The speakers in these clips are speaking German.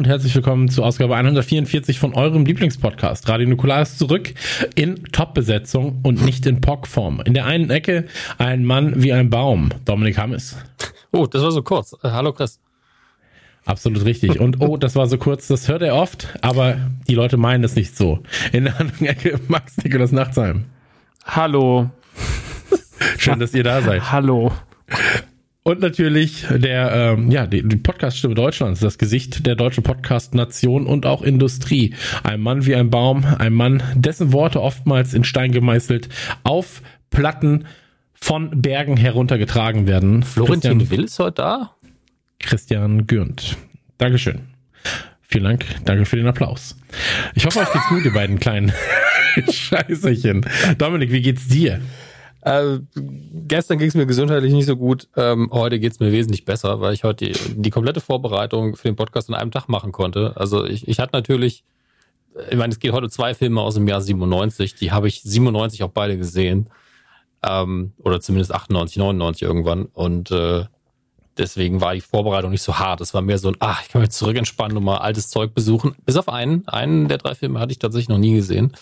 Und herzlich willkommen zur Ausgabe 144 von eurem Lieblingspodcast. Radio Nukular ist zurück in Top-Besetzung und nicht in POC-Form. In der einen Ecke ein Mann wie ein Baum, Dominik Hammes. Oh, das war so kurz. Äh, hallo Chris. Absolut richtig. Und oh, das war so kurz, das hört er oft, aber die Leute meinen es nicht so. In der anderen Ecke Max Nikolas Nachtsheim. Hallo. Schön, dass ihr da seid. Hallo. Und natürlich der, ähm, ja, die, die Podcast-Stimme Deutschlands, das Gesicht der deutschen Podcast-Nation und auch Industrie. Ein Mann wie ein Baum, ein Mann, dessen Worte oftmals in Stein gemeißelt auf Platten von Bergen heruntergetragen werden. Florentin Christian, Will ist heute da? Christian Gürnt. Dankeschön. Vielen Dank. Danke für den Applaus. Ich hoffe, euch geht's gut, ihr beiden kleinen Scheißerchen. Dominik, wie geht's dir? Äh, gestern ging es mir gesundheitlich nicht so gut. Ähm, heute geht es mir wesentlich besser, weil ich heute die, die komplette Vorbereitung für den Podcast an einem Tag machen konnte. Also ich, ich hatte natürlich, ich meine, es geht heute zwei Filme aus dem Jahr 97. Die habe ich 97 auch beide gesehen. Ähm, oder zumindest 98, 99 irgendwann. Und äh, deswegen war die Vorbereitung nicht so hart. Es war mehr so ein, ah, ich kann mich zurück entspannen und mal altes Zeug besuchen. Bis auf einen. Einen der drei Filme hatte ich tatsächlich noch nie gesehen.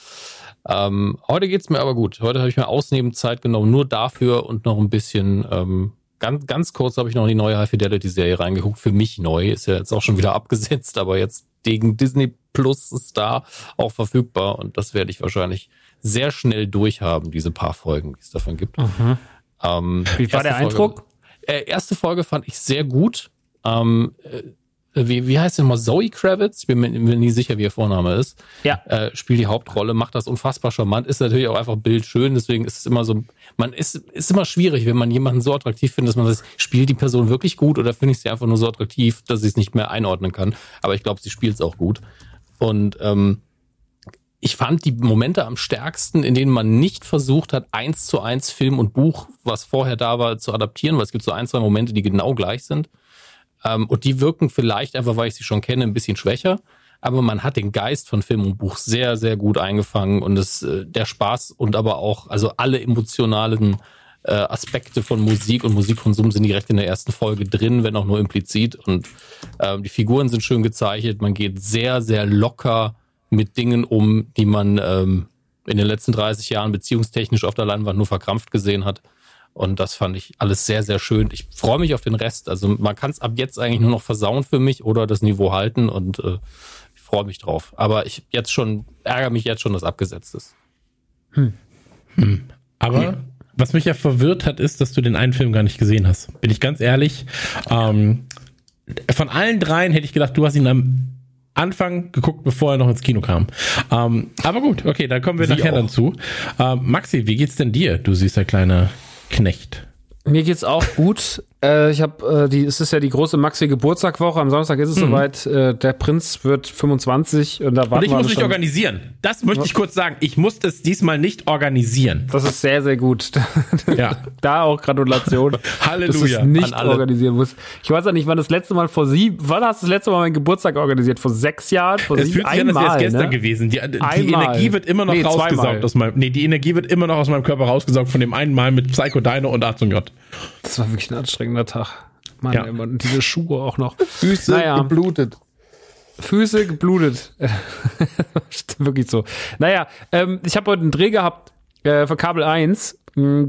Ähm, heute geht's mir aber gut. Heute habe ich mir ausnehmend Zeit genommen, nur dafür und noch ein bisschen, ähm, ganz, ganz kurz habe ich noch in die neue High Fidelity Serie reingeguckt. Für mich neu, ist ja jetzt auch schon wieder abgesetzt, aber jetzt gegen Disney Plus ist da auch verfügbar und das werde ich wahrscheinlich sehr schnell durchhaben, diese paar Folgen, die es davon gibt. Mhm. Ähm, Wie war der erste Eindruck? Folge, äh, erste Folge fand ich sehr gut. Ähm, äh, wie, wie heißt sie nochmal? Zoe Kravitz? Ich bin mir, mir nie sicher, wie ihr Vorname ist. Ja. Äh, spielt die Hauptrolle, macht das unfassbar charmant, ist natürlich auch einfach bildschön, deswegen ist es immer so, man ist, ist immer schwierig, wenn man jemanden so attraktiv findet, dass man sagt, spielt die Person wirklich gut oder finde ich sie einfach nur so attraktiv, dass ich es nicht mehr einordnen kann. Aber ich glaube, sie spielt es auch gut. Und ähm, ich fand die Momente am stärksten, in denen man nicht versucht hat, eins zu eins Film und Buch, was vorher da war, zu adaptieren, weil es gibt so ein, zwei Momente, die genau gleich sind. Ähm, und die wirken vielleicht einfach, weil ich sie schon kenne, ein bisschen schwächer. Aber man hat den Geist von Film und Buch sehr, sehr gut eingefangen und es, äh, der Spaß und aber auch, also alle emotionalen äh, Aspekte von Musik und Musikkonsum sind direkt in der ersten Folge drin, wenn auch nur implizit. Und ähm, die Figuren sind schön gezeichnet. Man geht sehr, sehr locker mit Dingen um, die man ähm, in den letzten 30 Jahren beziehungstechnisch auf der Leinwand nur verkrampft gesehen hat. Und das fand ich alles sehr, sehr schön. Ich freue mich auf den Rest. Also man kann es ab jetzt eigentlich nur noch versauen für mich oder das Niveau halten und äh, ich freue mich drauf. Aber ich jetzt schon, ärgere mich jetzt schon, dass abgesetzt ist. Aber was mich ja verwirrt hat, ist, dass du den einen Film gar nicht gesehen hast. Bin ich ganz ehrlich. Ähm, von allen dreien hätte ich gedacht, du hast ihn am Anfang geguckt, bevor er noch ins Kino kam. Ähm, aber gut, okay, da kommen wir Wie nachher auch. dann zu. Ähm, Maxi, wie geht's denn dir, du süßer kleiner Knecht? Mir geht's auch gut. Äh, ich habe äh, die, es ist ja die große Maxi Geburtstagwoche. Am Samstag ist es soweit. Äh, der Prinz wird 25 und da Und warten ich muss schon. organisieren. Das möchte ich kurz sagen. Ich muss das diesmal nicht organisieren. Das ist sehr, sehr gut. Ja. da auch Gratulation. Halleluja. Dass du es nicht organisieren musst. Ich weiß ja nicht, wann das letzte Mal vor sieben, wann hast du das letzte Mal meinen Geburtstag organisiert? Vor sechs Jahren? Vor Es fühlt sich an, als wäre es Einmal, gestern ne? gewesen. Die, die Einmal. Energie wird immer noch Nee, rausgesaugt zweimal. aus meinem. Nee, die Energie wird immer noch aus meinem Körper rausgesaugt von dem einen Mal mit Psycho Dino und A zum J. Das war wirklich ein anstrengender Tag. Mann, Ja. und diese Schuhe auch noch. Füße Naja. geblutet. Füße geblutet. Stimmt wirklich so. Naja, ähm, ich habe heute einen Dreh gehabt äh, für Kabel 1 Hm,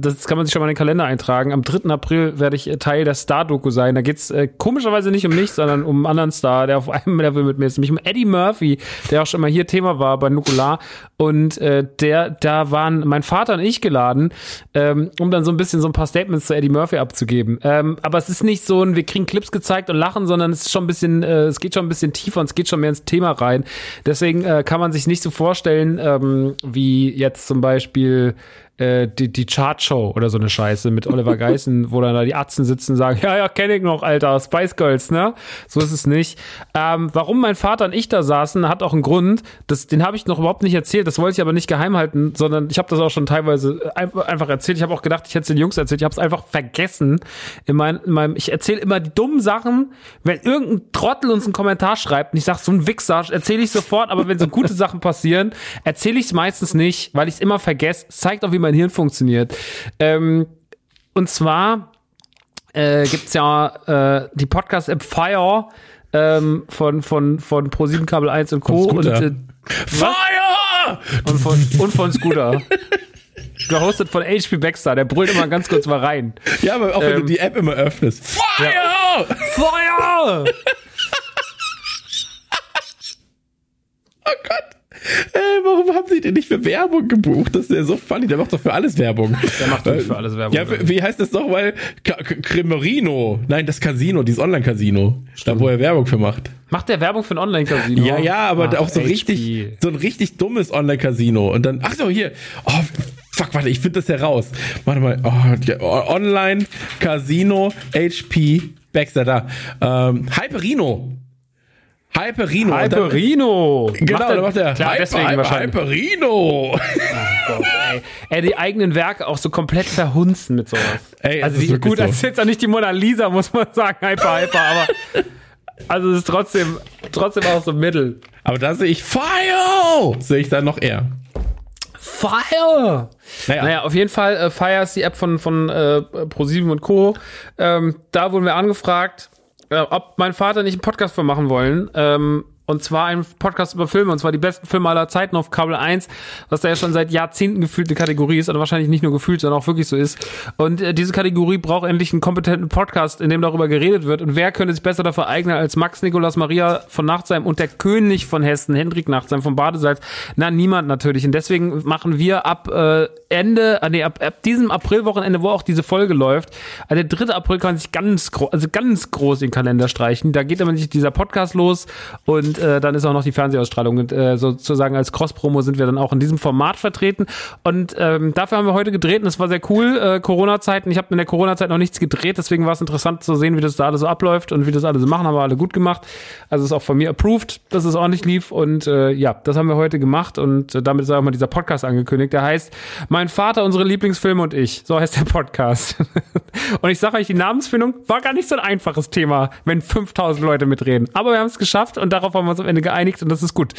Das kann man sich schon mal in den Kalender eintragen. Am 3. April werde ich äh, Teil der Star-Doku sein. Da geht's äh, komischerweise nicht um mich, sondern um einen anderen Star, der auf einem Level mit mir ist, nämlich um Eddie Murphy, der auch schon mal hier Thema war bei Nukular. Und äh, der, da waren mein Vater und ich geladen, ähm, um dann so ein bisschen so ein paar Statements zu Eddie Murphy abzugeben. Ähm, aber es ist nicht so ein, wir kriegen Clips gezeigt und lachen, sondern es ist schon ein bisschen, äh, es geht schon ein bisschen tiefer und es geht schon mehr ins Thema rein. Deswegen äh, kann man sich nicht so vorstellen, ähm, wie jetzt zum Beispiel äh, die, die Chartshow oder so eine Scheiße mit Oliver Geissen, wo dann da die Atzen sitzen und sagen, ja, ja, kenne ich noch, Alter, Spice Girls, ne? So ist es nicht. Ähm, warum mein Vater und ich da saßen, hat auch einen Grund. Das, den habe ich noch überhaupt nicht erzählt, das wollte ich aber nicht geheim halten, sondern ich habe das auch schon teilweise ein- einfach erzählt. Ich habe auch gedacht, ich hätte es den Jungs erzählt. Ich habe es einfach vergessen. In, mein, in meinem, ich erzähle immer die dummen Sachen, wenn irgendein Trottel uns einen Kommentar schreibt und ich sage, so ein Wichser, erzähle ich sofort, aber wenn so gute Sachen passieren, erzähle ich es meistens nicht, weil ich es immer vergesse. Es zeigt auch, wie mein Hirn funktioniert. Ähm, und zwar äh, gibt's ja äh, die Podcast-App Fire ähm, von, von, von Pro7 Kabel 1 und Co. Und, äh, Fire! und, von, und von Scooter. Gehostet von HP Baxter, der brüllt immer ganz kurz mal rein. Ja, aber auch wenn Ähm, du die App immer öffnest. Fire! Feuer! Oh Gott. Warum haben sie den nicht für Werbung gebucht? Das ist ja so funny. Der macht doch für alles Werbung. Der macht doch für alles Werbung. Ja, wie heißt das noch? Weil Cremerino. Nein, das Casino, dieses Online-Casino. Da, wo er Werbung für macht. Macht der Werbung für ein Online-Casino? Ja, ja, aber Ach, auch so HP. richtig, so ein richtig dummes Online-Casino. Und dann, ach so, hier. Oh, fuck, warte, ich finde das heraus. Warte mal. Oh, Online-Casino, HP, Baxter, da. Ähm, Hyperino. Hyperino. Und dann- Hyperino! Genau, da macht er Klar, Hyper, deswegen Hyper, wahrscheinlich. Hyperino. Gott, ey. ey, die eigenen Werke auch so komplett verhunzen mit sowas. Ey, also ist die, gut, so. das ist jetzt auch nicht die Mona Lisa, muss man sagen, hyper, hyper, aber also es ist trotzdem, trotzdem auch so mittel. Aber da sehe ich Fire! Sehe ich dann noch eher. Fire! Naja. Naja, auf jeden Fall, äh, Fire ist die App von, von äh, Pro7 und Co. Ähm, da wurden wir angefragt, äh, ob mein Vater nicht einen Podcast für machen wollen. Ähm, und zwar einen Podcast über Filme, und zwar die besten Filme aller Zeiten auf Kabel 1, was da ja schon seit Jahrzehnten gefühlt eine Kategorie ist, oder wahrscheinlich nicht nur gefühlt, sondern auch wirklich so ist. Und äh, diese Kategorie braucht endlich einen kompetenten Podcast, in dem darüber geredet wird. Und wer könnte sich besser dafür eignen als Max Nikolaus Maria von Nachtsheim und der König von Hessen, Hendrik Nachtsheim von Badesalz? Na, niemand natürlich. Und deswegen machen wir ab äh, Ende, äh, nee, ab, ab diesem Aprilwochenende, wo auch diese Folge läuft, also der 3. April kann sich ganz groß, also ganz groß in den Kalender streichen. Da geht nämlich dieser Podcast los und äh, dann ist auch noch die Fernsehausstrahlung. Und äh, sozusagen als Cross-Promo sind wir dann auch in diesem Format vertreten. Und ähm, dafür haben wir heute gedreht und es war sehr cool. Äh, Corona-Zeiten, ich habe in der Corona-Zeit noch nichts gedreht, deswegen war es interessant zu sehen, wie das da alles so abläuft und wie das alle so machen, haben wir alle gut gemacht. Also ist auch von mir approved, dass es ordentlich lief und äh, ja, das haben wir heute gemacht und äh, damit ist auch mal dieser Podcast angekündigt. Der heißt Mein Vater, unsere Lieblingsfilme und ich. So heißt der Podcast. und ich sage euch, die Namensfindung war gar nicht so ein einfaches Thema, wenn 5000 Leute mitreden. Aber wir haben es geschafft und darauf haben wir uns am Ende geeinigt und das ist gut.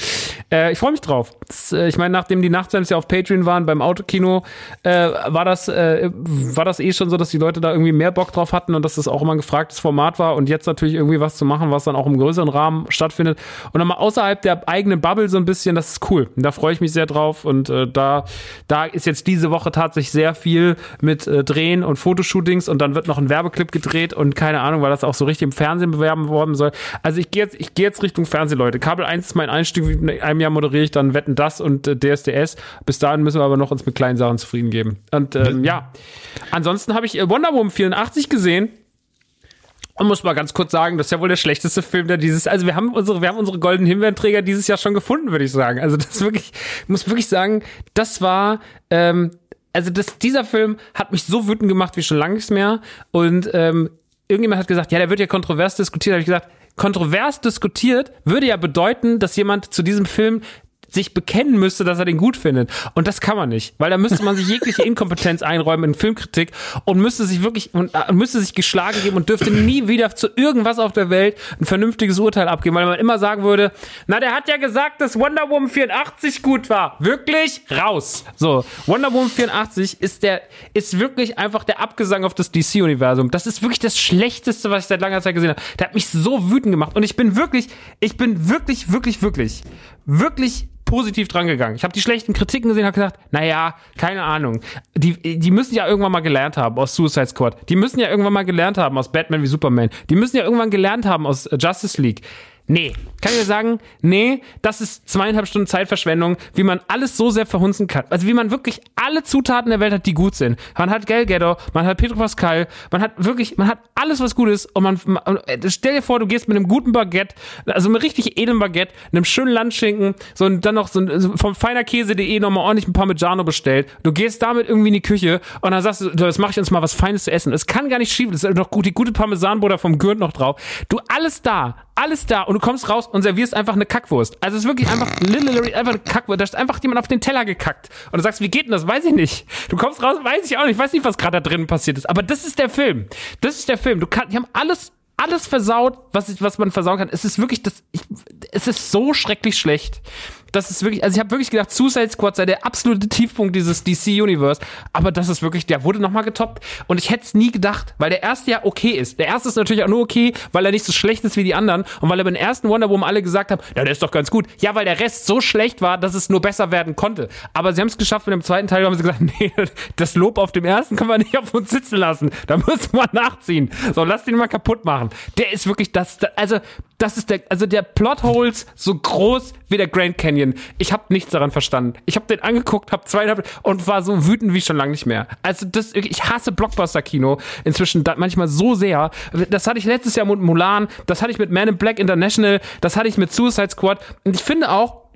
Äh, ich freue mich drauf. Das, äh, ich meine, nachdem die Nachtsams ja auf Patreon waren beim Autokino, äh, war das äh, war das eh schon so, dass die Leute da irgendwie mehr Bock drauf hatten und dass das auch immer ein gefragtes Format war und jetzt natürlich irgendwie was zu machen, was dann auch im größeren Rahmen stattfindet und nochmal außerhalb der eigenen Bubble so ein bisschen, das ist cool. Und da freue ich mich sehr drauf und äh, da da ist jetzt diese Woche tatsächlich sehr viel mit äh, Drehen und Fotoshootings und dann wird noch ein Werbeclip gedreht und keine Ahnung, weil das auch so richtig im Fernsehen bewerben worden soll. Also ich gehe jetzt ich gehe jetzt Richtung Fernsehen, Leute. Kabel 1 ist mein Einstieg, in einem Jahr moderiere ich dann Wetten das und äh, DSDS. Bis dahin müssen wir aber noch uns mit kleinen Sachen zufrieden geben. Und ähm, ja, ansonsten habe ich äh, Wonder Woman 84 gesehen. Und muss mal ganz kurz sagen, das ist ja wohl der schlechteste Film, der dieses, also wir haben unsere, wir haben unsere goldenen Himbeerträger dieses Jahr schon gefunden, würde ich sagen. Also das wirklich, ich muss wirklich sagen, das war, ähm, also das, dieser Film hat mich so wütend gemacht wie schon lange nicht mehr. Und ähm, irgendjemand hat gesagt, ja, der wird ja kontrovers diskutiert. Da habe ich gesagt, kontrovers diskutiert würde ja bedeuten, dass jemand zu diesem Film sich bekennen müsste, dass er den gut findet. Und das kann man nicht, weil da müsste man sich jegliche Inkompetenz einräumen in Filmkritik und müsste sich wirklich und äh, müsste sich geschlagen geben und dürfte nie wieder zu irgendwas auf der Welt ein vernünftiges Urteil abgeben, weil man immer sagen würde, na, der hat ja gesagt, dass Wonder Woman 84 gut war. Wirklich raus. So, Wonder Woman 84 ist der ist wirklich einfach der Abgesang auf das DC Universum. Das ist wirklich das schlechteste, was ich seit langer Zeit gesehen habe. Der hat mich so wütend gemacht und ich bin wirklich, ich bin wirklich wirklich wirklich wirklich positiv dran gegangen. Ich habe die schlechten Kritiken gesehen, habe gesagt, naja, keine Ahnung. Die, die müssen ja irgendwann mal gelernt haben aus Suicide Squad. Die müssen ja irgendwann mal gelernt haben aus Batman wie Superman. Die müssen ja irgendwann gelernt haben aus äh, Justice League. Nee, kann ich dir sagen, nee, das ist zweieinhalb Stunden Zeitverschwendung, wie man alles so sehr verhunzen kann. Also wie man wirklich alle Zutaten der Welt hat, die gut sind. Man hat Gal Gadot, man hat Pedro Pascal, man hat wirklich, man hat alles, was gut ist und man, man stell dir vor, du gehst mit einem guten Baguette, also einem richtig edlen Baguette, einem schönen Landschinken, so und dann noch so ein, vom feinerkäse.de nochmal ordentlich ein Parmigiano bestellt. Du gehst damit irgendwie in die Küche und dann sagst du, das mache ich uns mal was Feines zu essen. Es kann gar nicht schief, es ist noch gut, die gute Parmesanbutter vom Gürnt noch drauf. Du alles da, alles da und du kommst raus und servierst einfach eine Kackwurst. Also es ist wirklich einfach literally einfach eine Kackwurst. Da ist einfach jemand auf den Teller gekackt. Und du sagst, wie geht denn das? Weiß ich nicht. Du kommst raus, weiß ich auch nicht. Ich weiß nicht, was gerade da drin passiert ist. Aber das ist der Film. Das ist der Film. Du kannst, die haben alles alles versaut, was, was man versauen kann. Es ist wirklich das, ich, es ist so schrecklich schlecht das ist wirklich, also ich habe wirklich gedacht, Suicide Squad sei der absolute Tiefpunkt dieses DC-Universe, aber das ist wirklich, der wurde nochmal getoppt und ich hätte es nie gedacht, weil der erste ja okay ist. Der erste ist natürlich auch nur okay, weil er nicht so schlecht ist wie die anderen und weil er beim ersten Wonder Woman alle gesagt haben, ja, der ist doch ganz gut. Ja, weil der Rest so schlecht war, dass es nur besser werden konnte. Aber sie haben es geschafft mit dem zweiten Teil, haben sie gesagt, nee, das Lob auf dem ersten können wir nicht auf uns sitzen lassen. Da müssen wir nachziehen. So, lass den mal kaputt machen. Der ist wirklich das, also das ist der, also der Plotholes so groß wie der Grand Canyon. Ich habe nichts daran verstanden. Ich habe den angeguckt, habe zweieinhalb und war so wütend wie schon lange nicht mehr. Also das, ich hasse Blockbuster-Kino inzwischen manchmal so sehr. Das hatte ich letztes Jahr mit Mulan, das hatte ich mit Man in Black International, das hatte ich mit Suicide Squad. Und ich finde auch,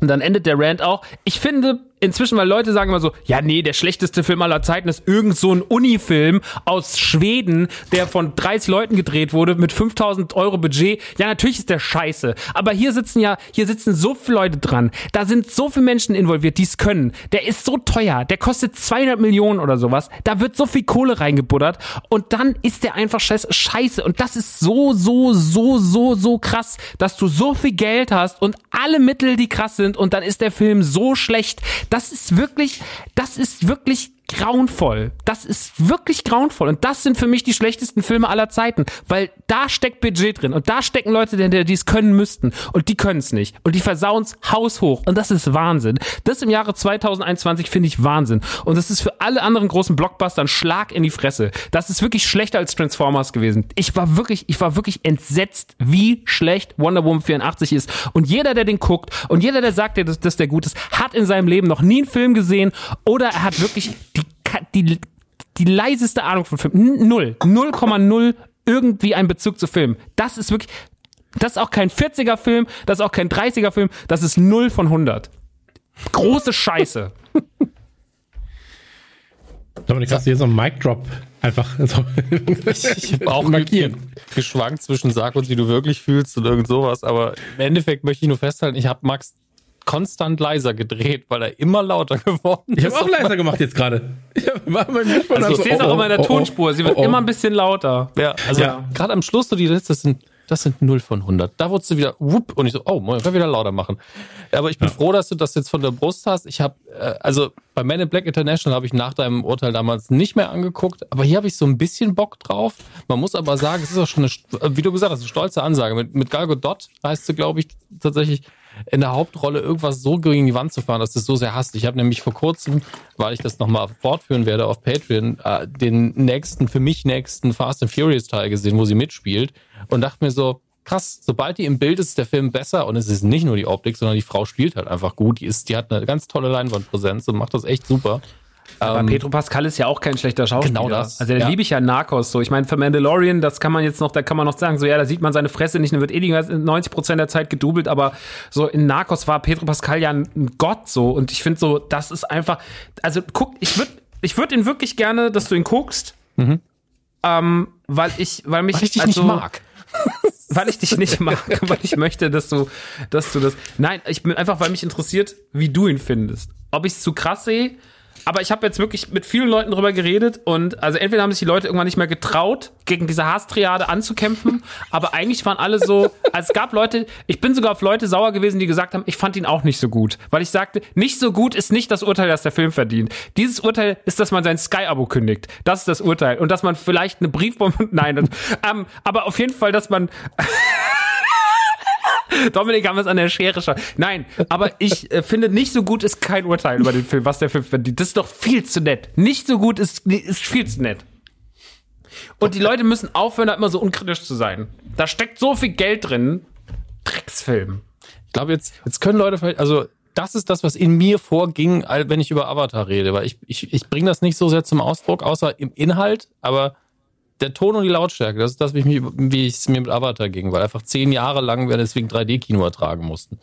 und dann endet der Rant auch, ich finde, inzwischen, weil Leute sagen immer so, ja, nee, der schlechteste Film aller Zeiten ist irgend so ein Uni-Film aus Schweden, der von 30 Leuten gedreht wurde mit 5000 Euro Budget. Ja, natürlich ist der scheiße. Aber hier sitzen ja, hier sitzen so viele Leute dran. Da sind so viele Menschen involviert, die es können. Der ist so teuer. Der kostet 200 Millionen oder sowas. Da wird so viel Kohle reingebuttert. Und dann ist der einfach scheiße. Und das ist so, so, so, so, so krass, dass du so viel Geld hast und alle Mittel, die krass sind. Und dann ist der Film so schlecht das ist wirklich, das ist wirklich grauenvoll. Das ist wirklich grauenvoll. Und das sind für mich die schlechtesten Filme aller Zeiten, weil da steckt Budget drin und da stecken Leute, die, die es können müssten und die können es nicht. Und die versauen es haushoch. Und das ist Wahnsinn. Das im Jahre 2021 finde ich Wahnsinn. Und das ist für alle anderen großen Blockbuster ein Schlag in die Fresse. Das ist wirklich schlechter als Transformers gewesen. Ich war wirklich, ich war wirklich entsetzt, wie schlecht Wonder Woman 84 ist. Und jeder, der den guckt und jeder, der sagt, dass, dass der gut ist, hat in seinem Leben noch nie einen Film gesehen oder er hat wirklich die die, die leiseste Ahnung von Film. Null. 0,0 irgendwie ein Bezug zu Film. Das ist wirklich, das ist auch kein 40er Film, das ist auch kein 30er Film, das ist 0 von 100. Große Scheiße. Dominik, hast du hier so einen Mic-Drop einfach so ich, ich habe auch markieren. geschwankt zwischen Sag uns, wie du wirklich fühlst und irgend sowas, aber im Endeffekt möchte ich nur festhalten, ich habe Max konstant leiser gedreht, weil er immer lauter geworden ist. Ich habe auch leiser gemacht jetzt gerade. Ich, also, ich sehe es auch immer in der oh, oh, Tonspur. Sie wird oh, oh. immer ein bisschen lauter. Ja, also ja. gerade am Schluss so die letzte sind das sind 0 von 100. Da wurdest du wieder, whoop, und ich so, oh, man kann wieder lauter machen. Aber ich bin ja. froh, dass du das jetzt von der Brust hast. Ich habe, äh, also bei Man in Black International habe ich nach deinem Urteil damals nicht mehr angeguckt, aber hier habe ich so ein bisschen Bock drauf. Man muss aber sagen, es ist auch schon eine, wie du gesagt hast, eine stolze Ansage. Mit, mit Gal Gadot heißt sie, glaube ich, tatsächlich, in der Hauptrolle irgendwas so gegen die Wand zu fahren, dass du es so sehr hasst. Ich habe nämlich vor kurzem, weil ich das nochmal fortführen werde auf Patreon, äh, den nächsten, für mich nächsten Fast and Furious Teil gesehen, wo sie mitspielt und dachte mir so, krass, sobald die im Bild ist, ist der Film besser und es ist nicht nur die Optik, sondern die Frau spielt halt einfach gut. Die ist, die hat eine ganz tolle Leinwandpräsenz und macht das echt super. Aber ähm, Pedro Pascal ist ja auch kein schlechter Schauspieler. Genau das. Also, da ja. liebe ich ja Narcos so. Ich meine, für Mandalorian, das kann man jetzt noch, da kann man noch sagen, so, ja, da sieht man seine Fresse nicht, dann wird eh die 90 Prozent der Zeit gedoubelt, aber so in Narcos war Pedro Pascal ja ein Gott so. Und ich finde so, das ist einfach, also guck, ich würde, ich würde ihn wirklich gerne, dass du ihn guckst, mhm. ähm, weil ich, weil mich, weil ich dich also, nicht mag. weil ich dich nicht mag, weil ich möchte, dass du, dass du das. Nein, ich bin einfach, weil mich interessiert, wie du ihn findest. Ob ich es zu krass sehe, aber ich habe jetzt wirklich mit vielen Leuten drüber geredet und also entweder haben sich die Leute irgendwann nicht mehr getraut, gegen diese Hasstriade anzukämpfen, aber eigentlich waren alle so, also es gab Leute, ich bin sogar auf Leute sauer gewesen, die gesagt haben, ich fand ihn auch nicht so gut, weil ich sagte, nicht so gut ist nicht das Urteil, das der Film verdient. Dieses Urteil ist, dass man sein Sky-Abo kündigt. Das ist das Urteil und dass man vielleicht eine Briefbombe, nein, das, ähm, aber auf jeden Fall, dass man Dominik haben wir es an der Schere schon. Nein, aber ich äh, finde, nicht so gut ist kein Urteil über den Film, was der Film verdient. Das ist doch viel zu nett. Nicht so gut ist, ist viel zu nett. Und die Leute müssen aufhören, da immer so unkritisch zu sein. Da steckt so viel Geld drin. Drecksfilm. Ich glaube, jetzt, jetzt können Leute vielleicht, also das ist das, was in mir vorging, wenn ich über Avatar rede, weil ich, ich, ich bringe das nicht so sehr zum Ausdruck, außer im Inhalt, aber der Ton und die Lautstärke, das ist das, wie, ich mich, wie es mir mit Avatar ging, weil einfach zehn Jahre lang wir deswegen 3D-Kino ertragen mussten.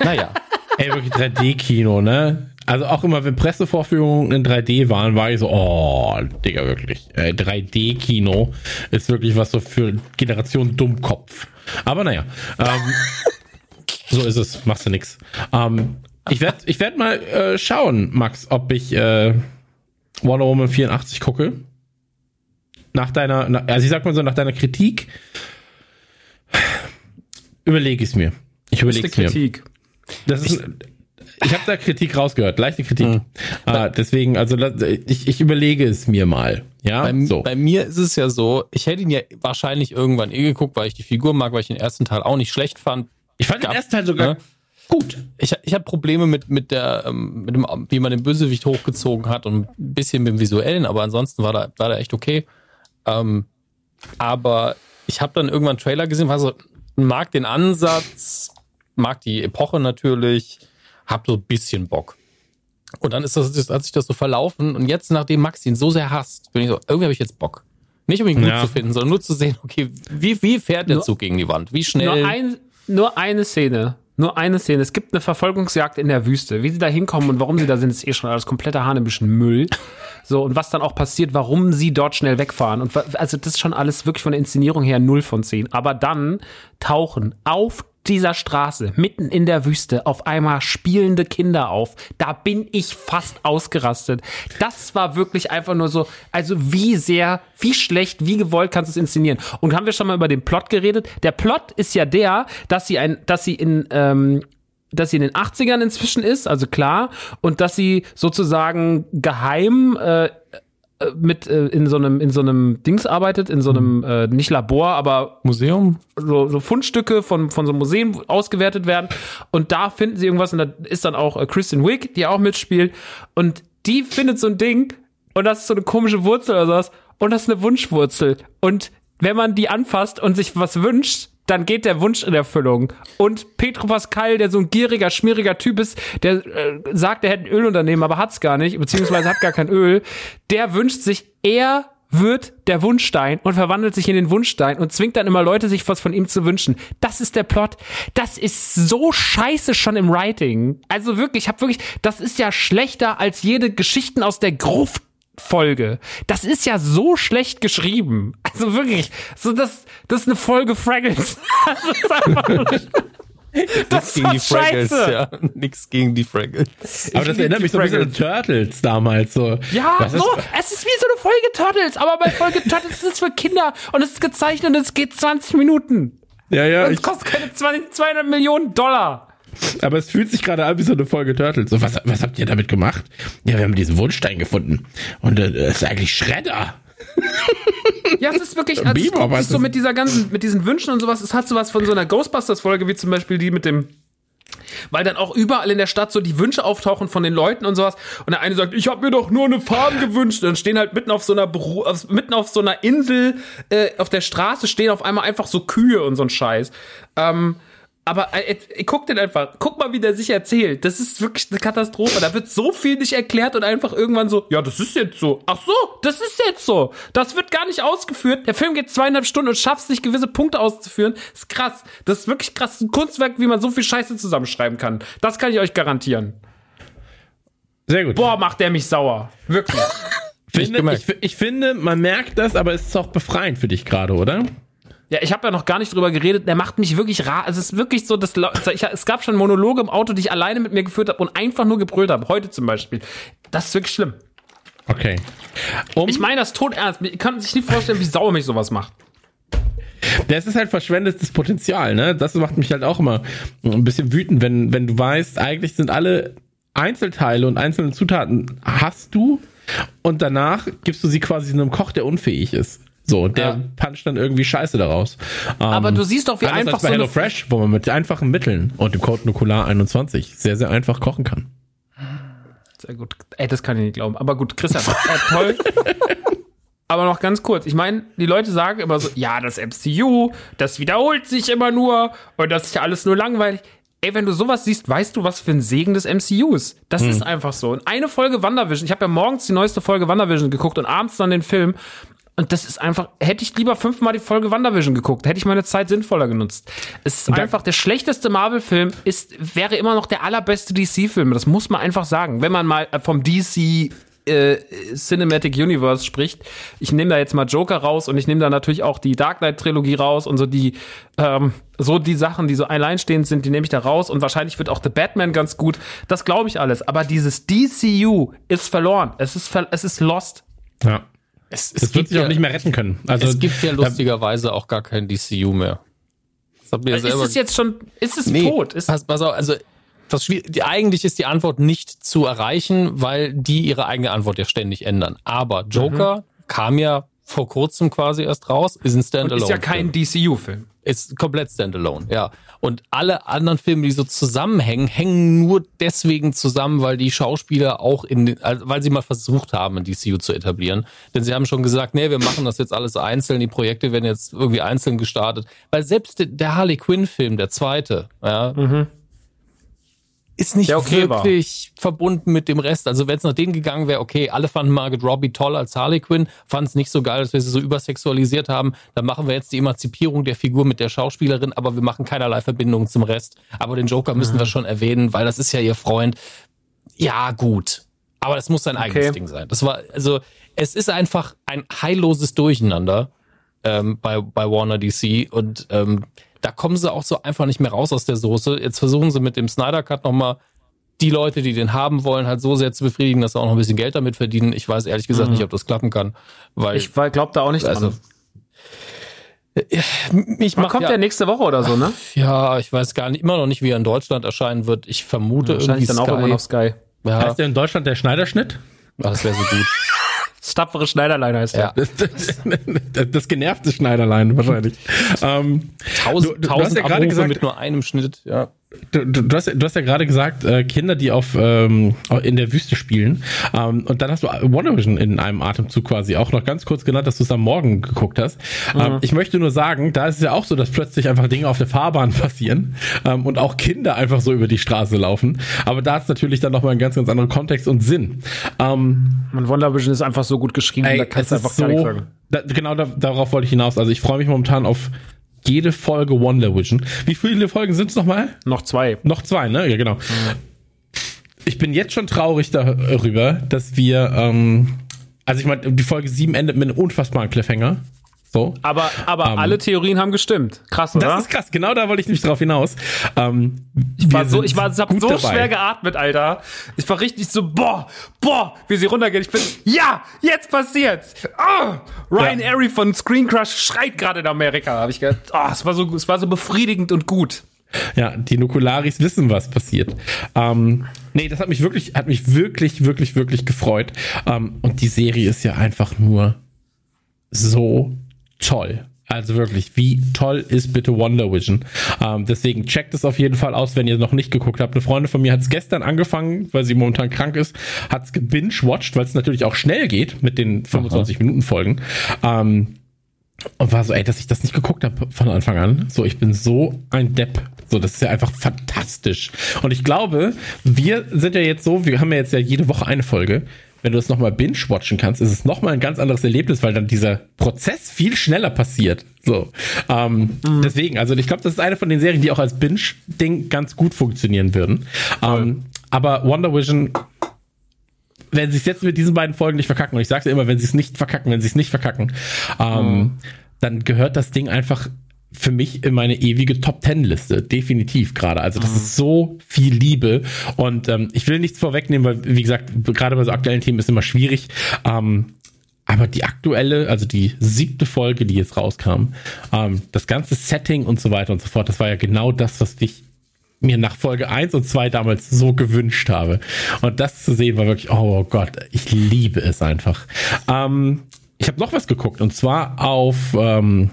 Naja. Ey, wirklich 3D-Kino, ne? Also auch immer, wenn Pressevorführungen in 3D waren, war ich so, oh, Digga, wirklich. Äh, 3D-Kino ist wirklich was so für Generation Dummkopf. Aber naja, ähm, so ist es, machst du nix. Ähm, ich werde ich werd mal äh, schauen, Max, ob ich äh, Wonder Woman 84 gucke. Nach deiner, also ich sag mal so, nach deiner Kritik überlege ich es mir. Ich überlege es mir. Kritik. Das ist, ich habe da Kritik rausgehört, leichte Kritik. Hm. Äh, deswegen, also ich, ich überlege es mir mal. Ja, Bei, so. bei mir ist es ja so, ich hätte ihn ja wahrscheinlich irgendwann eh geguckt, weil ich die Figur mag, weil ich den ersten Teil auch nicht schlecht fand. ich fand den gab- ersten Teil sogar ne? gut. Ich, ich hatte Probleme mit, mit der, ähm, mit dem, wie man den Bösewicht hochgezogen hat und ein bisschen mit dem Visuellen, aber ansonsten war da, war da echt okay. Ähm, aber ich habe dann irgendwann einen Trailer gesehen, war so, mag den Ansatz, mag die Epoche natürlich, hab so ein bisschen Bock. Und dann ist das, das hat sich das so verlaufen und jetzt, nachdem Max ihn so sehr hasst, bin ich so, irgendwie habe ich jetzt Bock. Nicht um ihn gut Ja. zu finden, sondern nur zu sehen, okay, wie, wie fährt der Nur- Zug gegen die Wand? Wie schnell? Nur, ein, nur eine Szene. Nur eine Szene. Es gibt eine Verfolgungsjagd in der Wüste. Wie sie da hinkommen und warum sie da sind, ist eh schon alles kompletter hanebischen Müll. So, und was dann auch passiert, warum sie dort schnell wegfahren. Und also das ist schon alles wirklich von der Inszenierung her 0 von 10. Aber dann tauchen auf dieser Straße, mitten in der Wüste, auf einmal spielende Kinder auf. Da bin ich fast ausgerastet. Das war wirklich einfach nur so, also wie sehr, wie schlecht, wie gewollt kannst du es inszenieren. Und haben wir schon mal über den Plot geredet? Der Plot ist ja der, dass sie ein, dass sie in, ähm, dass sie in den 80ern inzwischen ist, also klar, und dass sie sozusagen geheim äh, mit äh, in so einem in so einem Dings arbeitet, in so einem äh, nicht Labor, aber Museum? so, so Fundstücke von, von so Museen ausgewertet werden. Und da finden sie irgendwas und da ist dann auch äh, Kristen Wiig, die auch mitspielt. Und die findet so ein Ding und das ist so eine komische Wurzel oder sowas. Und das ist eine Wunschwurzel. Und wenn man die anfasst und sich was wünscht, dann geht der Wunsch in Erfüllung. Und Petro Pascal, der so ein gieriger, schmieriger Typ ist, der äh, sagt, er hätte ein Ölunternehmen, aber hat's gar nicht, beziehungsweise hat gar kein Öl, der wünscht sich, er wird der Wunschstein und verwandelt sich in den Wunschstein und zwingt dann immer Leute, sich was von ihm zu wünschen. Das ist der Plot. Das ist so scheiße schon im Writing. Also wirklich, ich habe wirklich, das ist ja schlechter als jede Geschichten aus der Gruft Folge. Das ist ja so schlecht geschrieben. Also wirklich, so das, das ist eine Folge Fraggles. Das ist einfach nur, das ist gegen die Fraggles, scheiße. ja. Nix gegen die Fraggles. Aber das erinnert mich so ein bisschen an Turtles damals. So. Ja, Was ist- so, es ist wie so eine Folge Turtles, aber bei Folge Turtles ist es für Kinder und es ist gezeichnet und es geht 20 Minuten. Ja, ja, Und ich, es kostet keine 20, 200 Millionen Dollar. Aber es fühlt sich gerade an wie so eine Folge Turtles. So, was, was habt ihr damit gemacht? Ja, wir haben diesen Wunschstein gefunden. Und äh, das ist eigentlich Schredder. Ja, es ist wirklich, also es Biber, guckt sich so mit dieser ganzen, mit diesen Wünschen und sowas, es hat sowas von so einer Ghostbusters-Folge, wie zum Beispiel die mit dem, weil dann auch überall in der Stadt so die Wünsche auftauchen von den Leuten und sowas. Und der eine sagt, ich habe mir doch nur eine Farm gewünscht. Und dann stehen halt mitten auf so einer Beru auf, mitten auf so einer Insel, äh, auf der Straße stehen auf einmal einfach so Kühe und so ein Scheiß. Ähm, aber äh, äh, guck den einfach, guck mal, wie der sich erzählt. Das ist wirklich eine Katastrophe. Da wird so viel nicht erklärt und einfach irgendwann so, ja, das ist jetzt so. Ach so, das ist jetzt so. Das wird gar nicht ausgeführt. Der Film geht zweieinhalb Stunden und schafft es nicht, gewisse Punkte auszuführen. Das ist krass. Das ist wirklich krass. Ein Kunstwerk, wie man so viel Scheiße zusammenschreiben kann. Das kann ich euch garantieren. Sehr gut. Boah, macht der mich sauer. Wirklich. finde, ich, ich finde, man merkt das, aber es ist auch befreiend für dich gerade, oder? Ja, ich habe ja noch gar nicht drüber geredet. Der macht mich wirklich ra. Es ist wirklich so, dass ich, es gab schon Monologe im Auto, die ich alleine mit mir geführt habe und einfach nur gebrüllt habe. Heute zum Beispiel. Das ist wirklich schlimm. Okay. Um, Ich meine das tot ernst. Ich kann sich nicht vorstellen, wie sauer mich sowas macht. Das ist halt verschwendetes Potenzial, ne? Das macht mich halt auch immer ein bisschen wütend, wenn, wenn du weißt, eigentlich sind alle Einzelteile und einzelne Zutaten hast du und danach gibst du sie quasi einem Koch, der unfähig ist. So, der Ja. puncht dann irgendwie Scheiße daraus. Ähm, Aber du siehst doch, wie einfach als bei so eine- Hello Fresh, wo man mit einfachen Mitteln und dem Code Nukular 21 sehr, sehr einfach kochen kann. Sehr gut. Ey, das kann ich nicht glauben. Aber gut, Christian, äh, toll. Aber noch ganz kurz. Ich meine, die Leute sagen immer so, ja, das MCU, das wiederholt sich immer nur und das ist ja alles nur langweilig. Ey, wenn du sowas siehst, weißt du, was für ein Segen des MCUs. Das ist einfach so. Und eine Folge WandaVision, ich habe ja morgens die neueste Folge WandaVision geguckt und abends dann den Film. Und das ist einfach, hätte ich lieber fünfmal die Folge WandaVision geguckt, hätte ich meine Zeit sinnvoller genutzt. Es ist einfach, der schlechteste Marvel-Film ist, wäre immer noch der allerbeste DC-Film. Das muss man einfach sagen. Wenn man mal äh, vom DC äh, Cinematic Universe spricht. Ich nehme da jetzt mal Joker raus und ich nehme da natürlich auch die Dark Knight Trilogie raus und so die ähm, so die Sachen, die so alleinstehend sind, die nehme ich da raus und wahrscheinlich wird auch The Batman ganz gut. Das glaube ich alles. Aber dieses DCU ist verloren. Es ist ver es ist lost. Ja. Es, es Das wird gibt sich auch ja, nicht mehr retten können. Also, es gibt ja lustigerweise auch gar kein DCU mehr. Ihr Ist selber es jetzt schon? Ist es Nee, tot? Ist, pass, pass auf, also das die, eigentlich ist die Antwort nicht zu erreichen, weil die ihre eigene Antwort ja ständig ändern. Aber Joker kam ja vor kurzem quasi erst raus, ist ein und Standalone. ist ja kein DCU-Film. Ist komplett Standalone, ja. Und alle anderen Filme, die so zusammenhängen, hängen nur deswegen zusammen, weil die Schauspieler auch in den, also weil sie mal versucht haben, ein DCU zu etablieren. Denn sie haben schon gesagt, nee, wir machen das jetzt alles einzeln, die Projekte werden jetzt irgendwie einzeln gestartet. Weil selbst der- Harley Quinn-Film, der zweite, ja, ist nicht Der okay war. wirklich verbunden mit dem Rest. Also wenn es nach denen gegangen wäre, okay, alle fanden Margaret Robbie toll als Harley Quinn, fanden es nicht so geil, dass wir sie so übersexualisiert haben. Dann machen wir jetzt die Emanzipierung der Figur mit der Schauspielerin, aber wir machen keinerlei Verbindung zum Rest. Aber den Joker müssen Mhm. wir schon erwähnen, weil das ist ja ihr Freund. Ja, gut. Aber das muss sein eigenes Okay. Ding sein. Das war, also, es ist einfach ein heilloses Durcheinander ähm, bei, bei Warner DC und ähm, da kommen sie auch so einfach nicht mehr raus aus der Soße. Jetzt versuchen sie mit dem Snyder Cut nochmal die Leute, die den haben wollen, halt so sehr zu befriedigen, dass sie auch noch ein bisschen Geld damit verdienen. Ich weiß ehrlich gesagt nicht, ob das klappen kann, weil Ich glaube da auch nicht also dran. mich Man macht kommt ja, ja, nächste Woche oder so, ne? ja, ich weiß gar nicht, immer noch nicht, wie er in Deutschland erscheinen wird. Ich vermute Wahrscheinlich irgendwie dann auch Sky. immer noch Sky. Ja, heißt der in Deutschland der Schneiderschnitt? Ah, das wäre so gut. Das tapfere Schneiderlein heißt Ja. der. Das, das, das genervte Schneiderlein wahrscheinlich. ähm, Tausend, Du- du- du hast tausend ja gerade gesagt- mit nur einem Schnitt. Ja. Du, du, du, hast, ja- du hast ja gerade gesagt, äh, Kinder, die auf ähm, in der Wüste spielen. Ähm, und dann hast du WandaVision in einem Atemzug quasi auch noch ganz kurz genannt, dass du es am Morgen geguckt hast. Ähm, ich möchte nur sagen, da ist es ja auch so, dass plötzlich einfach Dinge auf der Fahrbahn passieren ähm, und auch Kinder einfach so über die Straße laufen. Aber da ist natürlich dann nochmal ein ganz, ganz anderer Kontext und Sinn. Ähm, Und WandaVision ist einfach so gut geschrieben, da kannst du es einfach ist gar nichts sagen. Da, genau da, darauf wollte ich hinaus. Also ich freue mich momentan auf jede Folge WandaVision. Wie viele Folgen sind es nochmal? Noch zwei. Noch zwei, ne? Ja, genau. Ich bin jetzt schon traurig darüber, dass wir, ähm, also ich meine, die Folge 7 endet mit einem unfassbaren Cliffhanger. So. Aber, aber Ähm. alle Theorien haben gestimmt. Krass, oder? Das ist krass, genau da wollte ich nämlich drauf hinaus. Ähm, Ich war so, ich war, ich hab so dabei. schwer geatmet, Alter. Ich war richtig so, boah, boah, wie sie runtergehen. Ich bin, ja, jetzt passiert's. Oh, Ryan Ja. Airy von Screen Crush schreit gerade in Amerika, habe ich gedacht. Oh, es war so, es war so befriedigend und gut. Ja, die Nukularis wissen, was passiert. Ähm, nee, das hat mich wirklich, hat mich wirklich, wirklich, wirklich gefreut. Ähm, und die Serie ist ja einfach nur so toll. Also wirklich, wie toll ist bitte Wonder Vision? Ähm, deswegen checkt es auf jeden Fall aus, wenn ihr noch nicht geguckt habt. Eine Freundin von mir hat es gestern angefangen, weil sie momentan krank ist, hat es gebinged-watched, weil es natürlich auch schnell geht mit den 25-Minuten-Folgen. Ähm, und war so, ey, dass ich das nicht geguckt habe von Anfang an. So, ich bin so ein Depp. So, das ist ja einfach fantastisch. Und ich glaube, wir sind ja jetzt so, wir haben ja jetzt ja jede Woche eine Folge. Wenn du das nochmal binge-watchen kannst, ist es nochmal ein ganz anderes Erlebnis, weil dann dieser Prozess viel schneller passiert. So. Ähm, Deswegen, also ich glaube, das ist eine von den Serien, die auch als Binge-Ding ganz gut funktionieren würden. Ähm, aber Wonder Vision wenn sie es jetzt mit diesen beiden Folgen nicht verkacken, und ich sage ja immer, wenn sie es nicht verkacken, wenn sie es nicht verkacken, ähm, dann gehört das Ding einfach für mich in meine ewige Top Ten Liste, definitiv gerade. Also das ist so viel Liebe und ähm, ich will nichts vorwegnehmen, weil wie gesagt, gerade bei so aktuellen Themen ist immer schwierig. Ähm, aber die aktuelle, also die siebte Folge, die jetzt rauskam, ähm, das ganze Setting und so weiter und so fort, das war ja genau das, was ich mir nach Folge 1 und 2 damals so gewünscht habe. Und das zu sehen war wirklich, oh Gott, ich liebe es einfach. Ähm, ich habe noch was geguckt und zwar auf ähm,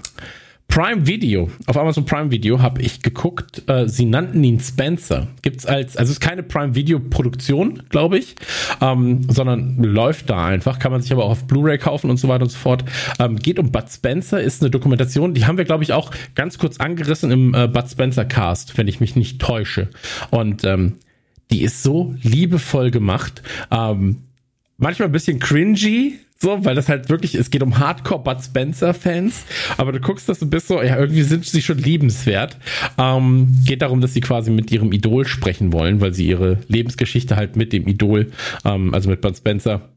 Prime Video, auf Amazon Prime Video habe ich geguckt, äh, sie nannten ihn Spencer. Gibt's als, also es ist keine Prime Video Produktion, glaube ich, ähm, sondern läuft da einfach, kann man sich aber auch auf Blu-ray kaufen und so weiter und so fort. Ähm, geht um Bud Spencer, ist eine Dokumentation, die haben wir, glaube ich, auch ganz kurz angerissen im äh, Bud Spencer Cast, wenn ich mich nicht täusche. Und ähm, die ist so liebevoll gemacht. Ähm, manchmal ein bisschen cringy, so, weil das halt wirklich, es geht um Hardcore Bud Spencer Fans, aber du guckst das und bist so, ja, irgendwie sind sie schon liebenswert. Ähm, geht darum, dass sie quasi mit ihrem Idol sprechen wollen, weil sie ihre Lebensgeschichte halt mit dem Idol, ähm, also mit Bud Spencer,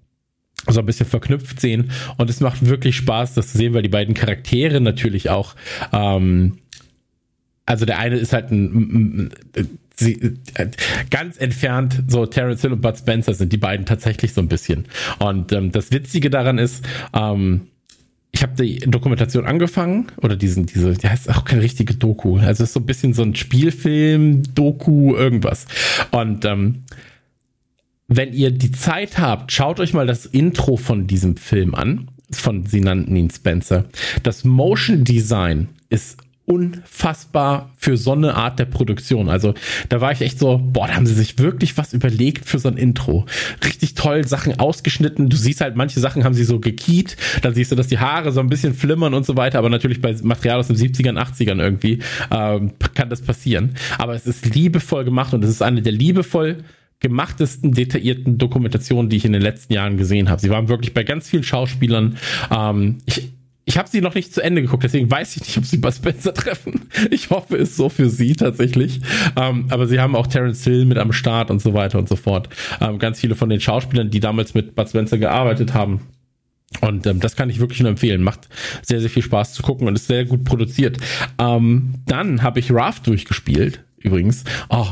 so ein bisschen verknüpft sehen. Und es macht wirklich Spaß, das zu sehen, weil die beiden Charaktere natürlich auch, ähm, also der eine ist halt ein, sie, äh, ganz entfernt, so Terence Hill und Bud Spencer sind die beiden tatsächlich so ein bisschen. Und ähm, das Witzige daran ist, ähm, ich habe die Dokumentation angefangen oder diesen diese der heißt auch keine richtige Doku. Also ist so ein bisschen so ein Spielfilm Doku irgendwas. Und ähm, wenn ihr die Zeit habt schaut euch mal das Intro von diesem Film an. Von sie nannten ihn Spencer. Das Motion Design ist unfassbar für so eine Art der Produktion. Also da war ich echt so, boah, da haben sie sich wirklich was überlegt für so ein Intro. Richtig toll, Sachen ausgeschnitten. Du siehst halt, manche Sachen haben sie so gekiet. Dann siehst du, dass die Haare so ein bisschen flimmern und so weiter. Aber natürlich bei Material aus den 70ern, 80ern irgendwie ähm, kann das passieren. Aber es ist liebevoll gemacht und es ist eine der liebevoll gemachtesten, detaillierten Dokumentationen, die ich in den letzten Jahren gesehen habe. Sie waren wirklich bei ganz vielen Schauspielern. Ähm, ich, ich habe sie noch nicht zu Ende geguckt, deswegen weiß ich nicht, ob sie Bud Spencer treffen. Ich hoffe es so für sie tatsächlich. Ähm, aber sie haben auch Terence Hill mit am Start und so weiter und so fort. Ähm, ganz viele von den Schauspielern, die damals mit Bud Spencer gearbeitet haben. Und ähm, das kann ich wirklich nur empfehlen. Macht sehr, sehr viel Spaß zu gucken und ist sehr gut produziert. Ähm, dann habe ich Raft durchgespielt, übrigens. Oh,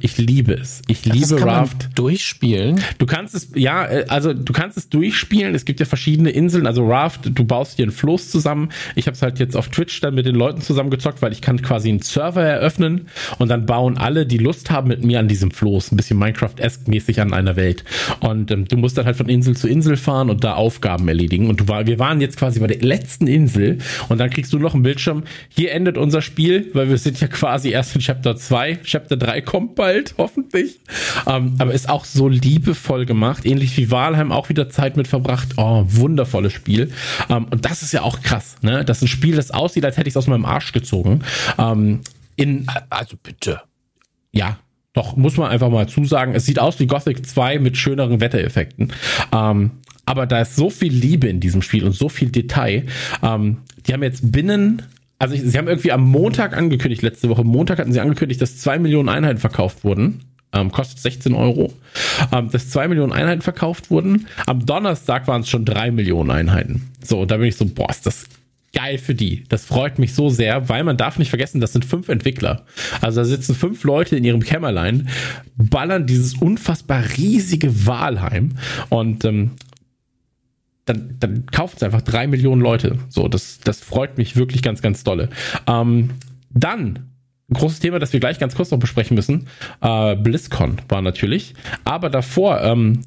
ich liebe es. Ich liebe das kann Raft. Man durchspielen. Du kannst es, ja, äh, also du kannst es durchspielen. Es gibt ja verschiedene Inseln. Also Raft, du baust dir einen Floß zusammen. Ich habe es halt jetzt auf Twitch dann mit den Leuten zusammengezockt, weil ich kann quasi einen Server eröffnen und dann bauen alle, die Lust haben, mit mir an diesem Floß. Ein bisschen Minecraft-esque mäßig an einer Welt. Und ähm, du musst dann halt von Insel zu Insel fahren und da Aufgaben erledigen. Und du war, wir waren jetzt quasi bei der letzten Insel und dann kriegst du noch einen Bildschirm. Hier endet unser Spiel, weil wir sind ja quasi erst in Chapter 2. Chapter 3 kommt bald, hoffentlich. Ähm, aber ist auch so liebevoll gemacht, ähnlich wie Walheim auch wieder Zeit mit verbracht. Oh, wundervolles Spiel. Ähm, und das ist ja auch krass, ne? Das ist ein Spiel, das aussieht, als hätte ich es aus meinem Arsch gezogen. Ähm, in, also bitte. Ja, doch, muss man einfach mal zusagen. Es sieht aus wie Gothic 2 mit schöneren Wettereffekten. Ähm, aber da ist so viel Liebe in diesem Spiel und so viel Detail. Ähm, die haben jetzt binnen also sie haben irgendwie am Montag angekündigt, letzte Woche Montag hatten sie angekündigt, dass zwei Millionen Einheiten verkauft wurden. Ähm, kostet 16 Euro. Ähm, dass zwei Millionen Einheiten verkauft wurden. Am Donnerstag waren es schon drei Millionen Einheiten. So, da bin ich so, boah, ist das geil für die. Das freut mich so sehr, weil man darf nicht vergessen, das sind fünf Entwickler. Also da sitzen fünf Leute in ihrem Kämmerlein, ballern dieses unfassbar riesige Wahlheim und ähm, dann, dann kaufen es einfach drei Millionen Leute. So, das, das freut mich wirklich ganz, ganz dolle. Ähm, dann ein großes Thema, das wir gleich ganz kurz noch besprechen müssen. Äh, BlizzCon war natürlich. Aber davor, ähm,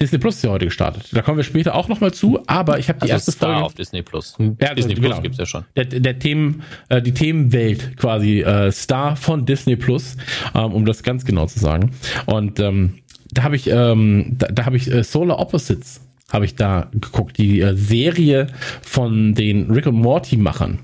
Disney Plus ist ja heute gestartet. Da kommen wir später auch nochmal zu, aber ich habe die also erste Star Folge auf Disney Plus. Ja, Disney genau. Plus gibt's ja schon. Der, der Themen, äh, die Themenwelt quasi äh, Star von Disney Plus, ähm, um das ganz genau zu sagen. Und ähm, da habe ich, ähm, da, da habe ich äh, Solar Opposites habe ich da geguckt. Die äh, Serie von den Rick und Morty Machern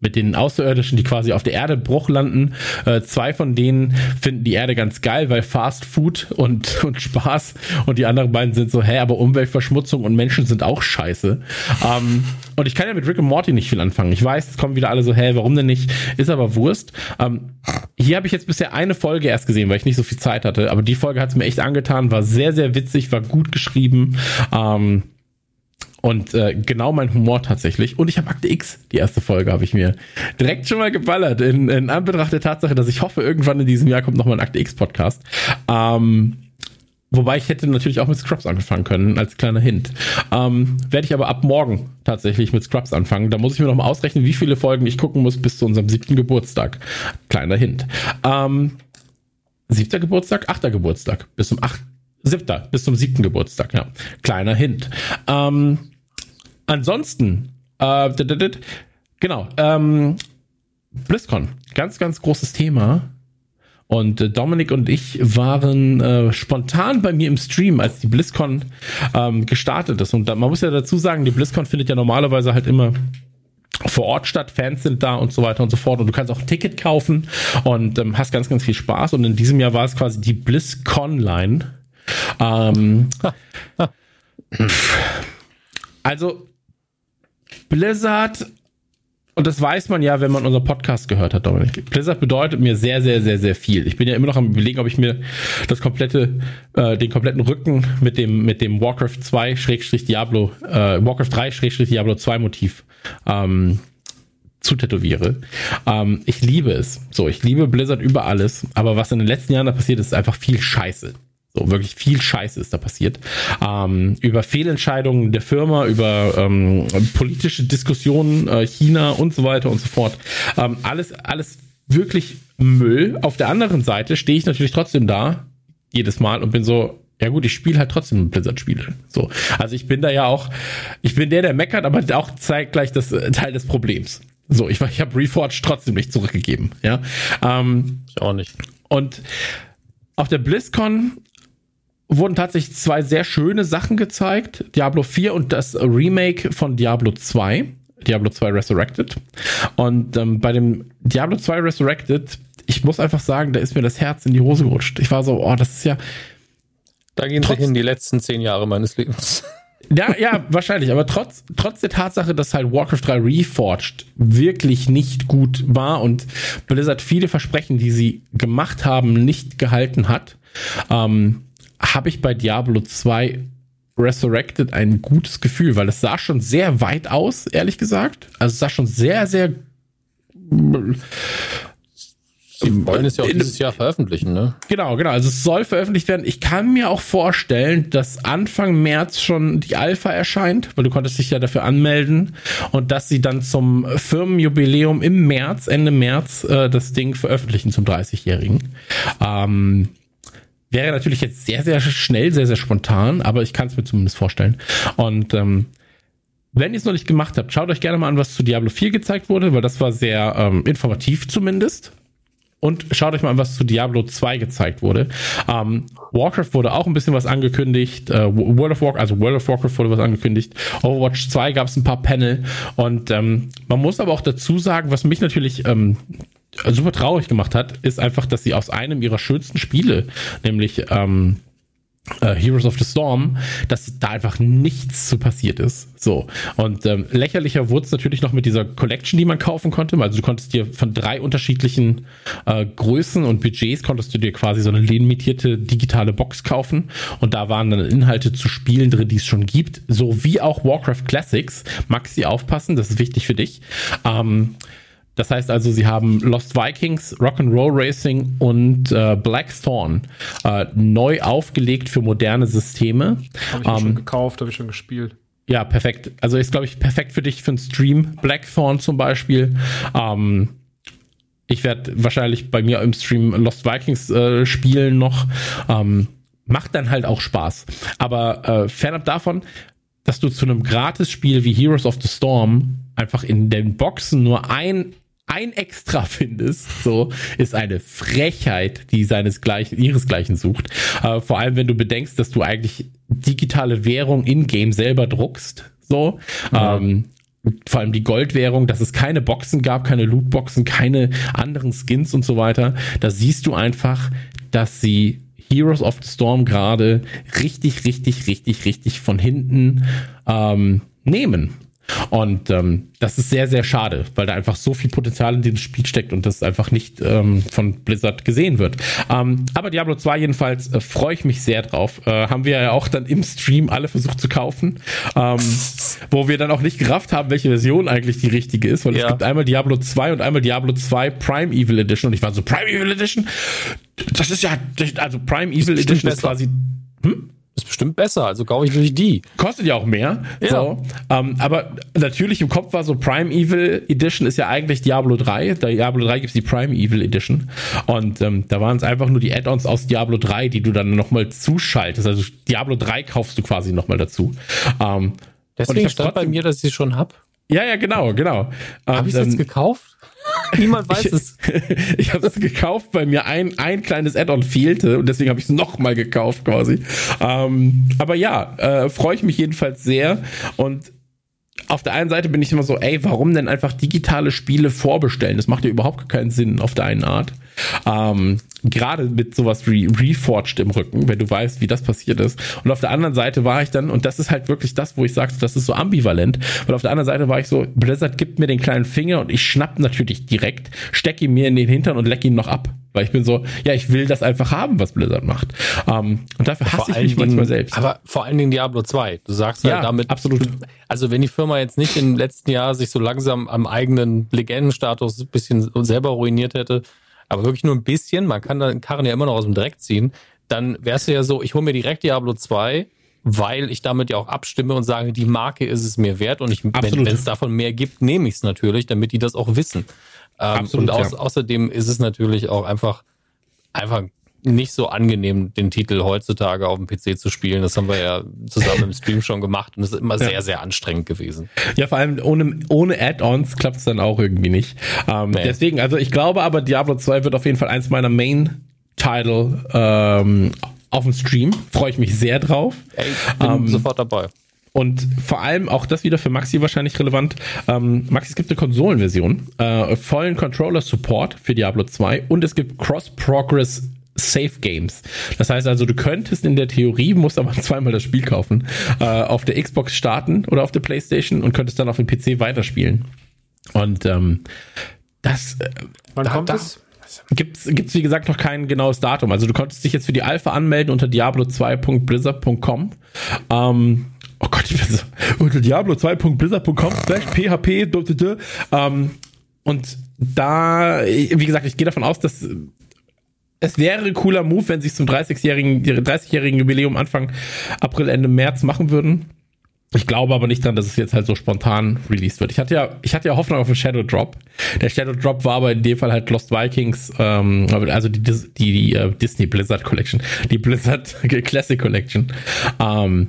mit den Außerirdischen, die quasi auf der Erde Bruch landen. Äh, zwei von denen finden die Erde ganz geil, weil Fast Food und, und Spaß und die anderen beiden sind so, hä, aber Umweltverschmutzung und Menschen sind auch scheiße. Ähm, und ich kann ja mit Rick und Morty nicht viel anfangen. Ich weiß, es kommen wieder alle so, hä, warum denn nicht? Ist aber Wurst. Ähm, hier habe ich jetzt bisher eine Folge erst gesehen, weil ich nicht so viel Zeit hatte, aber die Folge hat es mir echt angetan, war sehr, sehr witzig, war gut geschrieben. Ähm, und äh, genau mein Humor tatsächlich. Und ich habe Akte X, die erste Folge, habe ich mir direkt schon mal geballert. In, in Anbetracht der Tatsache, dass ich hoffe, irgendwann in diesem Jahr kommt nochmal ein Akte X-Podcast. Ähm, wobei ich hätte natürlich auch mit Scrubs angefangen können, als kleiner Hint. Ähm, Werde ich aber ab morgen tatsächlich mit Scrubs anfangen. Da muss ich mir nochmal ausrechnen, wie viele Folgen ich gucken muss bis zu unserem siebten Geburtstag. Kleiner Hint. Ähm, siebter Geburtstag, achter Geburtstag. Bis zum achten siebter, bis zum siebten Geburtstag, ja. Kleiner Hint. Ähm, ansonsten, äh, genau, ähm, BlizzCon, ganz, ganz großes Thema. Und äh, Dominik und ich waren äh, spontan bei mir im Stream, als die BlizzCon ähm, gestartet ist. Und da, man muss ja dazu sagen, die BlizzCon findet ja normalerweise halt immer vor Ort statt, Fans sind da und so weiter und so fort. Und du kannst auch ein Ticket kaufen und ähm, hast ganz, ganz viel Spaß. Und in diesem Jahr war es quasi die BlizzConline. Ähm, also Blizzard und das weiß man ja, wenn man unseren Podcast gehört hat, Dominik. Blizzard bedeutet mir sehr, sehr, sehr, sehr viel. Ich bin ja immer noch am überlegen, ob ich mir das komplette, äh, den kompletten Rücken mit dem, mit dem Warcraft 2 Schrägstrich Diablo, äh, Warcraft 3 Schrägstrich Diablo 2 Motiv ähm, zutätowiere. Ähm, ich liebe es. So, ich liebe Blizzard über alles. Aber was in den letzten Jahren da passiert ist, ist einfach viel Scheiße. So, wirklich viel Scheiße ist da passiert. Ähm, über Fehlentscheidungen der Firma, über ähm, politische Diskussionen, äh, China und so weiter und so fort. Ähm, alles, alles wirklich Müll. Auf der anderen Seite stehe ich natürlich trotzdem da, jedes Mal, und bin so, ja gut, ich spiele halt trotzdem Blizzard-Spiele. So. Also ich bin da ja auch, ich bin der, der meckert, aber auch zeigt gleich das äh, Teil des Problems. So, ich, ich habe Reforged trotzdem nicht zurückgegeben. Ja. Ähm, ich auch nicht. Und auf der BlizzCon wurden tatsächlich zwei sehr schöne Sachen gezeigt. Diablo 4 und das Remake von Diablo 2. Diablo 2 Resurrected. Und ähm, bei dem Diablo 2 Resurrected, ich muss einfach sagen, da ist mir das Herz in die Hose gerutscht. Ich war so, oh, das ist ja. Da gehen trotz, sie hin die letzten zehn Jahre meines Lebens. Ja, ja, wahrscheinlich. Aber trotz, trotz der Tatsache, dass halt Warcraft 3 Reforged wirklich nicht gut war und Blizzard viele Versprechen, die sie gemacht haben, nicht gehalten hat, ähm, habe ich bei Diablo 2 Resurrected ein gutes Gefühl, weil es sah schon sehr weit aus, ehrlich gesagt. Also es sah schon sehr, sehr. Sie wollen es ja auch dieses Jahr veröffentlichen, ne? Genau, genau. Also es soll veröffentlicht werden. Ich kann mir auch vorstellen, dass Anfang März schon die Alpha erscheint, weil du konntest dich ja dafür anmelden und dass sie dann zum Firmenjubiläum im März, Ende März, äh, das Ding veröffentlichen zum 30-Jährigen. Ähm, Wäre natürlich jetzt sehr, sehr schnell, sehr, sehr spontan, aber ich kann es mir zumindest vorstellen. Und ähm, wenn ihr es noch nicht gemacht habt, schaut euch gerne mal an, was zu Diablo 4 gezeigt wurde, weil das war sehr ähm, informativ zumindest. Und schaut euch mal an, was zu Diablo 2 gezeigt wurde. Ähm, Warcraft wurde auch ein bisschen was angekündigt. Äh, World of Warcraft, also World of Warcraft wurde was angekündigt. Overwatch 2 gab es ein paar Panel. Und ähm, man muss aber auch dazu sagen, was mich natürlich ähm, super traurig gemacht hat, ist einfach, dass sie aus einem ihrer schönsten Spiele, nämlich ähm, Uh, Heroes of the Storm, dass da einfach nichts zu passiert ist. So. Und ähm, lächerlicher wurde es natürlich noch mit dieser Collection, die man kaufen konnte. Also du konntest dir von drei unterschiedlichen äh, Größen und Budgets konntest du dir quasi so eine limitierte digitale Box kaufen. Und da waren dann Inhalte zu Spielen drin, die es schon gibt. So wie auch Warcraft Classics. Maxi aufpassen, das ist wichtig für dich. Ähm, das heißt also, sie haben Lost Vikings, Rock'n'Roll Racing und äh, Blackthorn äh, neu aufgelegt für moderne Systeme. Habe ich ähm, schon gekauft, habe ich schon gespielt. Ja, perfekt. Also ist, glaube ich, perfekt für dich für einen Stream. Blackthorn zum Beispiel. Ähm, ich werde wahrscheinlich bei mir im Stream Lost Vikings äh, spielen noch. Ähm, macht dann halt auch Spaß. Aber äh, fernab davon, dass du zu einem Gratis-Spiel wie Heroes of the Storm einfach in den Boxen nur ein ein Extra findest, so, ist eine Frechheit, die seinesgleichen, ihresgleichen sucht. Äh, vor allem, wenn du bedenkst, dass du eigentlich digitale Währung in-game selber druckst, so. Ja. Ähm, vor allem die Goldwährung, dass es keine Boxen gab, keine Lootboxen, keine anderen Skins und so weiter. Da siehst du einfach, dass sie Heroes of the Storm gerade richtig, richtig, richtig, richtig von hinten ähm, nehmen. Und ähm, das ist sehr, sehr schade, weil da einfach so viel Potenzial in diesem Spiel steckt und das einfach nicht ähm, von Blizzard gesehen wird. Ähm, aber Diablo 2 jedenfalls äh, freue ich mich sehr drauf. Äh, haben wir ja auch dann im Stream alle versucht zu kaufen, ähm, wo wir dann auch nicht gerafft haben, welche Version eigentlich die richtige ist, weil ja. es gibt einmal Diablo 2 und einmal Diablo 2 Prime Evil Edition und ich war so, Prime Evil Edition? Das ist ja, also Prime Evil Edition ist quasi... Hm? Ist bestimmt besser, also kaufe ich natürlich die. Kostet ja auch mehr. Ja. So. Ähm, aber natürlich im Kopf war so Prime Evil Edition ist ja eigentlich Diablo 3. Bei Diablo 3 gibt es die Prime Evil Edition. Und ähm, da waren es einfach nur die Add-ons aus Diablo 3, die du dann nochmal zuschaltest. Also Diablo 3 kaufst du quasi nochmal dazu. Ähm, Deswegen stand bei mir, dass ich sie schon hab. Ja, ja, genau, genau. Habe ich es Ähm, jetzt gekauft? Niemand weiß ich, es. ich habe es gekauft, weil mir ein, ein kleines Add-on fehlte und deswegen habe ich es nochmal gekauft quasi. Ähm, aber ja, äh, freue ich mich jedenfalls sehr und auf der einen Seite bin ich immer so, ey, warum denn einfach digitale Spiele vorbestellen? Das macht ja überhaupt keinen Sinn auf der einen Art. Ähm, Gerade mit sowas wie Reforged im Rücken, wenn du weißt, wie das passiert ist. Und auf der anderen Seite war ich dann, und das ist halt wirklich das, wo ich sage, das ist so ambivalent, weil auf der anderen Seite war ich so, Blizzard gibt mir den kleinen Finger und ich schnapp natürlich direkt, stecke ihn mir in den Hintern und leck ihn noch ab. Weil ich bin so, ja, ich will das einfach haben, was Blizzard macht. Ähm, und dafür hasse ich allen mich manchmal Dingen- selbst. Aber vor allen Dingen Diablo 2. Du sagst Ja, ja damit. absolut. Also wenn die Firma jetzt nicht im letzten Jahr sich so langsam am eigenen Legendenstatus ein bisschen selber ruiniert hätte, aber wirklich nur ein bisschen, man kann den Karren ja immer noch aus dem Dreck ziehen, dann wär's ja so, ich hole mir direkt Diablo 2, weil ich damit ja auch abstimme und sage, die Marke ist es mir wert und ich, wenn es davon mehr gibt, nehme ich es natürlich, damit die das auch wissen. Ähm, Absolut, und aus, ja. außerdem ist es natürlich auch einfach, einfach nicht so angenehm, den Titel heutzutage auf dem PC zu spielen. Das haben wir ja zusammen im Stream schon gemacht und es ist immer sehr, sehr anstrengend gewesen. Ja, vor allem ohne, ohne Add-ons klappt es dann auch irgendwie nicht. Ähm, Nee. Deswegen, also ich glaube aber, Diablo 2 wird auf jeden Fall eins meiner Main-Title ähm, auf dem Stream. Freue ich mich sehr drauf. Ey, ich bin Ähm, sofort dabei. Und vor allem auch das wieder für Maxi wahrscheinlich relevant. Ähm, Maxi, es gibt eine Konsolenversion, äh, vollen Controller-Support für Diablo 2 und es gibt Cross-Progress Safe Games. Das heißt also, du könntest in der Theorie, musst aber zweimal das Spiel kaufen, äh, auf der Xbox starten oder auf der Playstation und könntest dann auf dem PC weiterspielen. Und ähm, das äh, Wann Da- kommt da- es? gibt's gibt's wie gesagt noch kein genaues Datum. Also du konntest dich jetzt für die Alpha anmelden unter diablo2.blizzard.com. Ähm, oh Gott, ich bin so unter diablo2.blizzard.com slash php. Ähm, und da, wie gesagt, ich gehe davon aus, dass es wäre ein cooler Move, wenn sie es zum 30-jährigen 30-jährigen Jubiläum Anfang April, Ende März machen würden. Ich glaube aber nicht dran, dass es jetzt halt so spontan released wird. Ich hatte ja, ich hatte ja Hoffnung auf einen Shadow Drop. Der Shadow Drop war aber in dem Fall halt Lost Vikings, ähm, also die, die, die äh, Disney Blizzard Collection, die Blizzard Classic Collection. Ähm,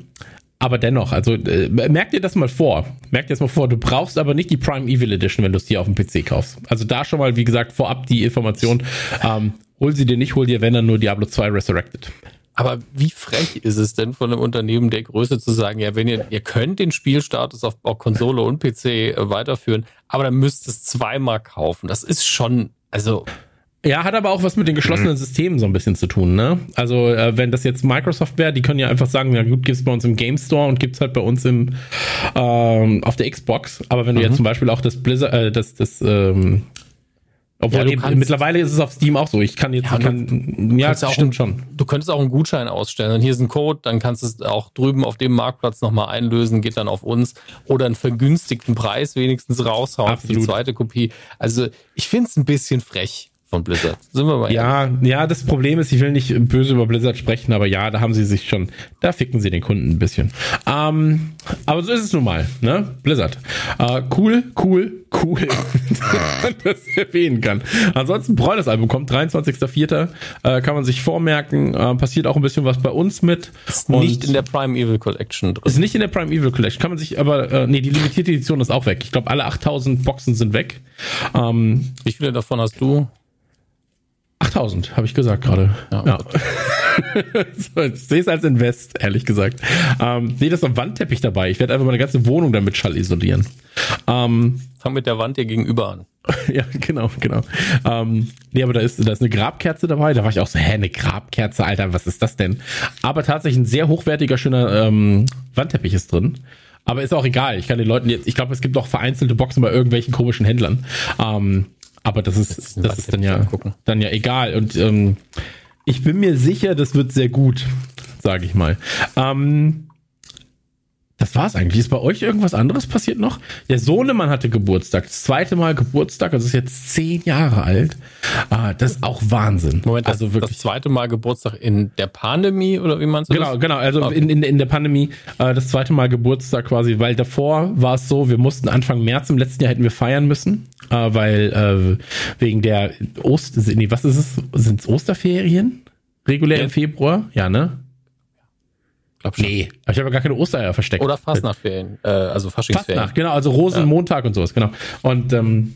aber dennoch, also äh, merk dir das mal vor. Merk dir das mal vor. Du brauchst aber nicht die Prime Evil Edition, wenn du es dir auf dem PC kaufst. Also da schon mal, wie gesagt, vorab die Information. Ähm, hol sie dir nicht, hol dir, wenn dann nur Diablo 2 Resurrected. Aber wie frech ist es denn von einem Unternehmen der Größe zu sagen, ja, wenn ihr, ihr könnt den Spielstatus auf, auf Konsole und PC äh, weiterführen, aber dann müsst ihr es zweimal kaufen. Das ist schon, also, Ja, hat aber auch was mit den geschlossenen Systemen so ein bisschen zu tun, ne? Also, äh, wenn das jetzt Microsoft wäre, die können ja einfach sagen, na gut, gibt's bei uns im Game Store und gibt's halt bei uns im ähm, auf der Xbox. Aber wenn du jetzt zum Beispiel auch das Blizzard, äh, das, das, ähm, obwohl Ja, du mittlerweile ist es auf Steam auch so. Ich kann jetzt, Ja, ich kann, ja, kannst ja auch stimmt einen- schon. du könntest auch einen Gutschein ausstellen. Und hier ist ein Code, dann kannst du es auch drüben auf dem Marktplatz nochmal einlösen, geht dann auf uns oder einen vergünstigten Preis wenigstens raushauen für die Absolut. zweite Kopie. Also, ich finde es ein bisschen frech von Blizzard. Sind wir mal ehrlich. Ja, ja, das Problem ist, ich will nicht böse über Blizzard sprechen, aber ja, da haben sie sich schon, da ficken sie den Kunden ein bisschen. Ähm, aber so ist es nun mal, ne? Blizzard. Äh, cool, cool, cool, dass man das erwähnen kann. Ansonsten, Broilers Album kommt, 23.04. Äh, kann man sich vormerken. Äh, passiert auch ein bisschen was bei uns mit. Ist nicht in der Prime Evil Collection drin. ist nicht in der Prime Evil Collection. Kann man sich aber, äh, nee, die limitierte Edition ist auch weg. Ich glaube, alle 8000 Boxen sind weg. Ähm, Wie viele davon hast du? 8000, habe ich gesagt gerade. Ja, Ja. so, ich sehe es als Invest, ehrlich gesagt. Ähm, nee, das ist ein Wandteppich dabei. Ich werde einfach meine ganze Wohnung damit Schall isolieren. Ähm, Fang mit der Wand hier gegenüber an. ja, genau, genau. Ähm, nee, aber da ist, da ist eine Grabkerze dabei. Da war ich auch so, hä, eine Grabkerze, Alter, was ist das denn? Aber tatsächlich ein sehr hochwertiger, schöner ähm, Wandteppich ist drin. Aber ist auch egal. Ich kann den Leuten jetzt, ich glaube, es gibt noch vereinzelte Boxen bei irgendwelchen komischen Händlern. Ähm, aber das ist, das ist dann ja, angucken. dann ja egal. Und ähm, ich bin mir sicher, das wird sehr gut, sage ich mal. Ähm, das war's eigentlich. Ist bei euch irgendwas anderes passiert noch? Der Sohnemann hatte Geburtstag. Das zweite Mal Geburtstag, also ist jetzt zehn Jahre alt. Ah, das ist auch Wahnsinn. Moment, das, also wirklich. das zweite Mal Geburtstag in der Pandemie oder wie meinst du Genau, das? genau. Also Okay. in, in, in der Pandemie äh, das zweite Mal Geburtstag quasi, weil davor war es so, wir mussten Anfang März im letzten Jahr hätten wir feiern müssen, äh, weil äh, wegen der Ost, nee, was ist es? Sind es Osterferien? Regulär Ja. im Februar? Ja, ne? Glaub schon. Nee, aber ich habe gar keine Ostereier versteckt. Oder Fastnachtferien, äh, also Faschingsferien. Fastnacht, genau, also Rosenmontag und sowas, genau. Und ähm,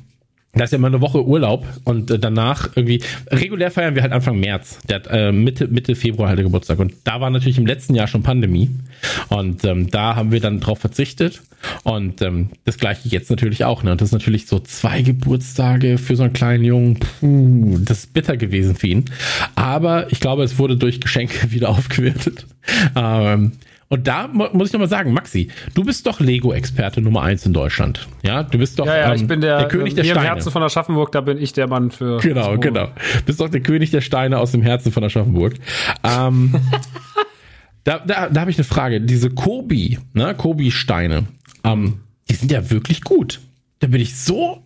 da ist ja immer eine Woche Urlaub und äh, danach irgendwie, regulär feiern wir halt Anfang März. Der hat äh, Mitte, Mitte Februar halt Geburtstag. Und da war natürlich im letzten Jahr schon Pandemie. Und ähm, da haben wir dann drauf verzichtet. Und ähm, das gleiche jetzt natürlich auch. Ne? Und das ist natürlich so zwei Geburtstage für so einen kleinen Jungen. Puh, das ist bitter gewesen für ihn. Aber ich glaube, es wurde durch Geschenke wieder aufgewertet. Ähm, und da mu- muss ich nochmal sagen, Maxi, du bist doch Lego-Experte Nummer eins in Deutschland. Ja, du bist doch Ja, ja, ich ähm, bin der, König der hier im Steine. Herzen von Aschaffenburg, da bin ich der Mann für. Genau, genau. Bist doch der König der Steine aus dem Herzen von Aschaffenburg. Ähm, da da, da habe ich eine Frage. Diese Kobi, ne, Kobi-Steine, ähm, die sind ja wirklich gut. Da bin ich so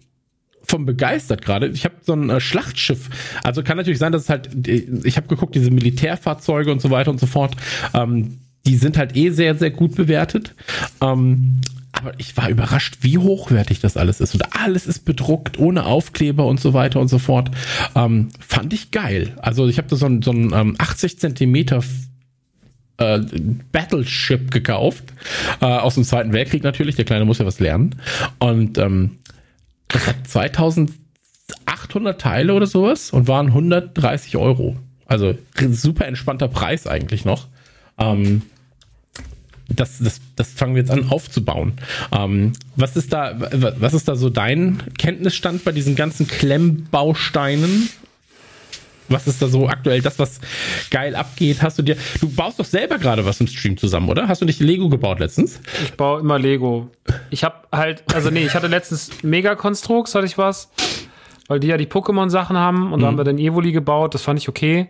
von begeistert gerade. Ich habe so ein äh, Schlachtschiff. Also kann natürlich sein, dass es halt, äh, ich habe geguckt, diese Militärfahrzeuge und so weiter und so fort, ähm, die sind halt eh sehr, sehr gut bewertet. Ähm, aber ich war überrascht, wie hochwertig das alles ist. Und alles ist bedruckt, ohne Aufkleber und so weiter und so fort. Ähm, fand ich geil. Also ich habe da so ein, so ein ähm, 80 Zentimeter äh, Battleship gekauft. Äh, aus dem Zweiten Weltkrieg natürlich. Der Kleine muss ja was lernen. Und ähm, das hat 2800 Teile oder sowas und waren 130 Euro. Also super entspannter Preis eigentlich noch. Ähm, das, das, das fangen wir jetzt an aufzubauen. Ähm, was ist da, was ist da so dein Kenntnisstand bei diesen ganzen Klemmbausteinen? Was ist da so aktuell das, was geil abgeht? Hast du dir, du baust doch selber gerade was im Stream zusammen, oder? Hast du nicht Lego gebaut letztens? Ich baue immer Lego. Ich habe halt, also nee, ich hatte letztens Mega-Konstrukts, hatte ich was, weil die ja die Pokémon-Sachen haben und da haben wir dann Evoli gebaut, das fand ich okay.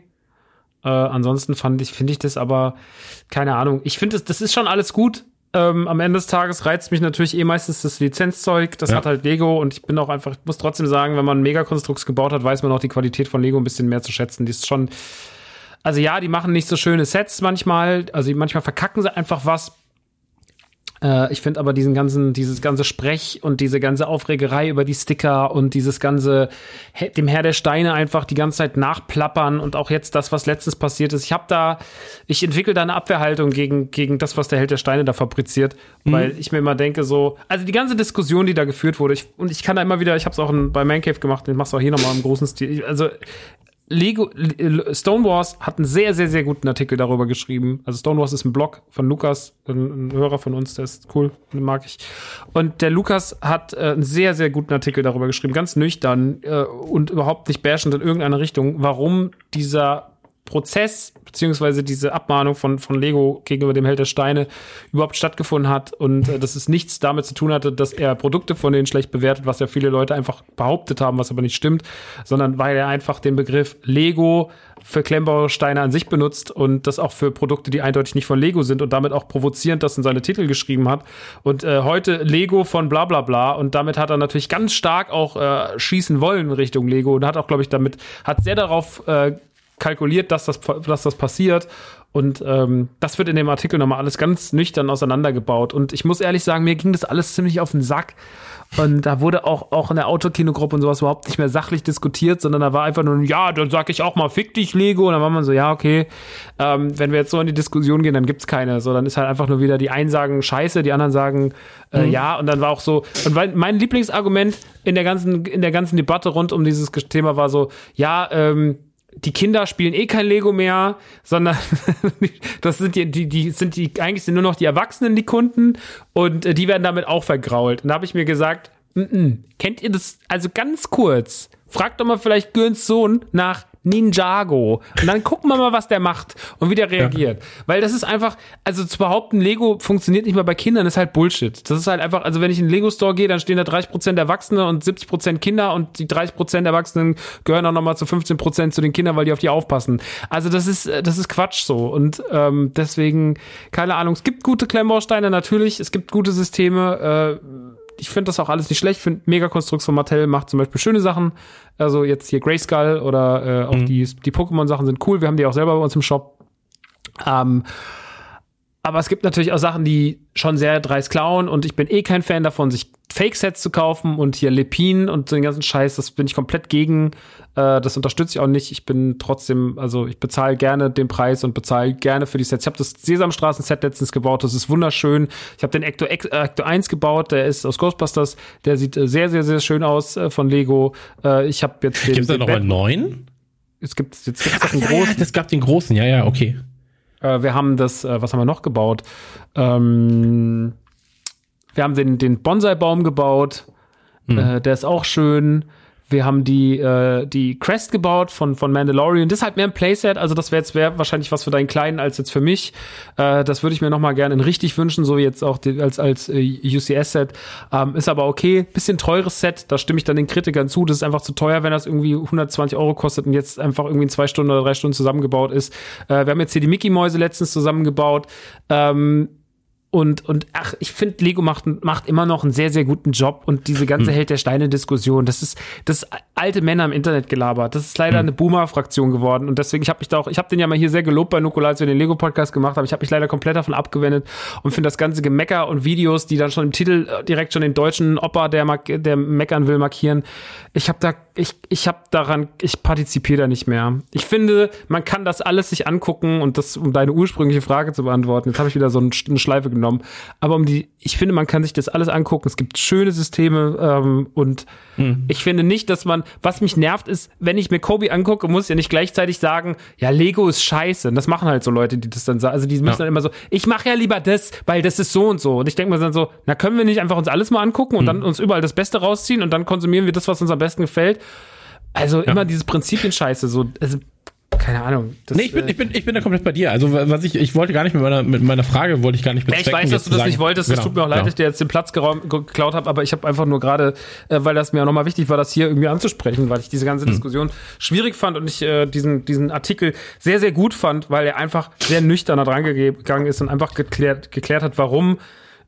Äh, ansonsten fand ich, finde ich das aber, keine Ahnung. Ich finde, das, das ist schon alles gut. Ähm, am Ende des Tages reizt mich natürlich eh meistens das Lizenzzeug. Das Ja. hat halt Lego und ich bin auch einfach, ich muss trotzdem sagen, wenn man Megakonstrukts gebaut hat, weiß man auch die Qualität von Lego ein bisschen mehr zu schätzen. Die ist schon, also ja, die machen nicht so schöne Sets manchmal. Also manchmal verkacken sie einfach was. Äh, ich finde aber diesen ganzen, dieses ganze Sprech und diese ganze Aufregerei über die Sticker und dieses ganze dem Herr der Steine einfach die ganze Zeit nachplappern und auch jetzt das, was letztens passiert ist. Ich habe da, ich entwickle da eine Abwehrhaltung gegen, gegen das, was der Held der Steine da fabriziert, weil ich mir immer denke so, also die ganze Diskussion, die da geführt wurde, ich, und ich kann da immer wieder, ich habe es auch in, bei Man Cave gemacht, ich mach's auch hier nochmal im großen Stil, also Lego, Stonewars hat einen sehr, sehr, sehr guten Artikel darüber geschrieben. Also Stonewars ist ein Blog von Lukas, ein, ein Hörer von uns, der ist cool, den mag ich. Und der Lukas hat äh, einen sehr, sehr guten Artikel darüber geschrieben, ganz nüchtern äh, und überhaupt nicht bashend in irgendeine Richtung, warum dieser Prozess beziehungsweise diese Abmahnung von, von Lego gegenüber dem Held der Steine überhaupt stattgefunden hat und äh, dass es nichts damit zu tun hatte, dass er Produkte von denen schlecht bewertet, was ja viele Leute einfach behauptet haben, was aber nicht stimmt, sondern weil er einfach den Begriff Lego für Klemmbausteine an sich benutzt und das auch für Produkte, die eindeutig nicht von Lego sind und damit auch provozierend das in seine Titel geschrieben hat. Und äh, heute Lego von bla bla bla und damit hat er natürlich ganz stark auch äh, schießen wollen Richtung Lego und hat auch, glaube ich, damit, hat sehr darauf äh, kalkuliert, dass das, dass das passiert. Und ähm, das wird in dem Artikel nochmal alles ganz nüchtern auseinandergebaut. Und ich muss ehrlich sagen, mir ging das alles ziemlich auf den Sack. Und da wurde auch, auch in der Autokinogruppe und sowas überhaupt nicht mehr sachlich diskutiert, sondern da war einfach nur, ja, dann sag ich auch mal, fick dich, Lego. Und dann war man so, ja, okay, ähm, wenn wir jetzt so in die Diskussion gehen, dann gibt's keine. So, dann ist halt einfach nur wieder die einen sagen Scheiße, die anderen sagen äh, ja. Und dann war auch so, und weil mein Lieblingsargument in der ganzen, in der ganzen Debatte rund um dieses Thema war so, ja, ähm, die Kinder spielen eh kein Lego mehr, sondern das sind die, die, die sind die, eigentlich sind nur noch die Erwachsenen die Kunden und äh, die werden damit auch vergrault. Und da habe ich mir gesagt, mm -mm, kennt ihr das, also ganz kurz, fragt doch mal vielleicht Gürns Sohn nach Ninjago. Und dann gucken wir mal, was der macht und wie der reagiert. Weil das ist einfach, also zu behaupten, Lego funktioniert nicht mehr bei Kindern, ist halt Bullshit. Das ist halt einfach, also wenn ich in den Lego-Store gehe, dann stehen da 30% Erwachsene und 70% Kinder und die 30% Erwachsenen gehören auch nochmal zu 15% zu den Kindern, weil die auf die aufpassen. Also das ist, das ist Quatsch so. Und ähm, deswegen, keine Ahnung, es gibt gute Klemmbausteine natürlich, es gibt gute Systeme, äh, ich finde das auch alles nicht schlecht. Ich finde Megakonstrukts von Mattel macht zum Beispiel schöne Sachen. Also jetzt hier Grayskull oder äh, auch die, die Pokémon-Sachen sind cool. Wir haben die auch selber bei uns im Shop. Ähm, aber es gibt natürlich auch Sachen, die schon sehr dreist klauen und ich bin eh kein Fan davon, sich Fake-Sets zu kaufen und hier Lepin und den ganzen Scheiß, das bin ich komplett gegen. Äh, das unterstütze ich auch nicht. Ich bin trotzdem, also ich bezahle gerne den Preis und bezahle gerne für die Sets. Ich habe das Sesamstraßen-Set letztens gebaut, das ist wunderschön. Ich habe den Ecto, Ecto 1 gebaut, der ist aus Ghostbusters, der sieht äh, sehr, sehr, sehr schön aus äh, von Lego. Äh, ich habe jetzt den. Gibt es da noch einen neuen? Es gibt jetzt gibt's Ach, einen ja, großen. Ja, das gab den großen, ja, ja, okay. Äh, wir haben das, äh, was haben wir noch gebaut? Ähm, wir haben den, den Bonsai-Baum gebaut. Hm. Äh, der ist auch schön. Wir haben die, äh, die Crest gebaut von, von Mandalorian. Das ist halt mehr ein Playset. Also das wäre jetzt wär wahrscheinlich was für deinen Kleinen als jetzt für mich. Äh, das würde ich mir noch mal gerne in richtig wünschen, so wie jetzt auch die, als, als äh, UCS-Set. Ähm, ist aber okay. Bisschen teures Set. Da stimme ich dann den Kritikern zu. Das ist einfach zu teuer, wenn das irgendwie 120 Euro kostet und jetzt einfach irgendwie in zwei Stunden oder drei Stunden zusammengebaut ist. Äh, wir haben jetzt hier die Mickey-Mäuse letztens zusammengebaut. Ähm, und, und ach, ich finde, Lego macht, macht immer noch einen sehr, sehr guten Job. Und diese ganze hm. Held der Steine-Diskussion, das ist das alte Männer im Internet gelabert. Das ist leider hm. eine Boomer-Fraktion geworden. Und deswegen, ich habe mich da auch, ich habe den ja mal hier sehr gelobt bei Nukola, als wir den Lego-Podcast gemacht haben. Ich habe mich leider komplett davon abgewendet und finde das ganze Gemecker und Videos, die dann schon im Titel äh, direkt schon den deutschen Opa, der, der meckern will, markieren. Ich habe da, ich, ich habe daran, ich partizipiere da nicht mehr. Ich finde, man kann das alles sich angucken und das, um deine ursprüngliche Frage zu beantworten. Jetzt habe ich wieder so eine Schleife genommen. Aber um die, ich finde, man kann sich das alles angucken. Es gibt schöne Systeme ähm, und hm. ich finde nicht, dass man, was mich nervt, ist, wenn ich mir Kobe angucke, muss ich ja nicht gleichzeitig sagen, ja, Lego ist scheiße. Und das machen halt so Leute, die das dann sagen. Also die müssen ja. dann immer so, ich mache ja lieber das, weil das ist so und so. Und ich denke mir dann so, na, können wir nicht einfach uns alles mal angucken und hm. dann uns überall das Beste rausziehen und dann konsumieren wir das, was uns am besten gefällt. Also ja. immer dieses Prinzipien-Scheiße, so, also keine Ahnung. Das, nee, ich bin, äh, ich, bin, ich bin da komplett bei dir. Also, was ich, ich wollte gar nicht mit meiner, mit meiner Frage, wollte ich gar nicht bezwecken. Ich weiß, dass du das sagen, nicht wolltest. Es genau, tut mir auch leid, genau. dass ich dir jetzt den Platz geklaut habe, aber ich habe einfach nur gerade, äh, weil das mir auch nochmal wichtig war, das hier irgendwie anzusprechen, weil ich diese ganze hm. Diskussion schwierig fand und ich äh, diesen, diesen Artikel sehr, sehr gut fand, weil er einfach sehr nüchtern da dran gegangen ist und einfach geklärt, geklärt hat, warum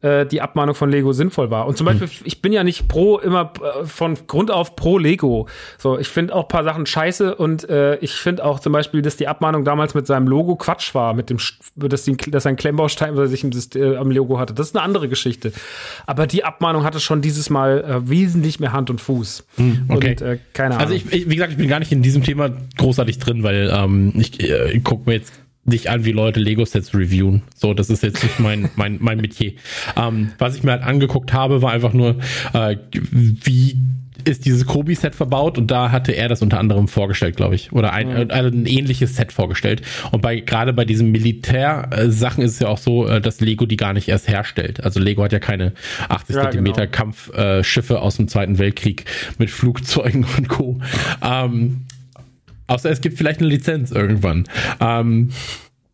äh, die Abmahnung von Lego sinnvoll war. Und zum Beispiel, hm. ich bin ja nicht pro, immer äh, von Grund auf pro Lego. So, ich finde auch paar Sachen scheiße und äh, ich finde auch zum Beispiel, dass die Abmahnung damals mit seinem Logo Quatsch war, mit dem, dass, die, dass ein Klemmbaustein oder sich äh, am Logo hatte. Das ist eine andere Geschichte. Aber die Abmahnung hatte schon dieses Mal äh, wesentlich mehr Hand und Fuß. Hm, okay. Und äh, keine also Ahnung. Also ich, ich, wie gesagt, ich bin gar nicht in diesem Thema großartig drin, weil ähm, ich, äh, ich gucke mir jetzt nicht an, wie Leute Lego-Sets reviewen. So, das ist jetzt nicht mein, mein, mein Metier. Ähm, was ich mir halt angeguckt habe, war einfach nur, äh, wie ist dieses Kobi-Set verbaut und da hatte er das unter anderem vorgestellt, glaube ich. Oder ein, mhm. also ein ähnliches Set vorgestellt. Und bei gerade bei diesen Militär-Sachen ist es ja auch so, äh, dass Lego die gar nicht erst herstellt. Also Lego hat ja keine 80 ja, Zentimeter genau. Kampfschiffe aus dem Zweiten Weltkrieg mit Flugzeugen und Co. Ähm, Außer es gibt vielleicht eine Lizenz irgendwann. Ähm,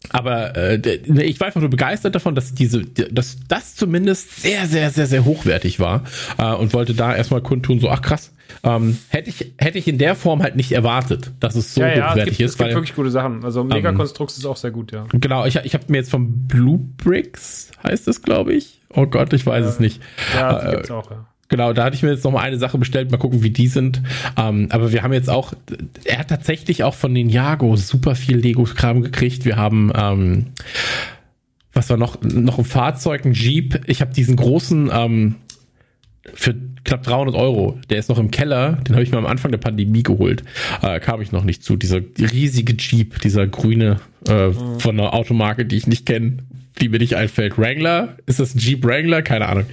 aber äh, ich war einfach nur begeistert davon, dass diese, dass das zumindest sehr, sehr, sehr, sehr hochwertig war äh, und wollte da erstmal kundtun, so ach krass, ähm, hätte ich hätte ich in der Form halt nicht erwartet, dass es so ja, ja, hochwertig es gibt, ist. Es gibt weil, wirklich gute Sachen. Also Megakonstrukt ähm, ist auch sehr gut, ja. Genau, ich, ich habe mir jetzt vom Blue Bricks heißt es, glaube ich. Oh Gott, ich weiß ja, es nicht. Ja, die äh, gibt's auch, ja. Genau, da hatte ich mir jetzt noch mal eine Sache bestellt, mal gucken, wie die sind. Ähm, aber wir haben jetzt auch, er hat tatsächlich auch von den Jago super viel Lego-Kram gekriegt. Wir haben, ähm, was war noch, noch ein Fahrzeug, ein Jeep. Ich habe diesen großen, ähm, für knapp 300 Euro. Der ist noch im Keller. Den habe ich mir am Anfang der Pandemie geholt. Äh, kam ich noch nicht zu. Dieser riesige Jeep, dieser grüne äh, mhm. von einer Automarke, die ich nicht kenne, die mir nicht einfällt. Wrangler? Ist das ein Jeep Wrangler? Keine Ahnung.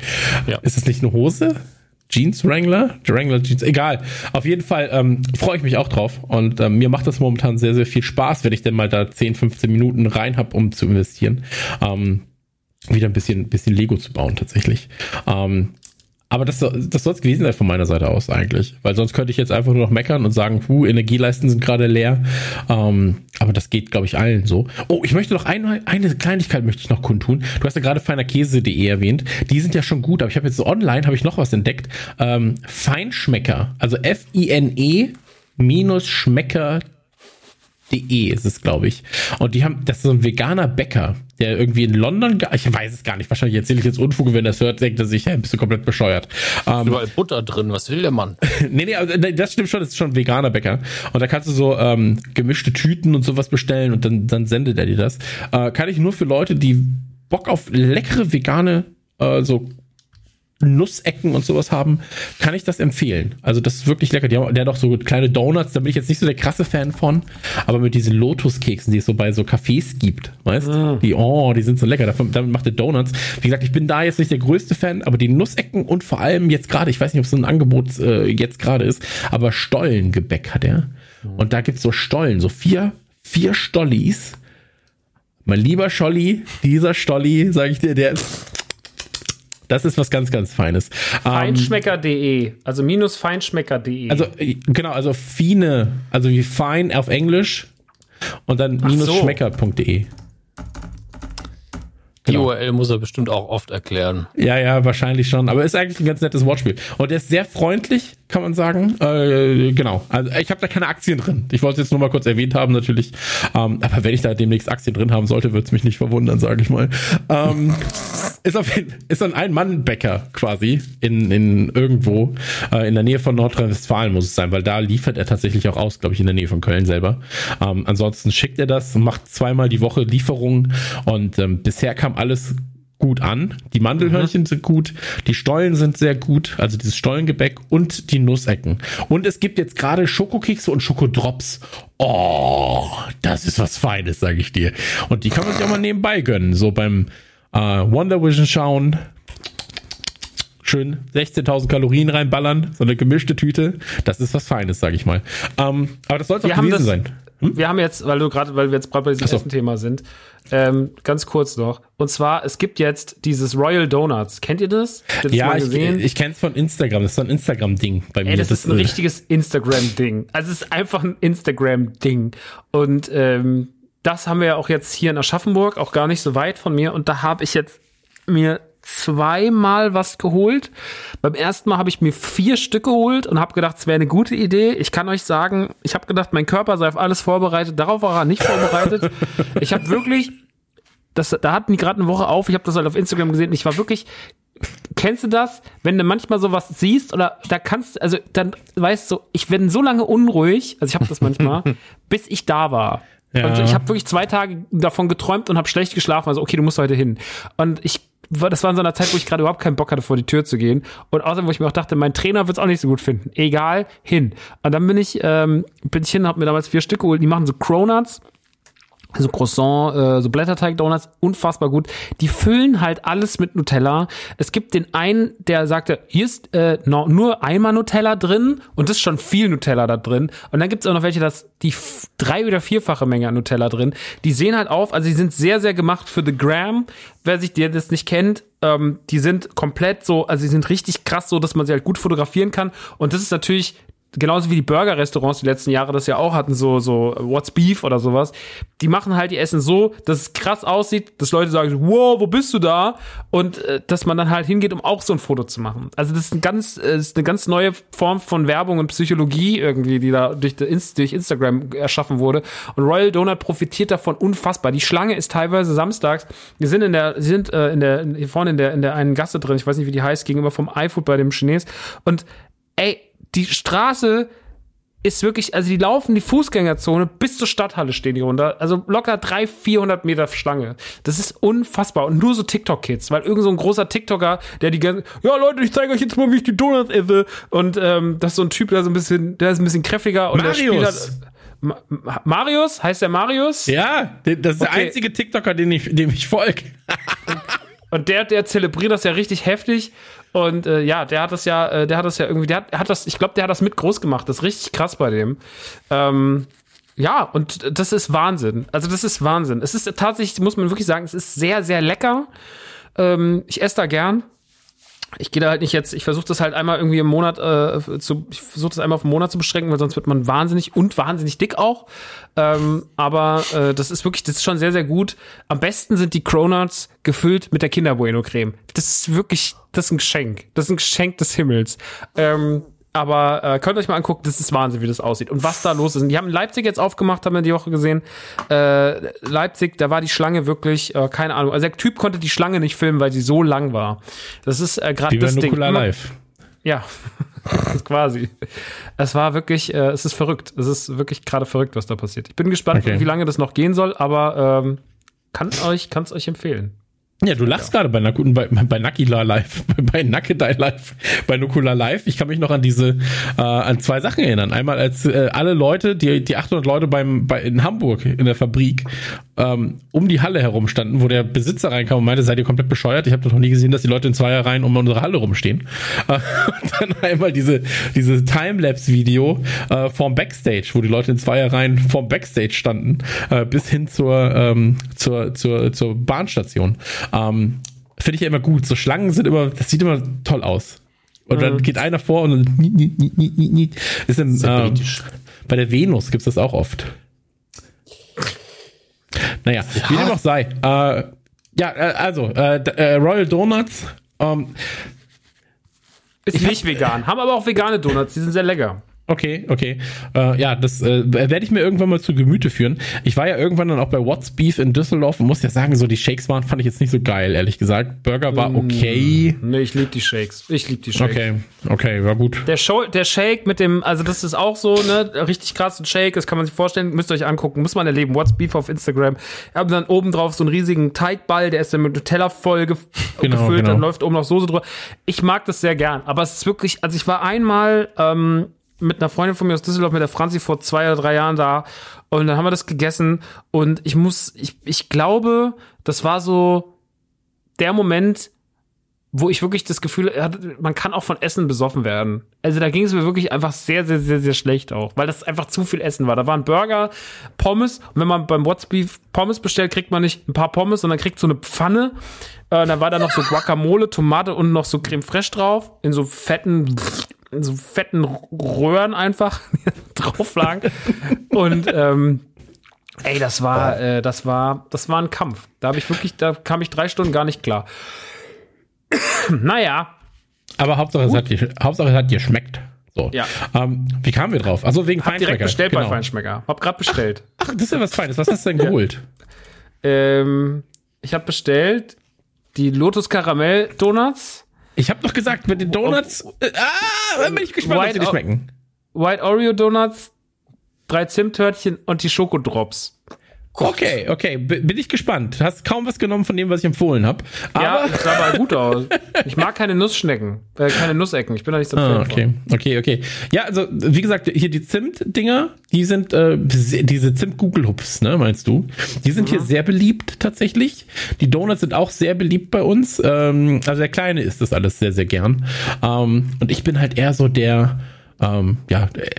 Ja. Ist das nicht eine Hose? Jeans Wrangler? Wrangler Jeans, egal. Auf jeden Fall ähm, freue ich mich auch drauf. Und ähm, mir macht das momentan sehr, sehr viel Spaß, wenn ich denn mal da 10, 15 Minuten rein habe, um zu investieren. Ähm, wieder ein bisschen, bisschen Lego zu bauen tatsächlich. Ähm, aber das, das soll es gewesen sein von meiner Seite aus eigentlich. Weil sonst könnte ich jetzt einfach nur noch meckern und sagen, hu, Energieleisten sind gerade leer. Ähm, aber das geht, glaube ich, allen so. Oh, ich möchte noch eine, eine Kleinigkeit möchte ich noch kundtun. Du hast ja gerade feinerkäse.de erwähnt. Die sind ja schon gut, aber ich habe jetzt so online, habe ich noch was entdeckt. Ähm, Feinschmecker, also F-I-N-E minus Schmecker De ist es, glaube ich. Und die haben, das ist so ein veganer Bäcker, der irgendwie in London, ich weiß es gar nicht, wahrscheinlich erzähle ich jetzt Unfug, wenn er das hört, denkt er sich, hey, bist du komplett bescheuert. Ähm, überall Butter drin, was will der Mann? nee, nee, also, das stimmt schon, das ist schon ein veganer Bäcker. Und da kannst du so ähm, gemischte Tüten und sowas bestellen und dann, dann sendet er dir das. Äh, kann ich nur für Leute, die Bock auf leckere vegane, äh, so Nussecken und sowas haben, kann ich das empfehlen. Also das ist wirklich lecker. Die haben, der hat auch so kleine Donuts, da bin ich jetzt nicht so der krasse Fan von, aber mit diesen Lotuskeksen, die es so bei so Cafés gibt, weißt Ah. Die, oh, die sind so lecker. Davon, damit macht der Donuts. Wie gesagt, ich bin da jetzt nicht der größte Fan, aber die Nussecken und vor allem jetzt gerade, ich weiß nicht, ob es so ein Angebot äh, jetzt gerade ist, aber Stollengebäck hat er. Und da gibt's so Stollen, so vier, vier Stollis. Mein lieber Scholli, dieser Stolli, sage ich dir, der ist das ist was ganz, ganz Feines. Ähm, Feinschmecker.de, also minus feinschmecker.de. also, genau, also Fine, also wie fein auf Englisch und dann minus so. schmecker.de. Die Genau. URL muss er bestimmt auch oft erklären. Ja, ja, wahrscheinlich schon. Aber ist eigentlich ein ganz nettes Wortspiel. Und der ist sehr freundlich, kann man sagen. Äh, genau. Also ich habe da keine Aktien drin. Ich wollte es jetzt nur mal kurz erwähnt haben, natürlich. Ähm, aber wenn ich da demnächst Aktien drin haben sollte, würde es mich nicht verwundern, sage ich mal. Ähm, ist auf jeden ist ein Ein-Mann-Bäcker quasi in, in irgendwo äh, in der Nähe von Nordrhein-Westfalen muss es sein, weil da liefert er tatsächlich auch aus, glaube ich, in der Nähe von Köln selber. Ähm, ansonsten schickt er das, macht zweimal die Woche Lieferungen und ähm, bisher kam alles gut an. Die Mandelhörnchen sind gut, die Stollen sind sehr gut, also dieses Stollengebäck und die Nussecken. Und es gibt jetzt gerade Schokokekse und Schokodrops. Oh, das ist was Feines, sage ich dir. Und die kann man sich auch mal nebenbei gönnen, so beim äh, Wonder Vision schauen. Schön 16.000 Kalorien reinballern, so eine gemischte Tüte. Das ist was Feines, sage ich mal. Ähm, aber das soll es auch gewesen das- sein. Wir haben jetzt, weil du gerade, weil wir jetzt gerade bei diesem so. ersten Thema sind, ähm, ganz kurz noch. Und zwar, es gibt jetzt dieses Royal Donuts. Kennt ihr das? Das Ja, ich, ich kenne es von Instagram. Das ist so ein Instagram-Ding bei mir. Ey, das ist ein äh, richtiges Instagram-Ding. Also es ist einfach ein Instagram-Ding. Und ähm, das haben wir ja auch jetzt hier in Aschaffenburg, auch gar nicht so weit von mir. Und da habe ich jetzt mir zweimal was geholt. Beim ersten Mal habe ich mir vier Stück geholt und habe gedacht, es wäre eine gute Idee. Ich kann euch sagen, ich habe gedacht, mein Körper sei auf alles vorbereitet. Darauf war er nicht vorbereitet. ich habe wirklich, das, da hatten die gerade eine Woche auf. Ich habe das halt auf Instagram gesehen. Ich war wirklich Kennst du das, wenn du manchmal sowas siehst oder da kannst, also dann weißt du, ich bin so lange unruhig, also ich habe das manchmal, bis ich da war. Ja. Und ich habe wirklich zwei Tage davon geträumt und habe schlecht geschlafen. Also okay, du musst heute hin. Und ich das war in so einer Zeit, wo ich gerade überhaupt keinen Bock hatte, vor die Tür zu gehen. Und außerdem, wo ich mir auch dachte, mein Trainer wird es auch nicht so gut finden. Egal, hin. Und dann bin ich, ähm, bin ich hin, habe mir damals vier Stück geholt. Die machen so Cronuts so Croissant, äh, so Blätterteig-Donuts, unfassbar gut. Die füllen halt alles mit Nutella. Es gibt den einen, der sagte, hier ist äh, no, nur einmal Nutella drin und das ist schon viel Nutella da drin. Und dann gibt's auch noch welche, das die drei- oder vierfache Menge an Nutella drin. Die sehen halt auf, also die sind sehr, sehr gemacht für The Gram. Wer sich der das nicht kennt, ähm, die sind komplett so, also die sind richtig krass so, dass man sie halt gut fotografieren kann. Und das ist natürlich genauso wie die Burger-Restaurants die letzten Jahre das ja auch hatten, so, so What's Beef oder sowas, die machen halt die Essen so, dass es krass aussieht, dass Leute sagen, wow, wo bist du da? Und äh, dass man dann halt hingeht, um auch so ein Foto zu machen. Also das ist, ein ganz, äh, ist eine ganz neue Form von Werbung und Psychologie irgendwie, die da durch, durch Instagram erschaffen wurde. Und Royal Donut profitiert davon unfassbar. Die Schlange ist teilweise samstags, wir sind in der, sind äh, in der, hier vorne in der, in der einen Gasse drin, ich weiß nicht, wie die heißt, gegenüber vom iFood bei dem Chines. Und ey, die Straße ist wirklich, also die laufen die Fußgängerzone bis zur Stadthalle stehen die runter. Also locker 300, 400 Meter Schlange. Das ist unfassbar. Und nur so TikTok-Kids, weil irgend so ein großer TikToker, der die ganze, ja Leute, ich zeige euch jetzt mal, wie ich die Donuts esse. Und ähm, das ist so ein Typ, der so ein bisschen, der ist ein bisschen kräftiger. Und der spielt Marius. halt, Ma Ma- Marius? Heißt der Marius? Ja, das ist der Okay. einzige TikToker, den ich, dem ich folge. Und der, der zelebriert das ja richtig heftig. Und äh, ja, der hat das ja, äh, der hat das ja irgendwie, der hat, hat das, ich glaube, der hat das mit groß gemacht. Das ist richtig krass bei dem. Ähm, ja, und das ist Wahnsinn. Also das ist Wahnsinn. Es ist tatsächlich, muss man wirklich sagen, es ist sehr, sehr lecker. Ähm, ich esse da gern. Ich gehe da halt nicht jetzt, ich versuche das halt einmal irgendwie im Monat äh, zu, ich versuche das einmal auf den Monat zu beschränken, weil sonst wird man wahnsinnig und wahnsinnig dick auch. Ähm, aber äh, das ist wirklich, das ist schon sehr, sehr gut. Am besten sind die Cronuts gefüllt mit der Kinder Bueno Creme. Das ist wirklich, das ist ein Geschenk. Das ist ein Geschenk des Himmels. Ähm, aber äh, könnt euch mal angucken, das ist Wahnsinn, wie das aussieht. Und was da los ist. Und Die haben in Leipzig jetzt aufgemacht, haben wir die Woche gesehen. Äh, Leipzig, da war die Schlange wirklich, äh, keine Ahnung. Also der Typ konnte die Schlange nicht filmen, weil sie so lang war. Das ist äh, gerade das Ding. Nukular Immer- Live. Ja, das ist quasi. Es war wirklich, äh, es ist verrückt. Es ist wirklich gerade verrückt, was da passiert. Ich bin gespannt, Okay. wie lange das noch gehen soll, aber ähm, kann euch, kann es euch empfehlen. Ja, du lachst gerade bei, Naku- bei, bei Nakila Live, bei Nakedai Live, bei Nukula Live. Ich kann mich noch an diese, äh, an zwei Sachen erinnern. Einmal als äh, alle Leute, die, die 800 Leute beim, bei, in Hamburg in der Fabrik ähm, um die Halle herum standen, wo der Besitzer reinkam und meinte, seid ihr komplett bescheuert? Ich habe noch nie gesehen, dass die Leute in Zweierreihen um unsere Halle rumstehen. Äh, und dann einmal diese, diese Timelapse-Video äh, vorm Backstage, wo die Leute in Zweierreihen vorm Backstage standen, äh, bis hin zur, ähm, zur, zur, zur Bahnstation. Ähm, Finde ich ja immer gut. So Schlangen sind immer, das sieht immer toll aus. Und dann geht einer vor und dann ist im, ähm, bei der Venus gibt's das auch oft. Naja, wie dem auch sei. Äh, ja, äh, also, äh, äh, Royal Donuts. Ähm, Ist Ich hab- nicht vegan. Haben aber auch vegane Donuts, die sind sehr lecker. Okay, okay. Äh, ja, das äh, werde ich mir irgendwann mal zu Gemüte führen. Ich war ja irgendwann dann auch bei What's Beef in Düsseldorf und muss ja sagen, so die Shakes waren, fand ich jetzt nicht so geil, ehrlich gesagt. Burger war okay. Nee, ich liebe die Shakes. Ich liebe die Shakes. Okay, okay, war gut. Der, Show, der Shake mit dem, also das ist auch so, ne, richtig krass ein Shake, das kann man sich vorstellen, müsst ihr euch angucken, muss man erleben. What's Beef auf Instagram. Wir haben dann oben drauf so einen riesigen Teigball, der ist dann mit Nutella voll gef Genau, gefüllt, genau. dann läuft oben noch Soße drüber. Ich mag das sehr gern, aber es ist wirklich, also ich war einmal ähm, mit einer Freundin von mir aus Düsseldorf, mit der Franzi vor zwei oder drei Jahren da und dann haben wir das gegessen und ich muss, ich, ich glaube, das war so der Moment, wo ich wirklich das Gefühl hatte, man kann auch von Essen besoffen werden. Also da ging es mir wirklich einfach sehr, sehr, sehr, sehr schlecht auch, weil das einfach zu viel Essen war. Da waren Burger, Pommes und wenn man beim What's Beef Pommes bestellt, kriegt man nicht ein paar Pommes, sondern kriegt so eine Pfanne. Äh, da war da noch so Guacamole, Tomate und noch so Creme Fraiche drauf in so fetten in so fetten Röhren einfach drauf lagen. Und ähm, ey, das war, äh, das war, das war ein Kampf. Da habe ich wirklich, da kam ich drei Stunden gar nicht klar. naja, Aber Hauptsache es, hat dir, Hauptsache, es hat dir schmeckt. So. Ja. Ähm, wie kamen wir drauf? Also wegen hab direkt Feinschmecker. bestellt genau. bei Feinschmecker. Hab grad bestellt. Ach, das ist ja was Feines. Was hast du denn geholt? ähm, ich habe bestellt die Lotus Karamell Donuts, Ich habe doch gesagt, mit den Donuts. Äh, ah, bin ich gespannt, ob White sie dir O- schmecken. White Oreo Donuts, drei Zimttörtchen und die Schokodrops. Okay, okay, b- bin ich gespannt. Hast kaum was genommen von dem, was ich empfohlen habe. Ja, Aber das sah aber gut aus. Ich mag keine Nussschnecken, äh, keine Nussecken. Ich bin da nicht so Ah, Fan von. okay, okay, okay. Ja, also wie gesagt, hier die Zimt-Dinger, die sind äh, se- diese Zimt-Gugelhupfs, ne, meinst du? Die sind hier sehr beliebt tatsächlich. Die Donuts sind auch sehr beliebt bei uns. Ähm, also der Kleine isst das alles sehr, sehr gern. Ähm, und ich bin halt eher so der ähm, ja, äh,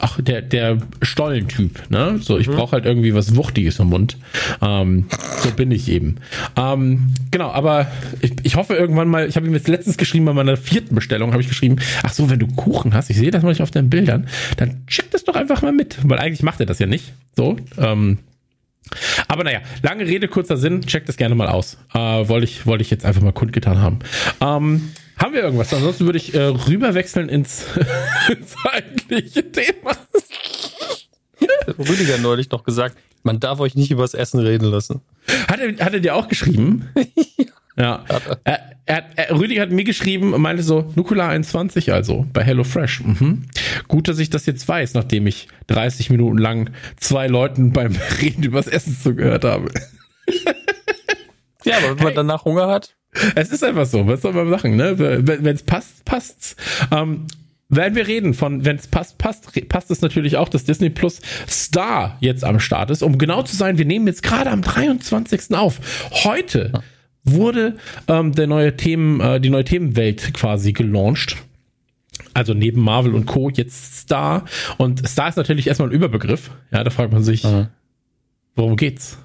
ach, der, der Stollentyp, ne? So, ich brauche halt irgendwie was Wuchtiges im Mund. Ähm, so bin ich eben. Ähm, genau, aber ich, ich hoffe irgendwann mal, ich habe ihm jetzt letztens geschrieben, bei meiner vierten Bestellung habe ich geschrieben, ach so, wenn du Kuchen hast, ich sehe das manchmal auf deinen Bildern, dann schick das doch einfach mal mit, weil eigentlich macht er das ja nicht. So, ähm, aber naja, lange Rede, kurzer Sinn, check das gerne mal aus. Äh, wollte ich, wollte ich jetzt einfach mal kundgetan haben. Ähm, haben wir irgendwas? Ansonsten würde ich äh, rüberwechseln ins, ins eigentliche Thema. Rüdiger neulich noch gesagt, man darf euch nicht übers Essen reden lassen. Hat er, hat er dir auch geschrieben? ja. Er, er, er, Rüdiger hat mir geschrieben und meinte so, Nukula 21 also, bei HelloFresh. Mhm. Gut, dass ich das jetzt weiß, nachdem ich 30 Minuten lang zwei Leuten beim Reden übers Essen zugehört habe. Ja, aber wenn man danach Hunger hat, Es ist einfach so, was soll man machen, ne? Wenn es passt, passt's. Ähm, wenn wir reden von, wenn es passt, passt, passt es natürlich auch, dass Disney Plus Star jetzt am Start ist. Um genau zu sein, wir nehmen jetzt gerade am 23. auf. Heute wurde ähm, der neue Themen, äh, die neue Themenwelt quasi gelauncht. Also neben Marvel und Co. jetzt Star. Und Star ist natürlich erstmal ein Überbegriff. Ja, da fragt man sich, worum geht's?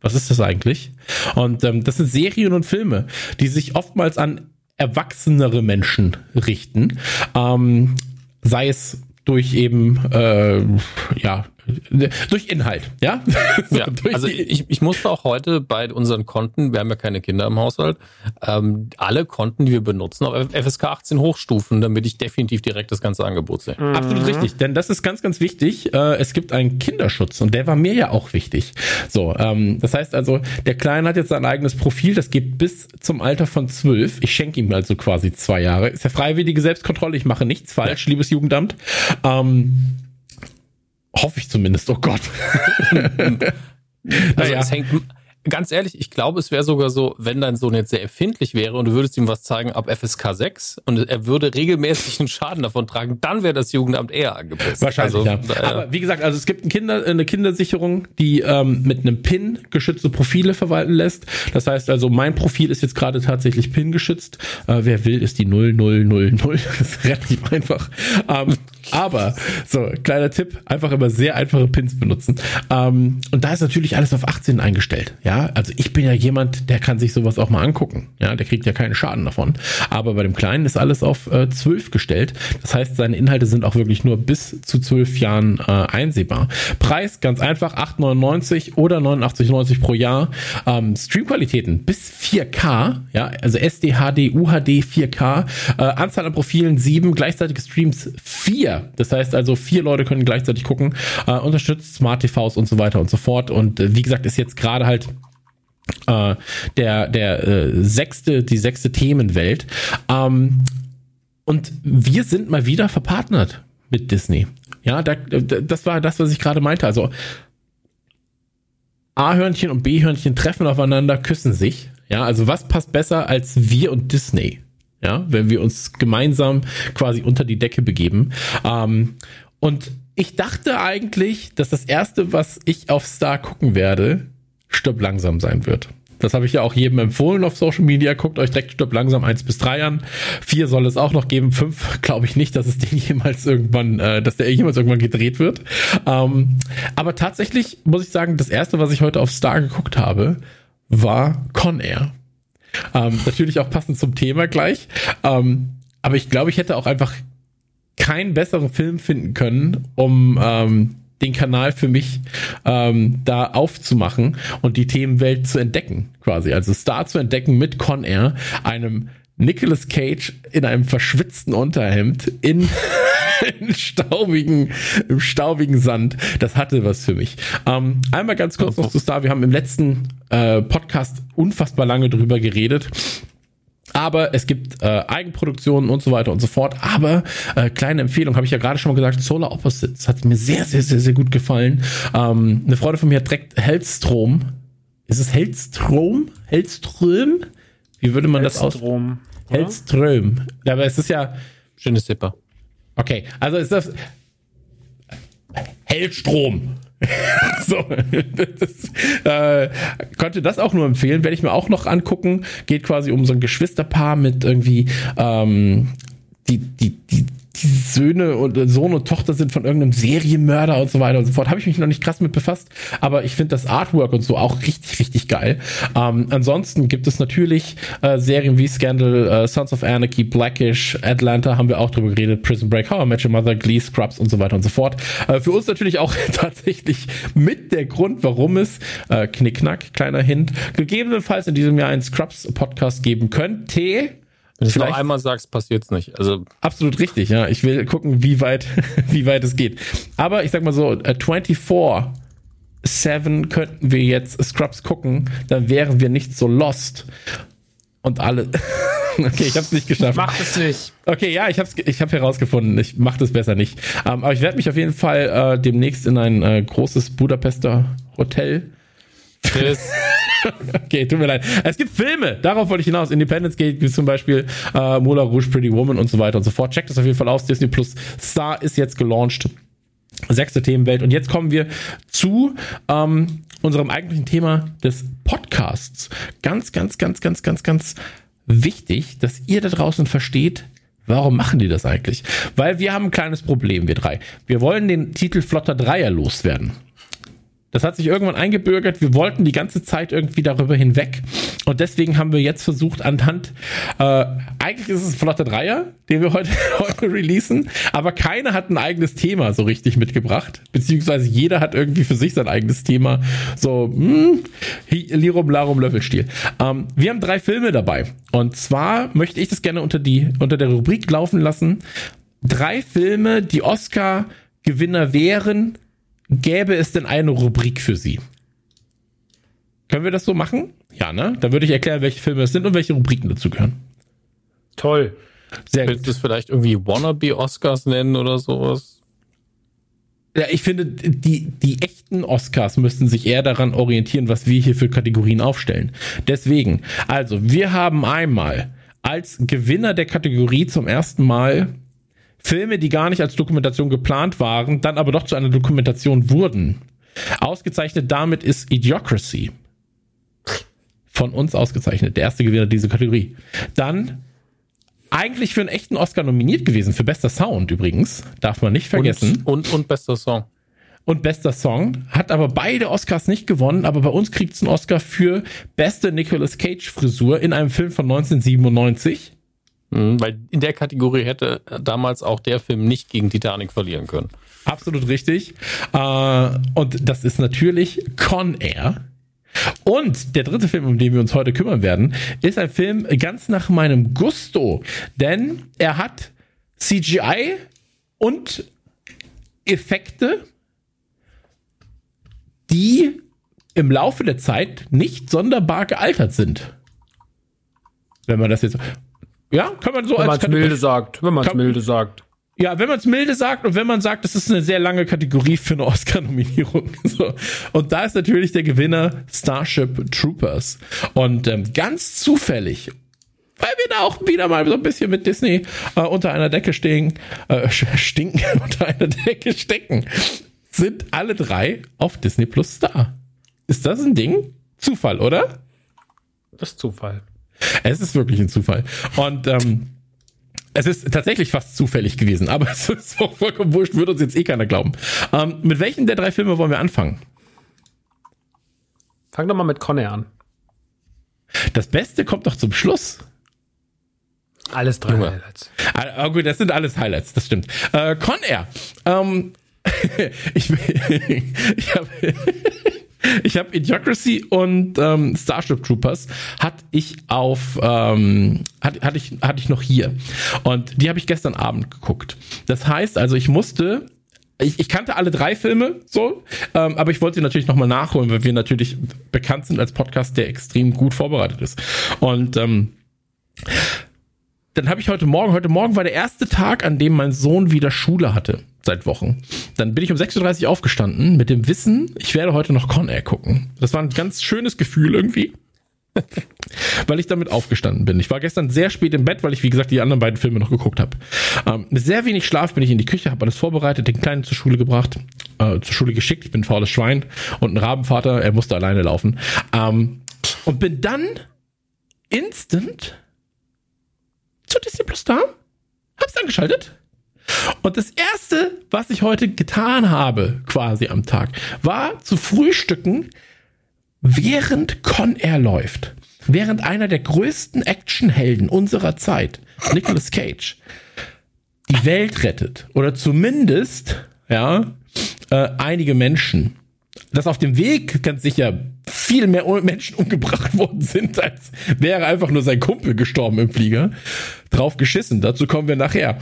Was ist das eigentlich? Und ähm, das sind Serien und Filme, die sich oftmals an erwachsenere Menschen richten. Ähm, sei es durch eben, äh, ja, durch Inhalt, ja? Ja, durch also ich, ich musste auch heute bei unseren Konten, wir haben ja keine Kinder im Haushalt, ähm, alle Konten, die wir benutzen, auf FSK 18 hochstufen, damit ich definitiv direkt das ganze Angebot sehe. Absolut richtig, denn das ist ganz, ganz wichtig. Äh, es gibt einen Kinderschutz und der war mir ja auch wichtig. So, ähm, das heißt also, der Kleine hat jetzt sein eigenes Profil, das geht bis zum Alter von zwölf. Ich schenke ihm also quasi zwei Jahre. Ist ja freiwillige Selbstkontrolle, ich mache nichts falsch, liebes Jugendamt. Ähm, hoffe ich zumindest, oh Gott. Also Naja. es hängt, ganz ehrlich, ich glaube, es wäre sogar so, wenn dein Sohn jetzt sehr empfindlich wäre und du würdest ihm was zeigen ab FSK 6 und er würde regelmäßig einen Schaden davon tragen, dann wäre das Jugendamt eher angepisst. Wahrscheinlich, also, ja. Aber wie gesagt, also es gibt ein Kinder, eine Kindersicherung, die ähm, mit einem PIN geschützte Profile verwalten lässt. Das heißt also, mein Profil ist jetzt gerade tatsächlich PIN geschützt. Äh, wer will, ist die 0000. Das ist relativ einfach. Ähm, aber, so, kleiner Tipp, einfach immer sehr einfache Pins benutzen. Ähm, und da ist natürlich alles auf 18 eingestellt. Ja, also ich bin ja jemand, der kann sich sowas auch mal angucken. Ja, der kriegt ja keinen Schaden davon. Aber bei dem Kleinen ist alles auf äh, 12 gestellt. Das heißt, seine Inhalte sind auch wirklich nur bis zu 12 Jahren äh, einsehbar. Preis ganz einfach 8,99 oder 89,90 pro Jahr. Ähm, Streamqualitäten bis 4K, ja, also SD, HD, UHD 4K. Äh, Anzahl an Profilen 7, gleichzeitige Streams 4. Das heißt also, vier Leute können gleichzeitig gucken. Äh, unterstützt Smart TVs und so weiter und so fort. Und äh, wie gesagt, ist jetzt gerade halt äh, der der äh, sechste die sechste Themenwelt. Ähm, und wir sind mal wieder verpartnert mit Disney. Ja da, da, das war das was ich gerade meinte. Also A-Hörnchen und B-Hörnchen treffen aufeinander küssen sich. Ja also was passt besser als wir und Disney? Ja wenn wir uns gemeinsam quasi unter die Decke begeben. Ähm, und ich dachte eigentlich, dass das erste, was ich auf Star gucken werde, Stirb langsam sein wird. Das habe ich ja auch jedem empfohlen auf Social Media. Guckt euch direkt Stirb langsam eins bis drei an. Vier soll es auch noch geben. Fünf glaube ich nicht, dass es den jemals irgendwann, äh, dass der jemals irgendwann gedreht wird. Ähm, aber tatsächlich muss ich sagen, das erste, was ich heute auf Star geguckt habe, war Con Air. Ähm, natürlich auch passend zum Thema gleich. Ähm, aber ich glaube, ich hätte auch einfach keinen besseren Film finden können, um ähm, den Kanal für mich ähm, da aufzumachen und die Themenwelt zu entdecken, quasi. Also Star zu entdecken mit Con Air, einem Nicolas Cage in einem verschwitzten Unterhemd in, in staubigen, im staubigen Sand. Das hatte was für mich. Ähm, einmal ganz kurz noch zu Star. Wir haben im letzten äh, Podcast unfassbar lange drüber geredet. Aber es gibt äh, Eigenproduktionen und so weiter und so fort. Aber äh, kleine Empfehlung, habe ich ja gerade schon mal gesagt, Solar Opposites hat mir sehr, sehr, sehr, sehr gut gefallen. Ähm, eine Freundin von mir hat direkt Hellstrom. Ist es Hellstrom? Hellström? Wie würde man das aus? Strom. Hellström. Ja, aber es ist ja. Schönes Zipper. Okay, also ist das. Hellstrom. so, das, äh, konnte das auch nur empfehlen, werde ich mir auch noch angucken. Geht quasi um so ein Geschwisterpaar mit irgendwie ähm, die, die, die, die Söhne und Sohn und Tochter sind von irgendeinem Serienmörder und so weiter und so fort. Habe ich mich noch nicht krass mit befasst, aber ich finde das Artwork und so auch richtig, richtig geil. Ähm, ansonsten gibt es natürlich äh, Serien wie Scandal, äh, Sons of Anarchy, Blackish, Atlanta haben wir auch drüber geredet, Prison Break, How I Met Your Mother, Glee, Scrubs und so weiter und so fort. Äh, für uns natürlich auch tatsächlich mit der Grund, warum es äh, Knickknack, kleiner Hint, gegebenenfalls in diesem Jahr einen Scrubs-Podcast geben könnte. Wenn du noch Vielleicht- einmal sagst, passiert's nicht. Also Absolut richtig, ja. Ich will gucken, wie weit, wie weit es geht. Aber ich sag mal so, äh, 24 7 könnten wir jetzt Scrubs gucken, dann wären wir nicht so lost. Und alle. okay, ich hab's nicht geschafft. Macht es nicht. Okay, ja, ich hab's, ich hab herausgefunden, ich mach das besser nicht. Ähm, aber ich werde mich auf jeden Fall äh, demnächst in ein äh, großes Budapester Hotel Chris, Okay, tut mir leid. Es gibt Filme, darauf wollte ich hinaus. Independence Gate, wie zum Beispiel äh, Moulin Rouge, Pretty Woman und so weiter und so fort. Checkt das auf jeden Fall aus. Disney Plus Star ist jetzt gelauncht. Sechste Themenwelt. Und jetzt kommen wir zu ähm, unserem eigentlichen Thema des Podcasts. Ganz, ganz, ganz, ganz, ganz, ganz wichtig, dass ihr da draußen versteht, Warum machen die das eigentlich? Weil wir haben ein kleines Problem, wir drei. Wir wollen den Titel Flotter Dreier loswerden. Das hat sich irgendwann eingebürgert. Wir wollten die ganze Zeit irgendwie darüber hinweg. Und deswegen haben wir jetzt versucht, anhand, äh, eigentlich ist es Flotte Dreier, den wir heute, heute releasen, aber keiner hat ein eigenes Thema so richtig mitgebracht. Beziehungsweise jeder hat irgendwie für sich sein eigenes Thema. So, hm, Hi- Lirum Larum Löffelstil. Ähm, wir haben drei Filme dabei. Und zwar möchte ich das gerne unter die, unter der Rubrik laufen lassen. Drei Filme, die Oscar-Gewinner wären, gäbe es denn eine Rubrik für sie? Können wir das so machen? Ja, ne? Da würde ich erklären, welche Filme es sind und welche Rubriken dazu gehören. Toll. Sehr willst du es vielleicht irgendwie Wannabe Oscars nennen oder sowas? Ja, ich finde, die, die echten Oscars müssten sich eher daran orientieren, was wir hier für Kategorien aufstellen. Deswegen, also wir haben einmal als Gewinner der Kategorie zum ersten Mal Filme, die gar nicht als Dokumentation geplant waren, dann aber doch zu einer Dokumentation wurden. Ausgezeichnet damit ist Idiocracy. Von uns ausgezeichnet. Der erste Gewinner dieser Kategorie. Dann eigentlich für einen echten Oscar nominiert gewesen, für bester Sound übrigens. Darf man nicht vergessen. Und, und, und bester Song. Und bester Song. Hat aber beide Oscars nicht gewonnen, aber bei uns kriegt es einen Oscar für beste Nicolas Cage Frisur in einem Film von 1997. Mhm, weil in der Kategorie hätte damals auch der Film nicht gegen Titanic verlieren können. Absolut richtig. Äh, und das ist natürlich Con Air. Und der dritte Film, um den wir uns heute kümmern werden, ist ein Film ganz nach meinem Gusto. Denn er hat CGI und Effekte, die im Laufe der Zeit nicht sonderbar gealtert sind. Wenn man das jetzt. Ja, kann man so Wenn man als es milde sagt. Wenn man es milde sagt. ja, wenn man es milde sagt und wenn man sagt, das ist eine sehr lange Kategorie für eine Oscar-Nominierung. So. Und da ist natürlich der Gewinner Starship Troopers. Und ähm, ganz zufällig, weil wir da auch wieder mal so ein bisschen mit Disney äh, unter einer Decke stehen, äh, stinken, unter einer Decke stecken, sind alle drei auf Disney Plus Star. Ist das ein Ding? Zufall, oder? Das ist Zufall. Es ist wirklich ein Zufall. Und ähm, es ist tatsächlich fast zufällig gewesen, aber es ist auch vollkommen wurscht, würde uns jetzt eh keiner glauben. Ähm, mit welchen der drei Filme wollen wir anfangen? Fang doch mal mit Conner an. Das Beste kommt doch zum Schluss. Alles drei Junge. Highlights. Ah, gut, das sind alles Highlights, das stimmt. Äh, Con Air. Ähm, ich ich habe ich hab Idiocracy und ähm, Starship Troopers hatte ich auf ähm, hatte, hatte ich hatte ich noch hier und die habe ich gestern Abend geguckt. Das heißt also, ich musste ich, ich kannte alle drei Filme so, ähm, aber ich wollte sie natürlich nochmal nachholen, weil wir natürlich bekannt sind als Podcast, der extrem gut vorbereitet ist. Und ähm, dann habe ich heute Morgen, heute Morgen war der erste Tag, an dem mein Sohn wieder Schule hatte, seit Wochen. Dann bin ich um 6.30 Uhr aufgestanden mit dem Wissen, ich werde heute noch Con Air gucken. Das war ein ganz schönes Gefühl irgendwie. weil ich damit aufgestanden bin. Ich war gestern sehr spät im Bett, weil ich, wie gesagt, die anderen beiden Filme noch geguckt habe. Ähm, mit sehr wenig Schlaf bin ich in die Küche, habe alles vorbereitet, den Kleinen zur Schule gebracht, äh, zur Schule geschickt. Ich bin ein faules Schwein und ein Rabenvater, er musste alleine laufen. Ähm, und bin dann instant zu Disney Plus da, hab's angeschaltet. Und das erste, was ich heute getan habe, quasi am Tag, war zu frühstücken, während Con Air läuft. Während einer der größten Actionhelden unserer Zeit, Nicolas Cage, die Welt rettet. Oder zumindest, ja, äh, einige Menschen. Dass auf dem Weg ganz sicher viel mehr Menschen umgebracht worden sind, als wäre einfach nur sein Kumpel gestorben im Flieger. Drauf geschissen, dazu kommen wir nachher.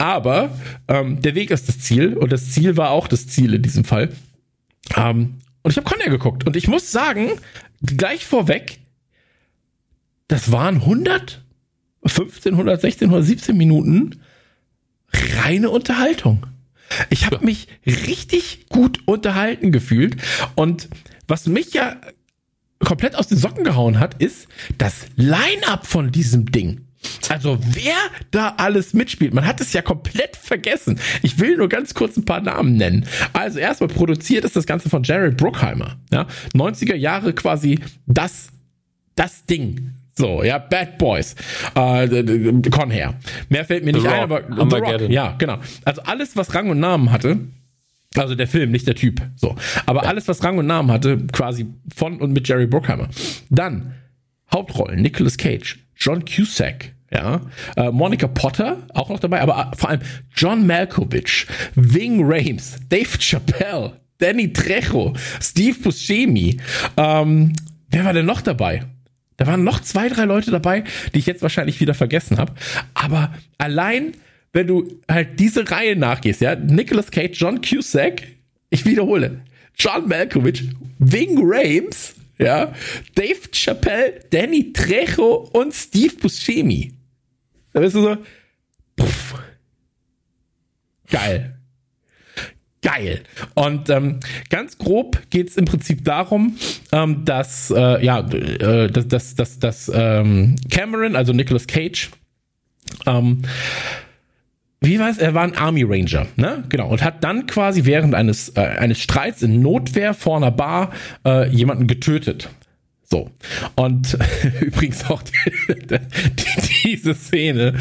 Aber ähm, der Weg ist das Ziel und das Ziel war auch das Ziel in diesem Fall. Ähm, und ich habe Conner geguckt und ich muss sagen, gleich vorweg, das waren 100, 15, 116, 117 Minuten reine Unterhaltung. Ich habe mich richtig gut unterhalten gefühlt und was mich ja komplett aus den Socken gehauen hat, ist das Line-up von diesem Ding. Also wer da alles mitspielt, man hat es ja komplett vergessen. Ich will nur ganz kurz ein paar Namen nennen. Also erstmal produziert ist das Ganze von Jared Bruckheimer. Ja, 90er Jahre quasi das, das Ding. So, ja, Bad Boys. Äh, Con Hair. Mehr fällt mir nicht ein, Rock, aber The Rock, ja, genau. Also alles, was Rang und Namen hatte, also der Film, nicht der Typ. So. Aber alles, was Rang und Namen hatte, quasi von und mit Jerry Bruckheimer. Dann Hauptrollen, Nicolas Cage, John Cusack, ja, äh, Monica Potter, auch noch dabei, aber äh, vor allem John Malkovich, Ving Rhames, Dave Chappelle, Danny Trejo, Steve Buscemi, ähm, wer war denn noch dabei? Da waren noch zwei, drei Leute dabei, die ich jetzt wahrscheinlich wieder vergessen habe. Aber allein, wenn du halt diese Reihe nachgehst, ja, Nicolas Cage, John Cusack, ich wiederhole, John Malkovich, Ving Rhames, ja, Dave Chappelle, Danny Trejo und Steve Buscemi. Da bist du so, pff, geil. geil. Und ähm, ganz grob geht es im Prinzip darum, ähm, dass äh, ja, äh, dass, dass, dass, dass ähm, Cameron, also Nicolas Cage, ähm, wie weiß, er war ein Army Ranger, ne? Genau. Und hat dann quasi während eines, äh, eines Streits in Notwehr vor einer Bar äh, jemanden getötet. So. Und übrigens auch die, die, diese Szene,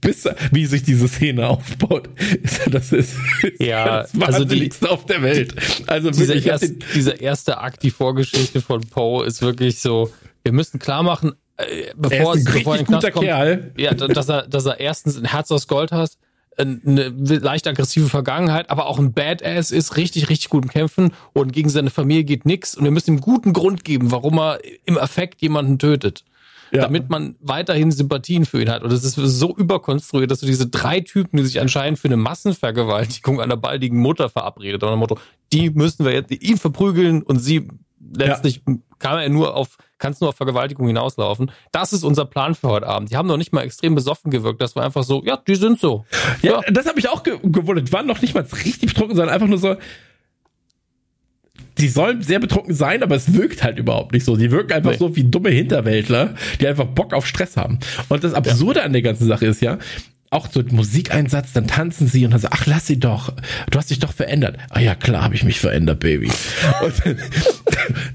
bis wie sich diese Szene aufbaut, ist, das ist, ist ja, das also die, auf der Welt. Also dieser, wirklich, erst, dieser erste Akt, die Vorgeschichte von Poe ist wirklich so, wir müssen klar machen, äh, bevor, er ist ein bevor er in den guter kommt, Kerl. ja, dass er, dass er erstens ein Herz aus Gold hat, eine leicht aggressive Vergangenheit, aber auch ein Badass ist, richtig, richtig gut im Kämpfen und gegen seine Familie geht nix und wir müssen ihm guten Grund geben, warum er im Effekt jemanden tötet. Ja. Damit man weiterhin Sympathien für ihn hat. Und es ist so überkonstruiert, dass du diese drei Typen, die sich anscheinend für eine Massenvergewaltigung einer baldigen Mutter verabredet, dem Motto, die müssen wir jetzt ihn verprügeln und sie letztlich ja. kann er nur auf, kann es nur auf Vergewaltigung hinauslaufen. Das ist unser Plan für heute Abend. Die haben noch nicht mal extrem besoffen gewirkt. Das war einfach so, ja, die sind so. Ja, ja. das habe ich auch ge gewundert. Die waren noch nicht mal richtig betrunken, sondern einfach nur so, die sollen sehr betrunken sein, aber es wirkt halt überhaupt nicht so. Die wirken einfach nee. so wie dumme Hinterwäldler, die einfach Bock auf Stress haben. Und das Absurde ja. an der ganzen Sache ist ja, auch so Musikeinsatz, dann tanzen sie und dann so, ach, lass sie doch. Du hast dich doch verändert. Ah ja, klar habe ich mich verändert, Baby. Und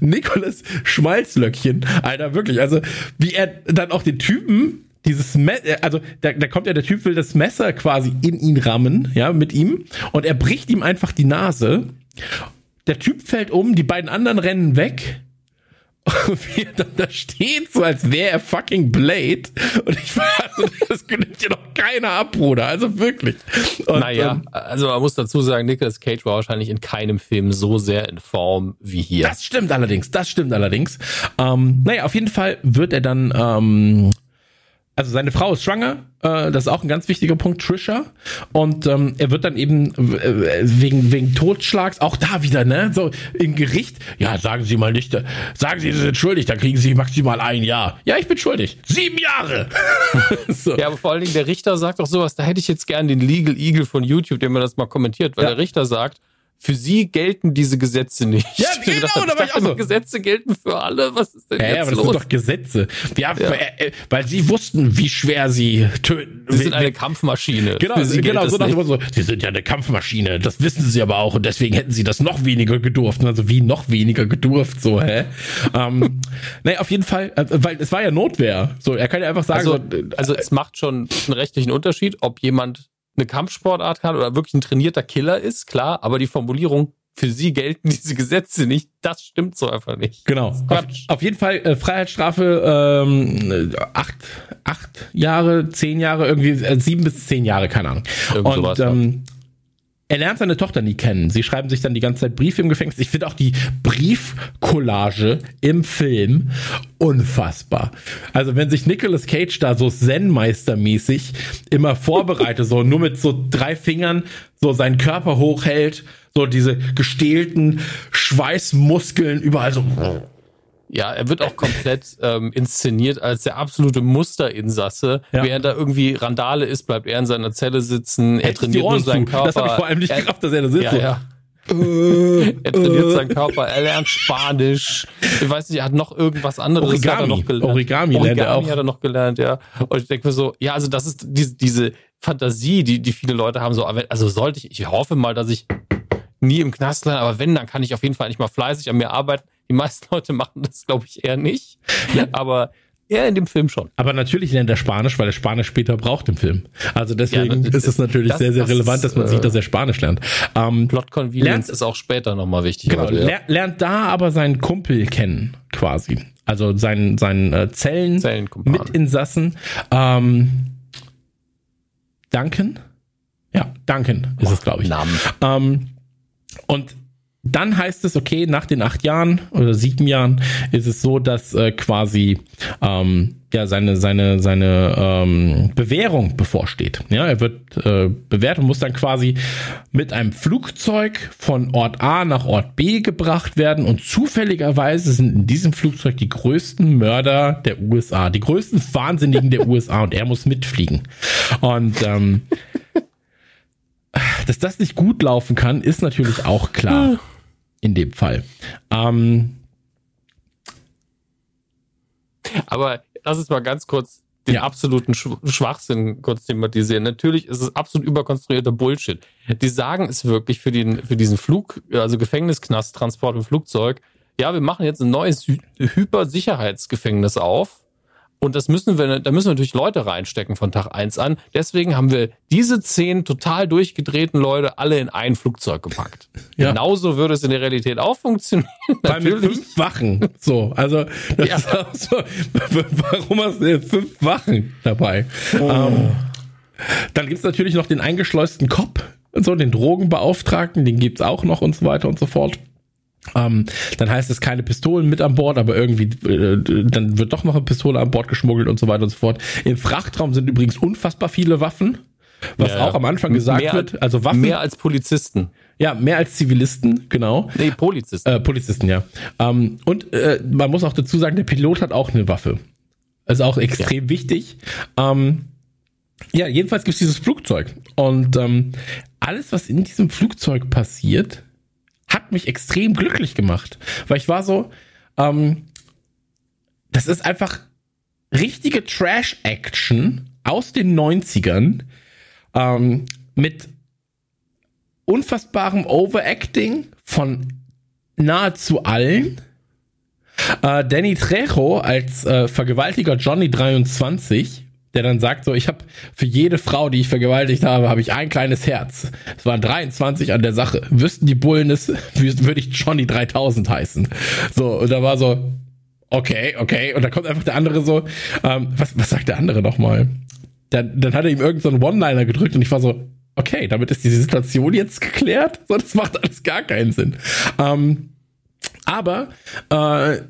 Nikolas Schmalzlöckchen, Alter, wirklich, also wie er dann auch den Typen dieses Me also da, da kommt ja der Typ will das Messer quasi in ihn rammen, ja, mit ihm und er bricht ihm einfach die Nase. Der Typ fällt um, die beiden anderen rennen weg wie er dann da steht, so als wäre er fucking Blade. Und ich war, also, das nimmt dir doch keiner ab, Bruder. Also wirklich. Und, naja, ähm, also man muss dazu sagen, Nicolas Cage war wahrscheinlich in keinem Film so sehr in Form wie hier. Das stimmt allerdings, das stimmt allerdings. Ähm, naja, auf jeden Fall wird er dann ähm, also seine Frau ist schwanger, äh, das ist auch ein ganz wichtiger Punkt, Trisha. Und ähm, er wird dann eben äh, wegen, wegen Totschlags, auch da wieder, ne, so im Gericht, ja, sagen Sie mal nicht, sagen Sie, Sie sind schuldig, dann kriegen Sie maximal ein Jahr. Ja, ich bin schuldig. Sieben Jahre! so. Ja, aber vor allen Dingen der Richter sagt auch sowas, da hätte ich jetzt gern den Legal Eagle von YouTube, der mir das mal kommentiert, weil ja. der Richter sagt, für sie gelten diese Gesetze nicht. Ja, genau, gedacht, da war ich auch so. Gesetze gelten für alle. Was ist denn ja, jetzt ja, aber los? das sind doch Gesetze. Ja, ja. Weil, äh, weil, sie wussten, wie schwer sie töten. Sie sind eine Kampfmaschine. Genau, sie genau so nach dem so, sie sind ja eine Kampfmaschine. Das wissen sie aber auch und deswegen hätten sie das noch weniger gedurft. Also wie noch weniger gedurft, so, hä? ähm, naja, auf jeden Fall, äh, weil es war ja Notwehr. So, er kann ja einfach sagen, also, so, äh, also es macht schon einen rechtlichen Unterschied, ob jemand eine Kampfsportart kann oder wirklich ein trainierter Killer ist, klar, aber die Formulierung für sie gelten diese Gesetze nicht. Das stimmt so einfach nicht. Genau. Auf, auf, jeden Fall äh, Freiheitsstrafe ähm, acht, acht Jahre, zehn Jahre, irgendwie äh, sieben bis zehn Jahre, keine Ahnung. Irgend Und sowas, ähm, er lernt seine Tochter nie kennen. Sie schreiben sich dann die ganze Zeit Briefe im Gefängnis. Ich finde auch die Briefcollage im Film unfassbar. Also wenn sich Nicolas Cage da so Zen-Meister-mäßig immer vorbereitet, so nur mit so drei Fingern so seinen Körper hochhält, so diese gestählten Schweißmuskeln überall so ja, er wird auch komplett ähm, inszeniert als der absolute Musterinsasse. Ja. Während da irgendwie Randale ist, bleibt er in seiner Zelle sitzen. Er trainiert nur seinen zu. Körper. Das habe ich vor allem nicht gerafft, dass er da sitzt. Ja, ja. er trainiert seinen Körper, er lernt Spanisch. Ich weiß nicht, er hat noch irgendwas anderes Origami. hat er noch gelernt. Origami, Origami lernt er auch. hat er noch gelernt, ja. Und ich denke mir so, ja, also das ist diese, diese Fantasie, die, die viele Leute haben, so, also sollte ich, ich hoffe mal, dass ich nie im Knast lande, aber wenn, dann kann ich auf jeden Fall nicht mal fleißig an mir arbeiten die meisten Leute machen das, glaube ich, eher nicht. Aber eher in dem Film schon. Aber natürlich lernt er Spanisch, weil er Spanisch später braucht im Film. Also deswegen ja, ist es natürlich das, sehr, sehr relevant, dass man äh, sieht, dass er Spanisch lernt. Ähm, Plot Convenience lernt, ist auch später nochmal wichtig. Genau, heute, ja. lernt da aber seinen Kumpel kennen, quasi. Also seinen, seinen äh, Zellen mit Insassen. Ähm, Duncan? Ja, Duncan ist oh, es, glaube ich. Namen. Ähm, und dann heißt es, okay, nach den acht Jahren oder sieben Jahren ist es so, dass äh, quasi ähm, ja seine seine seine ähm, Bewährung bevorsteht. Ja, er wird äh, bewährt und muss dann quasi mit einem Flugzeug von Ort A nach Ort B gebracht werden und zufälligerweise sind in diesem Flugzeug die größten Mörder der USA, die größten Wahnsinnigen der USA und er muss mitfliegen. Und ähm, dass das nicht gut laufen kann, ist natürlich auch klar. In dem Fall. Ähm, Aber lass uns mal ganz kurz den Ja. absoluten Sch Schwachsinn kurz thematisieren. Natürlich ist es absolut überkonstruierter Bullshit. Die sagen es wirklich für den, für diesen Flug, also Gefängnisknasttransport im Flugzeug. Ja, wir machen jetzt ein neues Hy Hypersicherheitsgefängnis auf. Und das müssen wir, da müssen wir natürlich Leute reinstecken von Tag eins an. Deswegen haben wir diese zehn total durchgedrehten Leute alle in ein Flugzeug gepackt. Ja. Genauso würde es in der Realität auch funktionieren. Mit fünf Wachen. So, also das Ja. ist auch so, warum hast du jetzt fünf Wachen dabei? Ähm, dann gibt's natürlich noch den eingeschleusten Cop, so den Drogenbeauftragten, den gibt's auch noch und so weiter und so fort. Ähm, dann heißt es keine Pistolen mit an Bord, aber irgendwie, äh, dann wird doch noch eine Pistole an Bord geschmuggelt und so weiter und so fort. Im Frachtraum sind übrigens unfassbar viele Waffen, was Ja, ja. auch am Anfang gesagt Mehr- wird. Also Waffen, Mehr als Polizisten. ja, mehr als Zivilisten, genau. Nee, Polizisten. Äh, Polizisten, ja. Ähm, und äh, man muss auch dazu sagen, der Pilot hat auch eine Waffe. Also auch extrem wichtig. Ähm, ja, jedenfalls gibt's dieses Flugzeug. Und ähm, alles, was in diesem Flugzeug passiert, hat mich extrem glücklich gemacht. Weil ich war so, ähm, das ist einfach richtige Trash-Action aus den 90ern ähm, mit unfassbarem Overacting von nahezu allen. Äh, Danny Trejo als äh, Vergewaltiger Johnny 23, der dann sagt so, ich habe für jede Frau, die ich vergewaltigt habe, habe ich ein kleines Herz. Es waren 23 an der Sache. Wüssten die Bullen es, wü- würde ich Johnny 3000 heißen. So, und da war so, okay, okay. Und da kommt einfach der andere so, ähm, was, was sagt der andere nochmal? Dann, dann hat er ihm irgendeinen so One-Liner gedrückt und ich war so, okay, damit ist diese Situation jetzt geklärt. So, das macht alles gar keinen Sinn. Ähm, aber äh,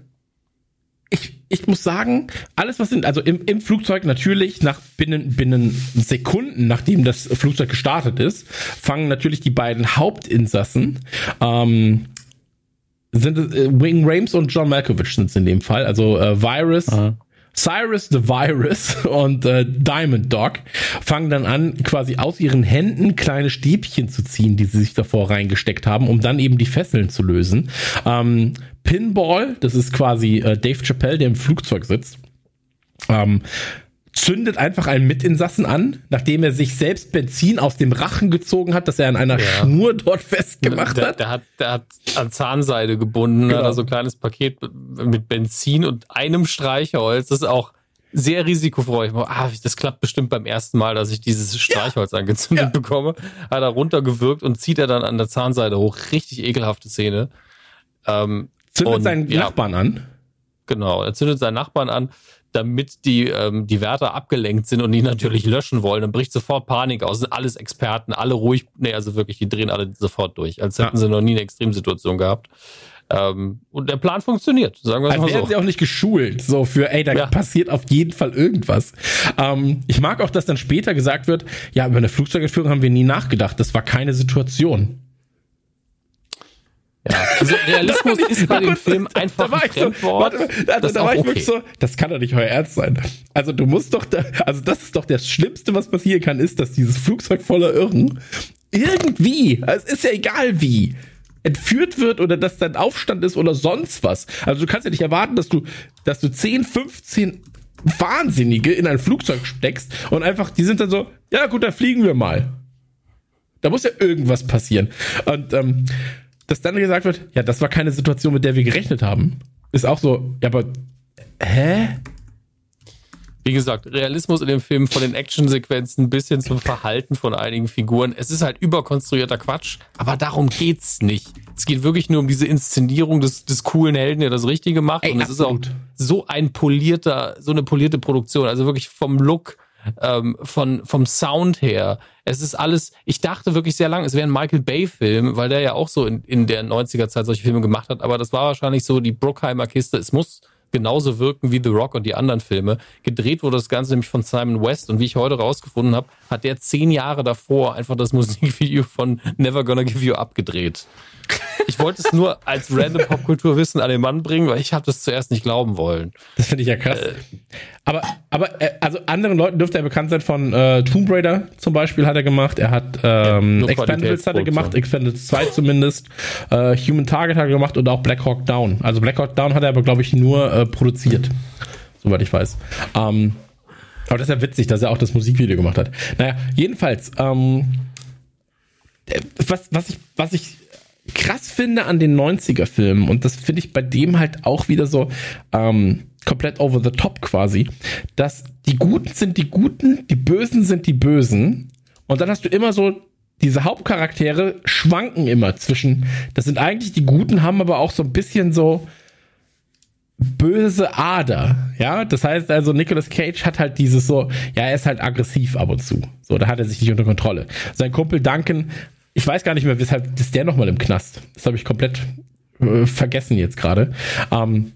ich, ich muss sagen, alles was sind, also im, im Flugzeug natürlich nach binnen, binnen Sekunden, nachdem das Flugzeug gestartet ist, fangen natürlich die beiden Hauptinsassen, ähm, sind es, äh, Wing Rames und John Malkovich sind es in dem Fall, also äh, Virus, Cyrus the Virus und äh, Diamond Dog fangen dann an, quasi aus ihren Händen kleine Stäbchen zu ziehen, die sie sich davor reingesteckt haben, um dann eben die Fesseln zu lösen. Ähm, Pinball, das ist quasi äh, Dave Chappelle, der im Flugzeug sitzt, ähm, zündet einfach einen Mitinsassen an, nachdem er sich selbst Benzin aus dem Rachen gezogen hat, das er an einer Ja. Schnur dort festgemacht der, hat. Der hat, der hat an Zahnseide gebunden, Genau. hat so ein kleines Paket mit Benzin und einem Streichholz. Das ist auch sehr risikofreudig. Ah, das klappt bestimmt beim ersten Mal, dass ich dieses Streichholz angezündet Ja. bekomme. Hat er runtergewirkt und zieht er dann an der Zahnseide hoch. Richtig ekelhafte Szene. Ähm, Zündet und, seinen ja. Nachbarn an. Genau, er zündet seinen Nachbarn an, damit die, ähm, die Wärter abgelenkt sind und die natürlich löschen wollen. Dann bricht sofort Panik aus. Sind alles Experten, alle ruhig. Nee, also wirklich, die drehen alle sofort durch, als hätten Ja. sie noch nie eine Extremsituation gehabt. Ähm, und der Plan funktioniert, sagen wir es Als mal so. sie auch nicht geschult, so für, ey, da Ja. passiert auf jeden Fall irgendwas. Ähm, ich mag auch, dass dann später gesagt wird, ja, über eine Flugzeugentführung haben wir nie nachgedacht. Das war keine Situation. Ja. Also Realismus ist bei dem Film Da einfach war ein ich so, Fremdwort. warte, also, da war ich okay. wirklich so, das kann doch nicht euer Ernst sein. Also du musst doch, da, also das ist doch das Schlimmste, was passieren kann, ist, dass dieses Flugzeug voller Irren irgendwie, also es ist ja egal wie, entführt wird oder dass dann Aufstand ist oder sonst was. Also du kannst ja nicht erwarten, dass du, dass du 10, 15 Wahnsinnige in ein Flugzeug steckst und einfach, die sind dann so, ja gut, da fliegen wir mal. Da muss ja irgendwas passieren. Und ähm, dass dann gesagt wird, ja, das war keine Situation, mit der wir gerechnet haben, ist auch so, ja, aber hä? Wie gesagt, Realismus in dem Film von den Actionsequenzen bis hin zum Verhalten von einigen Figuren. Es ist halt überkonstruierter Quatsch, aber darum geht's nicht. Es geht wirklich nur um diese Inszenierung des, des coolen Helden, der das Richtige macht. Ey, und es ist auch so ein polierter, so eine polierte Produktion. Also wirklich vom Look, ähm, von, vom Sound her. Es ist alles, ich dachte wirklich sehr lange, es wäre ein Michael Bay-Film, weil der ja auch so in, in der 90er-Zeit solche Filme gemacht hat. Aber das war wahrscheinlich so die Bruckheimer Kiste. Es muss genauso wirken wie The Rock und die anderen Filme. Gedreht wurde das Ganze nämlich von Simon West und wie ich heute rausgefunden habe, hat der zehn Jahre davor einfach das Musikvideo von Never Gonna Give You Up gedreht. Ich wollte es nur als random Popkulturwissen an den Mann bringen, weil ich habe das zuerst nicht glauben wollen. Das finde ich ja krass. Äh, aber, aber äh, also anderen Leuten dürfte er bekannt sein von äh, Tomb Raider zum Beispiel hat er gemacht. Er hat ähm, ja, Expendables hat er gemacht, Expendables 2 zumindest. Äh, Human Target hat er gemacht und auch Black Hawk Down. Also Black Hawk Down hat er aber, glaube ich, nur äh, produziert. Soweit ich weiß. Ähm, aber das ist ja witzig, dass er auch das Musikvideo gemacht hat. Naja, jedenfalls, ähm, äh, was, was, ich, was ich krass finde an den 90er-Filmen, und das finde ich bei dem halt auch wieder so ähm, komplett over the top quasi, dass die Guten sind die Guten, die Bösen sind die Bösen. Und dann hast du immer so, diese Hauptcharaktere schwanken immer zwischen, das sind eigentlich die Guten, haben aber auch so ein bisschen so böse Ader. Ja, das heißt also, Nicolas Cage hat halt dieses so, ja, er ist halt aggressiv ab und zu. So, da hat er sich nicht unter Kontrolle. Sein Kumpel Duncan ich weiß gar nicht mehr, weshalb ist der nochmal im Knast. Das habe ich komplett äh, vergessen jetzt gerade. Ähm,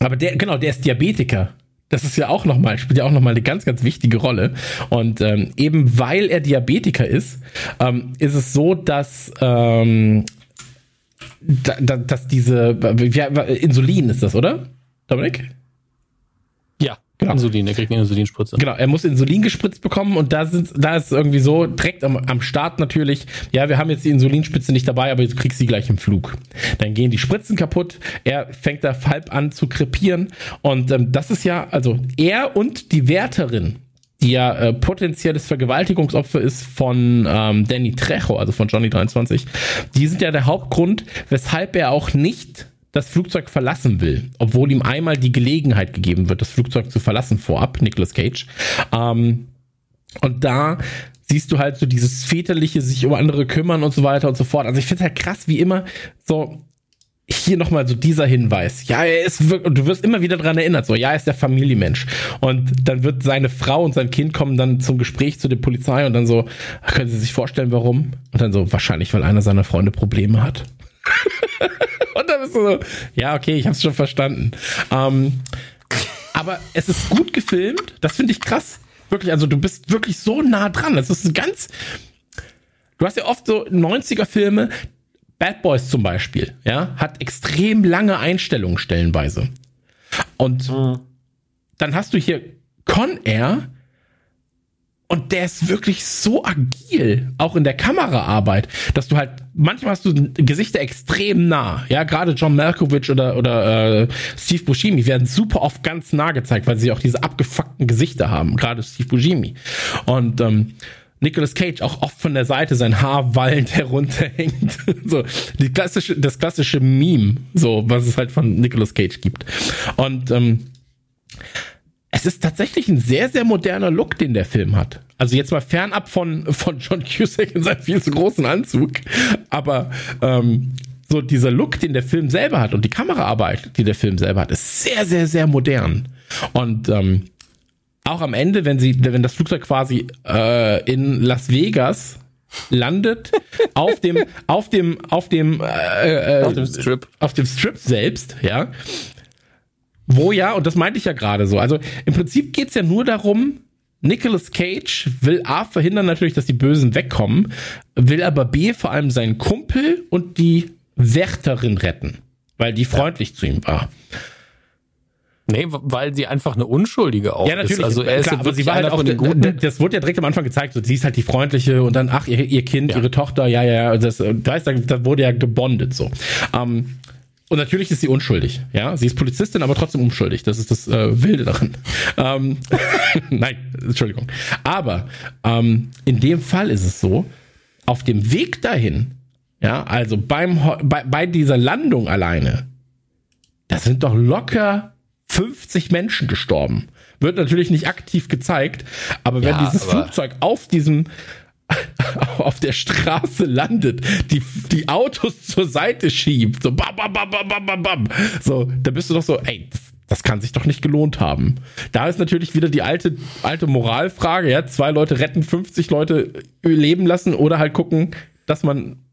aber der, genau, der ist Diabetiker. Das ist ja auch nochmal, spielt ja auch nochmal eine ganz, ganz wichtige Rolle. Und ähm, eben weil er Diabetiker ist, ähm, ist es so, dass, ähm, da, da, dass diese, ja, Insulin ist das, oder? Dominik? Genau. Insulin, er kriegt eine Insulinspritze. Genau, er muss Insulin gespritzt bekommen und da sind, da ist irgendwie so direkt am, am Start natürlich, ja, wir haben jetzt die Insulinspritze nicht dabei, aber du kriegst sie gleich im Flug. Dann gehen die Spritzen kaputt, er fängt da halb an zu krepieren und ähm, das ist ja, also er und die Wärterin, die ja äh, potenzielles Vergewaltigungsopfer ist von ähm, Danny Trejo, also von Johnny 23, die sind ja der Hauptgrund, weshalb er auch nicht das Flugzeug verlassen will, obwohl ihm einmal die Gelegenheit gegeben wird, das Flugzeug zu verlassen vorab, Nicolas Cage. Ähm, und da siehst du halt so dieses väterliche sich um andere kümmern und so weiter und so fort. Also ich finde halt krass, wie immer so hier nochmal so dieser Hinweis. Ja, er ist wirklich, und du wirst immer wieder dran erinnert, so, ja, er ist der Familienmensch. Und dann wird seine Frau und sein Kind kommen dann zum Gespräch zu der Polizei und dann so, können Sie sich vorstellen, warum? Und dann so, wahrscheinlich, weil einer seiner Freunde Probleme hat. so, ja, okay, ich hab's schon verstanden. Ähm, aber es ist gut gefilmt, das finde ich krass. Wirklich, also du bist wirklich so nah dran. Das ist ein ganz. Du hast ja oft so 90er-Filme, Bad Boys zum Beispiel, ja, hat extrem lange Einstellungen stellenweise. Und mhm. dann hast du hier Con Air, und der ist wirklich so agil, auch in der Kameraarbeit, dass du halt, manchmal hast du Gesichter extrem nah. Ja, gerade John Malkovich oder, oder äh, Steve Buscemi werden super oft ganz nah gezeigt, weil sie auch diese abgefuckten Gesichter haben, gerade Steve Buscemi. Und ähm, Nicolas Cage auch oft von der Seite sein Haar wallend herunterhängt. so, die klassische, das klassische Meme, so, was es halt von Nicolas Cage gibt. Und ähm, es ist tatsächlich ein sehr, sehr moderner Look, den der Film hat. Also jetzt mal fernab von, von John Cusack in seinem viel zu großen Anzug. Aber ähm, so dieser Look, den der Film selber hat und die Kameraarbeit, die der Film selber hat, ist sehr, sehr, sehr modern. Und ähm, auch am Ende, wenn sie, wenn das Flugzeug quasi äh, in Las Vegas landet, auf dem, auf dem, auf dem, äh, äh, auf dem Strip, auf dem Strip selbst, ja, wo ja, und das meinte ich ja gerade so, also im Prinzip geht's ja nur darum, Nicolas Cage will A verhindern natürlich, dass die Bösen wegkommen, will aber B vor allem seinen Kumpel und die Wärterin retten, weil die freundlich ja. zu ihm war. Nee, weil sie einfach eine Unschuldige auch ja, natürlich. ist. Also er ist Klar, aber sie war halt auch, das wurde ja direkt am Anfang gezeigt, so, sie ist halt die freundliche und dann, ach, ihr, ihr Kind, ja. ihre Tochter, ja, ja, ja, das, da, ist, da wurde ja gebondet so. Ähm, und natürlich ist sie unschuldig, ja. Sie ist Polizistin, aber trotzdem unschuldig. Das ist das äh, Wilde daran. Ähm, Nein, Entschuldigung. Aber ähm, in dem Fall ist es so, auf dem Weg dahin, ja, also beim bei, bei dieser Landung alleine, da sind doch locker 50 Menschen gestorben. Wird natürlich nicht aktiv gezeigt, aber wenn ja, dieses Flugzeug auf diesem auf der Straße landet, die, die Autos zur Seite schiebt, so bam, bam, bam, bam, bam, bam, so, da bist du doch so, ey, das, das kann sich doch nicht gelohnt haben. Da ist natürlich wieder die alte, alte Moralfrage, ja, zwei Leute retten 50 Leute leben lassen oder halt gucken, dass man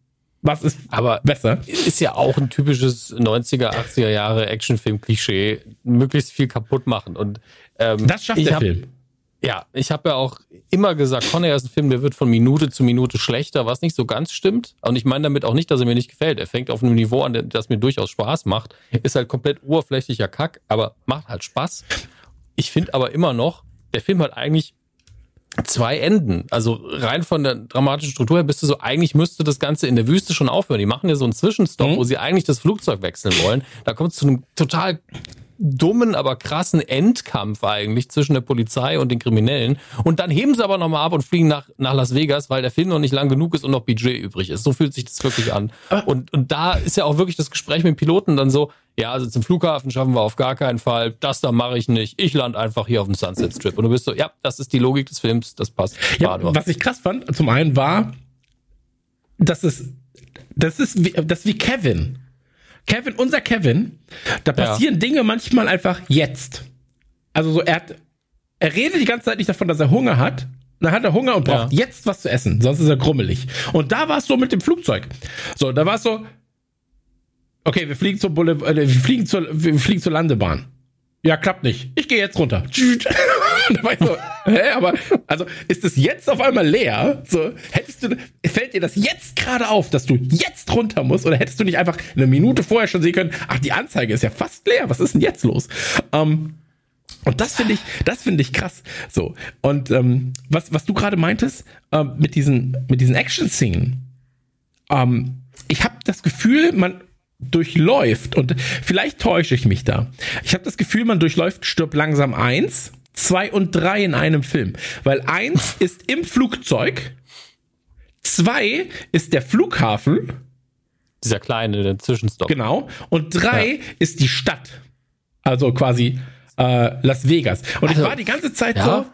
was ist aber besser? Ist ja auch ein typisches 90er, 80er Jahre Actionfilm-Klischee, möglichst viel kaputt machen. Und ähm, das schafft der hab, Film. Ja, ich habe ja auch immer gesagt, Con Air ist ein Film, der wird von Minute zu Minute schlechter, was nicht so ganz stimmt. Und ich meine damit auch nicht, dass er mir nicht gefällt. Er fängt auf einem Niveau an, das mir durchaus Spaß macht. Ist halt komplett oberflächlicher Kack, aber macht halt Spaß. Ich finde aber immer noch, der Film hat eigentlich zwei Enden. Also rein von der dramatischen Struktur her bist du so, eigentlich müsste das Ganze in der Wüste schon aufhören. Die machen ja so einen Zwischenstopp, mhm. wo sie eigentlich das Flugzeug wechseln wollen. Da kommt es zu einem total dummen, aber krassen Endkampf eigentlich zwischen der Polizei und den Kriminellen. Und dann heben sie aber nochmal ab und fliegen nach, nach Las Vegas, weil der Film noch nicht lang genug ist und noch Budget übrig ist. So fühlt sich das wirklich an. Und, und da ist ja auch wirklich das Gespräch mit dem Piloten dann so, ja, also zum Flughafen schaffen wir auf gar keinen Fall. Das da mache ich nicht. Ich lande einfach hier auf dem Sunset Strip. Und du bist so, ja, das ist die Logik des Films, das passt. Ja, was ich krass fand, zum einen war, dass es, das ist wie, das ist wie Kevin. Kevin, unser Kevin, da passieren ja. Dinge manchmal einfach jetzt. Also so, er hat, er redet die ganze Zeit nicht davon, dass er Hunger hat. Dann hat er Hunger und braucht ja. jetzt was zu essen, sonst ist er grummelig. Und da war es so mit dem Flugzeug. So, da war es so, okay, wir fliegen zur Boulevard, äh, wir fliegen zur, wir fliegen zur Landebahn. Ja, klappt nicht. Ich gehe jetzt runter. da war ich so, hä, aber, also, ist es jetzt auf einmal leer? So, hättest du, fällt dir das jetzt gerade auf, dass du jetzt runter musst? Oder hättest du nicht einfach eine Minute vorher schon sehen können, ach, die Anzeige ist ja fast leer, was ist denn jetzt los? Ähm, und das finde ich, das finde ich krass. So. Und ähm, was, was du gerade meintest, ähm, mit diesen, mit diesen Action-Szenen, ähm, ich habe das Gefühl, man durchläuft, und vielleicht täusche ich mich da. Ich habe das Gefühl, man durchläuft Stirb langsam eins, zwei und drei in einem Film. Weil eins ist im Flugzeug, zwei ist der Flughafen. Dieser kleine der Zwischenstopp. Genau. Und drei ja. ist die Stadt. Also quasi äh, Las Vegas. Und also, ich war die ganze Zeit ja. so,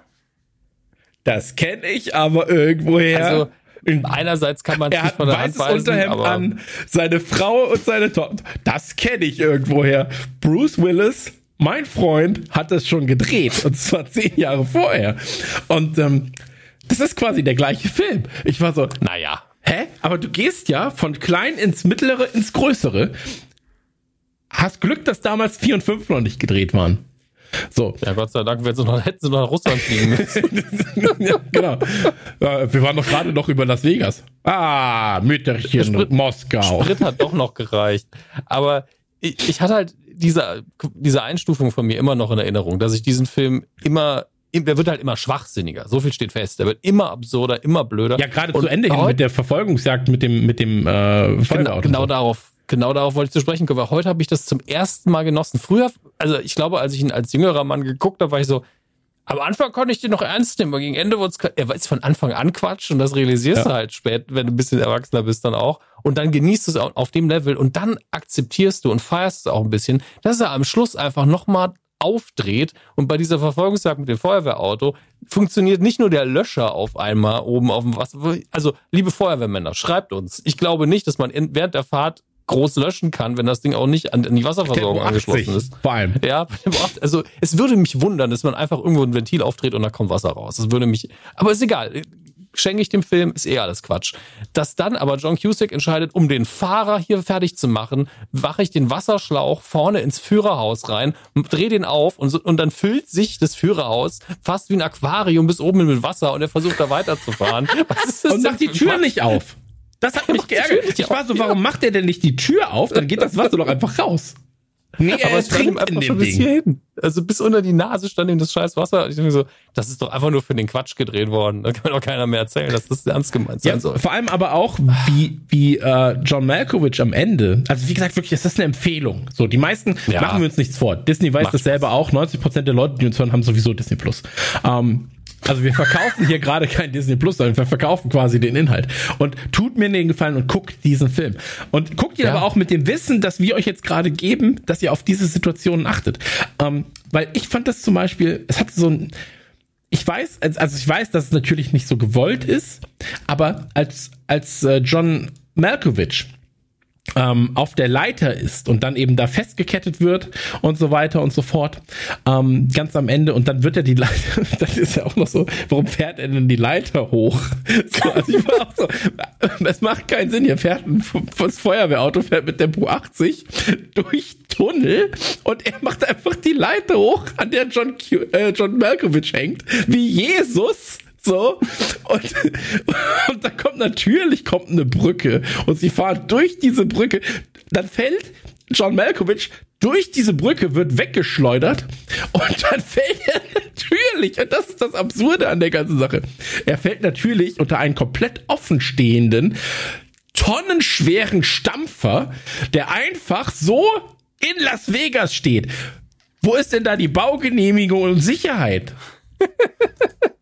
das kenne ich aber irgendwoher. Also, Einerseits kann man es nicht von der Hand weisen, Unterhemd an, seine Frau und seine Tochter. Das kenne ich irgendwoher. Bruce Willis, mein Freund, hat das schon gedreht und zwar zehn Jahre vorher. Und ähm, das ist quasi der gleiche Film. Ich war so, naja, hä? Aber du gehst ja von klein ins mittlere ins größere. Hast Glück, dass damals 4 und 5 noch nicht gedreht waren. So. Ja, Gott sei Dank, wenn sie noch, hätten sie noch nach Russland fliegen müssen. ja, genau. Wir waren doch gerade noch über Las Vegas. Ah, Mütterchen, Sprit, Moskau. Sprit hat doch noch gereicht. Aber ich, ich hatte halt diese, diese Einstufung von mir immer noch in Erinnerung, dass ich diesen Film immer der wird halt immer schwachsinniger. So viel steht fest. Der wird immer absurder, immer blöder. Ja, gerade zu Ende hin mit der Verfolgungsjagd mit dem mit dem äh, Genau, genau so. darauf genau darauf wollte ich zu sprechen kommen, weil heute habe ich das zum ersten Mal genossen. Früher, also ich glaube, als ich ihn als jüngerer Mann geguckt habe, war ich so, am Anfang konnte ich den noch ernst nehmen, aber gegen Ende wurde es, er weiß von Anfang an Quatsch und das realisierst ja. du halt spät, wenn du ein bisschen erwachsener bist dann auch. Und dann genießt du es auf dem Level und dann akzeptierst du und feierst es auch ein bisschen, dass er am Schluss einfach nochmal aufdreht und bei dieser Verfolgungsjagd mit dem Feuerwehrauto funktioniert nicht nur der Löscher auf einmal oben auf dem Wasser. Also, liebe Feuerwehrmänner, schreibt uns. Ich glaube nicht, dass man während der Fahrt groß löschen kann, wenn das Ding auch nicht an, an die Wasserversorgung angeschlossen ist. Vor allem. Ja, also es würde mich wundern, dass man einfach irgendwo ein Ventil aufdreht und da kommt Wasser raus. Das würde mich, aber ist egal. Schenke ich dem Film, ist eh alles Quatsch. Dass dann aber John Cusack entscheidet, um den Fahrer hier fertig zu machen, wache ich den Wasserschlauch vorne ins Führerhaus rein, drehe den auf und, so, und dann füllt sich das Führerhaus fast wie ein Aquarium bis oben mit Wasser und er versucht da weiterzufahren. und macht die Tür nicht auf. Das hat mich geärgert. Ich war so, warum macht er denn nicht die Tür auf? Dann geht das Wasser doch einfach raus. Nee, er aber es trinkt in dem bis hierhin. Also bis unter die Nase stand ihm das scheiß Wasser. Ich denke so, das ist doch einfach nur für den Quatsch gedreht worden. Da kann doch keiner mehr erzählen, dass das ernst gemeint sein ja, soll. Vor allem aber auch, wie, wie äh, John Malkovich am Ende, also wie gesagt, wirklich, das ist eine Empfehlung. So, die meisten ja. machen wir uns nichts vor. Disney weiß Macht das selber auch. 90% der Leute, die uns hören, haben sowieso Disney Plus. Ähm, also wir verkaufen hier gerade kein Disney Plus, sondern wir verkaufen quasi den Inhalt. Und tut mir den Gefallen und guckt diesen Film. Und guckt ihn ja. aber auch mit dem Wissen, dass wir euch jetzt gerade geben, dass ihr auf diese Situationen achtet. Ähm, weil ich fand das zum Beispiel, es hat so ein, ich weiß, also ich weiß, dass es natürlich nicht so gewollt ist, aber als, als äh, John Malkovich ähm, auf der Leiter ist und dann eben da festgekettet wird und so weiter und so fort. Ähm, ganz am Ende und dann wird er die Leiter, das ist ja auch noch so, warum fährt er denn die Leiter hoch? So, also ich war auch so, es macht keinen Sinn. Ihr fährt ein das Feuerwehrauto fährt mit Tempo 80 durch Tunnel und er macht einfach die Leiter hoch, an der John, Q, äh, John Malkovich hängt, wie Jesus. So. Und, und da kommt natürlich kommt eine Brücke. Und sie fahren durch diese Brücke. Dann fällt John Malkovich durch diese Brücke, wird weggeschleudert. Und dann fällt er natürlich, und das ist das Absurde an der ganzen Sache, er fällt natürlich unter einen komplett offenstehenden, tonnenschweren Stampfer, der einfach so in Las Vegas steht. Wo ist denn da die Baugenehmigung und Sicherheit?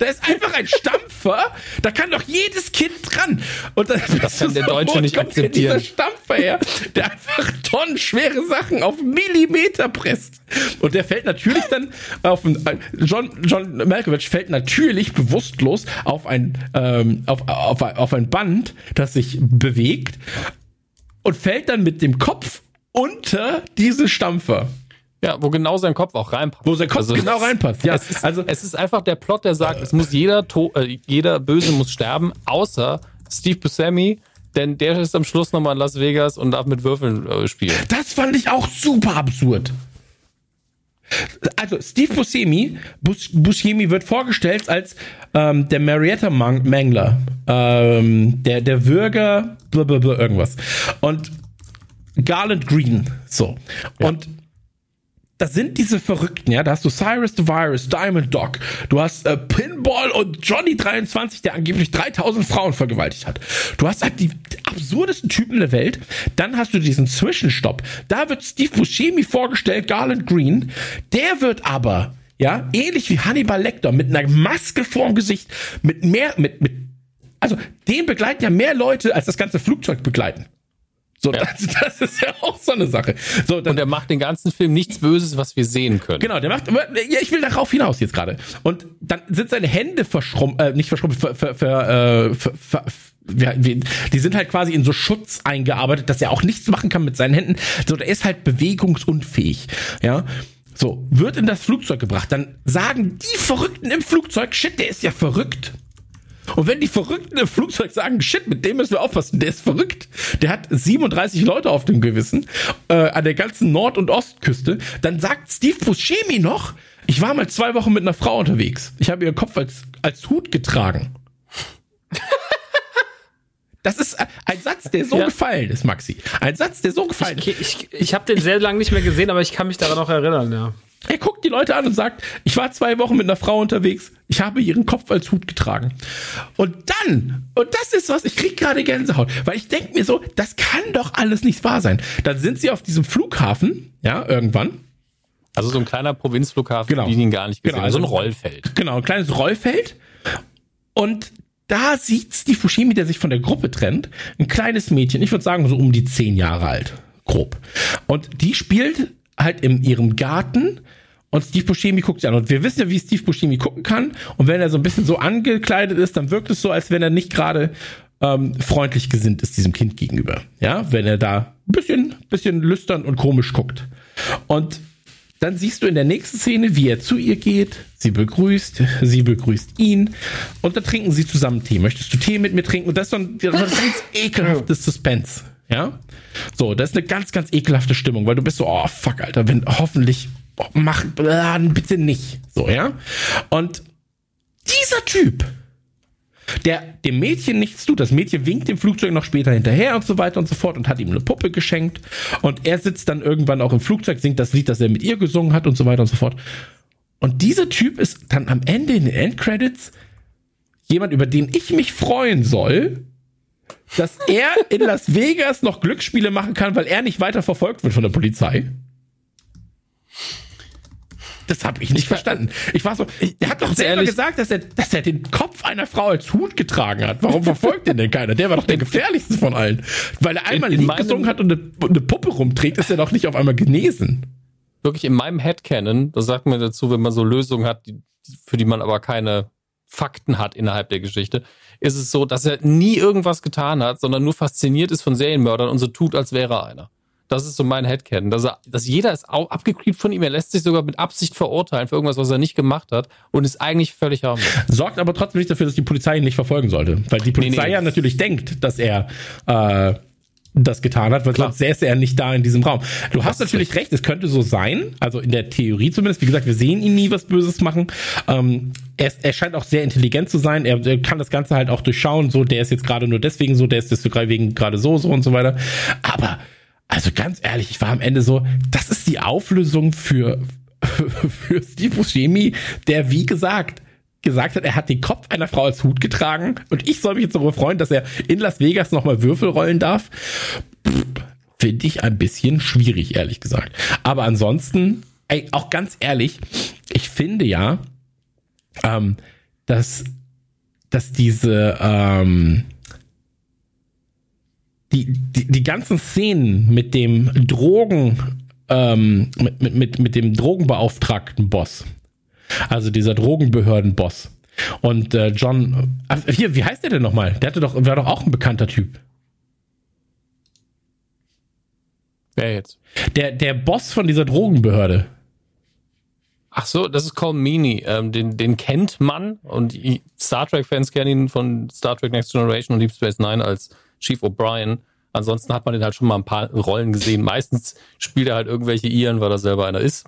Da ist einfach ein Stampfer, da kann doch jedes Kind dran. Und dann das kann der Deutsche nicht akzeptieren. Dieser Stampfer her, der einfach tonnenschwere Sachen auf Millimeter presst. Und der fällt natürlich dann auf ein, John, John Malkovich fällt natürlich bewusstlos auf ein, ähm, auf, auf, auf ein Band, das sich bewegt und fällt dann mit dem Kopf unter diese Stampfer. Ja, wo genau sein Kopf auch reinpasst. Wo sein Kopf also, genau reinpasst, ja. Es ist, also, es ist einfach der Plot, der sagt, es muss jeder, äh, jeder Böse muss sterben, außer Steve Buscemi, denn der ist am Schluss nochmal in Las Vegas und darf mit Würfeln äh, spielen. Das fand ich auch super absurd. Also Steve Buscemi, Bus, Buscemi wird vorgestellt als ähm, der Marietta Mangler, ähm, der der Würger, blablabla irgendwas und Garland Green, so ja. und das sind diese Verrückten, ja. Da hast du Cyrus the Virus, Diamond Dog, du hast äh, Pinball und Johnny 23, der angeblich 3000 Frauen vergewaltigt hat. Du hast halt die absurdesten Typen der Welt. Dann hast du diesen Zwischenstopp. Da wird Steve Buscemi vorgestellt, Garland Green. Der wird aber, ja, ähnlich wie Hannibal Lecter, mit einer Maske vorm Gesicht, mit mehr, mit, mit, also den begleiten ja mehr Leute, als das ganze Flugzeug begleiten. So, ja. das, das, ist ja auch so eine Sache. So, dann, und er macht den ganzen Film nichts Böses, was wir sehen können. Genau, der macht, ja, ich will darauf hinaus jetzt gerade. Und dann sind seine Hände verschrumpft, äh, nicht verschrumpft, ver, ver, ver, äh, ver, ver die sind halt quasi in so Schutz eingearbeitet, dass er auch nichts machen kann mit seinen Händen. So, der ist halt bewegungsunfähig. Ja. So, wird in das Flugzeug gebracht, dann sagen die Verrückten im Flugzeug, shit, der ist ja verrückt. Und wenn die Verrückten im Flugzeug sagen, shit, mit dem müssen wir aufpassen, der ist verrückt, der hat 37 Leute auf dem Gewissen, äh, an der ganzen Nord- und Ostküste, dann sagt Steve Buscemi noch, ich war mal zwei Wochen mit einer Frau unterwegs. Ich habe ihren Kopf als, als Hut getragen. Das ist ein Satz, der so ja. gefallen ist, Maxi. Ein Satz, der so gefallen ich, ist. Ich, ich, ich habe den sehr lange nicht mehr gesehen, aber ich kann mich daran noch erinnern, ja. Er guckt die Leute an und sagt, ich war zwei Wochen mit einer Frau unterwegs, ich habe ihren Kopf als Hut getragen. Und dann, und das ist was, ich krieg gerade Gänsehaut, weil ich denke mir so, das kann doch alles nicht wahr sein. Dann sind sie auf diesem Flughafen, ja, irgendwann. Also so ein kleiner Provinzflughafen, genau. die ihn gar nicht gesehen genau, also so ein Rollfeld. Genau, ein kleines Rollfeld. Und da sieht Steve Fushimi, der sich von der Gruppe trennt, ein kleines Mädchen, ich würde sagen so um die zehn Jahre alt, grob. Und die spielt halt in ihrem Garten und Steve Buscemi guckt sie an. Und wir wissen ja, wie Steve Buscemi gucken kann. Und wenn er so ein bisschen so angekleidet ist, dann wirkt es so, als wenn er nicht gerade ähm, freundlich gesinnt ist diesem Kind gegenüber. Ja, wenn er da ein bisschen, bisschen lüstern und komisch guckt. Und dann siehst du in der nächsten Szene, wie er zu ihr geht, sie begrüßt, sie begrüßt ihn und dann trinken sie zusammen Tee. Möchtest du Tee mit mir trinken? Und das ist so ein, so ein ganz ekelhaftes Suspense. Ja? So, das ist eine ganz, ganz ekelhafte Stimmung, weil du bist so, oh fuck, Alter, wenn hoffentlich, oh, mach, bitte nicht. So, ja? Und dieser Typ, der dem Mädchen nichts tut. Das Mädchen winkt dem Flugzeug noch später hinterher und so weiter und so fort und hat ihm eine Puppe geschenkt. Und er sitzt dann irgendwann auch im Flugzeug, singt das Lied, das er mit ihr gesungen hat und so weiter und so fort. Und dieser Typ ist dann am Ende in den Endcredits jemand, über den ich mich freuen soll, dass er in Las Vegas noch Glücksspiele machen kann, weil er nicht weiter verfolgt wird von der Polizei. Das habe ich nicht ich verstanden. Ich war so, er hat doch selber ehrlich, gesagt, dass er, dass er den Kopf einer Frau als Hut getragen hat. Warum verfolgt ihn denn keiner? Der war doch der gefährlichste von allen. Weil er einmal ein Lied gesungen hat und eine, eine, Puppe rumträgt, ist er doch nicht auf einmal genesen. Wirklich in meinem Headcanon, das sagt man dazu, wenn man so Lösungen hat, die, für die man aber keine Fakten hat innerhalb der Geschichte, ist es so, dass er nie irgendwas getan hat, sondern nur fasziniert ist von Serienmördern und so tut, als wäre er einer. Das ist so mein Headcanon. Dass, er, dass jeder ist auch abgekriegt von ihm. Er lässt sich sogar mit Absicht verurteilen für irgendwas, was er nicht gemacht hat und ist eigentlich völlig harmlos. Sorgt aber trotzdem nicht dafür, dass die Polizei ihn nicht verfolgen sollte. Weil die Polizei nee, nee. ja natürlich denkt, dass er äh, das getan hat, weil Klar. sonst säße er nicht da in diesem Raum. Du das hast natürlich recht. recht, es könnte so sein, also in der Theorie zumindest. Wie gesagt, wir sehen ihn nie was Böses machen. Ähm, er, er scheint auch sehr intelligent zu sein. Er, er kann das Ganze halt auch durchschauen. So, der ist jetzt gerade nur deswegen so, der ist deswegen gerade so, so und so weiter. Aber also ganz ehrlich, ich war am Ende so, das ist die Auflösung für für Steve Buscemi, der wie gesagt gesagt hat, er hat den Kopf einer Frau als Hut getragen und ich soll mich jetzt darüber freuen, dass er in Las Vegas nochmal Würfel rollen darf. Finde ich ein bisschen schwierig, ehrlich gesagt. Aber ansonsten, ey, auch ganz ehrlich, ich finde ja, ähm, dass, dass diese, ähm, die, die, die ganzen Szenen mit dem Drogen, ähm, mit, mit, mit, mit dem Drogenbeauftragten Boss, also dieser Drogenbehördenboss. Und äh, John, äh, hier, wie heißt der denn nochmal? Der hatte doch, war doch auch ein bekannter Typ. Wer jetzt? Der, der Boss von dieser Drogenbehörde. Ach so, das ist Colm Meaney. Ähm, den, den kennt man und Star Trek-Fans kennen ihn von Star Trek Next Generation und Deep Space Nine als Chief O'Brien. Ansonsten hat man den halt schon mal ein paar Rollen gesehen. Meistens spielt er halt irgendwelche Iren, weil er selber einer ist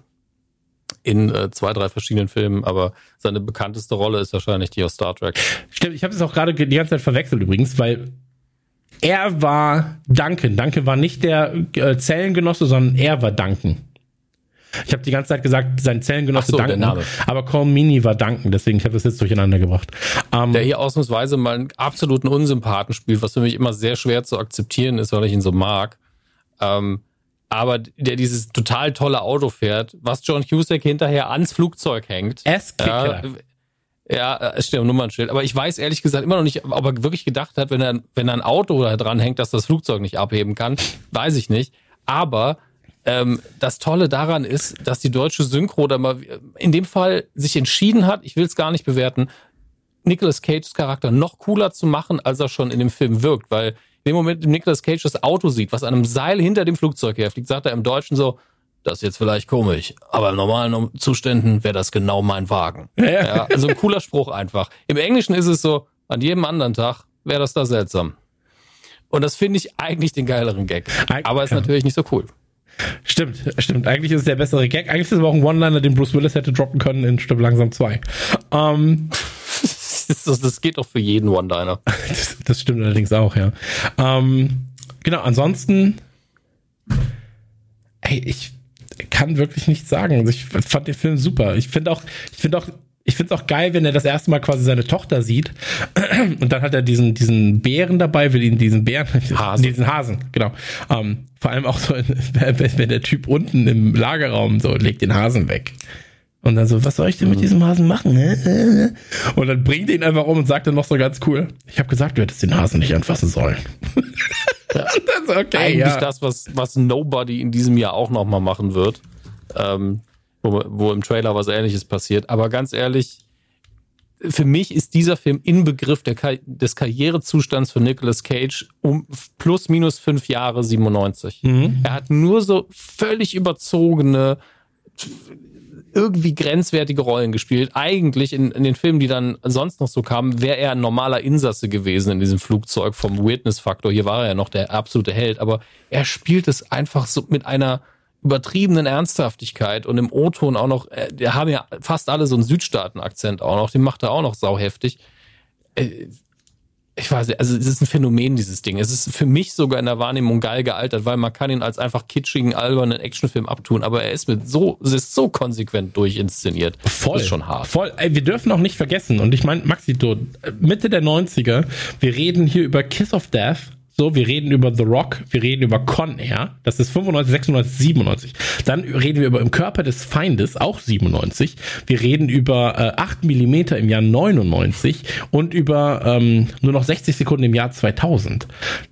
in äh, zwei, drei verschiedenen Filmen, aber seine bekannteste Rolle ist wahrscheinlich die aus Star Trek. Stimmt, ich habe es auch gerade die ganze Zeit verwechselt übrigens, weil er war Duncan. Duncan war nicht der äh, Zellengenosse, sondern er war Duncan. Ich habe die ganze Zeit gesagt, sein Zellengenosse so, Duncan, aber Colm Mini war Duncan, deswegen ich habe das jetzt durcheinander gebracht. Ähm, der hier ausnahmsweise mal einen absoluten Unsympathen spielt, was für mich immer sehr schwer zu akzeptieren ist, weil ich ihn so mag. Ähm, aber der dieses total tolle Auto fährt, was John Cusack hinterher ans Flugzeug hängt. s ja, ja, es steht am Nummernschild. Aber ich weiß ehrlich gesagt immer noch nicht, ob er wirklich gedacht hat, wenn er, wenn er ein Auto da dran hängt, dass das Flugzeug nicht abheben kann. Weiß ich nicht. Aber ähm, das Tolle daran ist, dass die deutsche Synchro da mal in dem Fall sich entschieden hat, ich will es gar nicht bewerten, Nicolas Cages Charakter noch cooler zu machen, als er schon in dem Film wirkt, weil dem Moment, in dem Nicolas Cage das Auto sieht, was an einem Seil hinter dem Flugzeug herfliegt, sagt er im Deutschen so, das ist jetzt vielleicht komisch, aber in normalen Zuständen wäre das genau mein Wagen. Ja, ja. also ein cooler Spruch einfach. Im Englischen ist es so, an jedem anderen Tag wäre das da seltsam. Und das finde ich eigentlich den geileren Gag. Aber ist natürlich nicht so cool. Stimmt, stimmt. Eigentlich ist es der bessere Gag. Eigentlich ist es aber auch ein One-Liner, den Bruce Willis hätte droppen können in Stirb langsam 2. Ähm, das, das geht doch für jeden One-Liner. Das, das, stimmt allerdings auch, ja. Ähm, genau, ansonsten, ey, ich kann wirklich nichts sagen. Also ich fand den Film super. Ich finde auch, ich finde auch, ich finde es auch geil, wenn er das erste Mal quasi seine Tochter sieht und dann hat er diesen diesen Bären dabei, will ihn diesen Bären, Hasen. diesen Hasen, genau. Ähm, vor allem auch so, wenn der Typ unten im Lagerraum so legt den Hasen weg. Und dann so, was soll ich denn mit mhm. diesem Hasen machen? Und dann bringt ihn einfach um und sagt dann noch so ganz cool, ich habe gesagt, du hättest den Hasen nicht anfassen sollen. Ja. das ist okay, Eigentlich ja. das, was, was Nobody in diesem Jahr auch nochmal machen wird. Ähm, wo, wo im Trailer was ähnliches passiert. Aber ganz ehrlich, für mich ist dieser Film Inbegriff der, des Karrierezustands für Nicolas Cage um plus minus fünf Jahre 97. Mhm. Er hat nur so völlig überzogene irgendwie grenzwertige Rollen gespielt. Eigentlich in, in den Filmen, die dann sonst noch so kamen, wäre er ein normaler Insasse gewesen in diesem Flugzeug vom Weirdness-Faktor. Hier war er ja noch der absolute Held, aber er spielt es einfach so mit einer übertriebenen Ernsthaftigkeit und im O-Ton auch noch, äh, haben ja fast alle so einen Südstaaten-Akzent auch noch, den macht er auch noch sauheftig. Äh, ich weiß nicht, also es ist ein Phänomen, dieses Ding. Es ist für mich sogar in der Wahrnehmung geil gealtert, weil man kann ihn als einfach kitschigen, albernen Actionfilm abtun, aber er ist mit so, es ist so konsequent durchinszeniert. Voll. Das ist schon hart. Voll. Ey, wir dürfen auch nicht vergessen, und ich meine, Maxi, du, Mitte der 90er, wir reden hier über Kiss of Death, so, wir reden über The Rock, wir reden über Con Air, das ist 95, 96, 97. Dann reden wir über Im Körper des Feindes, auch 97. Wir reden über äh, 8 Millimeter im Jahr 99 und über ähm, nur noch 60 Sekunden im Jahr 2000.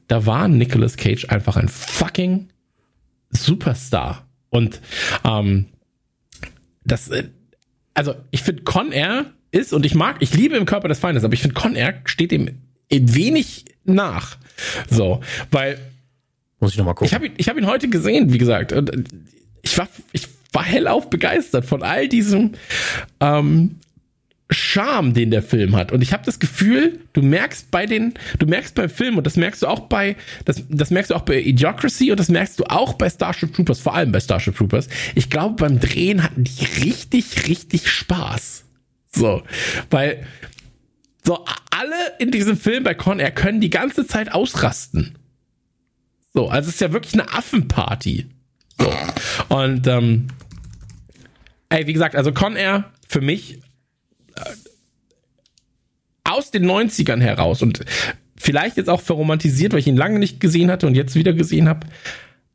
Da war Nicolas Cage einfach ein fucking Superstar. Und ähm, das, äh, also ich finde Con Air ist, und ich mag, ich liebe Im Körper des Feindes, aber ich finde Con Air steht ihm wenig nach. So, weil Muss ich nochmal gucken. Ich habe ihn, ich hab ihn heute gesehen, wie gesagt. Und äh, ich war, ich war hellauf begeistert von all diesem ähm, Charme, den der Film hat. Und ich habe das Gefühl, du merkst bei den, du merkst beim Film und das merkst du auch bei, das, das merkst du auch bei Idiocracy und das merkst du auch bei Starship Troopers, vor allem bei Starship Troopers. Ich glaube, beim Drehen hatten die richtig, richtig Spaß. So, weil so alle in diesem Film bei Con Air können die ganze Zeit ausrasten. So, also es ist ja wirklich eine Affenparty. So. Und ähm, ey, wie gesagt, also Con Air für mich äh, aus den 90ern heraus und vielleicht jetzt auch verromantisiert, weil ich ihn lange nicht gesehen hatte und jetzt wieder gesehen habe.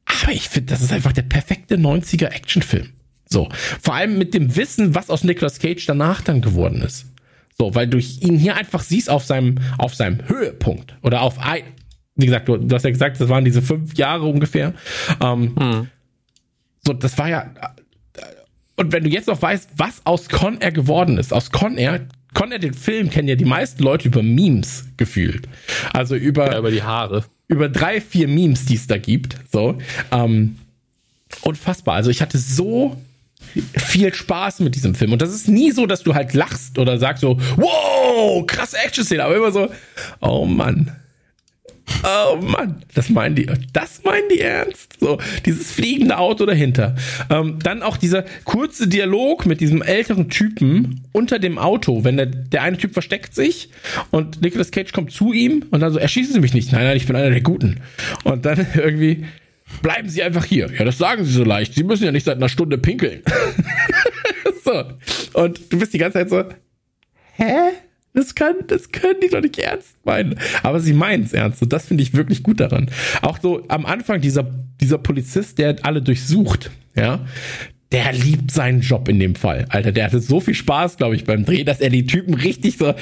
Aber ich finde, das ist einfach der perfekte 90er Actionfilm. So, vor allem mit dem Wissen, was aus Nicolas Cage danach dann geworden ist. So, weil du ihn hier einfach siehst auf seinem, auf seinem Höhepunkt oder auf ein, wie gesagt, du, du hast ja gesagt, das waren diese fünf Jahre ungefähr. Ähm, hm. So, das war ja, und wenn du jetzt noch weißt, was aus Con Air geworden ist, aus Con Air, Con Air, den Film kennen ja die meisten Leute über Memes gefühlt. Also über, ja, über die Haare. Über drei, vier Memes, die es da gibt. So, ähm, unfassbar. Also ich hatte so viel Spaß mit diesem Film. Und das ist nie so, dass du halt lachst oder sagst so, wow, krasse Action-Szene, aber immer so, oh Mann. Oh Mann, das meinen die, das meinen die ernst? So, dieses fliegende Auto dahinter. Ähm, dann auch dieser kurze Dialog mit diesem älteren Typen unter dem Auto, wenn der, der eine Typ versteckt sich und Nicolas Cage kommt zu ihm und dann so, erschießen Sie mich nicht. Nein, nein, ich bin einer der Guten. Und dann irgendwie, bleiben Sie einfach hier. Ja, das sagen Sie so leicht. Sie müssen ja nicht seit einer Stunde pinkeln. so. Und du bist die ganze Zeit so, hä? Das, kann, das können die doch nicht ernst meinen. Aber sie meinen es ernst. Und das finde ich wirklich gut daran. Auch so am Anfang dieser, dieser Polizist, der alle durchsucht, ja, der liebt seinen Job in dem Fall. Alter, der hatte so viel Spaß, glaube ich, beim Dreh, dass er die Typen richtig so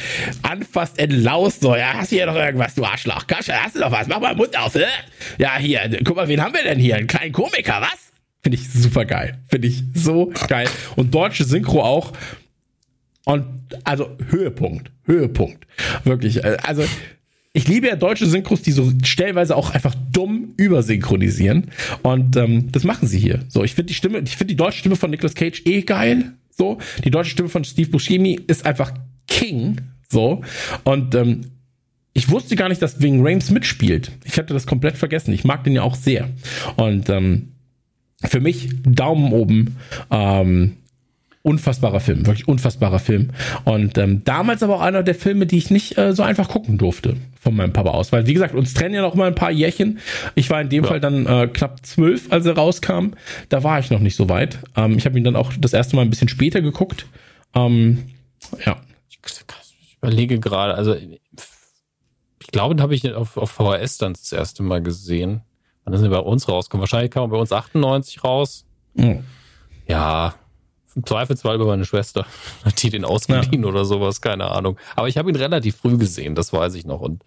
anfasst, entlaust, so, ja, hast du hier noch irgendwas, du Arschloch? Kasche, hast du noch was? Mach mal den Mund auf, äh? Ja, hier, guck mal, wen haben wir denn hier? Einen kleinen Komiker, was? Finde ich super geil. Finde ich so geil. Und deutsche Synchro auch. Und also Höhepunkt. Höhepunkt. Wirklich. Äh, also ich liebe ja deutsche Synchros, die so stellweise auch einfach dumm übersynchronisieren. Und ähm, das machen sie hier. So, ich finde die Stimme, ich finde die deutsche Stimme von Nicolas Cage eh geil. So, die deutsche Stimme von Steve Buscemi ist einfach King. So. Und ähm, ich wusste gar nicht, dass Wing Rames mitspielt. Ich hatte das komplett vergessen. Ich mag den ja auch sehr. Und ähm, für mich Daumen oben. Ähm, unfassbarer Film, wirklich unfassbarer Film. Und ähm, damals aber auch einer der Filme, die ich nicht äh, so einfach gucken durfte von meinem Papa aus. Weil, wie gesagt, uns trennen ja noch mal ein paar Jährchen. Ich war in dem ja. Fall dann äh, knapp zwölf, als er rauskam. Da war ich noch nicht so weit. Ähm, ich habe ihn dann auch das erste Mal ein bisschen später geguckt. Ähm, ja. Ich überlege gerade, also ich glaube, den habe ich auf, auf VHS dann das erste Mal gesehen. Wann ist er bei uns rausgekommen? Wahrscheinlich kam er bei uns 98 raus. Mhm. Ja, im Zweifelsfall über meine Schwester. Hat die den ausgeliehen ja. oder sowas, keine Ahnung. Aber ich habe ihn relativ früh gesehen, das weiß ich noch. Und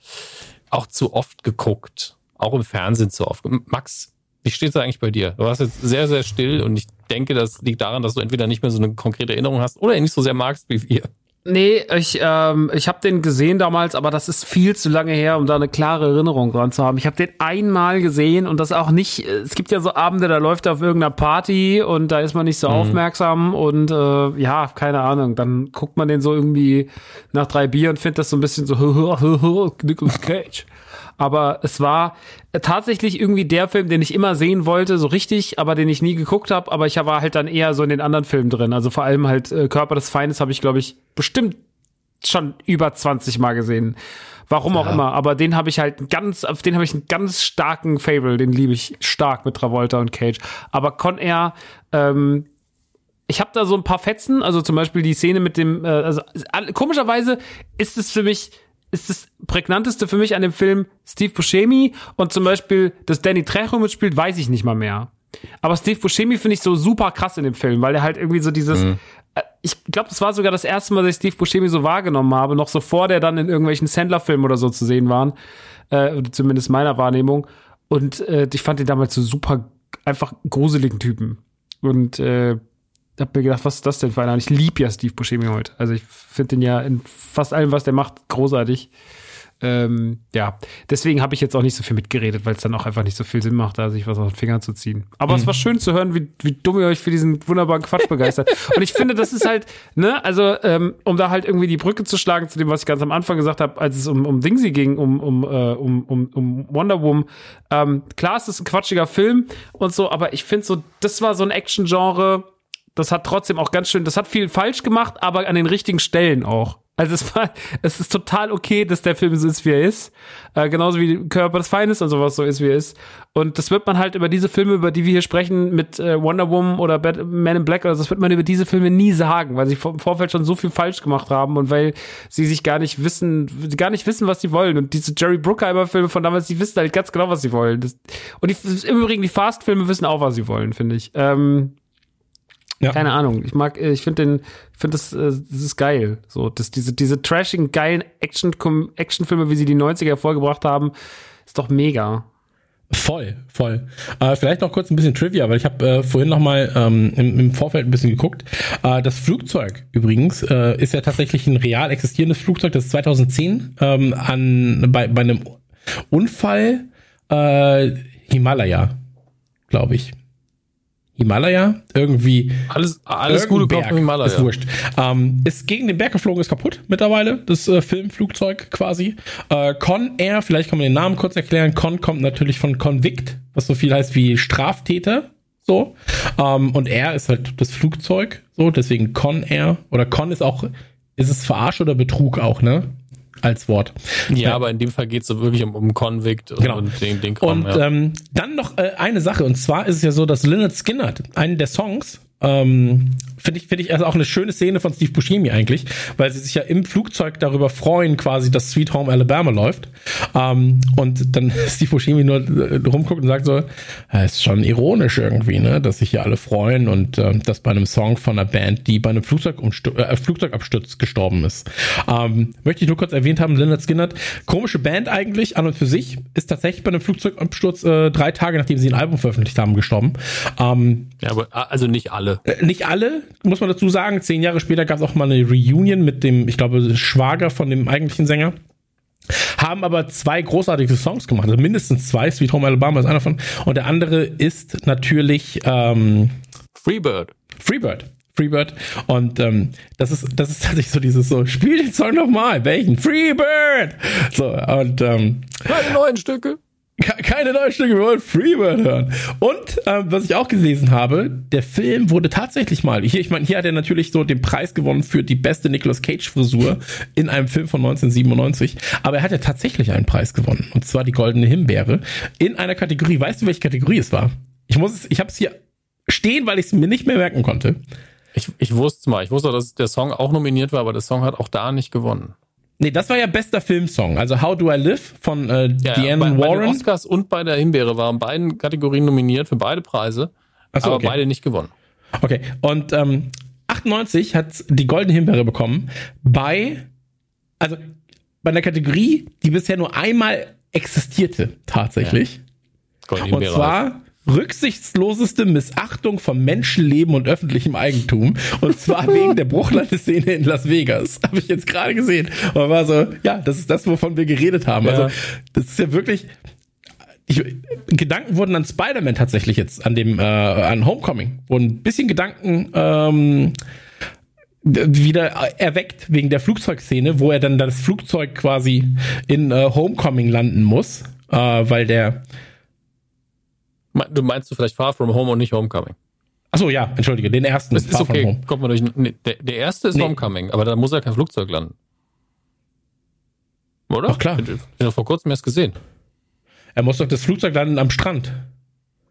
auch zu oft geguckt. Auch im Fernsehen zu oft. Max, wie steht's eigentlich bei dir? Du warst jetzt sehr, sehr still und ich denke, das liegt daran, dass du entweder nicht mehr so eine konkrete Erinnerung hast oder ihn nicht so sehr magst wie wir. Nee, ich, ähm, ich habe den gesehen damals, aber das ist viel zu lange her, um da eine klare Erinnerung dran zu haben. Ich habe den einmal gesehen und das auch nicht, es gibt ja so Abende, da läuft er auf irgendeiner Party und da ist man nicht so mhm. aufmerksam und äh, ja, keine Ahnung, dann guckt man den so irgendwie nach drei Bier und findet das so ein bisschen so Nicolas Cage. Aber es war tatsächlich irgendwie der Film, den ich immer sehen wollte, so richtig, aber den ich nie geguckt habe. Aber ich war halt dann eher so in den anderen Filmen drin. Also vor allem halt äh, Körper des Feindes habe ich, glaube ich, bestimmt schon über 20 Mal gesehen. Warum ja. auch immer, aber den habe ich halt ganz, auf den habe ich einen ganz starken Fable, den liebe ich stark mit Travolta und Cage. Aber Con Air, ähm, ich habe da so ein paar Fetzen, also zum Beispiel die Szene mit dem, äh, also komischerweise ist es für mich ist das prägnanteste für mich an dem Film Steve Buscemi und zum Beispiel, dass Danny Trejo mitspielt, weiß ich nicht mal mehr. Aber Steve Buscemi finde ich so super krass in dem Film, weil er halt irgendwie so dieses, mhm. Äh, ich glaube, das war sogar das erste Mal, dass ich Steve Buscemi so wahrgenommen habe, noch so vor der dann in irgendwelchen Sandler-Filmen oder so zu sehen waren, äh, zumindest meiner Wahrnehmung. Und äh, ich fand ihn damals so super einfach gruseligen Typen. Und äh, hab mir gedacht, was ist das denn für einer? Ich liebe ja Steve Buscemi heute. Also ich finde den ja in fast allem, was der macht, großartig. Ähm, ja, deswegen habe ich jetzt auch nicht so viel mitgeredet, weil es dann auch einfach nicht so viel Sinn macht, da sich was aus den Fingern zu ziehen. Aber mhm. es war schön zu hören, wie, wie dumm ihr euch für diesen wunderbaren Quatsch begeistert. Und ich finde, das ist halt, ne, also ähm, um da halt irgendwie die Brücke zu schlagen zu dem, was ich ganz am Anfang gesagt habe, als es um, um Dingsy ging, um, um, äh, um, um, um Wonder Woman. Ähm, klar, es ist ein quatschiger Film und so, aber ich finde so, das war so ein Action-Genre, das hat trotzdem auch ganz schön, das hat viel falsch gemacht, aber an den richtigen Stellen auch. Also es war, es ist total okay, dass der Film so ist, wie er ist. Äh, genauso wie Körper des Feindes und sowas so ist, wie er ist. Und das wird man halt über diese Filme, über die wir hier sprechen, mit äh, Wonder Woman oder Man in Black oder so, das wird man über diese Filme nie sagen, weil sie im Vorfeld schon so viel falsch gemacht haben und weil sie sich gar nicht wissen, gar nicht wissen, was sie wollen. Und diese Jerry Bruckheimer-Filme von damals, die wissen halt ganz genau, was sie wollen. Das, und die, im Übrigen, die Fast-Filme wissen auch, was sie wollen, finde ich. Ähm, ja. Keine Ahnung. Ich mag, ich finde den, ich finde das, äh, das ist geil. So, dass diese, diese trashigen, geilen Action, Actionfilme, wie sie die 90er hervorgebracht haben, ist doch mega. Voll, voll. Äh, vielleicht noch kurz ein bisschen Trivia, weil ich habe äh, vorhin noch mal ähm, im, im, Vorfeld ein bisschen geguckt. Äh, das Flugzeug übrigens äh, ist ja tatsächlich ein real existierendes Flugzeug, das ist 2010 ähm, an bei, bei einem Unfall äh, Himalaya, glaube ich. Himalaya, irgendwie. Alles, alles gute Berg, Himalaya. Ist wurscht. Ähm, ist gegen den Berg geflogen, ist kaputt mittlerweile, das äh, Filmflugzeug quasi. Äh, Con Air, vielleicht kann man den Namen kurz erklären. Con kommt natürlich von Convict, was so viel heißt wie Straftäter. So. Ähm, und Air ist halt das Flugzeug. So, deswegen Con Air. Oder Con ist auch, ist es Verarsch oder Betrug auch, ne? Als Wort. Ja, aber in dem Fall geht es so wirklich um, um Convict und, genau. und den, den Kram, Und ja. ähm, dann noch äh, eine Sache, und zwar ist es ja so, dass Lynyrd Skinner, einen der Songs, ähm, Finde ich, finde ich also auch eine schöne Szene von Steve Buscemi eigentlich, weil sie sich ja im Flugzeug darüber freuen, quasi, dass Sweet Home Alabama läuft. Ähm, und dann Steve Buscemi nur äh, rumguckt und sagt so, ist schon ironisch irgendwie, ne, dass sich hier alle freuen und äh, das bei einem Song von einer Band, die bei einem äh, Flugzeugabsturz gestorben ist. Ähm, möchte ich nur kurz erwähnt haben, Leonard Skinner, komische Band eigentlich, an und für sich, ist tatsächlich bei einem Flugzeugabsturz äh, drei Tage, nachdem sie ein Album veröffentlicht haben, gestorben. Ähm, ja, aber also nicht alle. Äh, nicht alle, muss man dazu sagen. Zehn Jahre später gab es auch mal eine Reunion mit dem, ich glaube, Schwager von dem eigentlichen Sänger. Haben aber zwei großartige Songs gemacht, also mindestens zwei. Sweet Home Alabama ist einer von. Und der andere ist natürlich ähm, Freebird. Freebird. Freebird. Und ähm, das ist das ist tatsächlich so dieses so, spiel den Song nochmal. Welchen? Freebird! So, und ähm, Keine neuen Stücke keine neuen Stücke, wir wollen Freebird hören. Und äh, was ich auch gelesen habe, der Film wurde tatsächlich mal, hier, ich meine, hier hat er natürlich so den Preis gewonnen für die beste Nicolas Cage Frisur in einem Film von 1997, aber er hat ja tatsächlich einen Preis gewonnen und zwar die Goldene Himbeere in einer Kategorie. Weißt du, welche Kategorie es war? Ich muss es, ich habe es hier stehen, weil ich es mir nicht mehr merken konnte. Ich, ich wusste mal, ich wusste, dass der Song auch nominiert war, aber der Song hat auch da nicht gewonnen. Nee, das war ja bester Filmsong. Also How Do I Live von äh, ja, Diane bei, Warren. Bei den Oscars und bei der Himbeere waren beiden Kategorien nominiert für beide Preise, so, aber okay. beide nicht gewonnen. Okay, und ähm, 98 hat die Goldene Himbeere bekommen bei, also bei einer Kategorie, die bisher nur einmal existierte, tatsächlich. Ja. Goldene Himbeere. Und zwar rücksichtsloseste Missachtung von Menschenleben und öffentlichem Eigentum. Und zwar wegen der Bruchlandeszene in Las Vegas. Habe ich jetzt gerade gesehen. Und war so, ja, das ist das, wovon wir geredet haben. Also, ja. Also, das ist ja wirklich. Ich, Gedanken wurden an Spider-Man tatsächlich jetzt, an dem, äh, an Homecoming, wurden ein bisschen Gedanken ähm, wieder erweckt wegen der Flugzeugszene, wo er dann das Flugzeug quasi in äh, Homecoming landen muss, äh, weil der Du meinst du vielleicht Far From Home und nicht Homecoming? Achso, ja, entschuldige, den ersten. Das ist okay, kommt man durch. Nee, der, der erste ist nee. Homecoming, aber da muss ja kein Flugzeug landen. Oder? Ach klar. Ich habe vor kurzem erst gesehen. Er muss doch das Flugzeug landen am Strand.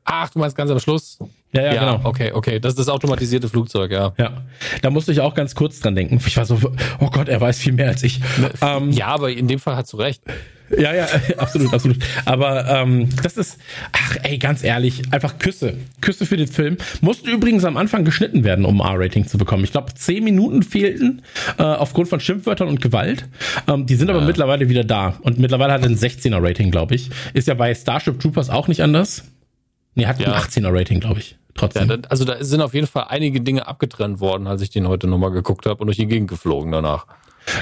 Ach, du meinst ganz am Schluss? Ja, ja, ja, genau. Okay, okay. Das ist das automatisierte Flugzeug, ja. Ja. Da musste ich auch ganz kurz dran denken. Ich war so, oh Gott, er weiß viel mehr als ich. Ne, ähm, ja, aber in dem Fall hast du recht. Ja, ja, absolut, absolut. Aber ähm, das ist, ach ey, ganz ehrlich, einfach Küsse. Küsse für den Film. Musste übrigens am Anfang geschnitten werden, um R-Rating zu bekommen. Ich glaube, zehn Minuten fehlten äh, aufgrund von Schimpfwörtern und Gewalt. Ähm, die sind ja. aber mittlerweile wieder da. Und mittlerweile hat er ein 16er-Rating, glaube ich. Ist ja bei Starship Troopers auch nicht anders. Nee, hat ja. ein 18er-Rating, glaube ich. Trotzdem. Ja, also da sind auf jeden Fall einige Dinge abgetrennt worden, als ich den heute nochmal geguckt habe und durch die Gegend geflogen danach.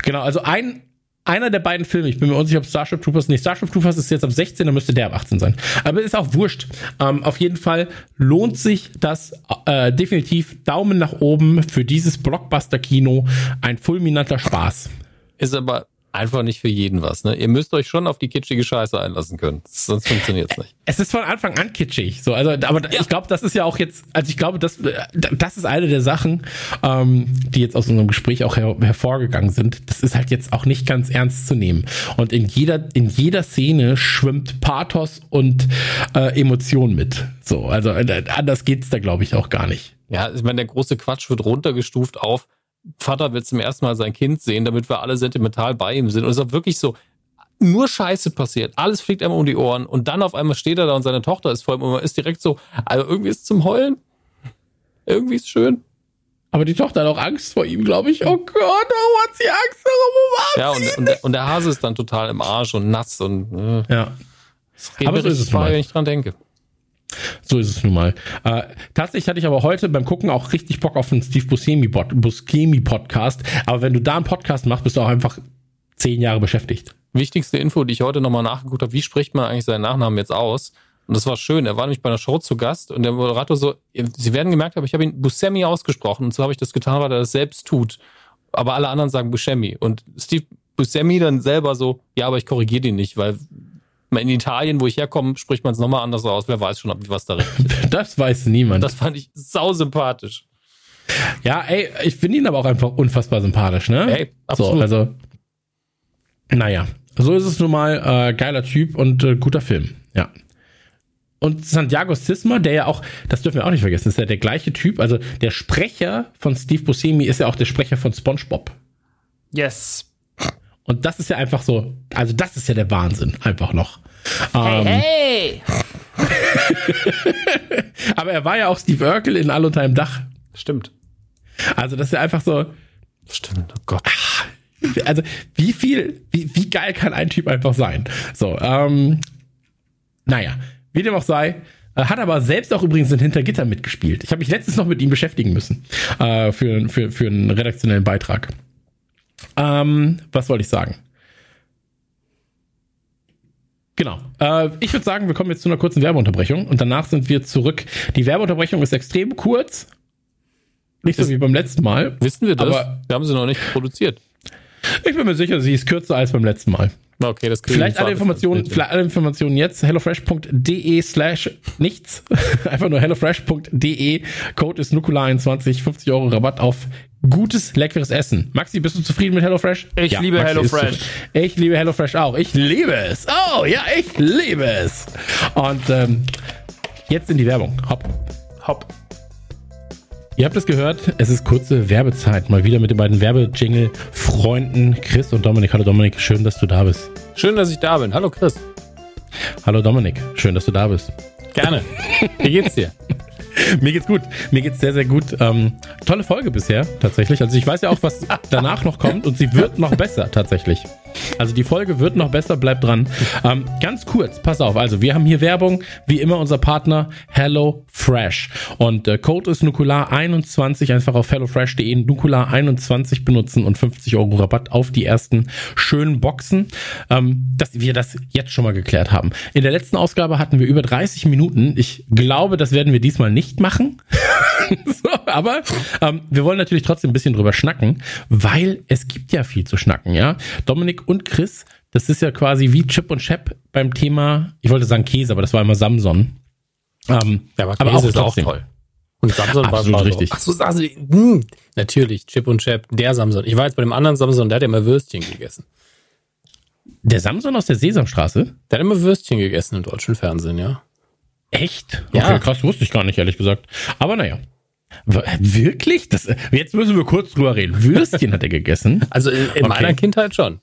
Genau, also ein einer der beiden Filme, ich bin mir unsicher, ob Starship Troopers, nee, Starship Troopers ist jetzt ab 16, dann müsste der ab 18 sein. Aber ist auch wurscht. Ähm, auf jeden Fall lohnt sich das äh, definitiv Daumen nach oben für dieses Blockbuster-Kino. Ein fulminanter Spaß. Ist aber einfach nicht für jeden was. Ne? Ihr müsst euch schon auf die kitschige Scheiße einlassen können. Sonst funktioniert's nicht. Es ist von Anfang an kitschig. So, also, aber ja. ich glaube, das ist ja auch jetzt, also ich glaube, das, das ist eine der Sachen, ähm, die jetzt aus unserem Gespräch auch her, hervorgegangen sind. Das ist halt jetzt auch nicht ganz ernst zu nehmen. Und in jeder, in jeder Szene schwimmt Pathos und äh, Emotion mit. So, also äh, anders geht's da, glaube ich, auch gar nicht. Ja, ich meine, der große Quatsch wird runtergestuft auf Vater will zum ersten Mal sein Kind sehen, damit wir alle sentimental bei ihm sind. Und es ist auch wirklich so, nur Scheiße passiert. Alles fliegt einmal um die Ohren. Und dann auf einmal steht er da und seine Tochter ist vor ihm und man ist direkt so, also irgendwie ist es zum Heulen. Irgendwie ist es schön. Aber die Tochter hat auch Angst vor ihm, glaube ich. Oh Gott, warum hat sie Angst? Warum ja, und, und, der, und der Hase ist dann total im Arsch und nass und. Äh, ja. Aber so ist es wenn ich dran denke. So ist es nun mal. Äh, tatsächlich hatte ich aber heute beim Gucken auch richtig Bock auf einen Steve Buscemi, Buscemi Podcast. Aber wenn du da einen Podcast machst, bist du auch einfach zehn Jahre beschäftigt. Wichtigste Info, die ich heute nochmal nachgeguckt habe, wie spricht man eigentlich seinen Nachnamen jetzt aus? Und das war schön. Er war nämlich bei einer Show zu Gast und der Moderator so, Sie werden gemerkt haben, ich habe ihn Buscemi ausgesprochen und so habe ich das getan, weil er das selbst tut. Aber alle anderen sagen Buscemi. Und Steve Buscemi dann selber so, ja, aber ich korrigiere den nicht, weil in Italien, wo ich herkomme, spricht man es nochmal anders aus. Wer weiß schon, ob was da richtig ist. Das weiß niemand. Das fand ich sau sympathisch. Ja, ey, ich finde ihn aber auch einfach unfassbar sympathisch, ne? Ey, absolut. So, also, naja, so ist es nun mal. Äh, geiler Typ und äh, guter Film, ja. Und Santiago Sisma, der ja auch, das dürfen wir auch nicht vergessen, ist ja der gleiche Typ. Also der Sprecher von Steve Buscemi ist ja auch der Sprecher von SpongeBob. Yes. Und das ist ja einfach so, also das ist ja der Wahnsinn, einfach noch. Hey, ähm, hey! aber er war ja auch Steve Urkel in All unter einem Dach. Stimmt. Also das ist ja einfach so. Stimmt, oh Gott. Also wie viel, wie, wie geil kann ein Typ einfach sein? So, ähm, naja, wie dem auch sei, äh, hat aber selbst auch übrigens in Hintergitter mitgespielt. Ich habe mich letztens noch mit ihm beschäftigen müssen äh, für, für, für einen redaktionellen Beitrag. Ähm, was wollte ich sagen? Genau. Äh, ich würde sagen, wir kommen jetzt zu einer kurzen Werbeunterbrechung und danach sind wir zurück. Die Werbeunterbrechung ist extrem kurz. Nicht so wie beim letzten Mal. Wissen wir das? Aber wir haben sie noch nicht produziert. Ich bin mir sicher, sie ist kürzer als beim letzten Mal. Okay, das vielleicht alle Informationen, vielleicht alle Informationen jetzt hellofresh.de slash nichts. Einfach nur hellofresh.de. Code ist Nukula21, 50 Euro Rabatt auf gutes, leckeres Essen. Maxi, bist du zufrieden mit HelloFresh? Ich ja, liebe HelloFresh. Ich liebe HelloFresh auch. Ich liebe es. Oh, ja, ich liebe es. Und ähm, jetzt in die Werbung. Hopp. Hopp. Ihr habt es gehört, es ist kurze Werbezeit. Mal wieder mit den beiden Werbejingle-Freunden Chris und Dominik. Hallo Dominik, schön, dass du da bist. Schön, dass ich da bin. Hallo Chris. Hallo Dominik, schön, dass du da bist. Gerne. Wie geht's dir? Mir geht's gut. Mir geht's sehr, sehr gut. Ähm, tolle Folge bisher, tatsächlich. Also ich weiß ja auch, was danach noch kommt und sie wird noch besser, tatsächlich. Also die Folge wird noch besser, bleibt dran. Ähm, ganz kurz, pass auf. Also wir haben hier Werbung, wie immer unser Partner Hello Fresh. Und äh, Code ist Nukular21, einfach auf hellofresh.de Nukular21 benutzen und 50 Euro Rabatt auf die ersten schönen Boxen. Ähm, dass wir das jetzt schon mal geklärt haben. In der letzten Ausgabe hatten wir über 30 Minuten. Ich glaube, das werden wir diesmal nicht machen. so, aber ähm, wir wollen natürlich trotzdem ein bisschen drüber schnacken, weil es gibt ja viel zu schnacken, ja. Dominik und Chris, das ist ja quasi wie Chip und Chap beim Thema, ich wollte sagen Käse, aber das war immer Samson. Ähm, ja, aber Käse aber auch ist trotzdem. auch toll. Und Samson Absolut war richtig. Ach so, also, mh, hm, natürlich, Chip und Chap, der Samson. Ich war jetzt bei dem anderen Samson, der hat ja immer Würstchen gegessen. Der Samson aus der Sesamstraße? Der hat immer Würstchen gegessen im deutschen Fernsehen, ja. Echt? Okay, ja. krass, wusste ich gar nicht, ehrlich gesagt. Aber naja. Wirklich? Das, jetzt müssen wir kurz drüber reden. Würstchen hat er gegessen. Also in, in okay. meiner Kindheit schon.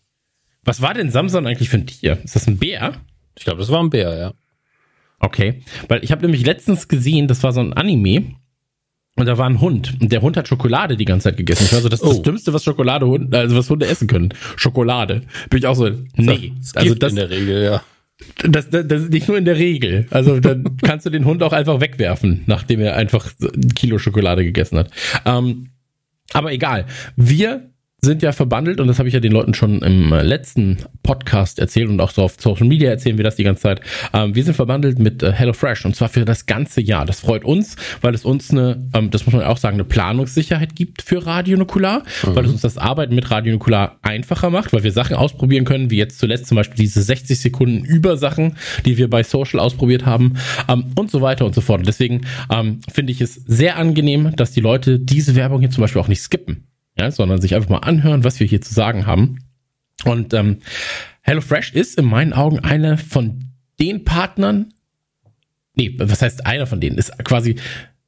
Was war denn Samson eigentlich für ein Tier? Ist das ein Bär? Ich glaube, das war ein Bär, ja. Okay. Weil ich habe nämlich letztens gesehen, das war so ein Anime. Und da war ein Hund. Und der Hund hat Schokolade die ganze Zeit gegessen. Ich weiß so, das ist oh. das Dümmste, was Schokolade, also was Hunde essen können. Schokolade. Bin ich auch so, nee. Das also das, in der Regel, ja. Das, das, das ist nicht nur in der Regel. Also dann kannst du den Hund auch einfach wegwerfen, nachdem er einfach ein Kilo Schokolade gegessen hat. Ähm, aber egal. Wir sind ja verbandelt und das habe ich ja den Leuten schon im äh, letzten Podcast erzählt und auch so auf Social Media erzählen wir das die ganze Zeit. Ähm, wir sind verbandelt mit äh, HelloFresh und zwar für das ganze Jahr. Das freut uns, weil es uns eine, ähm, das muss man auch sagen, eine Planungssicherheit gibt für Radio Nukular, mhm. weil es uns das Arbeiten mit Radio Nukular einfacher macht, weil wir Sachen ausprobieren können, wie jetzt zuletzt zum Beispiel diese 60 Sekunden Übersachen, die wir bei Social ausprobiert haben ähm, und so weiter und so fort. deswegen ähm, finde ich es sehr angenehm, dass die Leute diese Werbung hier zum Beispiel auch nicht skippen ja, sondern sich einfach mal anhören, was wir hier zu sagen haben. Und ähm, HelloFresh ist in meinen Augen einer von den Partnern, nee, was heißt einer von denen, ist quasi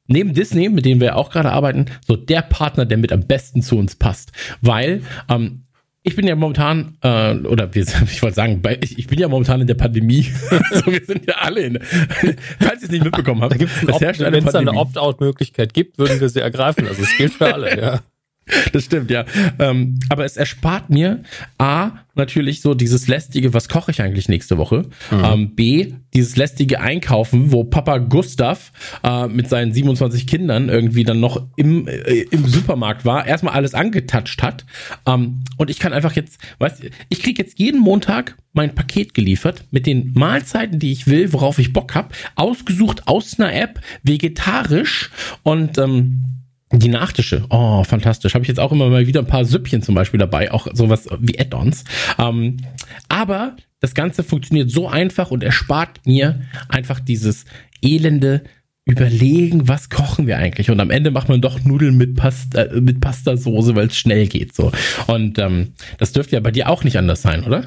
neben Disney, mit dem wir auch gerade arbeiten, so der Partner, der mit am besten zu uns passt. Weil ähm, ich bin ja momentan, äh, oder wir, ich wollte sagen, bei, ich, ich bin ja momentan in der Pandemie. also wir sind ja alle in. Falls ihr es nicht mitbekommen habt, da gibt's wenn es eine Opt-out-Möglichkeit gibt, würden wir sie ergreifen. Also es gilt für alle, ja. Das stimmt, ja. Ähm, aber es erspart mir A, natürlich so dieses lästige, was koche ich eigentlich nächste Woche? Mhm. Ähm, B, dieses lästige Einkaufen, wo Papa Gustav äh, mit seinen 27 Kindern irgendwie dann noch im, äh, im Supermarkt war, erstmal alles angetatscht hat. Ähm, und ich kann einfach jetzt, weißt ich krieg jetzt jeden Montag mein Paket geliefert mit den Mahlzeiten, die ich will, worauf ich Bock hab, ausgesucht aus einer App, vegetarisch und ähm, die Nachtische, oh, fantastisch. Habe ich jetzt auch immer mal wieder ein paar Süppchen zum Beispiel dabei, auch sowas wie Add-ons. Ähm, aber das Ganze funktioniert so einfach und erspart mir einfach dieses elende Überlegen, was kochen wir eigentlich? Und am Ende macht man doch Nudeln mit Pasta, äh, mit Pastasoße, weil es schnell geht. So. Und ähm, das dürfte ja bei dir auch nicht anders sein, oder?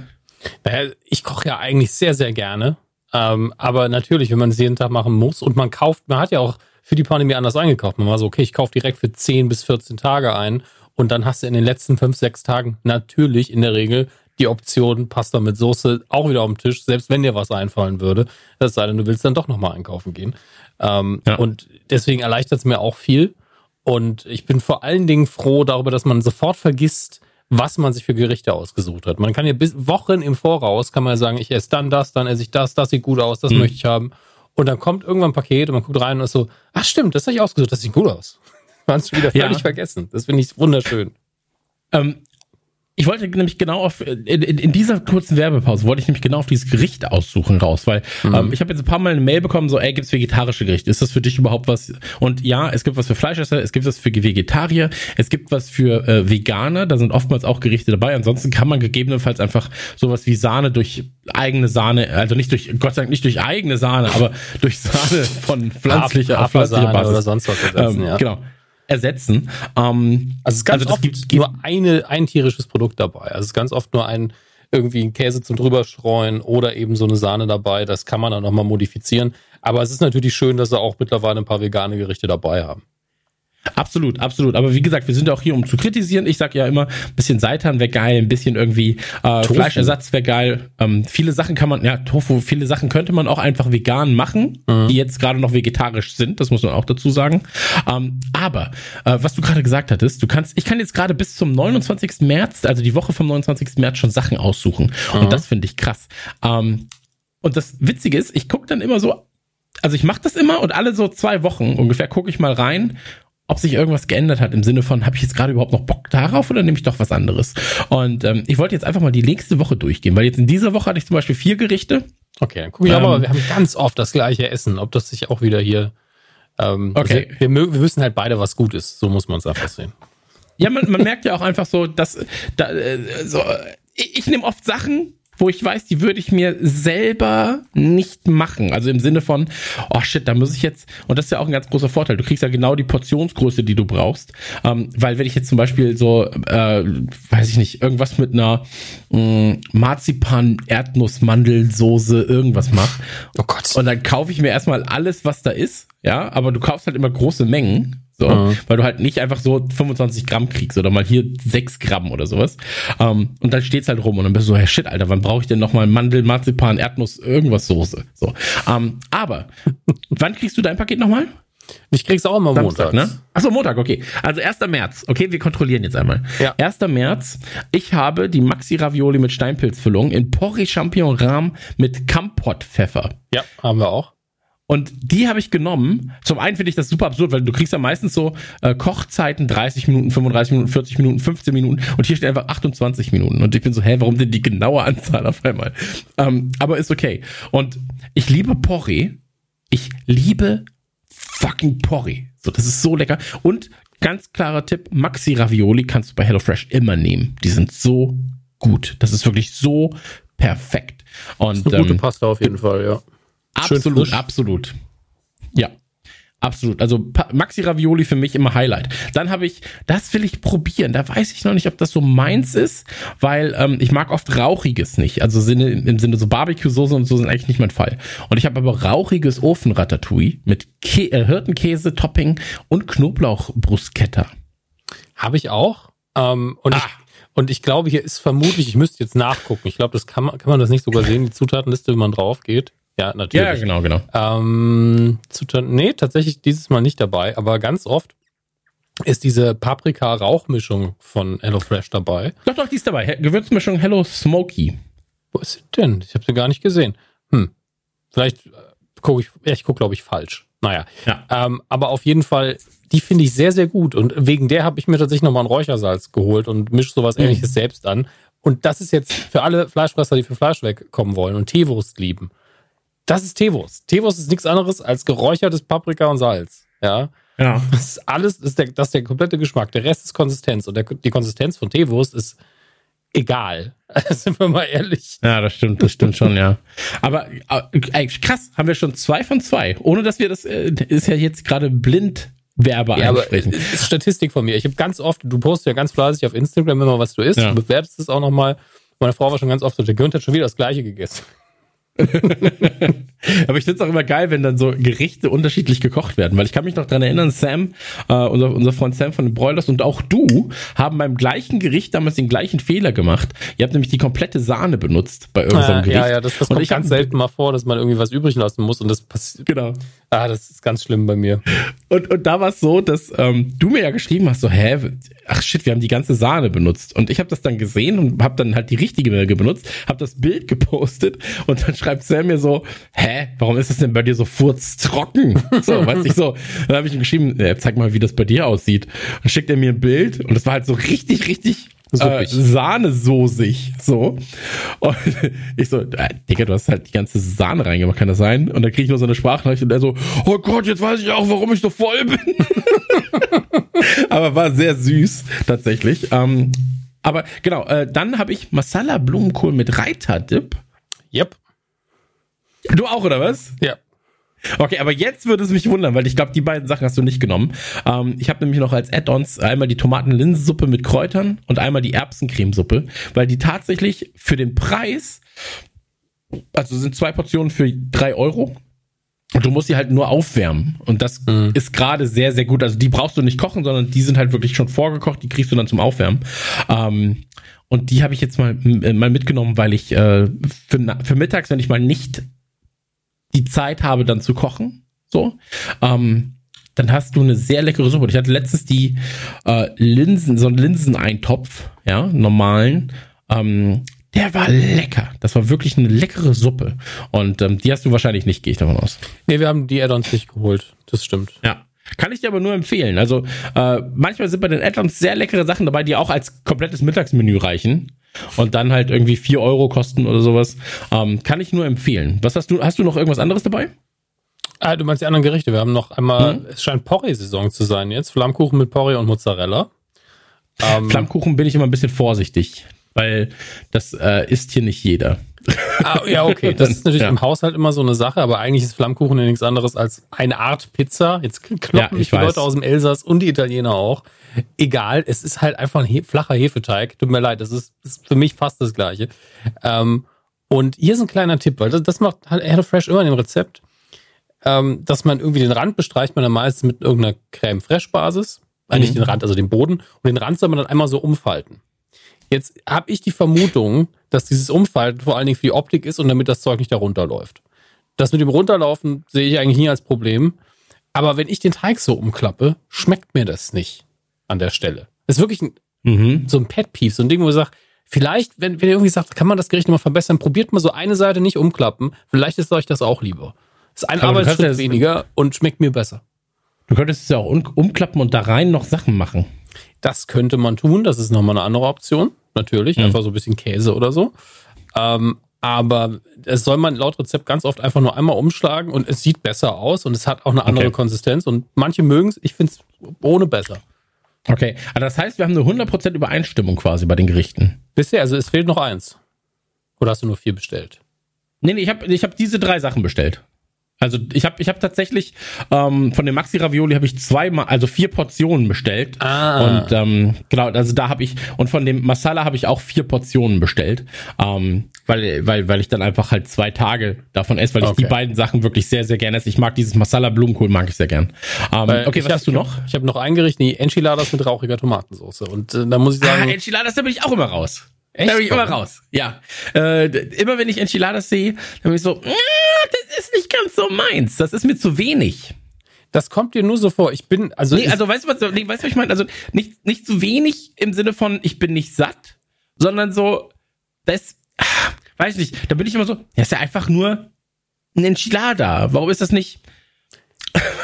Ich koche ja eigentlich sehr, sehr gerne. Ähm, aber natürlich, wenn man es jeden Tag machen muss und man kauft, man hat ja auch für die Pandemie anders eingekauft. Man war so, okay, ich kaufe direkt für 10 bis 14 Tage ein und dann hast du in den letzten 5, 6 Tagen natürlich in der Regel die Option Pasta mit Soße auch wieder auf dem Tisch, selbst wenn dir was einfallen würde. Das sei denn, du willst dann doch nochmal einkaufen gehen. Ähm, ja. Und deswegen erleichtert es mir auch viel. Und ich bin vor allen Dingen froh darüber, dass man sofort vergisst, was man sich für Gerichte ausgesucht hat. Man kann ja bis Wochen im Voraus kann man sagen, ich esse dann das, dann esse ich das, das sieht gut aus, das mhm. möchte ich haben. Und dann kommt irgendwann ein Paket und man guckt rein und ist so, ach stimmt, das habe ich ausgesucht, das sieht gut aus. Man es schon wieder völlig ja. vergessen. Das finde ich wunderschön. Ähm, ich wollte nämlich genau auf, in, in, dieser kurzen Werbepause wollte ich nämlich genau auf dieses Gericht aussuchen raus, weil mhm. ähm, ich habe jetzt ein paar Mal eine Mail bekommen, so, ey, gibt's vegetarische Gerichte? Ist das für dich überhaupt was? Und ja, es gibt was für Fleischesser, es gibt was für Vegetarier, es gibt was für äh, Veganer, da sind oftmals auch Gerichte dabei. Ansonsten kann man gegebenenfalls einfach sowas wie Sahne durch eigene Sahne, also nicht durch, Gott sei Dank nicht durch eigene Sahne, aber durch Sahne von pflanzlicher, auf pflanzlicher Basis. Oder sonst was ersetzen, ähm, ja. Genau ersetzen. Ähm, also es ist ganz also oft gibt, nur eine, ein tierisches Produkt dabei. Also es ist ganz oft nur ein irgendwie ein Käse zum drüberstreuen oder eben so eine Sahne dabei. Das kann man dann nochmal modifizieren. Aber es ist natürlich schön, dass sie auch mittlerweile ein paar vegane Gerichte dabei haben. Absolut, absolut. Aber wie gesagt, wir sind auch hier, um zu kritisieren. Ich sag ja immer, ein bisschen Seitan wäre geil, ein bisschen irgendwie äh, Fleischersatz wäre geil. Ähm, viele Sachen kann man, ja, Tofu, viele Sachen könnte man auch einfach vegan machen, mhm. die jetzt gerade noch vegetarisch sind. Das muss man auch dazu sagen. Ähm, aber äh, was du gerade gesagt hattest, du kannst, ich kann jetzt gerade bis zum 29. März, also die Woche vom 29. März schon Sachen aussuchen. Mhm. Und das finde ich krass. Ähm, und das Witzige ist, ich gucke dann immer so also ich mache das immer und alle so zwei Wochen ungefähr gucke ich mal rein ob sich irgendwas geändert hat im Sinne von, habe ich jetzt gerade überhaupt noch Bock darauf oder nehme ich doch was anderes? Und ähm, ich wollte jetzt einfach mal die nächste Woche durchgehen, weil jetzt in dieser Woche hatte ich zum Beispiel vier Gerichte. Okay, dann guck ich ähm, aber, wir haben ganz oft das gleiche Essen, ob das sich auch wieder hier. Ähm, okay. Also wir, wir wissen halt beide, was gut ist. So muss man es einfach sehen. Ja, man, man merkt ja auch einfach so, dass da, äh, so, ich, ich nehme oft Sachen, wo ich weiß, die würde ich mir selber nicht machen. Also im Sinne von, oh shit, da muss ich jetzt, und das ist ja auch ein ganz großer Vorteil, du kriegst ja genau die Portionsgröße, die du brauchst. Ähm, weil wenn ich jetzt zum Beispiel so, äh, weiß ich nicht, irgendwas mit einer äh, Marzipan, Erdnuss, Mandelsoße, irgendwas mache. Oh Gott. Und dann kaufe ich mir erstmal alles, was da ist, ja, aber du kaufst halt immer große Mengen so, mhm. weil du halt nicht einfach so 25 Gramm kriegst oder mal hier 6 Gramm oder sowas. Ähm, und dann steht's halt rum und dann bist du so, hey shit, Alter, wann brauche ich denn nochmal Mandel, Marzipan, Erdnuss, irgendwas Soße? So. Ähm, aber, wann kriegst du dein Paket nochmal? Ich krieg's auch immer Montag, ne? Achso, Montag, okay. Also 1. März. Okay, wir kontrollieren jetzt einmal. Ja. 1. März. Ich habe die Maxi Ravioli mit Steinpilzfüllung in Porree Champignon Rahm mit Kampot Pfeffer. Ja, haben wir auch. Und die habe ich genommen. Zum einen finde ich das super absurd, weil du kriegst ja meistens so äh, Kochzeiten 30 Minuten, 35 Minuten, 40 Minuten, 15 Minuten und hier steht einfach 28 Minuten. Und ich bin so, hä, warum denn die genaue Anzahl auf einmal? Ähm, aber ist okay. Und ich liebe Porree. Ich liebe fucking Porree. So, das ist so lecker. Und ganz klarer Tipp, Maxi Ravioli kannst du bei HelloFresh immer nehmen. Die sind so gut. Das ist wirklich so perfekt. Und, Das ist eine gute ähm, Pasta auf jeden Fall, ja. Absolut, absolut. Ja. Absolut. Also Maxi Ravioli für mich immer Highlight. Dann habe ich, das will ich probieren. Da weiß ich noch nicht, ob das so meins ist, weil ähm, ich mag oft Rauchiges nicht. Also Sinne, im Sinne so Barbecue-Soße und so sind eigentlich nicht mein Fall. Und ich habe aber rauchiges Ofenratatouille mit Kä äh, Hirtenkäse, Topping und Knoblauchbruschetta. Habe ich auch. Ähm, und, Ah. ich, und ich glaube, hier ist vermutlich, ich müsste jetzt nachgucken. Ich glaube, das kann man, kann man das nicht sogar sehen, die Zutatenliste, wenn man drauf geht. Ja, natürlich. Ja, genau, genau. Ähm, Zutaten, nee, tatsächlich dieses Mal nicht dabei, aber ganz oft ist diese Paprika-Rauchmischung von HelloFresh dabei. Doch, doch, die ist dabei. Gewürzmischung Hello Smoky. Wo ist sie denn? Ich habe sie gar nicht gesehen. Hm. Vielleicht gucke ich, ja, ich gucke, glaube ich, falsch. Naja. Ja. Ähm, aber auf jeden Fall, die finde ich sehr, sehr gut. Und wegen der habe ich mir tatsächlich nochmal ein Räuchersalz geholt und mische sowas ähnliches selbst an. Und das ist jetzt für alle Fleischfresser, die für Fleisch wegkommen wollen und Teewurst lieben. Das ist Teewurst. Teewurst ist nichts anderes als geräuchertes Paprika und Salz. Ja. Ja. Das ist alles, das ist der, das ist der komplette Geschmack. Der Rest ist Konsistenz. Und der, die Konsistenz von Teewurst ist egal. Sind wir mal ehrlich. Ja, das stimmt, das stimmt schon, ja. Aber äh, krass, haben wir schon zwei von zwei. Ohne dass wir das, äh, ist ja jetzt gerade blind Werbe Ja, aber einsprechen. das ist Statistik von mir. Ich habe ganz oft, du postest ja ganz fleißig auf Instagram immer, was du isst. Ja. Du bewertest es auch nochmal. Meine Frau war schon ganz oft so, der Günther hat schon wieder das Gleiche gegessen. Aber ich find's auch immer geil, wenn dann so Gerichte unterschiedlich gekocht werden, weil ich kann mich noch dran erinnern, Sam, äh, unser, unser Freund Sam von den Broilers und auch du haben beim gleichen Gericht damals den gleichen Fehler gemacht. Ihr habt nämlich die komplette Sahne benutzt bei irgendeinem Gericht. ja, ja, das, das kommt ganz hab- selten mal vor, dass man irgendwie was übrig lassen muss und das passiert. Genau. Ah, das ist ganz schlimm bei mir. Und, und da war es so, dass ähm, du mir ja geschrieben hast, so, hä, ach shit, wir haben die ganze Sahne benutzt. Und ich habe das dann gesehen und habe dann halt die richtige Milke benutzt, habe das Bild gepostet und dann schreibt Sam mir so, hä, warum ist das denn bei dir so furztrocken? So, weiß ich so. Dann habe ich ihm geschrieben, ja, zeig mal, wie das bei dir aussieht. Dann schickt er mir ein Bild und das war halt so richtig, richtig äh, Suppig. Sahnesoßig, so. Und ich so, äh, Digga, du hast halt die ganze Sahne reingemacht, kann das sein? Und dann krieg ich nur so eine Sprachnachricht und er so, oh Gott, jetzt weiß ich auch, warum ich so voll bin. aber war sehr süß, tatsächlich. Ähm, aber genau, äh, dann habe ich Masala Blumenkohl mit Reiterdip. Yep. Du auch, oder was? Ja. Okay, aber jetzt würde es mich wundern, weil ich glaube, die beiden Sachen hast du nicht genommen. Ähm, ich habe nämlich noch als Add-ons einmal die Tomaten-Linsensuppe mit Kräutern und einmal die Erbsencremesuppe, weil die tatsächlich für den Preis, also sind zwei Portionen für drei Euro. Und du musst die halt nur aufwärmen. Und das Mhm. ist gerade sehr, sehr gut. Also die brauchst du nicht kochen, sondern die sind halt wirklich schon vorgekocht. Die kriegst du dann zum Aufwärmen. Ähm, und die habe ich jetzt mal, äh, mal mitgenommen, weil ich äh, für, für mittags, wenn ich mal nicht die Zeit habe, dann zu kochen, so, ähm, dann hast du eine sehr leckere Suppe. Ich hatte letztens die äh, Linsen, so einen Linseneintopf, ja, normalen. Ähm, der war lecker. Das war wirklich eine leckere Suppe. Und ähm, die hast du wahrscheinlich nicht, gehe ich davon aus. Nee, wir haben die Add-ons nicht geholt. Das stimmt. Ja. Kann ich dir aber nur empfehlen. Also äh, manchmal sind bei den Add-ons sehr leckere Sachen dabei, die auch als komplettes Mittagsmenü reichen und dann halt irgendwie vier Euro kosten oder sowas. Ähm, kann ich nur empfehlen. Was hast du? Hast du noch irgendwas anderes dabei? Ah, du meinst die anderen Gerichte. Wir haben noch einmal, Mhm. es scheint Porree-Saison zu sein jetzt. Flammkuchen mit Porree und Mozzarella. Ähm, Flammkuchen bin ich immer ein bisschen vorsichtig, weil das äh, isst hier nicht jeder. Ah, ja, okay. Das ist natürlich Ja. im Haushalt immer so eine Sache, aber eigentlich ist Flammkuchen ja nichts anderes als eine Art Pizza. Jetzt kloppen Ja, mich ich die weiß. Leute aus dem Elsass und die Italiener auch. Egal, es ist halt einfach ein he flacher Hefeteig. Tut mir leid, das ist, ist für mich fast das Gleiche. Ähm, und hier ist ein kleiner Tipp, weil das, das macht halt HelloFresh immer in dem Rezept, ähm, dass man irgendwie den Rand bestreicht man dann meistens mit irgendeiner Creme Fraiche Basis. Äh, Nicht Mhm. den Rand, also den Boden. Und den Rand soll man dann einmal so umfalten. Jetzt habe ich die Vermutung, dass dieses Umfalten vor allen Dingen für die Optik ist und damit das Zeug nicht da runterläuft. Das mit dem Runterlaufen sehe ich eigentlich nie als Problem. Aber wenn ich den Teig so umklappe, schmeckt mir das nicht an der Stelle. Das ist wirklich ein, Mhm. so ein Pet Peeve, so ein Ding, wo ich sage, vielleicht, wenn, wenn ihr irgendwie sagt, kann man das Gericht nochmal verbessern, probiert mal so eine Seite nicht umklappen. Vielleicht ist euch das auch lieber. Ist ein Aber Arbeitsschritt weniger und schmeckt mir besser. Du könntest es ja auch um, umklappen und da rein noch Sachen machen. Das könnte man tun. Das ist nochmal eine andere Option. Natürlich. Einfach so ein bisschen Käse oder so. Ähm, aber es soll man laut Rezept ganz oft einfach nur einmal umschlagen und es sieht besser aus und es hat auch eine andere Okay. Konsistenz und manche mögen es. Ich finde es ohne besser. Okay, also das heißt, wir haben eine 100% Übereinstimmung quasi bei den Gerichten. Bisher, also es fehlt noch eins. Oder hast du nur vier bestellt? Nee, nee, ich habe ich hab diese drei Sachen bestellt. Also ich habe ich hab tatsächlich ähm, von dem Maxi Ravioli habe ich zweimal, also vier Portionen bestellt. Ah. Und ähm, genau, also da habe ich und von dem Masala habe ich auch vier Portionen bestellt, ähm, weil weil weil ich dann einfach halt zwei Tage davon esse, weil ich Okay. die beiden Sachen wirklich sehr sehr gerne esse. Ich mag dieses Masala Blumenkohl mag ich sehr gern. Ähm, Weil okay, ich was hab- hast du noch? Ich habe noch ein Gericht, die Enchiladas mit rauchiger Tomatensauce. Und äh, da muss ich Ah, sagen, Enchiladas, da bin ich auch immer raus. Echt? Da bin ich immer raus. Ja. Äh, immer wenn ich Enchiladas sehe, dann bin ich so, "Ah, das ist nicht ganz so meins. Das ist mir zu wenig. das kommt dir nur so vor. Ich bin, also, Nee, also weißt du was, nee, weißt du, was ich meine? Also nicht, nicht zu wenig im Sinne von, ich bin nicht satt, sondern so, das, ah, weiß ich nicht, da bin ich immer so, das ist ja einfach nur ein Enchilada. Warum ist das nicht?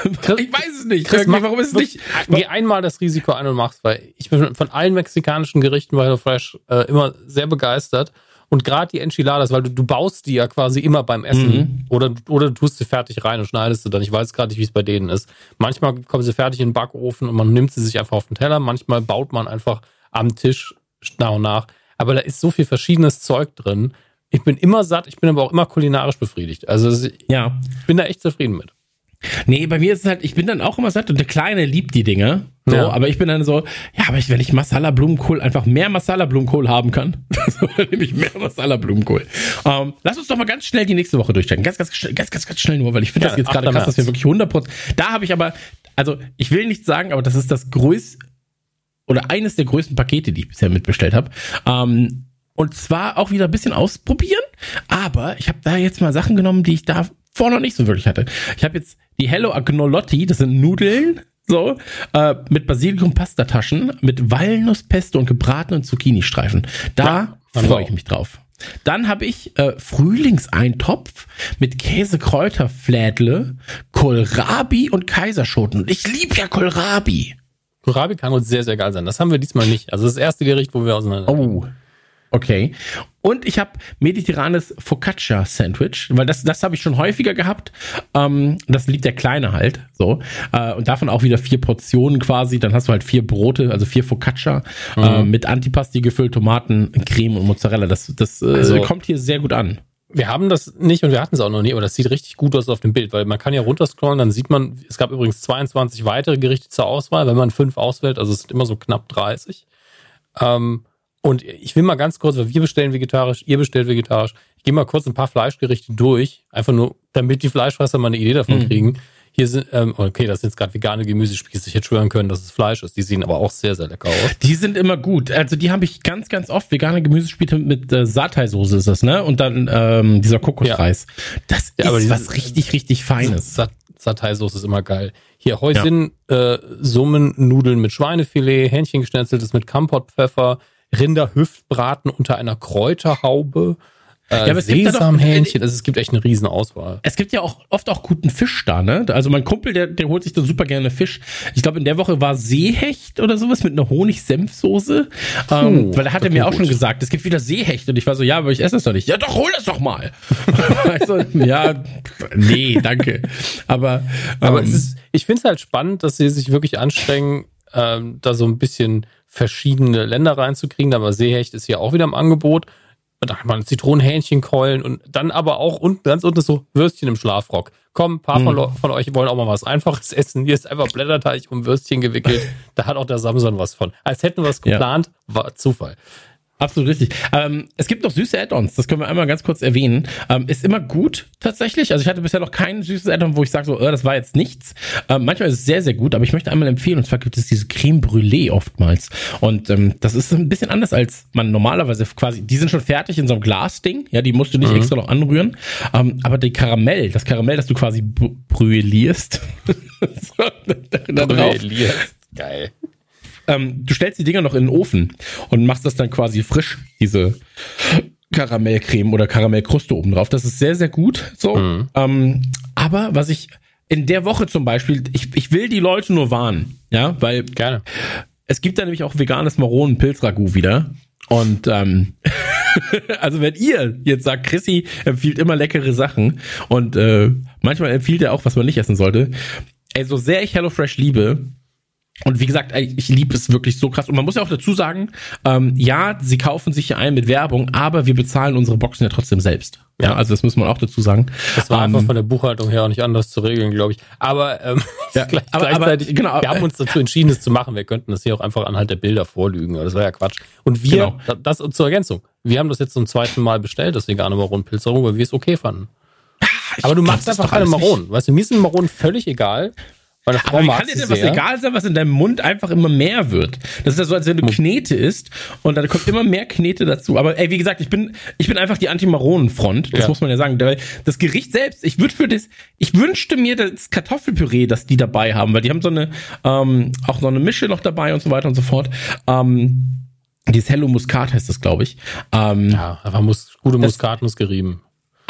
Ich weiß es nicht. Chris, mach warum ist es nicht? Geh einmal das Risiko ein und mach's, weil ich bin von allen mexikanischen Gerichten bei HelloFresh äh, immer sehr begeistert. Und gerade die Enchiladas, weil du, du baust die ja quasi immer beim Essen Mhm. oder, oder du tust sie fertig rein und schneidest sie dann. Ich weiß gerade nicht, wie es bei denen ist. Manchmal kommen sie fertig in den Backofen und man nimmt sie sich einfach auf den Teller. Manchmal baut man einfach am Tisch nach und nach. Aber da ist so viel verschiedenes Zeug drin. Ich bin immer satt, ich bin aber auch immer kulinarisch befriedigt. Also ich Ja. bin da echt zufrieden mit. Nee, bei mir ist es halt, ich bin dann auch immer satt und der Kleine liebt die Dinge. So, Ja. aber ich bin dann so, ja, aber ich, wenn ich Masala-Blumenkohl einfach mehr Masala-Blumenkohl haben kann, so, dann nehme ich mehr Masala-Blumenkohl. Ähm, lass uns doch mal ganz schnell die nächste Woche durchstecken. Ganz, ganz, schnell- ganz, ganz, ganz schnell nur, weil ich finde Ja, das jetzt 8. gerade krass, dass wir März. wirklich 100%, da habe ich aber, also ich will nicht sagen, aber das ist das größte, oder eines der größten Pakete, die ich bisher mitbestellt habe. Ähm, und zwar auch wieder ein bisschen ausprobieren, aber ich habe da jetzt mal Sachen genommen, die ich da vorher noch nicht so wirklich hatte. Ich habe jetzt die Hello Agnolotti, das sind Nudeln, so, äh, mit Basilikum-Pastataschen, mit Walnusspesto und gebratenen Zucchini-Streifen. Da Ja, freue ich mich drauf. Dann habe ich äh, Frühlingseintopf mit Käse-Kräuterflädle, Kohlrabi und Kaiserschoten. Und ich liebe ja Kohlrabi. Kohlrabi kann uns sehr, sehr geil sein. Das haben wir diesmal nicht. Also das erste Gericht, wo wir auseinander. Oh. Okay. Und ich habe mediterranes Focaccia Sandwich, weil das, das habe ich schon häufiger gehabt. Ähm, das liebt der Kleine halt. So. Äh, und davon auch wieder vier Portionen quasi. Dann hast du halt vier Brote, also vier Focaccia äh, mit Antipasti gefüllt, Tomaten, Creme und Mozzarella. Das, das äh, Also- kommt hier sehr gut an. Wir haben das nicht und wir hatten es auch noch nie, aber das sieht richtig gut aus auf dem Bild, weil man kann ja runterscrollen, dann sieht man, es gab übrigens 22 weitere Gerichte zur Auswahl, wenn man fünf auswählt, also es sind immer so knapp 30. Ähm, und ich will mal ganz kurz, weil wir bestellen vegetarisch, ihr bestellt vegetarisch. Ich gehe mal kurz ein paar Fleischgerichte durch, einfach nur, damit die Fleischfresser mal eine Idee davon kriegen. Hier sind, ähm, okay, das sind jetzt gerade vegane Gemüsespieße. Ich hätte schwören können, dass es Fleisch ist. Die sehen aber auch sehr, sehr lecker aus. Die sind immer gut. Also die habe ich ganz, ganz oft. Vegane Gemüsespiele mit äh, Satay-Soße ist das, ne? Und dann ähm, dieser Kokosreis. Das Ja, aber ist was richtig, richtig Feines. Sat Satay-Soße ist immer geil. Hier Häuschen, äh, Summen-Nudeln mit Schweinefilet, Hähnchengeschnetzeltes mit Kampotpfeffer, Rinderhüftbraten unter einer Kräuterhaube, äh, doch- Sesamhähnchen. Also es gibt echt eine riesen Auswahl. Es gibt ja auch oft auch guten Fisch da, ne? Also mein Kumpel, der, der holt sich da super gerne Fisch. Ich glaube, in der Woche war Seehecht oder sowas mit einer Honig-Senfsoße. Ähm, weil da hat er mir auch schon gesagt, es gibt wieder Seehecht. Und ich war so, ja, aber ich esse das doch nicht. Ja, doch, hol das doch mal. also, ja, nee, danke. Aber, Aber ähm, es ist, ich finde es halt spannend, dass sie sich wirklich anstrengen, ähm, da so ein bisschen verschiedene Länder reinzukriegen. Aber Seehecht ist hier auch wieder im Angebot. Und dann hat man Zitronenhähnchenkeulen und dann aber auch unten, ganz unten so Würstchen im Schlafrock. Komm, ein paar von, Leu- von euch wollen auch mal was Einfaches essen. Hier ist einfach Blätterteig um Würstchen gewickelt. Da hat auch der Samson was von. Als hätten wir es Ja. geplant, war Zufall. Absolut richtig. Ähm, es gibt noch süße Add-ons, das können wir einmal ganz kurz erwähnen. Ähm, ist immer gut tatsächlich. Also ich hatte bisher noch kein süßes Add-on, wo ich sage so, äh, das war jetzt nichts. Ähm, manchmal ist es sehr, sehr gut, aber ich möchte einmal empfehlen, und zwar gibt es diese Creme Brûlée oftmals. Und ähm, das ist ein bisschen anders, als man normalerweise quasi, die sind schon fertig in so einem Glasding, ja, die musst du nicht extra noch anrühren. Ähm, aber die Karamell, das Karamell, das du quasi br- brûlierst, so, da drauf, Geil. Ähm, du stellst die Dinger noch in den Ofen und machst das dann quasi frisch, diese Karamellcreme oder Karamellkruste oben drauf. Das ist sehr, sehr gut. So. Ähm, aber was ich in der Woche zum Beispiel, ich, ich will die Leute nur warnen, ja, weil Gerne. es gibt da nämlich auch veganes Maronen-Pilzragout wieder. Und ähm, also wenn ihr jetzt sagt, Chrissy empfiehlt immer leckere Sachen und äh, manchmal empfiehlt er auch, was man nicht essen sollte. Ey, so sehr ich HelloFresh liebe, und wie gesagt, ich liebe es wirklich so krass. Und man muss ja auch dazu sagen, ähm, ja, sie kaufen sich hier ein mit Werbung, aber wir bezahlen unsere Boxen ja trotzdem selbst. Ja, also das muss man auch dazu sagen. Das war Ähm, einfach von der Buchhaltung her auch nicht anders zu regeln, glaube ich. Aber, ähm, Ja, gleich, aber- aber- gleichzeitig, genau, wir haben uns dazu entschieden, es zu machen. Wir könnten das hier auch einfach anhalt der Bilder vorlügen. Aber das wäre ja Quatsch. Und wir, Genau. da- das zur Ergänzung, wir haben das jetzt zum zweiten Mal bestellt, das vegane Maronenpilzerung, weil wir es okay fanden. Aber du machst einfach keine Maronen. Weißt du, mir sind Maronen völlig egal. Meine Frau Aber wie kann dir denn was egal sein, was in deinem Mund einfach immer mehr wird? Das ist ja so, als wenn du Knete isst und dann kommt immer mehr Knete dazu. Aber ey, wie gesagt, ich bin, ich bin einfach die Anti-Maronen-Front. Das Ja. muss man ja sagen. Weil das Gericht selbst, ich würde für das, ich wünschte mir das Kartoffelpüree, das die dabei haben, weil die haben so eine, ähm, auch so eine Mische noch dabei und so weiter und so fort. Ähm, dieses Hello Muscat heißt das, glaube ich. Ähm, Ja, einfach muss, gute Muskatnuss gerieben.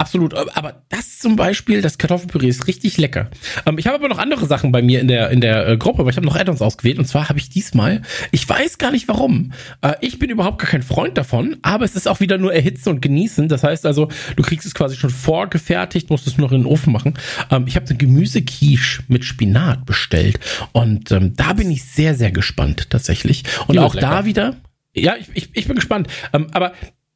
Absolut, aber das zum Beispiel, das Kartoffelpüree ist richtig lecker. Ähm, ich habe aber noch andere Sachen bei mir in der in der äh, Gruppe, aber ich habe noch Add-ons ausgewählt und zwar habe ich diesmal, ich weiß gar nicht warum, äh, ich bin überhaupt gar kein Freund davon, aber es ist auch wieder nur erhitzen und genießen. Das heißt also, du kriegst es quasi schon vorgefertigt, musst es nur noch in den Ofen machen. Ähm, ich habe eine Gemüsequiche mit Spinat bestellt und ähm, da bin ich sehr sehr gespannt tatsächlich. Und auch da wieder, ja, ich, ich, ich bin gespannt. Ähm, aber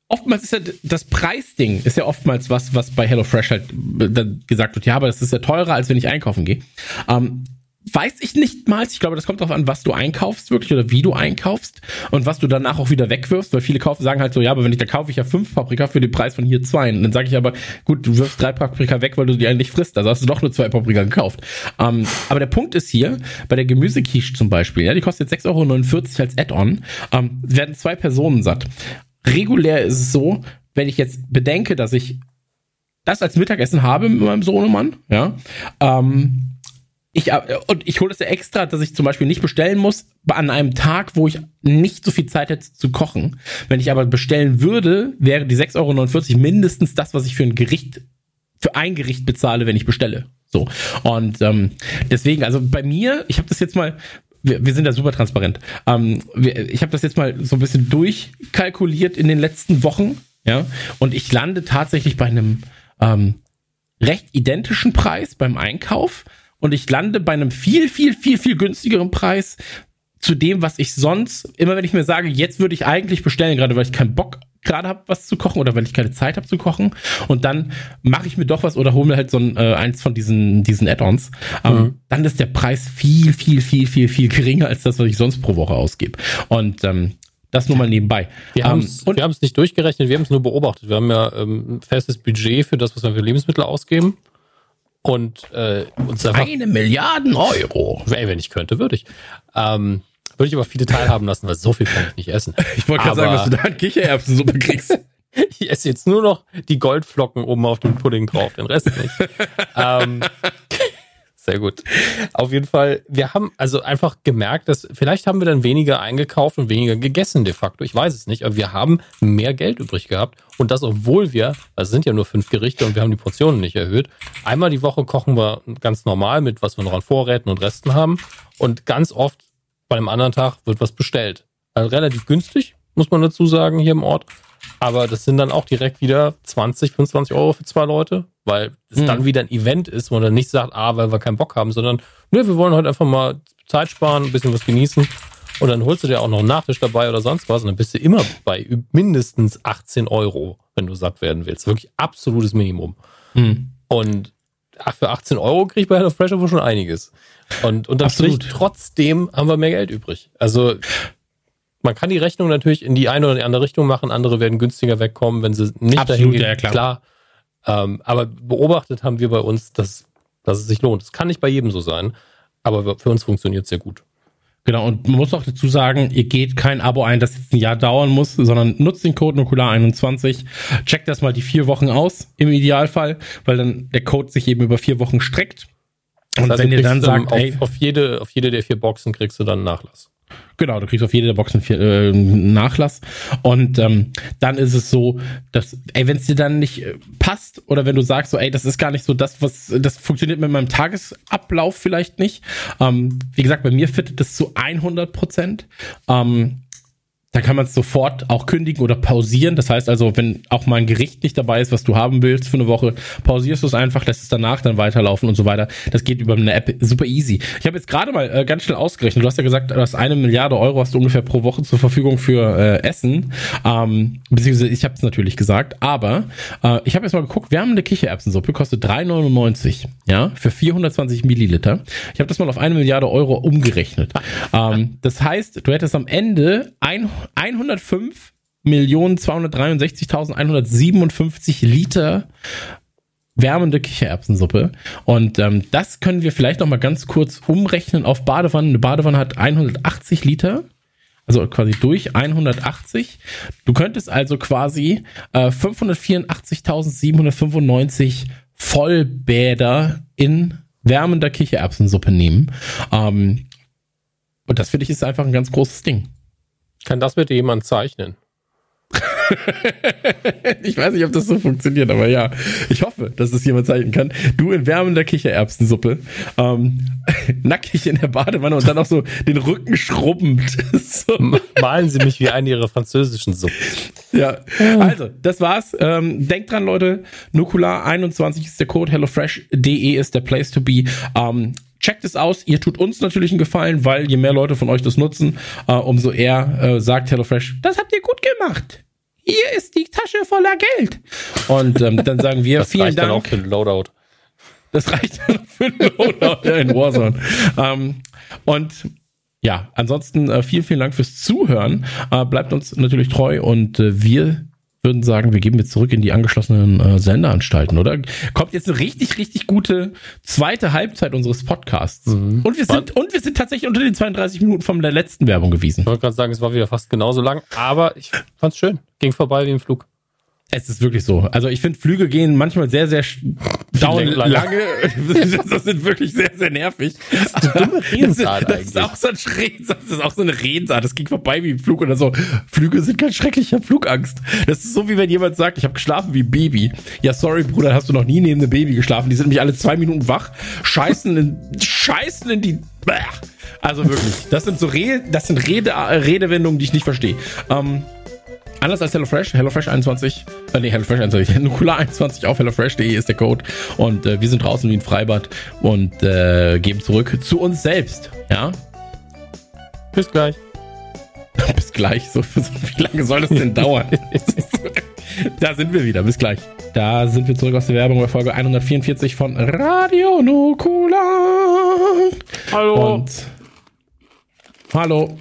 oftmals ist ja das Preisding ist ja oftmals was, was bei HelloFresh halt äh, gesagt wird, ja, aber das ist ja teurer, als wenn ich einkaufen gehe. Ähm, weiß ich nicht mal. Ich glaube, das kommt darauf an, was du einkaufst wirklich oder wie du einkaufst und was du danach auch wieder wegwirfst, weil viele kaufen, sagen halt so, ja, aber wenn ich, da kaufe ich ja fünf Paprika für den Preis von hier zwei. Und dann sage ich aber, gut, du wirfst drei Paprika weg, weil du die eigentlich frisst. Also hast du doch nur zwei Paprika gekauft. Ähm, aber der Punkt ist hier, bei der Gemüsequiche zum Beispiel, ja, die kostet 6,49 Euro als Add-on, ähm, werden zwei Personen satt. Regulär ist es so, wenn ich jetzt bedenke, dass ich das als Mittagessen habe mit meinem Sohnemann, ja, ähm, ich, äh, und ich hole das ja extra, dass ich zum Beispiel nicht bestellen muss an einem Tag, wo ich nicht so viel Zeit hätte zu kochen. Wenn ich aber bestellen würde, wäre die 6,49 Euro mindestens das, was ich für ein Gericht, für ein Gericht bezahle, wenn ich bestelle. So. Und ähm, deswegen, also bei mir, ich habe das jetzt mal, wir, wir sind da super transparent. Ähm, wir, ich habe das jetzt mal so ein bisschen durchkalkuliert in den letzten Wochen, ja, und ich lande tatsächlich bei einem ähm, recht identischen Preis beim Einkauf und ich lande bei einem viel, viel, viel, viel günstigeren Preis zu dem, was ich sonst, immer wenn ich mir sage, jetzt würde ich eigentlich bestellen, gerade weil ich keinen Bock gerade habe, was zu kochen oder wenn ich keine Zeit habe zu kochen und dann mache ich mir doch was oder hole mir halt so ein, äh, eins von diesen, diesen Add-ons, ähm, dann ist der Preis viel, viel, viel, viel, viel geringer als das, was ich sonst pro Woche ausgebe. Und ähm, das nur mal nebenbei. Wir Ähm, haben es haben's nicht durchgerechnet, wir haben es nur beobachtet. Wir haben ja ähm, ein festes Budget für das, was wir für Lebensmittel ausgeben. Und äh, uns einfach, eine Milliarden Euro. ey, wenn ich könnte, würde ich. Ähm, würde ich aber viele teilhaben lassen, weil so viel kann ich nicht essen. Ich wollte gerade sagen, dass du da an Kichererbsensuppe kriegst. Ich esse jetzt nur noch die Goldflocken oben auf dem Pudding drauf, den Rest nicht. ähm, sehr gut. Auf jeden Fall, wir haben also einfach gemerkt, dass vielleicht haben wir dann weniger eingekauft und weniger gegessen de facto. Ich weiß es nicht, aber wir haben mehr Geld übrig gehabt. Und das, obwohl wir, also es sind ja nur fünf Gerichte und wir haben die Portionen nicht erhöht. Einmal die Woche kochen wir ganz normal mit, was wir noch an Vorräten und Resten haben. Und ganz oft bei einem anderen Tag wird was bestellt. Also relativ günstig, muss man dazu sagen, hier im Ort. Aber das sind dann auch direkt wieder 20, 25 Euro für zwei Leute, weil es Mhm. dann wieder ein Event ist, wo man dann nicht sagt, ah, weil wir keinen Bock haben, sondern, nö, wir wollen heute einfach mal Zeit sparen, ein bisschen was genießen. Und dann holst du dir auch noch einen Nachtisch dabei oder sonst was und dann bist du immer bei mindestens 18 Euro, wenn du satt werden willst. Wirklich absolutes Minimum. Hm. Und für 18 Euro krieg ich bei HelloFresh aber schon einiges. Und unterm Strich, trotzdem haben wir mehr Geld übrig. Also man kann die Rechnung natürlich in die eine oder die andere Richtung machen. Andere werden günstiger wegkommen, wenn sie nicht Absolut, dahin gehen. ja, klar. Ähm, aber beobachtet haben wir bei uns, dass, dass es sich lohnt. Es kann nicht bei jedem so sein, aber für uns funktioniert es sehr gut. Genau, und man muss auch dazu sagen, ihr geht kein Abo ein, das jetzt ein Jahr dauern muss, sondern nutzt den Code Nukular21, checkt das mal die vier Wochen aus, im Idealfall, weil dann der Code sich eben über vier Wochen streckt. Und Das heißt, wenn ihr dann sagt, auf, ey, auf, jede, auf jede der vier Boxen kriegst du dann Nachlass. Genau, du kriegst auf jede der Boxen äh, Nachlass. Und ähm, dann ist es so, dass, ey, wenn es dir dann nicht äh, passt oder wenn du sagst, so, ey, das ist gar nicht so das, was, das funktioniert mit meinem Tagesablauf vielleicht nicht. Ähm, wie gesagt, bei mir fittet das zu 100 Prozent. Ähm, da kann man es sofort auch kündigen oder pausieren. Das heißt also, wenn auch mal ein Gericht nicht dabei ist, was du haben willst für eine Woche, pausierst du es einfach, lässt es danach dann weiterlaufen und so weiter. Das geht über eine App super easy. Ich habe jetzt gerade mal äh, ganz schnell ausgerechnet. Du hast ja gesagt, du hast eine Milliarde Euro hast du ungefähr pro Woche zur Verfügung für äh, Essen. Ähm, beziehungsweise ich habe es natürlich gesagt, aber äh, ich habe jetzt mal geguckt, wir haben eine Kichererbsensuppe, kostet 3,99, ja, für 420 Milliliter. Ich habe das mal auf eine Milliarde Euro umgerechnet. ähm, das heißt, du hättest am Ende ein 105 Millionen 263.157 Liter wärmende Kichererbsensuppe. Und ähm, das können wir vielleicht noch mal ganz kurz umrechnen auf Badewannen. Eine Badewanne hat 180 Liter. Also quasi durch 180. Du könntest also quasi äh, 584.795 Vollbäder in wärmender Kichererbsensuppe nehmen. Ähm, und das finde ich ist einfach ein ganz großes Ding. Kann das bitte jemand zeichnen? ich weiß nicht, ob das so funktioniert, aber ja, ich hoffe, dass es jemand zeichnen kann. Du in wärmender Kichererbsensuppe, ähm, nackig in der Badewanne und dann auch so den Rücken schrubbend. so. Malen Sie mich wie eine Ihrer französischen Suppen. Ja, also, das war's. Ähm, denkt dran, Leute, Nukular21 ist der Code, hellofresh.de ist der Place to be. Ähm, checkt es aus. Ihr tut uns natürlich einen Gefallen, weil je mehr Leute von euch das nutzen, äh, umso eher äh, sagt HelloFresh, das habt ihr gut gemacht. Hier ist die Tasche voller Geld. Und ähm, dann sagen wir Das vielen reicht Dank. dann auch für ein Loadout. Das reicht für einen Loadout in Warzone. ähm, und ja, ansonsten äh, vielen, vielen Dank fürs Zuhören. Äh, bleibt uns natürlich treu und äh, wir würden sagen, wir geben jetzt zurück in die angeschlossenen äh, Senderanstalten, oder? Kommt jetzt eine richtig, richtig gute zweite Halbzeit unseres Podcasts. Und wir sind, und wir sind tatsächlich unter den 32 Minuten von der letzten Werbung gewesen. Ich wollte gerade sagen, es war wieder fast genauso lang, aber ich fand's schön. Ging vorbei wie im Flug. Es ist wirklich so. Also ich finde, Flüge gehen manchmal sehr, sehr Länge- lange. das sind wirklich sehr, sehr nervig. Das ist eine dumme Redensart das, ist eigentlich. auch so ein Redensart. Das ist auch so eine Redensart. Das ging vorbei wie im Flug oder so. Flüge sind ganz schrecklich. Ich habe Flugangst. Das ist so, wie wenn jemand sagt, ich habe geschlafen wie ein Baby. Ja, sorry, Bruder, hast du noch nie neben einem Baby geschlafen. Die sind nämlich alle zwei Minuten wach, scheißen in, scheißen in die... Bäh. Also wirklich. Das sind so Re das sind Rede, Redewendungen, die ich nicht verstehe. Ähm, Anders als HelloFresh, HelloFresh 21, äh, nee, HelloFresh 21, Nukular 21 auf HelloFresh.de ist der Code und äh, wir sind draußen wie ein Freibad und äh, geben zurück zu uns selbst, ja? Bis gleich. Bis gleich, so, so wie lange soll das denn dauern? da sind wir wieder, bis gleich. Da sind wir zurück aus der Werbung bei Folge 144 von Radio Nukular. Hallo. Und hallo.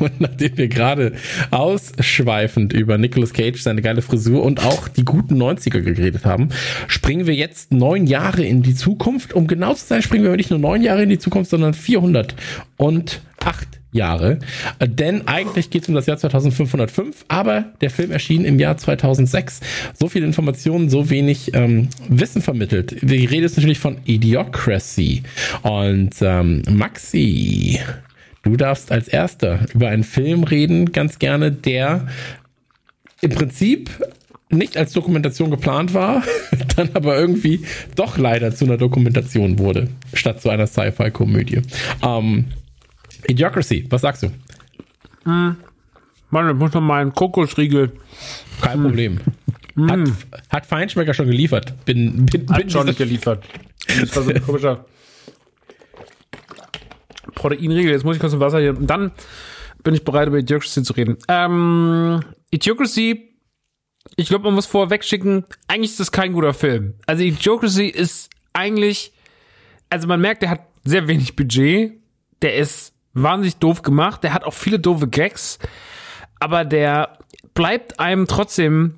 Und nachdem wir gerade ausschweifend über Nicolas Cage, seine geile Frisur und auch die guten 90er geredet haben, springen wir jetzt neun Jahre in die Zukunft. Um genau zu sein, springen wir nicht nur neun Jahre in die Zukunft, sondern 408 Jahre. Denn eigentlich geht es um das Jahr 2505, aber der Film erschien im Jahr 2006. So viele Informationen, so wenig ähm, Wissen vermittelt. Die Rede ist natürlich von Idiocracy. Und ähm, Maxi, du darfst als Erster über einen Film reden, ganz gerne, der im Prinzip nicht als Dokumentation geplant war, dann aber irgendwie doch leider zu einer Dokumentation wurde, statt zu einer Sci-Fi-Komödie. Ähm, Idiocracy, was sagst du? Mann, ich muss noch mal einen Kokosriegel. Kein Problem. Hat, hat Feinschmecker schon geliefert. Bin, bin, bin Hat schon nicht geliefert. Das war so ein komischer Proteinriegel. Jetzt muss ich kurz im Wasser hier. Und dann bin ich bereit, über Idiocracy zu reden. Ähm, Idiocracy, ich glaube, man muss vorweg schicken, eigentlich ist das kein guter Film. Also Idiocracy ist eigentlich, also man merkt, der hat sehr wenig Budget. Der ist wahnsinnig doof gemacht. Der hat auch viele doofe Gags. Aber der bleibt einem trotzdem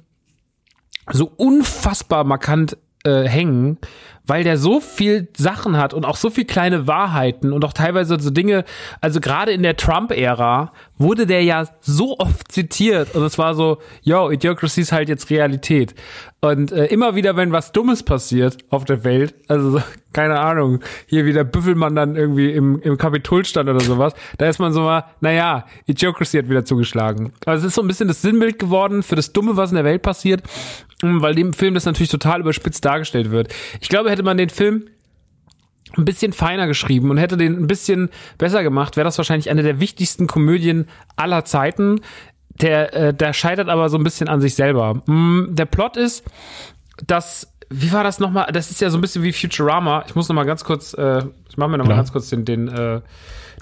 so unfassbar markant äh, hängen, weil der so viel Sachen hat und auch so viel kleine Wahrheiten und auch teilweise so Dinge, also gerade in der Trump-Ära wurde der ja so oft zitiert und es war so, yo, Idiocracy ist halt jetzt Realität. Und äh, immer wieder, wenn was Dummes passiert auf der Welt, also so, keine Ahnung, hier wieder Büffelmann dann irgendwie im, im Kapitol stand oder sowas, da ist man so mal, naja, Idiocracy hat wieder zugeschlagen. Also es ist so ein bisschen das Sinnbild geworden für das Dumme, was in der Welt passiert, weil dem Film das natürlich total überspitzt dargestellt wird. Ich glaube, hätte man den Film ein bisschen feiner geschrieben und hätte den ein bisschen besser gemacht, wäre das wahrscheinlich eine der wichtigsten Komödien aller Zeiten. Der, äh, der scheitert aber so ein bisschen an sich selber. Mm, der Plot ist, dass wie war das nochmal? Das ist ja so ein bisschen wie Futurama. Ich muss nochmal ganz kurz, äh, ich mache mir nochmal ganz kurz den, den, äh,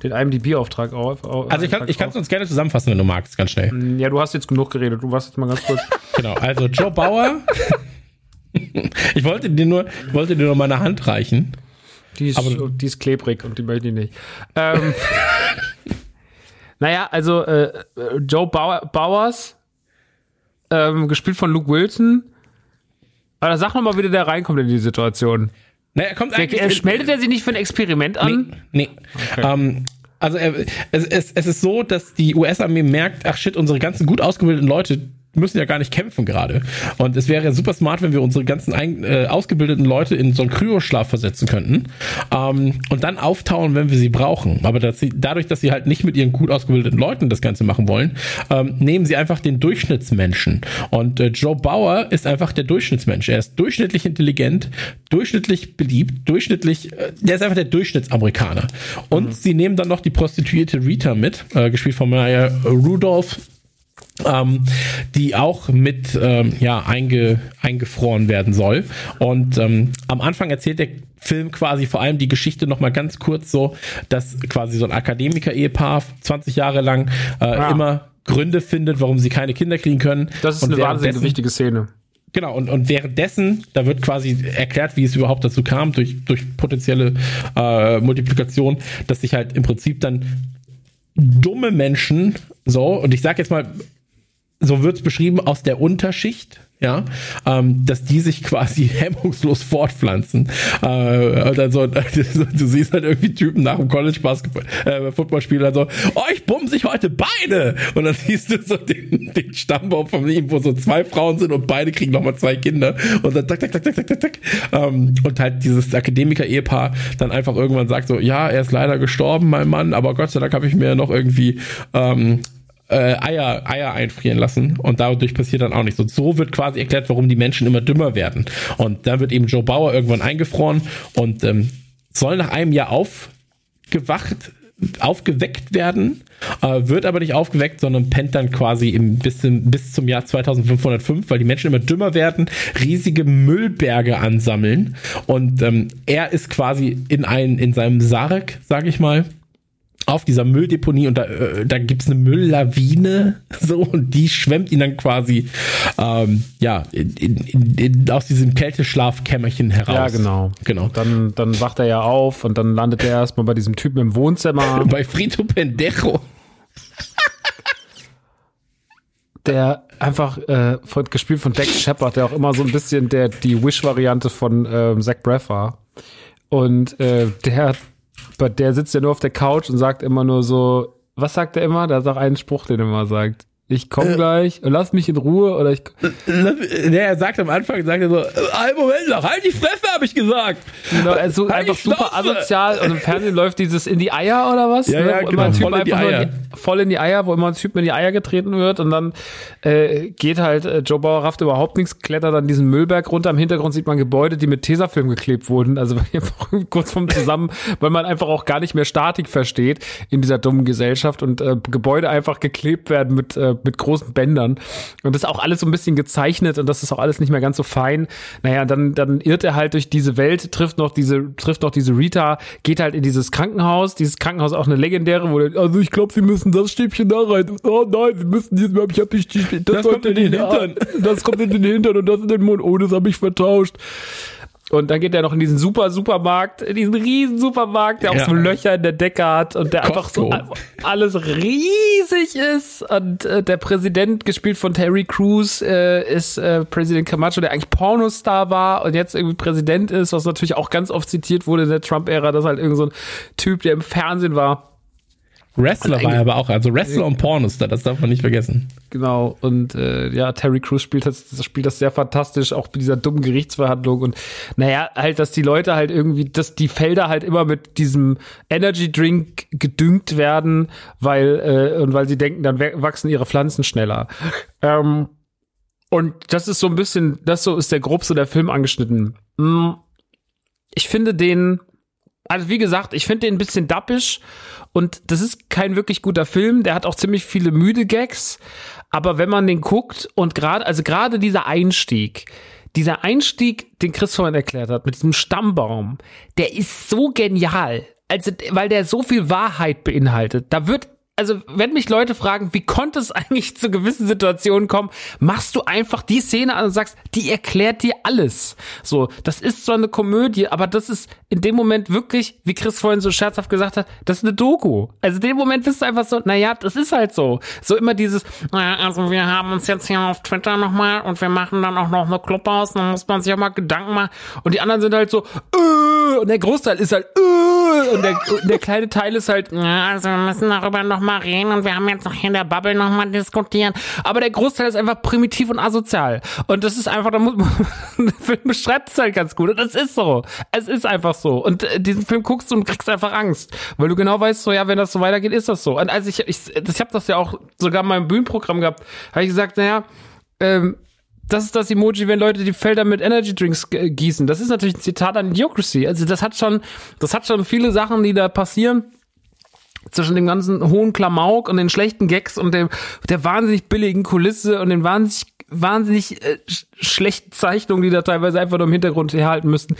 den IMDb-Auftrag auf. auf Also ich kann ich es uns gerne zusammenfassen, wenn du magst, ganz schnell. Ja, du hast jetzt genug geredet. Du warst jetzt mal ganz kurz. Genau, also Joe Bauer. ich wollte dir nur, wollte dir nur meine Hand reichen. Die ist, Aber- die ist klebrig und die möchte ich nicht. Ähm, naja, also äh, äh, Joe Bauer, Bowers, ähm, gespielt von Luke Wilson. Aber sag noch mal, wie der reinkommt in die Situation. Na, er kommt Der, eigentlich. er, meldet er sich nicht für ein Experiment an? Nee. nee. Ähm, also er, es, es, es ist so, dass die US-Armee merkt, ach shit, unsere ganzen gut ausgebildeten Leute müssen ja gar nicht kämpfen gerade. Und es wäre super smart, wenn wir unsere ganzen ein, äh, ausgebildeten Leute in so einen Kryoschlaf versetzen könnten ähm, und dann auftauen, wenn wir sie brauchen. Aber dass sie, dadurch, dass sie halt nicht mit ihren gut ausgebildeten Leuten das Ganze machen wollen, ähm, nehmen sie einfach den Durchschnittsmenschen. Und äh, Joe Bauer ist einfach der Durchschnittsmensch. Er ist durchschnittlich intelligent, durchschnittlich beliebt, durchschnittlich, äh, der ist einfach der Durchschnittsamerikaner. Und sie nehmen dann noch die Prostituierte Rita mit, äh, gespielt von Maya Rudolph, ähm, die auch mit ähm, ja, einge, eingefroren werden soll. Und ähm, am Anfang erzählt der Film quasi vor allem die Geschichte nochmal ganz kurz so, dass quasi so ein Akademiker-Ehepaar 20 Jahre lang äh, Ah. immer Gründe findet, warum sie keine Kinder kriegen können. Das ist Und eine wahnsinnig wichtige Szene. Genau, und, und währenddessen, da wird quasi erklärt, wie es überhaupt dazu kam, durch, durch potenzielle äh, Multiplikation, dass sich halt im Prinzip dann dumme Menschen, so, und ich sag jetzt mal, so wird's beschrieben, aus der Unterschicht, ja, ähm, dass die sich quasi hemmungslos fortpflanzen. Äh, und dann so, du siehst halt irgendwie Typen nach dem College Basketball, äh, so, oh, ich bumm sich heute beide. Und dann siehst du so den, den Stammbaum von ihm, wo so zwei Frauen sind und beide kriegen nochmal zwei Kinder. Und dann tak, tak, tak, tak, tak, tak, tak. Ähm, und halt dieses Akademiker-Ehepaar dann einfach irgendwann sagt so, ja, er ist leider gestorben, mein Mann, aber Gott sei Dank habe ich mir noch irgendwie ähm, äh, Eier, Eier einfrieren lassen und dadurch passiert dann auch nichts. Und so wird quasi erklärt, warum die Menschen immer dümmer werden. Und dann wird eben Joe Bauer irgendwann eingefroren und ähm, soll nach einem Jahr aufgewacht, aufgeweckt werden, äh, wird aber nicht aufgeweckt, sondern pennt dann quasi im, bis, im, bis zum Jahr 2505, weil die Menschen immer dümmer werden, riesige Müllberge ansammeln und ähm, er ist quasi in, ein, in seinem Sarg, sag ich mal, auf dieser Mülldeponie und da, äh, da gibt's eine Mülllawine so und die schwemmt ihn dann quasi ähm, ja in, in, in, aus diesem Kälteschlafkämmerchen heraus. Ja, genau. Genau. Dann, dann wacht er ja auf und dann landet er erstmal bei diesem Typen im Wohnzimmer, Bei Frito Pendejo. der einfach äh, von, gespielt von Dex Shepard, der auch immer so ein bisschen der die Wish-Variante von ähm, Zach Braff war. Und äh, der, der sitzt ja nur auf der Couch und sagt immer nur so, was sagt er immer? Da ist auch einen Spruch, den er immer sagt. Ich komme gleich, lass mich in Ruhe oder ich. Der er sagt am Anfang, sagt er so, äh, einen Moment noch, halt die Fresse, habe ich gesagt. Genau, also Halt einfach super asozial und im Fernsehen läuft dieses in die Eier oder was? Ja, ja, wo genau, immer ein Typ voll in die Eier. in die, voll in die Eier, wo immer ein Typ in die Eier getreten wird und dann äh, geht halt äh, Joe Bauer rafft überhaupt nichts, klettert dann diesen Müllberg runter. Im Hintergrund sieht man Gebäude, die mit Tesafilm geklebt wurden, also kurz vom Zusammen, weil man einfach auch gar nicht mehr Statik versteht in dieser dummen Gesellschaft und äh, Gebäude einfach geklebt werden mit äh, mit großen Bändern und das ist auch alles so ein bisschen gezeichnet und das ist auch alles nicht mehr ganz so fein. Naja, dann dann irrt er halt durch diese Welt, trifft noch diese trifft noch diese Rita, geht halt in dieses Krankenhaus, dieses Krankenhaus auch eine legendäre, wo der, also ich glaube, sie müssen das Stäbchen da rein. Oh nein, sie müssen jetzt, ich habe nicht das, Das kommt in den Hintern. Das kommt in den Hintern und das in den Mund. Oh, das habe ich vertauscht. Und dann geht er noch in diesen super Supermarkt, in diesen riesen Supermarkt, der auch Ja. so Löcher in der Decke hat und der Costco. einfach so alles riesig ist. Und äh, der Präsident, gespielt von Terry Crews, äh, ist äh, Präsident Camacho, der eigentlich Pornostar war und jetzt irgendwie Präsident ist, was natürlich auch ganz oft zitiert wurde in der Trump-Ära, dass halt irgend so ein Typ, der im Fernsehen war. Wrestler war er aber auch, also Wrestler und Pornostar, das darf man nicht vergessen. Genau, und äh, ja, Terry Crews spielt das, spielt das sehr fantastisch, auch mit dieser dummen Gerichtsverhandlung. Und naja, halt, dass die Leute halt irgendwie, dass die Felder halt immer mit diesem Energy Drink gedüngt werden, weil, äh, und weil sie denken, dann wa- wachsen ihre Pflanzen schneller. Ähm, und das ist so ein bisschen, das so ist der grobste der Film angeschnitten. Mm, Ich finde den, also wie gesagt, ich finde den ein bisschen dappisch und das ist kein wirklich guter Film. Der hat auch ziemlich viele müde Gags. Aber wenn man den guckt und gerade, also gerade dieser Einstieg, dieser Einstieg, den Chris vorhin erklärt hat, mit diesem Stammbaum, der ist so genial. Also, weil der so viel Wahrheit beinhaltet. Da wird also wenn mich Leute fragen, wie konnte es eigentlich zu gewissen Situationen kommen, machst du einfach die Szene an und sagst, die erklärt dir alles. So, das ist zwar eine Komödie, aber das ist in dem Moment wirklich, wie Chris vorhin so scherzhaft gesagt hat, das ist eine Doku. Also in dem Moment bist du einfach so, naja, das ist halt so. So immer dieses, naja, also wir haben uns jetzt hier auf Twitter nochmal und wir machen dann auch noch eine Club aus, dann muss man sich auch mal Gedanken machen. Und die anderen sind halt so, äh, und der Großteil ist halt, äh, und der, und der kleine Teil ist halt, ja, also wir müssen darüber noch mal reden und wir haben jetzt noch hier in der Bubble noch mal diskutieren. Aber der Großteil ist einfach primitiv und asozial. Und das ist einfach, der Film beschreibt es halt ganz gut. Und das ist so. Es ist einfach so. Und äh, diesen Film guckst du und kriegst einfach Angst. Weil du genau weißt, so, ja, wenn das so weitergeht, ist das so. Und als ich, ich, ich habe das ja auch sogar in meinem Bühnenprogramm gehabt, habe ich gesagt, naja, ähm, das ist das Emoji, wenn Leute die Felder mit Energy Drinks g- gießen. Das ist natürlich ein Zitat an Idiocracy. Also das hat schon, das hat schon viele Sachen, die da passieren. Zwischen dem ganzen hohen Klamauk und den schlechten Gags und dem, der wahnsinnig billigen Kulisse und den wahnsinnig, wahnsinnig äh, sch schlechten Zeichnungen, die da teilweise einfach nur im Hintergrund herhalten müssten,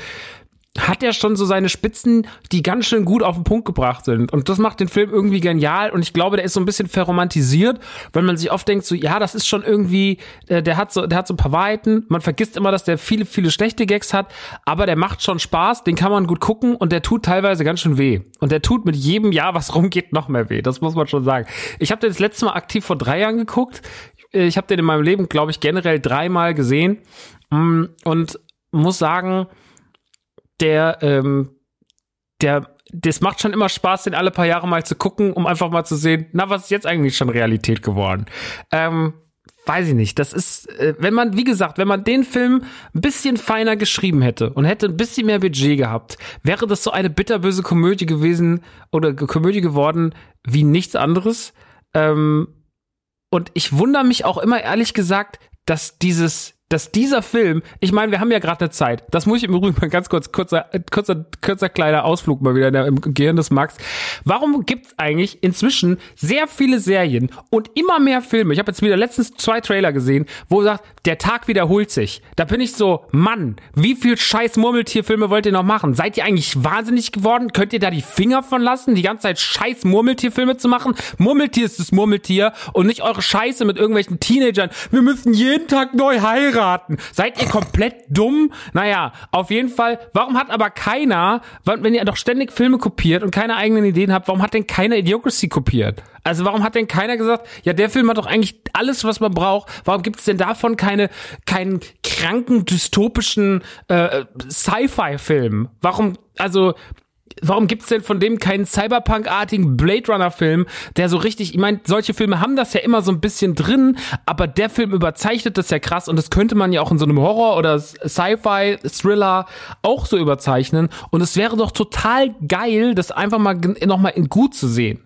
hat er schon so seine Spitzen, die ganz schön gut auf den Punkt gebracht sind. Und das macht den Film irgendwie genial. Und ich glaube, der ist so ein bisschen verromantisiert, wenn man sich oft denkt, so, ja, das ist schon irgendwie, äh, der hat so, der hat so ein paar Wahrheiten. Man vergisst immer, dass der viele, viele schlechte Gags hat. Aber der macht schon Spaß, den kann man gut gucken und der tut teilweise ganz schön weh. Und der tut mit jedem Jahr, was rumgeht, noch mehr weh. Das muss man schon sagen. Ich habe den das letzte Mal aktiv vor drei Jahren geguckt. Äh, Ich habe den in meinem Leben, glaube ich, generell dreimal gesehen. Mm, Und muss sagen, der, ähm, der, das macht schon immer Spaß, den alle paar Jahre mal zu gucken, um einfach mal zu sehen, na, was ist jetzt eigentlich schon Realität geworden? Ähm, weiß ich nicht. Das ist, äh, wenn man, wie gesagt, wenn man den Film ein bisschen feiner geschrieben hätte und hätte ein bisschen mehr Budget gehabt, wäre das so eine bitterböse Komödie gewesen oder Komödie geworden wie nichts anderes. Ähm, und ich wundere mich auch immer ehrlich gesagt, dass dieses, dass dieser Film, ich meine, wir haben ja gerade eine Zeit. Das muss ich im Übrigen mal ganz kurz, kurzer, kurzer, kurzer kleiner Ausflug mal wieder im Gehirn des Max. Warum gibt's eigentlich inzwischen sehr viele Serien und immer mehr Filme? Ich habe jetzt wieder letztens zwei Trailer gesehen, wo sagt, der Tag wiederholt sich. Da bin ich so, Mann, wie viel scheiß Murmeltierfilme wollt ihr noch machen? Seid ihr eigentlich wahnsinnig geworden? Könnt ihr da die Finger von lassen, die ganze Zeit scheiß Murmeltierfilme zu machen? Murmeltier ist das Murmeltier und nicht eure Scheiße mit irgendwelchen Teenagern. Wir müssen jeden Tag neu heiraten. Seid ihr komplett dumm? Naja, auf jeden Fall. Warum hat aber keiner, wenn ihr doch ständig Filme kopiert und keine eigenen Ideen habt, warum hat denn keiner Idiocracy kopiert? Also warum hat denn keiner gesagt, ja, der Film hat doch eigentlich alles, was man braucht. Warum gibt es denn davon keine, keinen kranken, dystopischen äh, Sci-Fi-Film? Warum, also warum gibt's denn von dem keinen Cyberpunk-artigen Blade Runner-Film, der so richtig, ich meine, solche Filme haben das ja immer so ein bisschen drin, aber der Film überzeichnet das ja krass und das könnte man ja auch in so einem Horror- oder Sci-Fi-Thriller auch so überzeichnen und es wäre doch total geil, das einfach mal nochmal in gut zu sehen.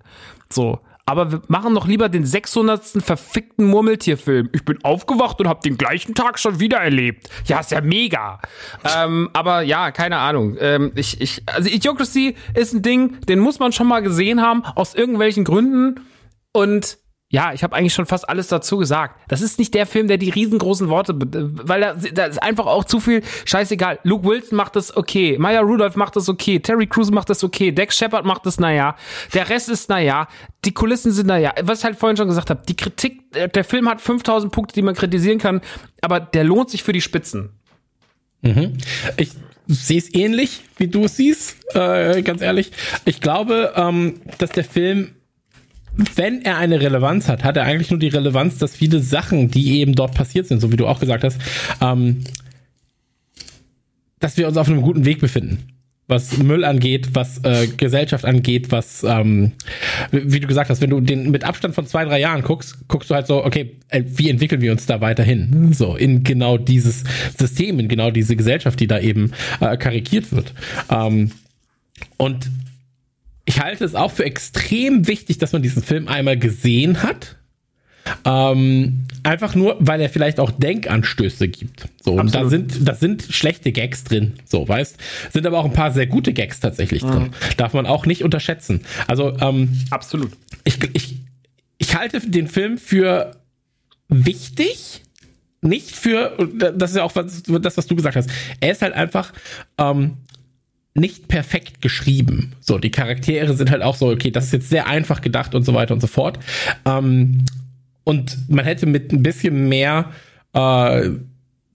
So. Aber wir machen doch lieber den 600. verfickten Murmeltierfilm. Ich bin aufgewacht und habe den gleichen Tag schon wieder erlebt. Ja, ist ja mega. ähm, aber ja, keine Ahnung. Ähm, ich, ich, also Idiocracy ist ein Ding, den muss man schon mal gesehen haben, aus irgendwelchen Gründen. Und ja, ich habe eigentlich schon fast alles dazu gesagt. Das ist nicht der Film, der die riesengroßen Worte, weil da, da ist einfach auch zu viel scheißegal. Luke Wilson macht das okay, Maya Rudolph macht das okay, Terry Crews macht das okay, Dex Shepard macht das naja, der Rest ist naja, die Kulissen sind naja. Was ich halt vorhin schon gesagt habe, die Kritik, äh, der Film hat 5000 Punkte, die man kritisieren kann, aber der lohnt sich für die Spitzen. Ich sehe es ähnlich, wie du es siehst, äh, ganz ehrlich. Ich glaube, ähm, dass der Film wenn er eine Relevanz hat, hat er eigentlich nur die Relevanz, dass viele Sachen, die eben dort passiert sind, so wie du auch gesagt hast, ähm, dass wir uns auf einem guten Weg befinden was Müll angeht, was äh, Gesellschaft angeht, was, ähm, wie du gesagt hast, wenn du den mit Abstand von zwei, drei Jahren guckst, guckst du halt so, okay, äh, wie entwickeln wir uns da weiterhin? So, in genau dieses System, in genau diese Gesellschaft, die da eben äh, karikiert wird. Ähm, und ich halte es auch für extrem wichtig, dass man diesen Film einmal gesehen hat ähm, einfach nur, weil er vielleicht auch Denkanstöße gibt. So, und da sind, da sind schlechte Gags drin, so, weißt, sind aber auch ein paar sehr gute Gags tatsächlich drin. Mhm. Darf man auch nicht unterschätzen. Also, ähm, absolut. Ich, ich, ich halte den Film für wichtig, nicht für, das ist ja auch was, das, was du gesagt hast. Er ist halt einfach, ähm, nicht perfekt geschrieben. So, die Charaktere sind halt auch so, okay, das ist jetzt sehr einfach gedacht und so weiter und so fort. Ähm, und man hätte mit ein bisschen mehr, äh,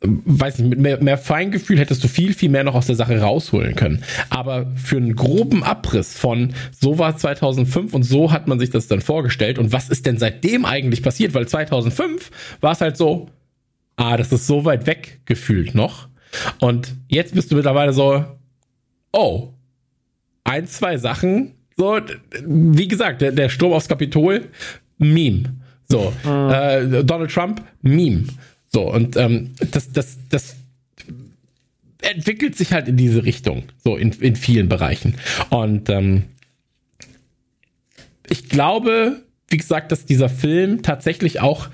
weiß nicht, mit mehr, mehr Feingefühl hättest du viel, viel mehr noch aus der Sache rausholen können. Aber für einen groben Abriss von so war 2005 und so hat man sich das dann vorgestellt und was ist denn seitdem eigentlich passiert? Weil 2005 war es halt so, ah, das ist so weit weg gefühlt noch. Und jetzt bist du mittlerweile so, oh, ein, zwei Sachen, so, wie gesagt, der, der Sturm aufs Kapitol, Meme. So, mhm. äh, Donald Trump, Meme. So, und ähm, das, das, das entwickelt sich halt in diese Richtung, so in, in vielen Bereichen. Und ähm, ich glaube, wie gesagt, dass dieser Film tatsächlich auch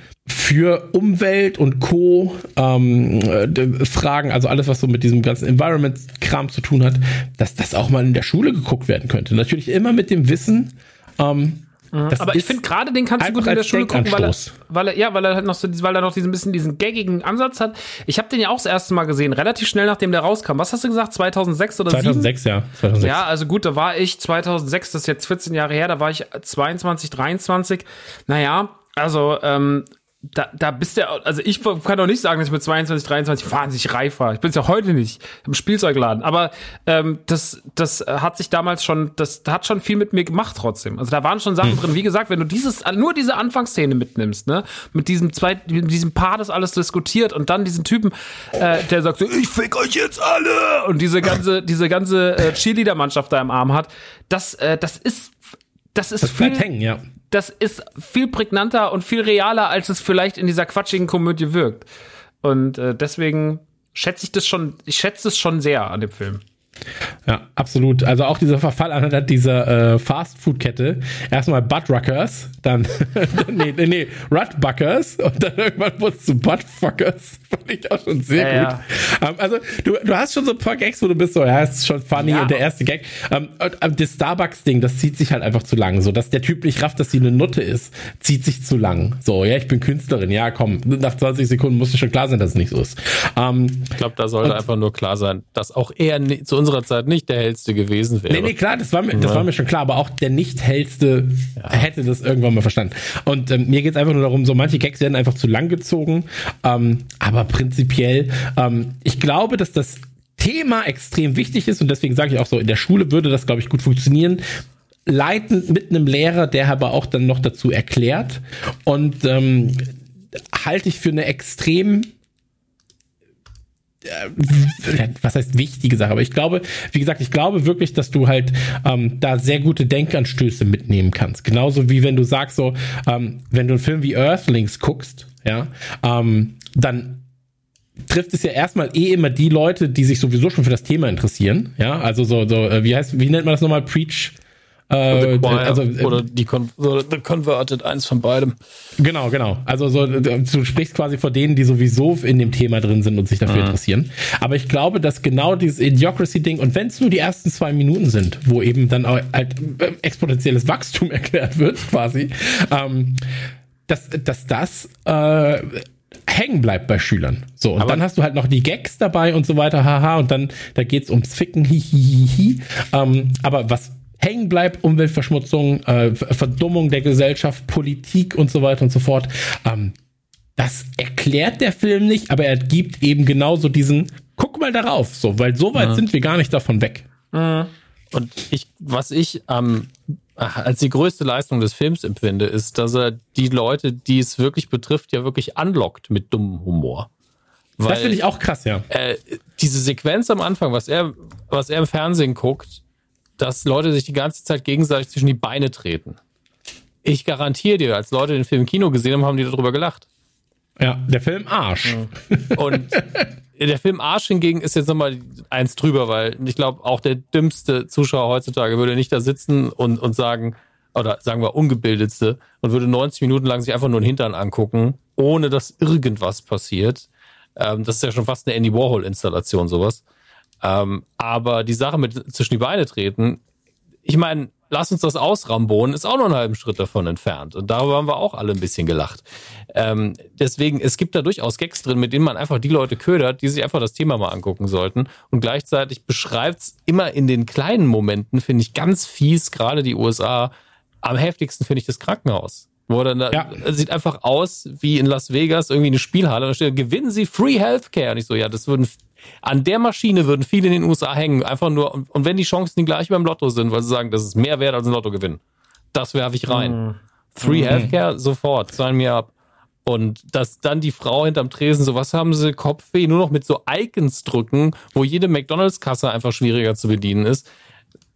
für Umwelt und Co. Ähm, äh, Fragen, also alles, was so mit diesem ganzen Environment-Kram zu tun hat, dass das auch mal in der Schule geguckt werden könnte. Natürlich immer mit dem Wissen, ähm, das aber ich finde gerade den kannst du gut in der Schule gucken, weil er, weil er, ja, weil er halt noch so, weil er noch diesen bisschen diesen gaggigen Ansatz hat. Ich habe den ja auch das erste Mal gesehen, relativ schnell nachdem der rauskam. Was hast du gesagt? 2006 oder 2006, 7? ja. 2006. Ja, also gut, da war ich 2006, das ist jetzt 14 Jahre her, da war ich 22, 23. Naja, also ähm, da, da bist du, also ich kann doch nicht sagen, dass ich mit 22, 23 wahnsinnig reif war. Ich bin es ja heute nicht im Spielzeugladen. Aber ähm, das, das hat sich damals schon, das hat schon viel mit mir gemacht trotzdem. Also da waren schon Sachen hm. drin. Wie gesagt, wenn du dieses, nur diese Anfangsszene mitnimmst, ne, mit diesem zwei, mit diesem Paar, das alles diskutiert und dann diesen Typen, äh, der sagt so, ich fick euch jetzt alle und diese ganze, diese ganze äh, Cheerleader-Mannschaft da im Arm hat, das, äh, das ist das ist das viel, hängen, ja das ist viel prägnanter und viel realer, als es vielleicht in dieser quatschigen Komödie wirkt. Und äh, deswegen schätze ich das schon, ich schätze es schon sehr an dem Film. Ja, absolut. Also auch dieser Verfall an dieser äh, Fast-Food-Kette. Erstmal Buttruckers, dann, nee, nee, nee, Rutbuckers und dann irgendwann wurde es zu Buttfuckers. Fand ich auch schon sehr ja, gut. Ja. Um, ähm, also du, du hast schon so ein paar Gags, wo du bist so, ja, ist schon funny ja. und der erste Gag. Um, ähm, das Starbucks-Ding, das zieht sich halt einfach zu lang. So, dass der Typ nicht rafft, dass sie eine Nutte ist, zieht sich zu lang. So, ja, ich bin Künstlerin, ja, komm, nach 20 Sekunden muss es schon klar sein, dass es nicht so ist. Um, ähm, ich glaube, da sollte einfach nur klar sein, dass auch er zu unserer Zeit nicht der hellste gewesen wäre. Nee, nee, klar, das war mir, das war mir schon klar, aber auch der nicht hellste ja. hätte das irgendwann mal verstanden. Und ähm, mir geht es einfach nur darum, so manche Gags werden einfach zu lang gezogen, ähm, aber prinzipiell, ähm, ich glaube, dass das Thema extrem wichtig ist und deswegen sage ich auch so, in der Schule würde das, glaube ich, gut funktionieren leitend mit einem Lehrer, der aber auch dann noch dazu erklärt. Und ähm, halte ich für eine extrem was heißt wichtige Sache, aber ich glaube, wie gesagt, ich glaube wirklich, dass du halt ähm, da sehr gute Denkanstöße mitnehmen kannst. Genauso wie wenn du sagst so, ähm, wenn du einen Film wie Earthlings guckst, ja, ähm, dann trifft es ja erstmal eh immer die Leute, die sich sowieso schon für das Thema interessieren, ja, also so, so äh, wie heißt, wie nennt man das nochmal, Preach, äh, also, äh, oder die Con oder The Converted, eins von beidem. Genau, genau. Also so, du sprichst quasi vor denen, die sowieso in dem Thema drin sind und sich dafür mhm. interessieren. Aber ich glaube, dass genau dieses Idiocracy-Ding, und wenn es nur die ersten zwei Minuten sind, wo eben dann auch halt äh, exponentielles Wachstum erklärt wird, quasi, ähm, dass, dass das äh, hängen bleibt bei Schülern. So, und aber dann hast du halt noch die Gags dabei und so weiter, haha, und dann, da geht's ums Ficken, hihihihi. Ähm, aber was hängen bleibt, Umweltverschmutzung, äh, Verdummung der Gesellschaft, Politik und so weiter und so fort. Ähm, das erklärt der Film nicht, aber er gibt eben genauso diesen, guck mal darauf, so, weil so weit ja. sind wir gar nicht davon weg. Mhm. Und ich, was ich ähm, als die größte Leistung des Films empfinde, ist, dass er die Leute, die es wirklich betrifft, ja wirklich anlockt mit dummem Humor. Weil, das finde ich auch krass, ja. Äh, diese Sequenz am Anfang, was er, was er im Fernsehen guckt, dass Leute sich die ganze Zeit gegenseitig zwischen die Beine treten. Ich garantiere dir, als Leute den Film im Kino gesehen haben, haben die darüber gelacht. Ja, der Film Arsch. Und der Film Arsch hingegen ist jetzt nochmal eins drüber, weil ich glaube, auch der dümmste Zuschauer heutzutage würde nicht da sitzen und, und sagen, oder sagen wir ungebildetste, und würde 90 Minuten lang sich einfach nur den Hintern angucken, ohne dass irgendwas passiert. Ähm, das ist ja schon fast eine Andy Warhol-Installation, sowas. Ähm, aber die Sache mit zwischen die Beine treten, ich meine, lass uns das ausrambonen, ist auch noch einen halben Schritt davon entfernt. Und darüber haben wir auch alle ein bisschen gelacht. Ähm, deswegen, es gibt da durchaus Gags drin, mit denen man einfach die Leute ködert, die sich einfach das Thema mal angucken sollten. Und gleichzeitig beschreibt es immer in den kleinen Momenten, finde ich ganz fies, gerade die USA. Am heftigsten finde ich das Krankenhaus. Wo dann da, ja. sieht einfach aus wie in Las Vegas irgendwie eine Spielhalle und da steht, gewinnen Sie Free Healthcare. Und ich so, ja, das würden an der Maschine würden viele in den USA hängen, einfach nur, und, und wenn die Chancen die gleich beim Lotto sind, weil sie sagen, das ist mehr wert als ein Lottogewinn, das werfe ich rein. Mhm. Free mhm. Healthcare, sofort, sign mir ab. Und dass dann die Frau hinterm Tresen so, was haben sie, Kopfweh, nur noch mit so Icons drücken, wo jede McDonalds-Kasse einfach schwieriger zu bedienen ist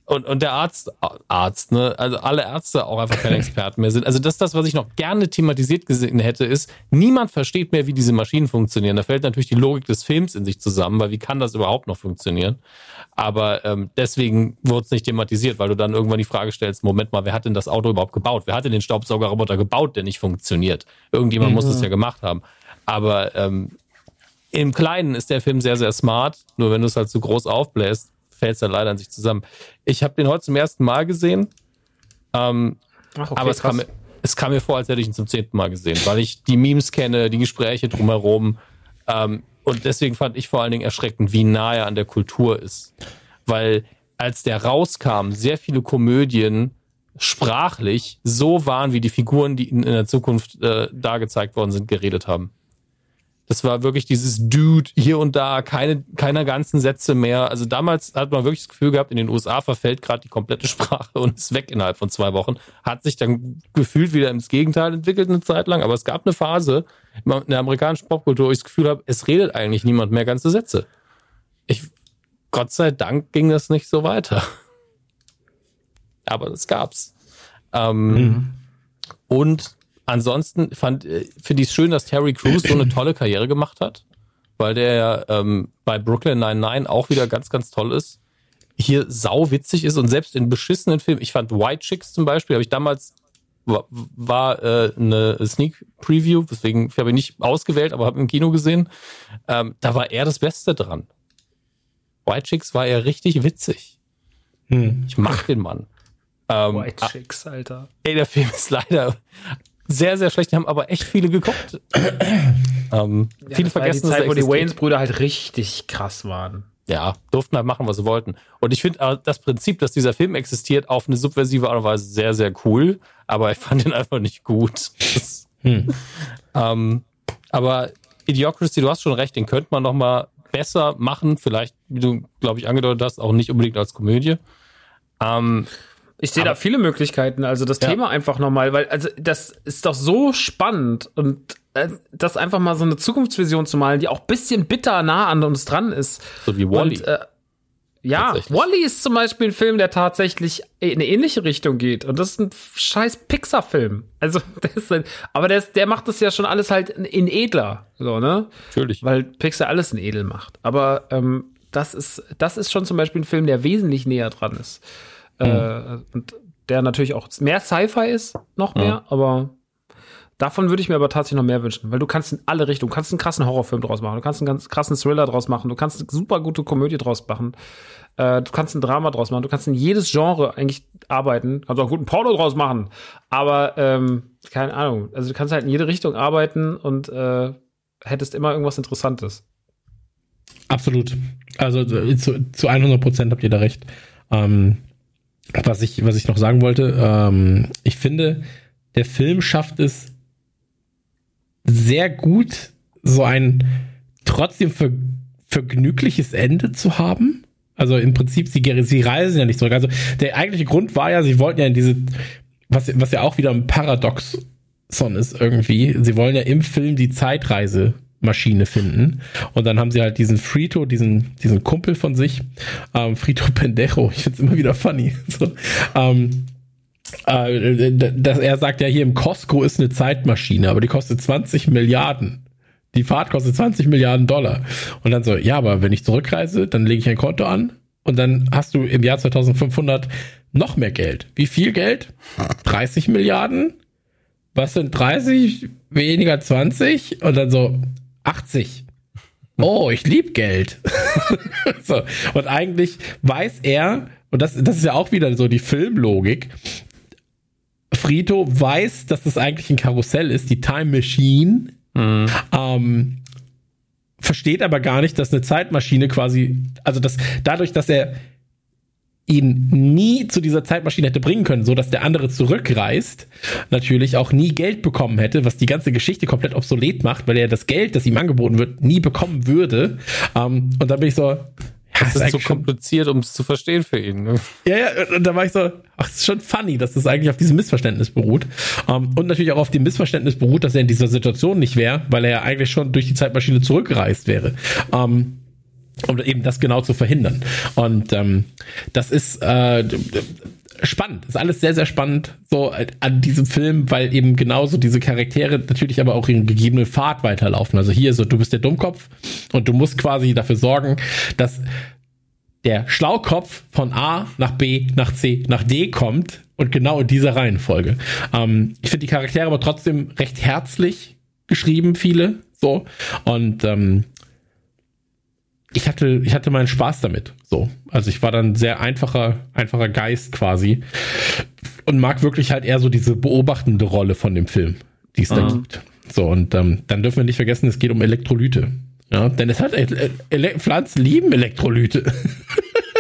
und, und der Arzt, Arzt, ne, also alle Ärzte auch einfach keine Experten mehr sind. Also das ist das, was ich noch gerne thematisiert gesehen hätte, ist, niemand versteht mehr, wie diese Maschinen funktionieren. Da fällt natürlich die Logik des Films in sich zusammen, weil wie kann das überhaupt noch funktionieren? Aber ähm, deswegen wurde es nicht thematisiert, weil du dann irgendwann die Frage stellst, Moment mal, wer hat denn das Auto überhaupt gebaut? Wer hat denn den Staubsaugerroboter gebaut, der nicht funktioniert? Irgendjemand mhm. muss das ja gemacht haben. Aber ähm, im Kleinen ist der Film sehr, sehr smart. Nur wenn du es halt zu groß aufbläst, fällt es dann leider an sich zusammen. Ich habe den heute zum ersten Mal gesehen. Ähm, Ach, okay, aber es kam, es kam, mir vor, als hätte ich ihn zum zehnten Mal gesehen, weil ich die Memes kenne, die Gespräche drumherum. Ähm, und deswegen fand ich vor allen Dingen erschreckend, wie nah er an der Kultur ist. Weil als der rauskam, sehr viele Komödien sprachlich so waren, wie die Figuren, die in, in der Zukunft äh, dargezeigt worden sind, geredet haben. Das war wirklich dieses Dude hier und da, keine, keine ganzen Sätze mehr. Also damals hat man wirklich das Gefühl gehabt, in den USA verfällt gerade die komplette Sprache und ist weg innerhalb von zwei Wochen. Hat sich dann gefühlt wieder ins Gegenteil entwickelt eine Zeit lang. Aber es gab eine Phase in der amerikanischen Popkultur, wo ich das Gefühl habe, es redet eigentlich niemand mehr ganze Sätze. Ich, Gott sei Dank ging das nicht so weiter. Aber das gab's. Ähm, mhm. Und ansonsten fand äh, finde ich es schön, dass Terry Crews so eine tolle Karriere gemacht hat, weil der ähm, bei Brooklyn 99 auch wieder ganz, ganz toll ist. Hier sau witzig ist und selbst in beschissenen Filmen, ich fand White Chicks zum Beispiel, habe ich damals war, war äh, eine Sneak Preview, deswegen habe ich nicht ausgewählt, aber habe im Kino gesehen. Ähm, da war er das Beste dran. White Chicks war er richtig witzig. Hm. Ich mag den Mann. Ähm, White Chicks, Alter. Ey, der Film ist leider sehr, sehr schlecht. Die haben aber echt viele geguckt. ähm, ja, viele vergessen, die Zeit, wo die Waynes-Brüder halt richtig krass waren. Ja, durften halt machen, was sie wollten. Und ich finde das Prinzip, dass dieser Film existiert, auf eine subversive Art und Weise sehr, sehr cool. Aber ich fand ihn einfach nicht gut. hm. ähm, aber Idiocracy, du hast schon recht, den könnte man noch mal besser machen. Vielleicht, wie du, glaube ich, angedeutet hast, auch nicht unbedingt als Komödie. Ähm, ich sehe da viele Möglichkeiten. Also das ja. Thema einfach nochmal, weil also das ist doch so spannend und äh, das einfach mal so eine Zukunftsvision zu malen, die auch bisschen bitter nah an uns dran ist. So wie Wally. Und, äh, ja, Wally ist zum Beispiel ein Film, der tatsächlich in eine ähnliche Richtung geht. Und das ist ein scheiß Pixar-Film. Also, der ist ein, aber der, ist, der macht das ja schon alles halt in edler. So, ne? Natürlich. Weil Pixar alles in edel macht. Aber ähm, das, ist, das ist schon zum Beispiel ein Film, der wesentlich näher dran ist. Mhm. Äh, und der natürlich auch mehr Sci-Fi ist, noch mehr, mhm. aber davon würde ich mir aber tatsächlich noch mehr wünschen, weil du kannst in alle Richtungen, du kannst einen krassen Horrorfilm draus machen, du kannst einen ganz krassen Thriller draus machen, du kannst eine super gute Komödie draus machen, äh, du kannst ein Drama draus machen, du kannst in jedes Genre eigentlich arbeiten, kannst auch einen guten Porno draus machen, aber ähm, keine Ahnung, also du kannst halt in jede Richtung arbeiten und äh, hättest immer irgendwas Interessantes. Absolut. Also zu, zu 100 Prozent habt ihr da recht. Ähm, was ich, was ich noch sagen wollte, ähm, ich finde, der Film schafft es sehr gut, so ein trotzdem ver vergnügliches Ende zu haben. Also im Prinzip, sie, sie reisen ja nicht zurück. Also der eigentliche Grund war ja, sie wollten ja in diese, was, was ja auch wieder ein Paradoxon ist irgendwie. Sie wollen ja im Film die Zeitreisemaschine finden. Und dann haben sie halt diesen Frito, diesen, diesen Kumpel von sich, ähm, Frito Pendejo, ich find's immer wieder funny. So, ähm, äh, dass er sagt ja hier im Costco ist eine Zeitmaschine, aber die kostet 20 Milliarden. Die Fahrt kostet 20 Milliarden Dollar. Und dann so, ja, aber wenn ich zurückreise, dann lege ich ein Konto an und dann hast du im Jahr 2500 noch mehr Geld. Wie viel Geld? 30 Milliarden? Was sind 30 weniger 20? Und dann so 80. Oh, ich lieb Geld. so. Und eigentlich weiß er, und das, das ist ja auch wieder so die Filmlogik, Frito weiß, dass das eigentlich ein Karussell ist, die Time Machine. Mhm. Ähm, versteht aber gar nicht, dass eine Zeitmaschine quasi, also dass dadurch, dass er ihn nie zu dieser Zeitmaschine hätte bringen können, so dass der andere zurückreist, natürlich auch nie Geld bekommen hätte, was die ganze Geschichte komplett obsolet macht, weil er das Geld, das ihm angeboten wird, nie bekommen würde. Ähm, und dann bin ich so, das, ist, ist so kompliziert, um es zu verstehen für ihn. Ne? Ja, ja, und da war ich so, ach, es ist schon funny, dass das eigentlich auf diesem Missverständnis beruht. Um, ähm, und natürlich auch auf dem Missverständnis beruht, dass er in dieser Situation nicht wäre, weil er ja eigentlich schon durch die Zeitmaschine zurückgereist wäre. Um, um eben das genau zu verhindern. Und ähm, das ist äh, spannend. Ist alles sehr, sehr spannend so äh, an diesem Film, weil eben genauso diese Charaktere natürlich aber auch in gegebenen Pfad weiterlaufen. Also hier so, du bist der Dummkopf und du musst quasi dafür sorgen, dass der Schlaukopf von A nach B nach C nach D kommt und genau in dieser Reihenfolge. Ähm, ich finde die Charaktere aber trotzdem recht herzlich geschrieben, viele so und ähm, ich hatte, ich hatte meinen Spaß damit. So. Also ich war dann sehr einfacher, einfacher Geist quasi. Und mag wirklich halt eher so diese beobachtende Rolle von dem Film, die es da mhm. gibt. So, und ähm, dann dürfen wir nicht vergessen, es geht um Elektrolyte. Ja, denn es hat Ele Ele Pflanzen lieben Elektrolyte.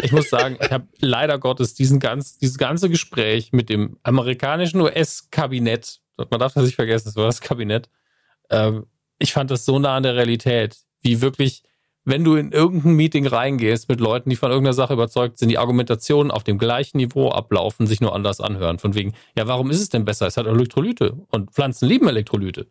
Ich muss sagen, ich habe leider Gottes diesen ganz, dieses ganze Gespräch mit dem amerikanischen US-Kabinett, man darf das nicht vergessen, das war das Kabinett. Ähm, ich fand das so nah an der Realität, wie wirklich wenn du in irgendein Meeting reingehst mit Leuten, die von irgendeiner Sache überzeugt sind, die Argumentationen auf dem gleichen Niveau ablaufen, sich nur anders anhören. Von wegen, ja, warum ist es denn besser? Es hat Elektrolyte und Pflanzen lieben Elektrolyte.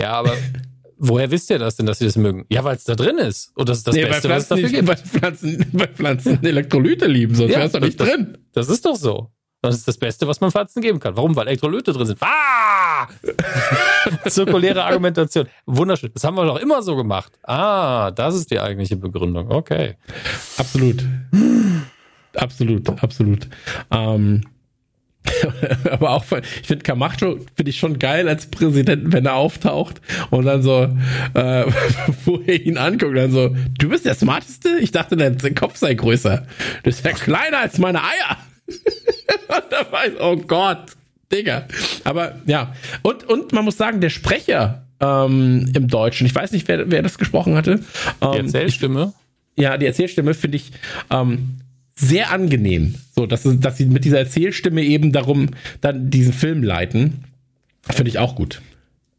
Ja, aber woher wisst ihr das denn, dass sie das mögen? Ja, weil es da drin ist. Und das ist das nee, Beste, was es dafür gibt. Weil Pflanzen, weil Pflanzen Elektrolyte lieben, sonst ja, wär's doch nicht das, drin. Das ist doch so. Das ist das Beste, was man Pflanzen geben kann. Warum? Weil Elektrolyte drin sind. Ah! Zirkuläre Argumentation. Wunderschön. Das haben wir doch immer so gemacht. Ah, das ist die eigentliche Begründung. Okay. Absolut. absolut, absolut. Ähm, aber auch, ich finde Camacho finde ich schon geil als Präsident, wenn er auftaucht und dann so, äh, wo er ihn anguckt, dann so, du bist der Smarteste? Ich dachte, dein Kopf sei größer. Du bist ja kleiner als meine Eier. da war ich, oh Gott, Digga. Aber ja, und, und man muss sagen, der Sprecher ähm, im Deutschen, ich weiß nicht, wer, wer das gesprochen hatte. Ähm, die Erzählstimme? Ich, ja, die Erzählstimme finde ich ähm, sehr angenehm. So, dass, dass sie mit dieser Erzählstimme eben darum dann diesen Film leiten. Finde ich auch gut.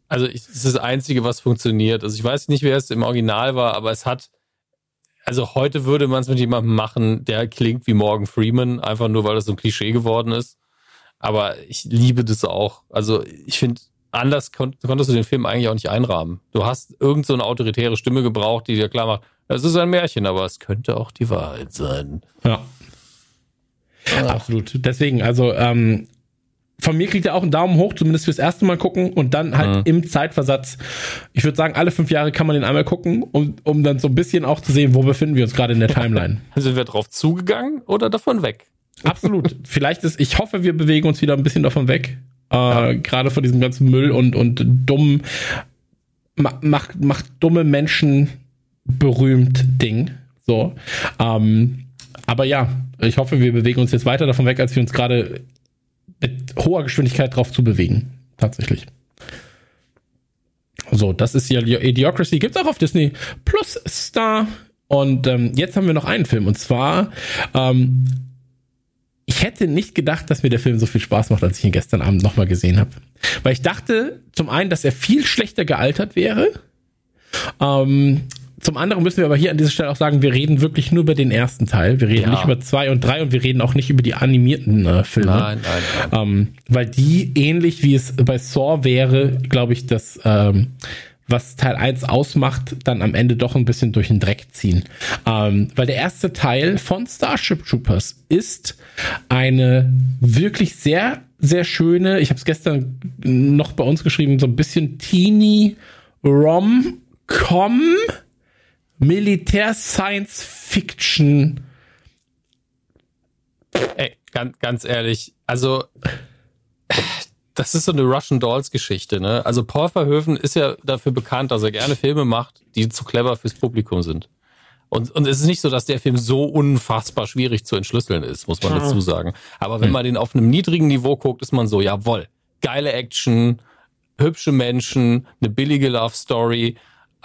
Also, ich, das ist das Einzige, was funktioniert. Also, ich weiß nicht, wer es im Original war, aber es hat also heute würde man es mit jemandem machen, der klingt wie Morgan Freeman, einfach nur weil das so ein Klischee geworden ist. Aber ich liebe das auch. Also ich finde, anders kon konntest du den Film eigentlich auch nicht einrahmen. Du hast irgend so eine autoritäre Stimme gebraucht, die dir klar macht, es ist ein Märchen, aber es könnte auch die Wahrheit sein. Ja. Ah. Absolut. Deswegen, also ähm, von mir kriegt er auch einen Daumen hoch, zumindest fürs erste Mal gucken und dann halt mhm. im Zeitversatz. Ich würde sagen, alle fünf Jahre kann man den einmal gucken, um, um dann so ein bisschen auch zu sehen, wo befinden wir uns gerade in der Timeline. Sind wir drauf zugegangen oder davon weg? Absolut. Vielleicht ist, ich hoffe, wir bewegen uns wieder ein bisschen davon weg. Äh, ja. Gerade von diesem ganzen Müll und, und dummen, macht, macht dumme Menschen berühmt Ding. So. Ähm, aber ja, ich hoffe, wir bewegen uns jetzt weiter davon weg, als wir uns gerade mit hoher Geschwindigkeit drauf zu bewegen. Tatsächlich. So, das ist ja Idiocracy. Gibt's auch auf Disney Plus Star. Und ähm, jetzt haben wir noch einen Film. Und zwar, ähm, ich hätte nicht gedacht, dass mir der Film so viel Spaß macht, als ich ihn gestern Abend nochmal gesehen habe. Weil ich dachte zum einen, dass er viel schlechter gealtert wäre. Ähm, zum anderen müssen wir aber hier an dieser Stelle auch sagen, wir reden wirklich nur über den ersten Teil. Wir reden Ja. nicht über zwei und drei und wir reden auch nicht über die animierten äh, Filme. Nein, nein, nein. Ähm, weil die ähnlich wie es bei Saw wäre, glaube ich, das, ähm, was Teil 1 ausmacht, dann am Ende doch ein bisschen durch den Dreck ziehen. Ähm, weil der erste Teil von Starship Troopers ist eine wirklich sehr, sehr schöne, ich habe es gestern noch bei uns geschrieben, so ein bisschen teeny Rom-Com Militär-Science-Fiction Ey, ganz, ganz ehrlich, also das ist so eine Russian Dolls Geschichte, ne? Also Paul Verhoeven ist ja dafür bekannt, dass er gerne Filme macht, die zu clever fürs Publikum sind. Und, und es ist nicht so, dass der Film so unfassbar schwierig zu entschlüsseln ist, muss man dazu sagen. Aber wenn man den auf einem niedrigen Niveau guckt, ist man so, jawoll, geile Action, hübsche Menschen, eine billige Love Story,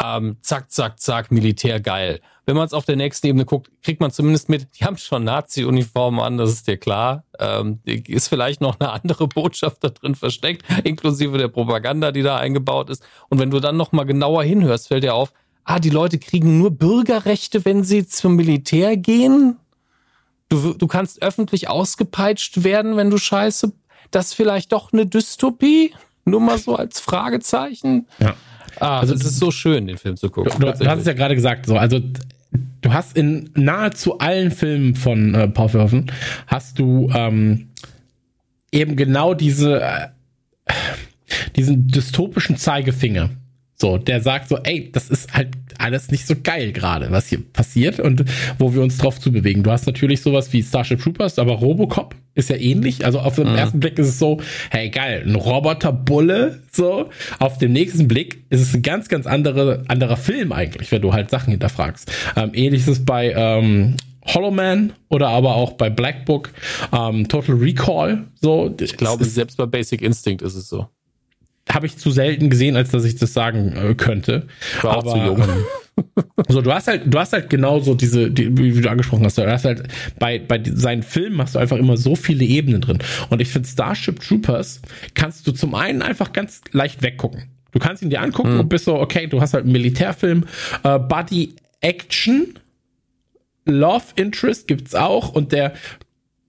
ähm, zack, zack, zack, Militär geil. Wenn man es auf der nächsten Ebene guckt, kriegt man zumindest mit, die haben schon Nazi-Uniformen an, das ist dir klar. Ähm, ist vielleicht noch eine andere Botschaft da drin versteckt, inklusive der Propaganda, die da eingebaut ist. Und wenn du dann noch mal genauer hinhörst, fällt dir auf, ah, die Leute kriegen nur Bürgerrechte, wenn sie zum Militär gehen. Du, du kannst öffentlich ausgepeitscht werden, wenn du scheiße. Das ist vielleicht doch eine Dystopie? Nur mal so als Fragezeichen. Ja. Ah, also es ist so schön, den Film zu gucken. Du, du hast es ja gerade gesagt, so, also du hast in nahezu allen Filmen von äh, Paul Verhoeven hast du ähm, eben genau diese äh, diesen dystopischen Zeigefinger. So, der sagt so, ey, das ist halt alles nicht so geil gerade, was hier passiert und wo wir uns drauf zubewegen. Du hast natürlich sowas wie Starship Troopers, aber Robocop ist ja ähnlich. Also auf den ersten Blick ist es so, hey geil, ein Roboterbulle, so. Auf den nächsten Blick ist es ein ganz, ganz andere, anderer Film eigentlich, wenn du halt Sachen hinterfragst. Ähm, ähnlich ist es bei ähm, Hollow Man oder aber auch bei Black Book, ähm, Total Recall, so. Ich glaube, selbst bei Basic Instinct ist es so. Habe ich zu selten gesehen, als dass ich das sagen äh, könnte. War auch zu jung. ähm, so, du hast halt, du hast halt genauso diese, die, wie du angesprochen hast, du hast halt bei, bei seinen Filmen hast du einfach immer so viele Ebenen drin. Und ich finde Starship Troopers kannst du zum einen einfach ganz leicht weggucken. Du kannst ihn dir angucken und bist so, okay, du hast halt einen Militärfilm, äh, Buddy Action, Love Interest gibt's auch und der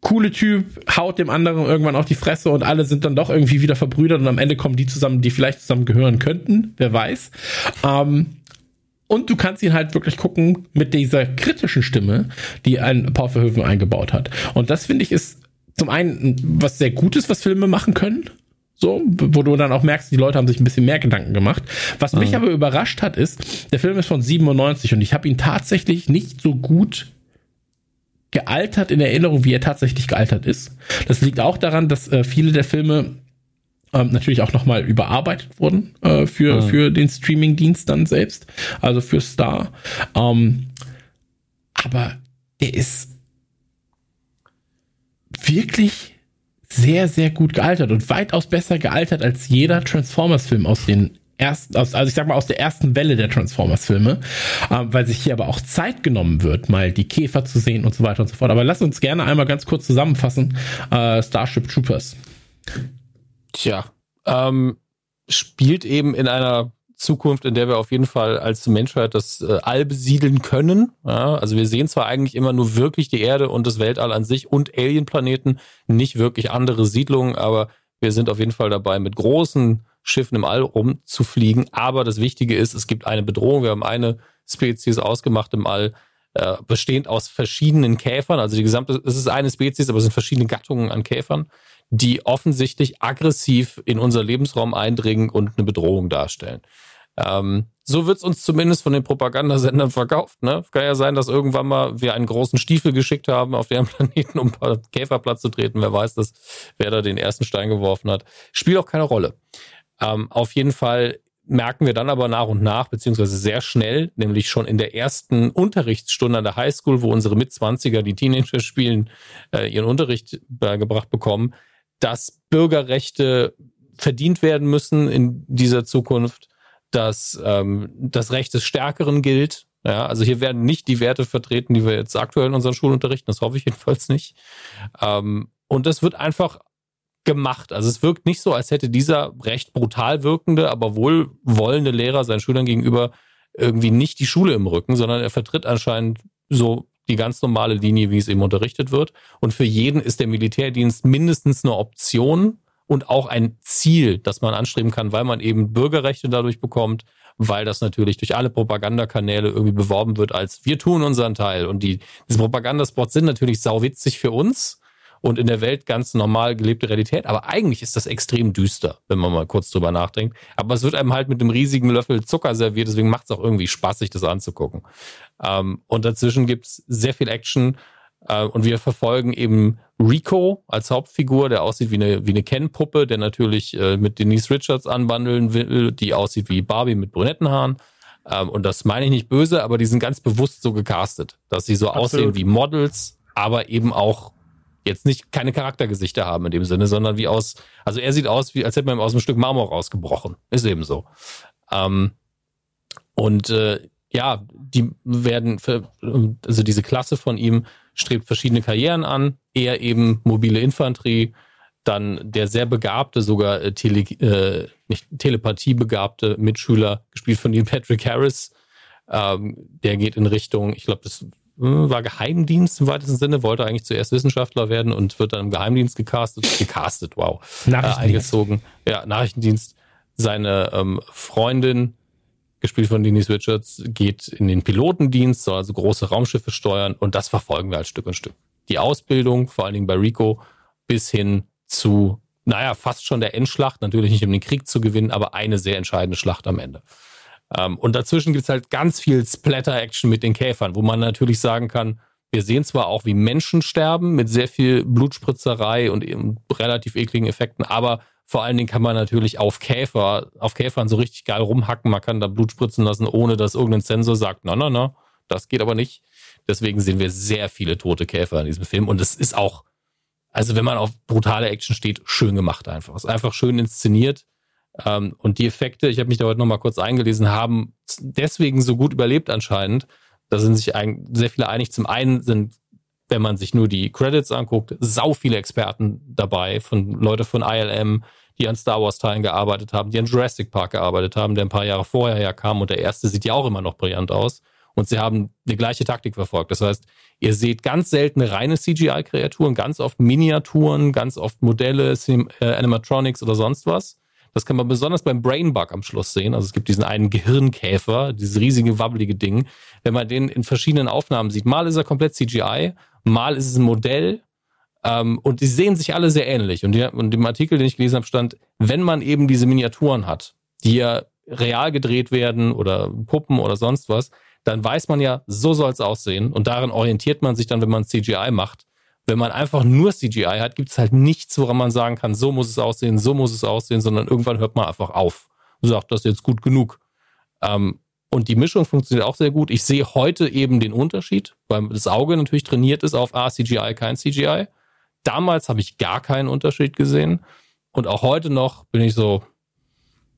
coole Typ haut dem anderen irgendwann auf die Fresse und alle sind dann doch irgendwie wieder verbrüdert und am Ende kommen die zusammen, die vielleicht zusammen gehören könnten, wer weiß. Ähm, und du kannst ihn halt wirklich gucken mit dieser kritischen Stimme, die ein Paul Verhoeven eingebaut hat. Und das finde ich ist zum einen was sehr Gutes, was Filme machen können. So, wo du dann auch merkst, die Leute haben sich ein bisschen mehr Gedanken gemacht. Was mich aber überrascht hat, ist, der Film ist von 97 und ich habe ihn tatsächlich nicht so gut gealtert in Erinnerung, wie er tatsächlich gealtert ist. Das liegt auch daran, dass äh, viele der Filme ähm, natürlich auch nochmal überarbeitet wurden äh, für, für den Streaming-Dienst dann selbst, also für Star. Ähm, aber der ist wirklich sehr, sehr gut gealtert und weitaus besser gealtert als jeder Transformers-Film aus den ersten, also ich sag mal aus der ersten Welle der Transformers-Filme, ähm, weil sich hier aber auch Zeit genommen wird, mal die Käfer zu sehen und so weiter und so fort. Aber lass uns gerne einmal ganz kurz zusammenfassen. Äh, Starship Troopers. Tja, ähm, spielt eben in einer Zukunft, in der wir auf jeden Fall als Menschheit das äh, All besiedeln können. Ja, also wir sehen zwar eigentlich immer nur wirklich die Erde und das Weltall an sich und Alienplaneten, nicht wirklich andere Siedlungen, aber wir sind auf jeden Fall dabei, mit großen Schiffen im All rumzufliegen. Aber das Wichtige ist, es gibt eine Bedrohung. Wir haben eine Spezies ausgemacht im All, äh, bestehend aus verschiedenen Käfern. Also die gesamte, es ist eine Spezies, aber es sind verschiedene Gattungen an Käfern, die offensichtlich aggressiv in unser Lebensraum eindringen und eine Bedrohung darstellen. Ähm, so wird's uns zumindest von den Propagandasendern verkauft. Ne? Kann ja sein, dass irgendwann mal wir einen großen Stiefel geschickt haben auf deren Planeten, um ein paar Käfer zu treten. Wer weiß das, wer da den ersten Stein geworfen hat. Spielt auch keine Rolle. Ähm, auf jeden Fall merken wir dann aber nach und nach, beziehungsweise sehr schnell, nämlich schon in der ersten Unterrichtsstunde an der Highschool, wo unsere Mitzwanziger, die Teenager spielen, äh, ihren Unterricht beigebracht bekommen, dass Bürgerrechte verdient werden müssen in dieser Zukunft, dass ähm, das Recht des Stärkeren gilt. Ja, also hier werden nicht die Werte vertreten, die wir jetzt aktuell in unseren Schulen unterrichten. Das hoffe ich jedenfalls nicht. Ähm, und das wird einfach gemacht. Also es wirkt nicht so, als hätte dieser recht brutal wirkende, aber wohlwollende Lehrer seinen Schülern gegenüber irgendwie nicht die Schule im Rücken, sondern er vertritt anscheinend so die ganz normale Linie, wie es eben unterrichtet wird. Und für jeden ist der Militärdienst mindestens eine Option und auch ein Ziel, das man anstreben kann, weil man eben Bürgerrechte dadurch bekommt, weil das natürlich durch alle Propagandakanäle irgendwie beworben wird als wir tun unseren Teil. Und die, diese Propagandaspots sind natürlich sauwitzig für uns und in der Welt ganz normal gelebte Realität. Aber eigentlich ist das extrem düster, wenn man mal kurz drüber nachdenkt. Aber es wird einem halt mit einem riesigen Löffel Zucker serviert, deswegen macht es auch irgendwie Spaß, sich das anzugucken. Ähm, und dazwischen gibt's sehr viel Action. Äh, und wir verfolgen eben Rico als Hauptfigur, der aussieht wie eine, wie eine Ken-Puppe, der natürlich äh, mit Denise Richards anbandeln will, die aussieht wie Barbie mit brünetten Haaren. Ähm, und das meine ich nicht böse, aber die sind ganz bewusst so gecastet, dass sie so Absolut. aussehen wie Models, aber eben auch jetzt nicht keine Charaktergesichter haben in dem Sinne, sondern wie aus, also er sieht aus, wie als hätte man ihm aus einem Stück Marmor rausgebrochen. Ist eben so. Ähm, und äh, ja, die werden, für, also diese Klasse von ihm strebt verschiedene Karrieren an. Er eben mobile Infanterie, dann der sehr begabte, sogar äh, Tele, äh, nicht Telepathie begabte Mitschüler, gespielt von Neil Patrick Harris. Ähm, der geht in Richtung, ich glaube, das war Geheimdienst im weitesten Sinne, wollte eigentlich zuerst Wissenschaftler werden und wird dann im Geheimdienst gecastet, gecastet, wow, äh, eingezogen. Ja, Nachrichtendienst. Seine ähm, Freundin, gespielt von Denise Richards, geht in den Pilotendienst, soll also große Raumschiffe steuern und das verfolgen wir als Stück und Stück. Die Ausbildung, vor allen Dingen bei Rico, bis hin zu, naja, fast schon der Endschlacht, natürlich nicht um den Krieg zu gewinnen, aber eine sehr entscheidende Schlacht am Ende. Ähm, und dazwischen gibt's halt ganz viel Splatter-Action mit den Käfern, wo man natürlich sagen kann, wir sehen zwar auch, wie Menschen sterben mit sehr viel Blutspritzerei und eben relativ ekligen Effekten, aber vor allen Dingen kann man natürlich auf Käfer, auf Käfern so richtig geil rumhacken. Man kann da Blut spritzen lassen, ohne dass irgendein Sensor sagt, na, na, na, das geht aber nicht. Deswegen sehen wir sehr viele tote Käfer in diesem Film. Und es ist auch, also wenn man auf brutale Action steht, schön gemacht einfach. Es ist einfach schön inszeniert. Ähm, und die Effekte, ich habe mich da heute nochmal kurz eingelesen, haben deswegen so gut überlebt anscheinend. Da sind sich sehr viele einig. Zum einen sind, wenn man sich nur die Credits anguckt, sau viele Experten dabei, von Leute von ILM, die an Star Wars Teilen gearbeitet haben, die an Jurassic Park gearbeitet haben, der ein paar Jahre vorher ja kam und der erste sieht ja auch immer noch brillant aus. Und sie haben die gleiche Taktik verfolgt. Das heißt, ihr seht ganz selten reine CGI-Kreaturen, ganz oft Miniaturen, ganz oft Modelle, äh, Animatronics oder sonst was. Das kann man besonders beim Brainbug am Schluss sehen. Also es gibt diesen einen Gehirnkäfer, dieses riesige, wabbelige Ding. Wenn man den in verschiedenen Aufnahmen sieht, mal ist er komplett CGI, mal ist es ein Modell. Ähm, und die sehen sich alle sehr ähnlich. Und, die, und im Artikel, den ich gelesen habe, stand, wenn man eben diese Miniaturen hat, die ja real gedreht werden oder Puppen oder sonst was, dann weiß man ja, so soll es aussehen. Und daran orientiert man sich dann, wenn man CGI macht. Wenn man einfach nur CGI hat, gibt es halt nichts, woran man sagen kann, so muss es aussehen, so muss es aussehen, sondern irgendwann hört man einfach auf und sagt, das ist jetzt gut genug. Ähm, und die Mischung funktioniert auch sehr gut. Ich sehe heute eben den Unterschied, weil das Auge natürlich trainiert ist auf A, CGI, kein CGI. Damals habe ich gar keinen Unterschied gesehen. Und auch heute noch bin ich so,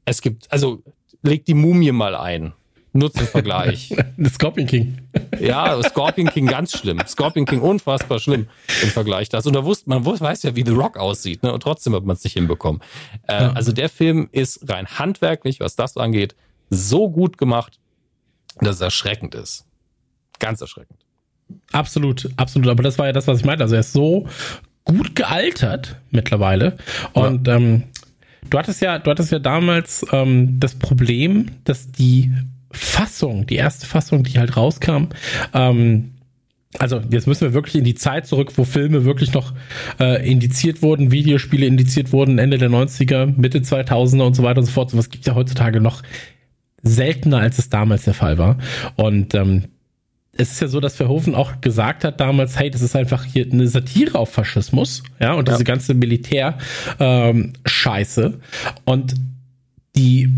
es gibt, also leg die Mumie mal ein. Nutzenvergleich. Scorpion King. Ja, Scorpion King ganz schlimm. Scorpion King unfassbar schlimm im Vergleich dazu. Und da wusste man weiß ja, wie The Rock aussieht, ne? Und trotzdem hat man es nicht hinbekommen. Äh, ja. Also der Film ist rein handwerklich, was das angeht, so gut gemacht, dass es erschreckend ist. Ganz erschreckend. Absolut, absolut. Aber das war ja das, was ich meinte. Also er ist so gut gealtert mittlerweile. Und ja. ähm, du hattest ja, du hattest ja damals ähm, das Problem, dass die Fassung, die erste Fassung, die halt rauskam, ähm, also jetzt müssen wir wirklich in die Zeit zurück, wo Filme wirklich noch äh, indiziert wurden, Videospiele indiziert wurden, Ende der 90er, Mitte 2000er und so weiter und so fort. Sowas gibt ja heutzutage noch seltener, als es damals der Fall war. Und ähm, es ist ja so, dass Verhoeven auch gesagt hat damals, hey, das ist einfach hier eine Satire auf Faschismus, ja, und ja. diese ganze Militär-Scheiße. Ähm, und die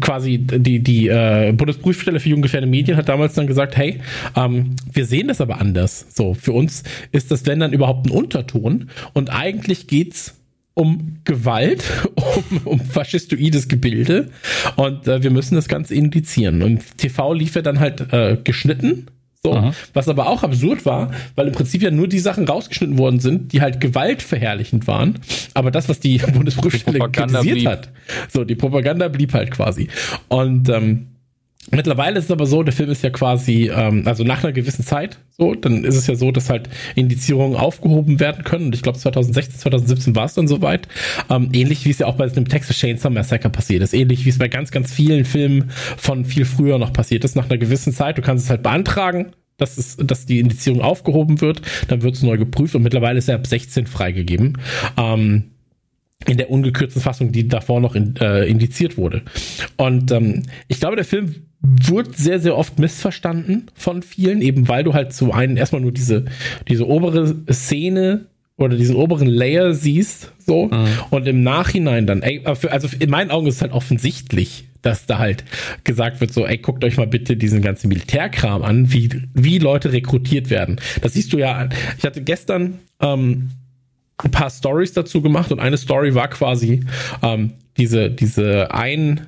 quasi die, die äh, Bundesprüfstelle für jugendgefährdende Medien hat damals dann gesagt, hey, ähm, wir sehen das aber anders. So, für uns ist das wenn dann überhaupt ein Unterton und eigentlich geht's um Gewalt, um, um faschistoides Gebilde und äh, wir müssen das Ganze indizieren. Und TV lief ja dann halt äh, geschnitten so, Aha. was aber auch absurd war, weil im Prinzip ja nur die Sachen rausgeschnitten worden sind, die halt gewaltverherrlichend waren. Aber das, was die Bundesprüfstelle kritisiert blieb. hat, so, die Propaganda blieb halt quasi. Und ähm, Mittlerweile ist es aber so, der Film ist ja quasi, ähm, also nach einer gewissen Zeit so, dann ist es ja so, dass halt Indizierungen aufgehoben werden können. Und ich glaube 2016, 2017 war es dann soweit. Ähm, ähnlich wie es ja auch bei dem Texas Chainsaw Massacre passiert ist. Ähnlich wie es bei ganz, ganz vielen Filmen von viel früher noch passiert ist. Nach einer gewissen Zeit, du kannst es halt beantragen, dass, es, dass die Indizierung aufgehoben wird. Dann wird es neu geprüft und mittlerweile ist er ab 16 freigegeben. Ähm, in der ungekürzten Fassung, die davor noch in, äh, indiziert wurde. Und ähm, ich glaube, der Film wird sehr, sehr oft missverstanden von vielen, eben weil du halt zu einen erstmal nur diese, diese obere Szene oder diesen oberen Layer siehst, so, mhm. und im Nachhinein dann, ey, also in meinen Augen ist es halt offensichtlich, dass da halt gesagt wird, so, ey, guckt euch mal bitte diesen ganzen Militärkram an, wie, wie Leute rekrutiert werden. Das siehst du ja, ich hatte gestern ähm, ein paar Stories dazu gemacht und eine Story war quasi ähm, diese, diese ein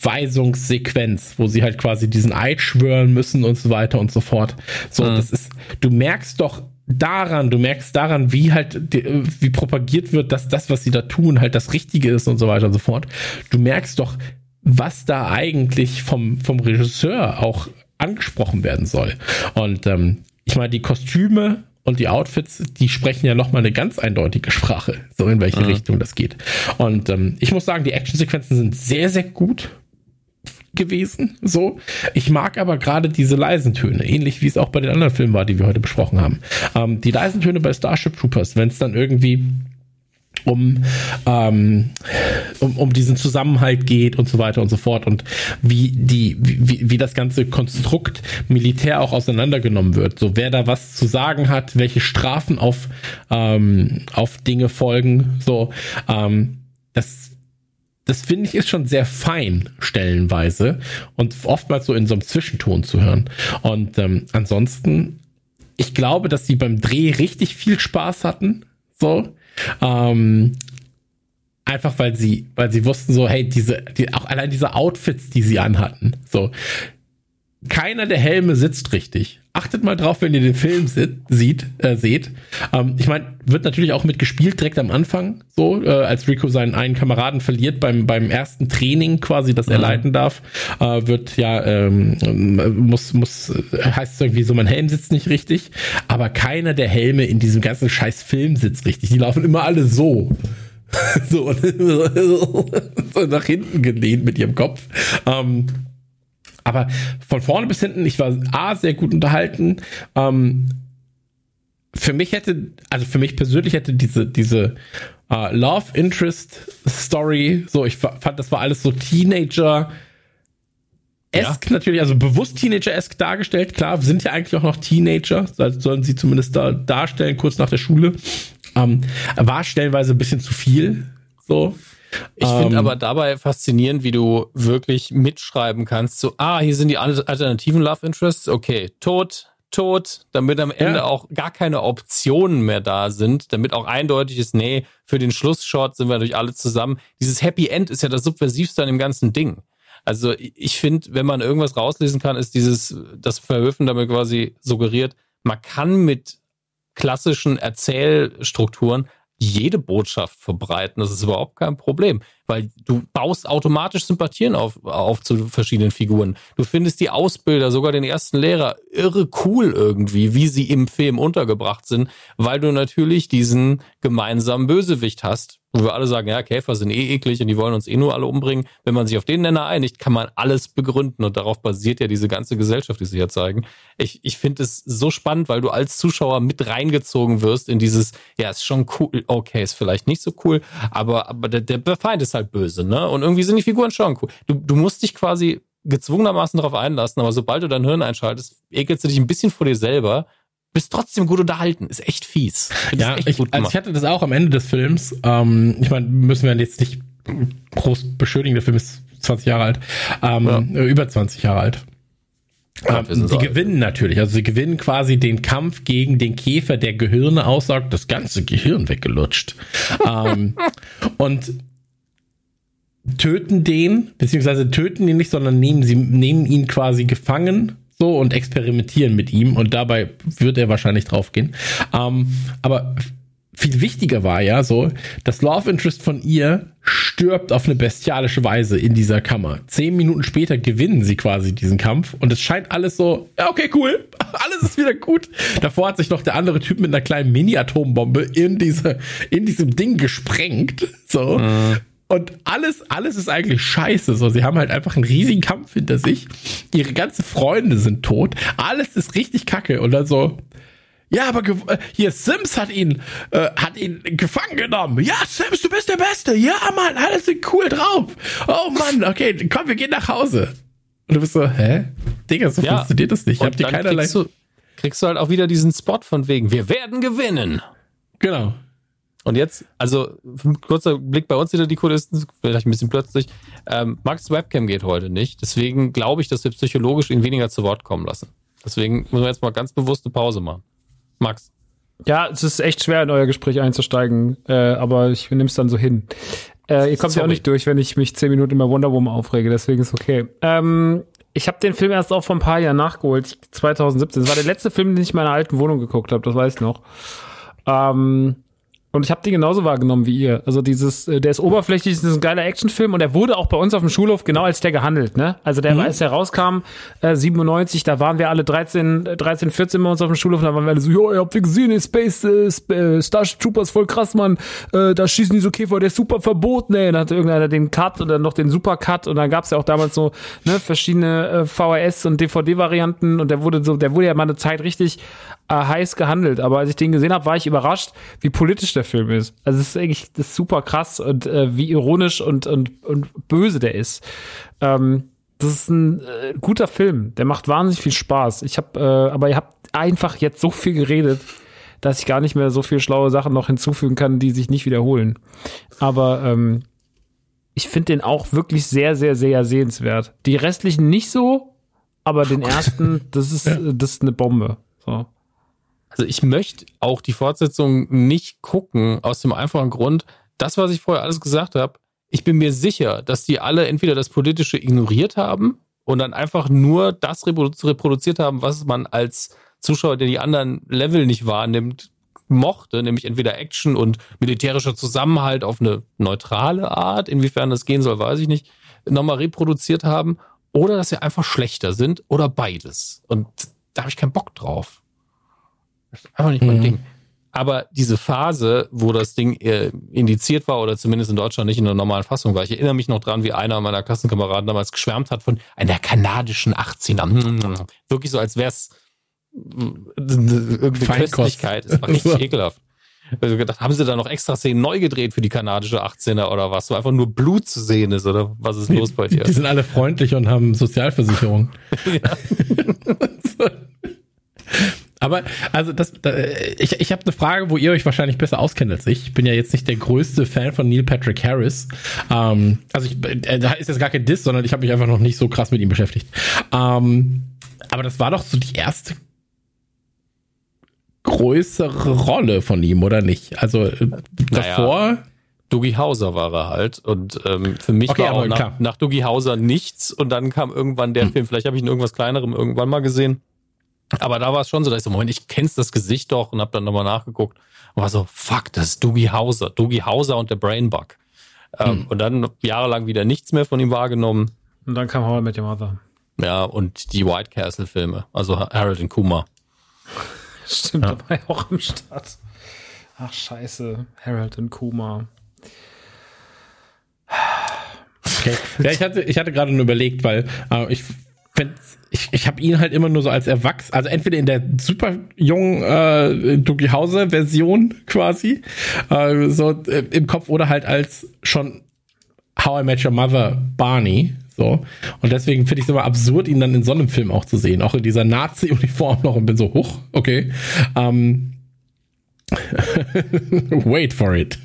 Weisungssequenz, wo sie halt quasi diesen Eid schwören müssen und so weiter und so fort. So, mhm. das ist, du merkst doch daran, du merkst daran, wie halt, wie propagiert wird, dass das, was sie da tun, halt das Richtige ist und so weiter und so fort. Du merkst doch, was da eigentlich vom, vom Regisseur auch angesprochen werden soll. Und ähm, ich meine, die Kostüme und die Outfits, die sprechen ja nochmal eine ganz eindeutige Sprache, so in welche mhm. Richtung das geht. Und ähm, ich muss sagen, die Actionsequenzen sind sehr, sehr gut gewesen. So. Ich mag aber gerade diese leisen Töne, ähnlich wie es auch bei den anderen Filmen war, die wir heute besprochen haben. Ähm, die leisen Töne bei Starship Troopers, wenn es dann irgendwie um, ähm, um, um diesen Zusammenhalt geht und so weiter und so fort und wie die, wie, wie das ganze Konstrukt Militär auch auseinandergenommen wird. So wer da was zu sagen hat, welche Strafen auf, ähm, auf Dinge folgen, so, ähm, das das finde ich ist schon sehr fein stellenweise und oftmals so in so einem Zwischenton zu hören. Und ähm, ansonsten, ich glaube, dass sie beim Dreh richtig viel Spaß hatten. So. Ähm, einfach weil sie, weil sie wussten so, hey, diese, die, auch allein diese Outfits, die sie anhatten, so, keiner der Helme sitzt richtig. Achtet mal drauf, wenn ihr den Film sieht, äh, seht. Ähm, ich meine, wird natürlich auch mitgespielt direkt am Anfang, so, äh, als Rico seinen einen Kameraden verliert beim, beim ersten Training quasi, das er mhm. leiten darf, äh, wird ja, ähm, muss, muss, heißt es irgendwie so, mein Helm sitzt nicht richtig, aber keiner der Helme in diesem ganzen scheiß Film sitzt richtig. Die laufen immer alle so. so, so nach hinten gelehnt mit ihrem Kopf. Ähm, aber von vorne bis hinten, ich war A, sehr gut unterhalten. Ähm, für mich hätte, also für mich persönlich hätte diese, diese uh, Love Interest Story, so, ich fand, das war alles so Teenager. Esk ja. natürlich, also bewusst Teenager-esk dargestellt. Klar, sind ja eigentlich auch noch Teenager, also sollen sie zumindest da darstellen, kurz nach der Schule. Ähm, war stellenweise ein bisschen zu viel. So. Ich ähm, finde aber dabei faszinierend, wie du wirklich mitschreiben kannst. So, ah, hier sind die alternativen Love Interests. Okay, tot, tot, damit am Ende ja. auch gar keine Optionen mehr da sind, damit auch eindeutig ist, nee, für den Schlussshot sind wir natürlich alle zusammen. Dieses Happy End ist ja das subversivste an dem ganzen Ding. Also ich finde, wenn man irgendwas rauslesen kann, ist dieses, das Verhöfen damit quasi suggeriert, man kann mit klassischen Erzählstrukturen jede Botschaft verbreiten. Das ist überhaupt kein Problem, weil du baust automatisch Sympathien auf, auf zu verschiedenen Figuren. Du findest die Ausbilder, sogar den ersten Lehrer, irre cool irgendwie, wie sie im Film untergebracht sind, weil du natürlich diesen gemeinsamen Bösewicht hast, wo wir alle sagen, ja, Käfer sind eh eklig und die wollen uns eh nur alle umbringen. Wenn man sich auf den Nenner einigt, kann man alles begründen und darauf basiert ja diese ganze Gesellschaft, die sie hier zeigen. Ich, ich finde es so spannend, weil du als Zuschauer mit reingezogen wirst in dieses, ja, ist schon cool, okay, ist vielleicht nicht so cool, aber, aber der, der Feind ist halt böse, ne? Und irgendwie sind die Figuren schon cool. Du, du musst dich quasi gezwungenermaßen darauf einlassen, aber sobald du dein Hirn einschaltest, ekelst du dich ein bisschen vor dir selber bist trotzdem gut unterhalten. Ist echt fies. Ja, echt ich, also ich hatte das auch am Ende des Films. Ähm, ich meine, müssen wir jetzt nicht groß beschönigen. Der Film ist 20 Jahre alt. Ähm, ja. äh, über 20 Jahre alt. Ja, ähm, die gewinnen natürlich. Also sie gewinnen quasi den Kampf gegen den Käfer, der Gehirne aussaugt, das ganze Gehirn weggelutscht. ähm, und töten den, beziehungsweise töten ihn nicht, sondern nehmen sie, nehmen ihn quasi gefangen so und experimentieren mit ihm und dabei wird er wahrscheinlich draufgehen. Ähm, aber viel wichtiger war ja so, das Love Interest von ihr stirbt auf eine bestialische Weise in dieser Kammer. Zehn Minuten später gewinnen sie quasi diesen Kampf und es scheint alles so, ja, okay, cool, alles ist wieder gut. Davor hat sich noch der andere Typ mit einer kleinen Mini-Atombombe in diese, in diesem Ding gesprengt, so. Mhm. Und alles, alles ist eigentlich scheiße. So, sie haben halt einfach einen riesigen Kampf hinter sich. Ihre ganzen Freunde sind tot. Alles ist richtig kacke. Und dann so, ja, aber äh, hier Sims hat ihn, äh, hat ihn gefangen genommen. Ja, Sims, du bist der Beste. Ja, Mann, alles sind cool drauf. Oh Mann, okay, komm, wir gehen nach Hause. Und du bist so, hä? Digga, so ja, funktioniert das nicht. Ich hab dir keinerlei. Kriegst du, kriegst du halt auch wieder diesen Spot von wegen, wir werden gewinnen. Genau. Und jetzt, also kurzer Blick bei uns wieder die Kulissen, vielleicht ein bisschen plötzlich. Ähm, Max Webcam geht heute nicht. Deswegen glaube ich, dass wir psychologisch ihn weniger zu Wort kommen lassen. Deswegen müssen wir jetzt mal ganz bewusst eine Pause machen. Max. Ja, es ist echt schwer, in euer Gespräch einzusteigen, äh, aber ich nehme es dann so hin. Äh, ihr kommt ja auch nicht durch, wenn ich mich zehn Minuten über Wonder Woman aufrege, deswegen ist okay. Ähm, ich habe den Film erst auch vor ein paar Jahren nachgeholt, 2017. Das war der letzte Film, den ich in meiner alten Wohnung geguckt habe, das weiß ich noch. Ähm, und ich habe den genauso wahrgenommen wie ihr. Also dieses, äh, der ist oberflächlich, das ist ein geiler Actionfilm und er wurde auch bei uns auf dem Schulhof genau als der gehandelt. Ne? Also der, mhm. als der rauskam, äh, 97, da waren wir alle 13, 13, 14 bei uns auf dem Schulhof und da waren wir alle so, jo, ihr habt ihr gesehen, in Space, äh, äh, Starship Troopers voll krass, Mann. Äh, da schießen die so Käfer, der ist super verboten, ey. Dann hatte irgendeiner den Cut oder noch den Supercut und dann gab's ja auch damals so ne, verschiedene äh, VHS und DVD-Varianten und der wurde so, der wurde ja mal eine Zeit richtig äh, heiß gehandelt. Aber als ich den gesehen habe, war ich überrascht, wie politisch der Film ist. Also es ist eigentlich das ist super krass und äh, wie ironisch und, und, und böse der ist. Ähm, das ist ein äh, guter Film. Der macht wahnsinnig viel Spaß. Ich habe, äh, aber ihr habt einfach jetzt so viel geredet, dass ich gar nicht mehr so viel schlaue Sachen noch hinzufügen kann, die sich nicht wiederholen. Aber ähm, ich finde den auch wirklich sehr, sehr, sehr sehenswert. Die restlichen nicht so, aber den ersten, das ist, das ist eine Bombe. So. Also ich möchte auch die Fortsetzung nicht gucken, aus dem einfachen Grund, das, was ich vorher alles gesagt habe, ich bin mir sicher, dass die alle entweder das Politische ignoriert haben und dann einfach nur das reproduziert haben, was man als Zuschauer, der die anderen Level nicht wahrnimmt, mochte, nämlich entweder Action und militärischer Zusammenhalt auf eine neutrale Art, inwiefern das gehen soll, weiß ich nicht, nochmal reproduziert haben, oder dass sie einfach schlechter sind oder beides. Und da habe ich keinen Bock drauf. Das ist einfach nicht mein mhm. Ding. Aber diese Phase, wo das Ding äh, indiziert war oder zumindest in Deutschland nicht in der normalen Fassung war, ich erinnere mich noch dran, wie einer meiner Klassenkameraden damals geschwärmt hat von einer kanadischen 18er. Wirklich so, als wäre es irgendeine Feinkost. Köstlichkeit. Das war richtig ekelhaft. Also gedacht, haben sie da noch extra Szenen neu gedreht für die kanadische 18er oder was? So einfach nur Blut zu sehen ist oder was ist los bei dir? Die sind alle freundlich und haben Sozialversicherung. Aber also das, ich, ich habe eine Frage, wo ihr euch wahrscheinlich besser auskennt als ich. Ich bin ja jetzt nicht der größte Fan von Neil Patrick Harris. Ähm, also ich, äh, da ist jetzt gar kein Diss, sondern ich habe mich einfach noch nicht so krass mit ihm beschäftigt. Ähm, aber das war doch so die erste größere Rolle von ihm, oder nicht? Also äh, davor. Naja. Dougie Hauser war er halt. Und ähm, für mich okay, war auch nach, nach Dougie Hauser nichts. Und dann kam irgendwann der hm. Film, vielleicht habe ich ihn irgendwas kleinerem irgendwann mal gesehen. Aber da war es schon so, dass ich so, Moment, ich kenn's das Gesicht doch und habe dann nochmal nachgeguckt und war so, fuck, das ist Doogie Hauser. Doogie Hauser und der Brainbug. Ähm, hm. Und dann jahrelang wieder nichts mehr von ihm wahrgenommen. Und dann kam How I Met Your Mother. Ja, und die White Castle Filme, also Harold und Kuma. Stimmt, ja. dabei auch am Start. Ach, scheiße. Harold und Kuma. Okay. Ja, ich hatte, ich hatte gerade nur überlegt, weil äh, ich fände ich, ich habe ihn halt immer nur so als Erwachsen, also entweder in der super jungen äh, Dougie Hauser Version quasi, äh, so äh, im Kopf oder halt als schon How I Met Your Mother Barney. So. Und deswegen finde ich es immer absurd, ihn dann in so einem Film auch zu sehen. Auch in dieser Nazi-Uniform noch und bin so, hoch, okay. Ähm, wait for it.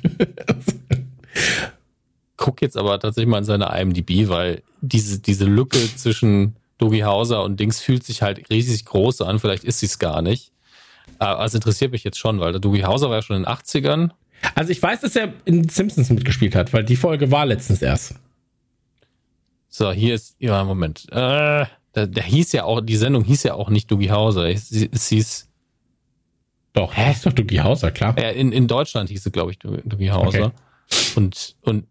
Guck jetzt aber tatsächlich mal in seine IMDb, weil diese, diese Lücke zwischen Dogi Hauser und Dings fühlt sich halt riesig groß an, vielleicht ist sie es gar nicht. Aber es interessiert mich jetzt schon, weil der Dogi Hauser war ja schon in den 80ern. Also ich weiß, dass er in Simpsons mitgespielt hat, weil die Folge war letztens erst. So, hier ist, ja, Moment. Äh, der, der hieß ja auch, die Sendung hieß ja auch nicht Dogi Hauser. Es, es hieß. Doch, hä? ist doch Dogi Hauser, klar. Ja, in, in Deutschland hieß es, glaube ich, Dogi Hauser. Okay. Und, und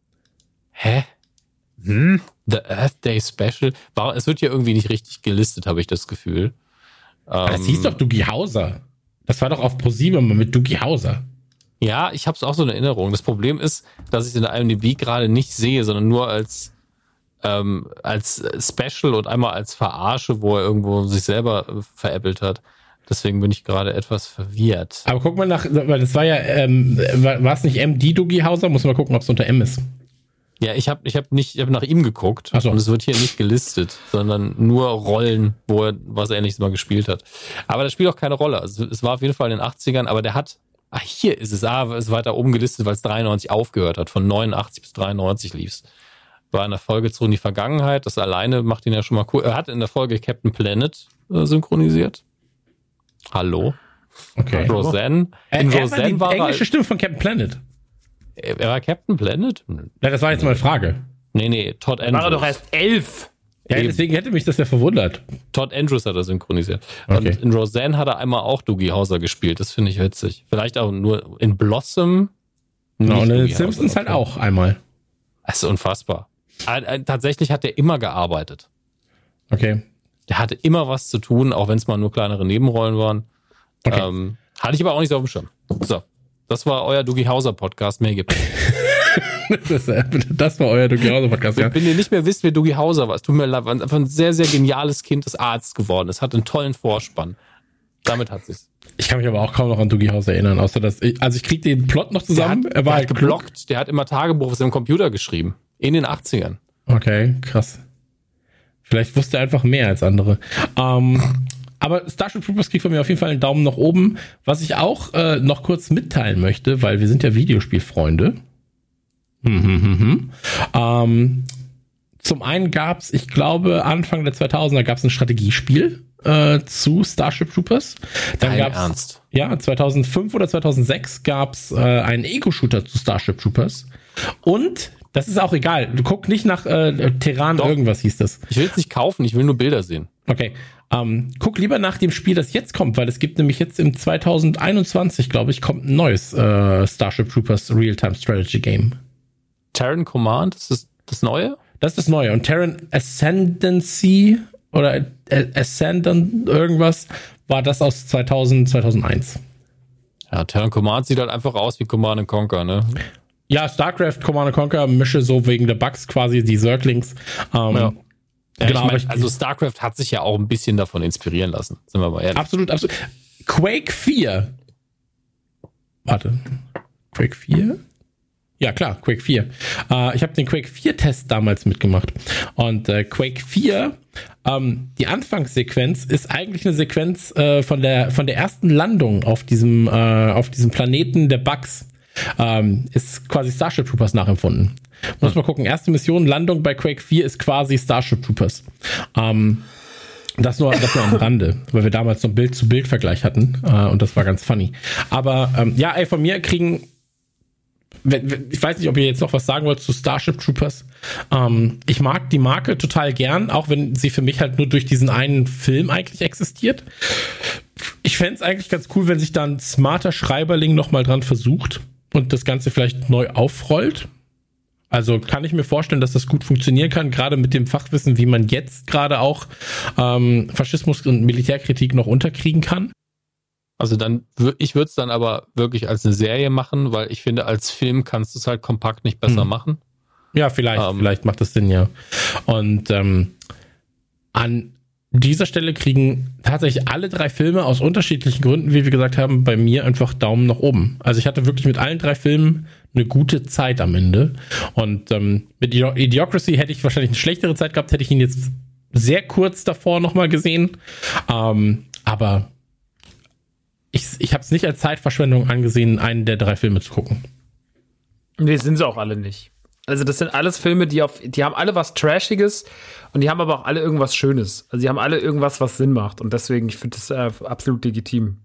Hä? Hm? The Earth Day Special? War, es wird ja irgendwie nicht richtig gelistet, habe ich das Gefühl. Das hieß doch Doogie Hauser. Das war doch auf ProSieben mit Doogie Hauser. Ja, ich habe es auch so in Erinnerung. Das Problem ist, dass ich es in der IMDb gerade nicht sehe, sondern nur als ähm, als Special und einmal als Verarsche, wo er irgendwo sich selber äh, veräppelt hat. Deswegen bin ich gerade etwas verwirrt. Aber guck mal nach, weil das war ja, ähm, war es nicht MD Doogie Hauser? Muss mal gucken, ob es unter M ist. Ja, ich habe ich hab nicht, ich habe nach ihm geguckt Ach so. und es wird hier nicht gelistet, sondern nur Rollen, wo er was ähnliches mal gespielt hat. Aber das spielt auch keine Rolle. Also, es war auf jeden Fall in den 80ern, aber der hat, ah, hier ist es, ah, ist weiter oben gelistet, weil es 93 aufgehört hat. Von 89 bis 93 lief's. War in der Folge zurück in die Vergangenheit. Das alleine macht ihn ja schon mal cool. Er hat in der Folge Captain Planet äh, synchronisiert. Hallo. Okay. Roseanne. Äh, In er war Roseanne die war er, englische Stimme von Captain Planet. Er war Captain Planet? Ja, das war jetzt mal eine Frage. Nee, nee, Todd Andrews. War er doch erst elf. Ja, Eben. deswegen hätte mich das ja verwundert. Todd Andrews hat er synchronisiert. Okay. Und in Roseanne hat er einmal auch Doogie Hauser gespielt. Das finde ich witzig. Vielleicht auch nur in Blossom. Nicht und in Simpsons Hauser, halt auch einmal. Das ist unfassbar. Tatsächlich hat er immer gearbeitet. Okay. Der hatte immer was zu tun, auch wenn es mal nur kleinere Nebenrollen waren. Okay. Ähm, hatte ich aber auch nicht so auf dem Schirm. So. Das war euer Doogie Hauser Podcast. Mehr gibt Das, äh, das war euer Doogie Hauser Podcast, ja. Wenn ihr nicht mehr wisst, wer Doogie Hauser war, es tut mir leid, war einfach ein sehr, sehr geniales Kind des Arztes geworden. Es hat einen tollen Vorspann. Damit hat sich's. Ich kann mich aber auch kaum noch an Doogie Hauser erinnern, außer dass ich, also ich krieg den Plot noch Der zusammen. hat, er war der halt hat geblockt. geblockt. Der hat immer Tagebuch auf seinem Computer geschrieben. In den 80ern. Okay, krass. Vielleicht wusste er einfach mehr als andere. Ähm, aber Starship Troopers kriegt von mir auf jeden Fall einen Daumen nach oben. Was ich auch äh, noch kurz mitteilen möchte, weil wir sind ja Videospielfreunde. Hm, hm, hm, hm. Ähm, zum einen gab's, ich glaube, Anfang der 2000er gab's ein Strategiespiel äh, zu Starship Troopers. Dann Dein gab's Ernst? ja, 2005 oder 2006 gab's äh, einen Ego-Shooter zu Starship Troopers. Und, das ist auch egal, du guck nicht nach äh, Terran Doch. irgendwas hieß das. Ich will es nicht kaufen, ich will nur Bilder sehen. Okay, ähm, guck lieber nach dem Spiel, das jetzt kommt, weil es gibt nämlich jetzt im 2021, glaube ich, kommt ein neues äh, Starship Troopers Real-Time Strategy Game. Terran Command, ist das das Neue? Das ist das Neue. Und Terran Ascendancy oder äh, Ascendant irgendwas war das aus 2000, 2001. Ja, Terran Command sieht halt einfach aus wie Command and Conquer, ne? Ja, StarCraft Command Conquer mische so wegen der Bugs quasi die Circlings. Ähm, Ja. Ja, Genau, ich mein, also StarCraft hat sich ja auch ein bisschen davon inspirieren lassen, sind wir mal ehrlich. Absolut, absolut. Quake 4. Warte. Quake 4? Ja, klar, Quake 4. Äh, ich habe den Quake 4 Test damals mitgemacht. Und äh, Quake 4, ähm, die Anfangssequenz ist eigentlich eine Sequenz äh, von der von der ersten Landung auf diesem äh, auf diesem Planeten der Bugs. Ähm, ist quasi Starship Troopers nachempfunden. Muss mal gucken. Erste Mission, Landung bei Quake 4 ist quasi Starship Troopers. Ähm, das nur, das nur am Rande, weil wir damals so einen Bild-zu-Bild-Vergleich hatten äh, und das war ganz funny. Aber ähm, ja, ey, von mir kriegen, ich weiß nicht, ob ihr jetzt noch was sagen wollt zu Starship Troopers. Ähm, ich mag die Marke total gern, auch wenn sie für mich halt nur durch diesen einen Film eigentlich existiert. Ich fänd's eigentlich ganz cool, wenn sich da ein smarter Schreiberling nochmal dran versucht und das Ganze vielleicht neu aufrollt. Also kann ich mir vorstellen, dass das gut funktionieren kann, gerade mit dem Fachwissen, wie man jetzt gerade auch ähm, Faschismus und Militärkritik noch unterkriegen kann. Also dann, ich würde es dann aber wirklich als eine Serie machen, weil ich finde, als Film kannst du es halt kompakt nicht besser Hm. machen. Ja, vielleicht, Ähm. vielleicht macht das Sinn, ja. Und ähm, an dieser Stelle kriegen tatsächlich alle drei Filme aus unterschiedlichen Gründen, wie wir gesagt haben, bei mir einfach Daumen nach oben. Also ich hatte wirklich mit allen drei Filmen eine gute Zeit am Ende. Und ähm, mit Idi- Idiocracy hätte ich wahrscheinlich eine schlechtere Zeit gehabt, hätte ich ihn jetzt sehr kurz davor nochmal gesehen. Ähm, aber ich, ich habe es nicht als Zeitverschwendung angesehen, einen der drei Filme zu gucken. Nee, sind sie auch alle nicht. Also das sind alles Filme, die auf, die haben alle was Trashiges und die haben aber auch alle irgendwas Schönes. Also die haben alle irgendwas, was Sinn macht und deswegen, ich finde das äh, absolut legitim.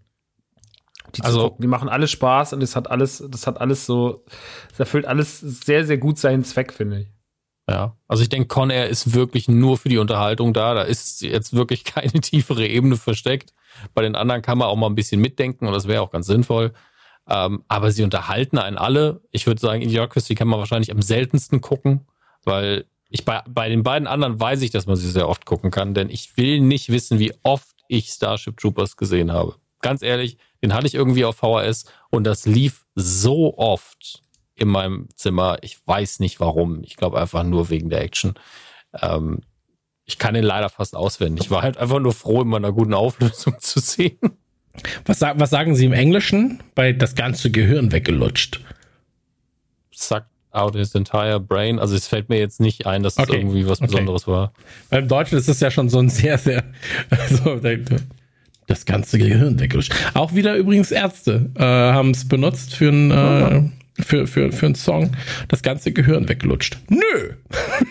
Die Also-. Die machen alle Spaß und es hat alles, das hat alles so, es erfüllt alles sehr, sehr gut seinen Zweck, finde ich. Ja. Also ich denke, Con Air ist wirklich nur für die Unterhaltung da. Da ist jetzt wirklich keine tiefere Ebene versteckt. Bei den anderen kann man auch mal ein bisschen mitdenken und das wäre auch ganz sinnvoll. Ähm, aber sie unterhalten einen alle. Ich würde sagen, Idiocracy kann man wahrscheinlich am seltensten gucken, weil ich bei, bei den beiden anderen weiß ich, dass man sie sehr oft gucken kann, denn ich will nicht wissen, wie oft ich Starship Troopers gesehen habe. Ganz ehrlich, den hatte ich irgendwie auf VHS und das lief so oft in meinem Zimmer. Ich weiß nicht warum. Ich glaube einfach nur wegen der Action. Ähm, ich kann ihn leider fast auswendig. Ich war halt einfach nur froh, in meiner guten Auflösung zu sehen. Was, was sagen Sie im Englischen? Bei das ganze Gehirn weggelutscht. Sucked out his entire brain. Also es fällt mir jetzt nicht ein, dass es okay. irgendwie was Besonderes okay. war. Beim Deutschen ist es ja schon so ein sehr, sehr, also, das ganze Gehirn weggelutscht. Auch wieder übrigens Ärzte äh, haben es benutzt für ein, äh, für, für, für einen Song das ganze Gehirn weggelutscht. Nö!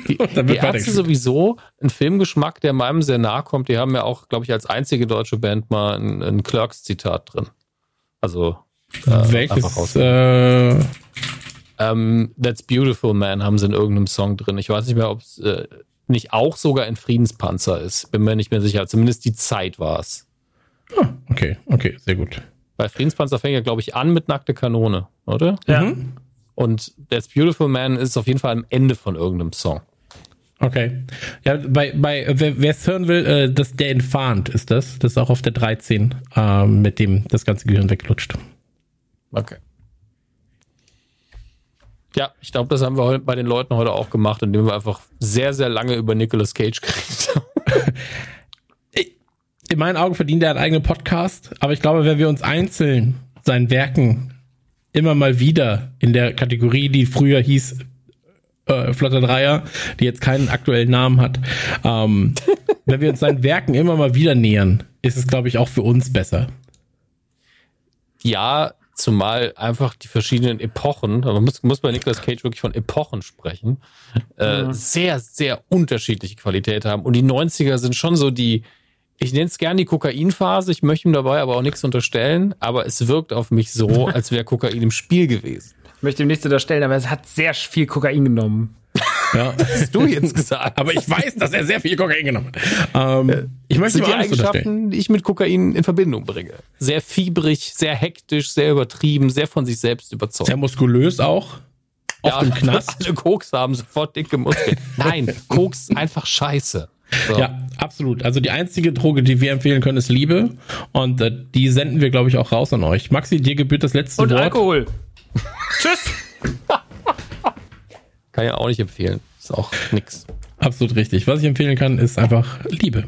Die, die Ärzte sowieso ein Filmgeschmack, der meinem sehr nahe kommt. Die haben ja auch, glaube ich, als einzige deutsche Band mal ein, ein Clerks-Zitat drin. Also äh, welches? Äh, ähm, That's Beautiful Man haben sie in irgendeinem Song drin. Ich weiß nicht mehr, ob es äh, nicht auch sogar in Friedenspanzer ist. Bin mir nicht mehr sicher. Zumindest die Zeit war es. Ah, okay, okay, sehr gut. Bei Friedenspanzer fängt ja, glaube ich, an mit nackte Kanone, oder? Ja. Mhm. Und That's Beautiful Man ist auf jeden Fall am Ende von irgendeinem Song. Okay. Ja, bei, bei wer es hören will, äh, das der Infant ist das. Das ist auch auf der 13, äh, mit dem das ganze Gehirn weglutscht. Okay. Ja, ich glaube, das haben wir bei den Leuten heute auch gemacht, indem wir einfach sehr, sehr lange über Nicolas Cage geredet haben. in meinen Augen verdient er einen eigenen Podcast, aber ich glaube, wenn wir uns einzeln seinen Werken immer mal wieder in der Kategorie, die früher hieß äh, Flotter Dreier, die jetzt keinen aktuellen Namen hat, ähm, wenn wir uns seinen Werken immer mal wieder nähern, ist es, glaube ich, auch für uns besser. Ja, zumal einfach die verschiedenen Epochen, man muss, muss bei Nicolas Cage wirklich von Epochen sprechen, äh, mhm. sehr, sehr unterschiedliche Qualität haben. Und die 90er sind schon so die, ich nenne es gern die Kokainphase, ich möchte ihm dabei aber auch nichts unterstellen, aber es wirkt auf mich so, als wäre Kokain im Spiel gewesen. Ich möchte ihm nichts unterstellen, aber es hat sehr viel Kokain genommen. Ja. Das hast du jetzt gesagt. Aber ich weiß, dass er sehr viel Kokain genommen hat. Ähm, ich möchte das sind die Eigenschaften, die ich mit Kokain in Verbindung bringe. Sehr fiebrig, sehr hektisch, sehr übertrieben, sehr von sich selbst überzeugt. Sehr muskulös auch. Auf ja, dem Knast. Alle Koks haben sofort dicke Muskeln. Nein, Koks einfach scheiße. So. Ja, absolut. Also die einzige Droge, die wir empfehlen können, ist Liebe. Und äh, die senden wir, glaube ich, auch raus an euch. Maxi, dir gebührt das letzte Und Wort. Und Alkohol. Tschüss. Kann ja auch nicht empfehlen. Ist auch nix. Absolut richtig. Was ich empfehlen kann, ist einfach Liebe.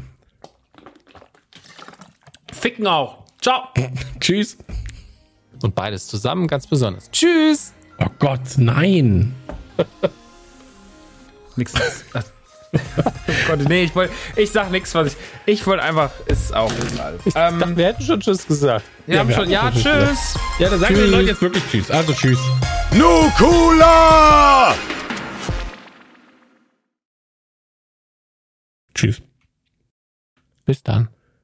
Ficken auch. Ciao. Tschüss. Und beides zusammen ganz besonders. Tschüss. Oh Gott, nein. Nix. oh Gott, nee, ich wollte, ich sag nichts, was ich, ich wollte einfach, ist auch egal. Ich ähm, dachte, wir hätten schon Tschüss gesagt. Wir ja, haben wir schon, ja, Tschüss. Gesagt. Ja, dann sagen tschüss. wir den Leuten jetzt wirklich Tschüss. Also Tschüss. Nukula! Tschüss. Bis dann.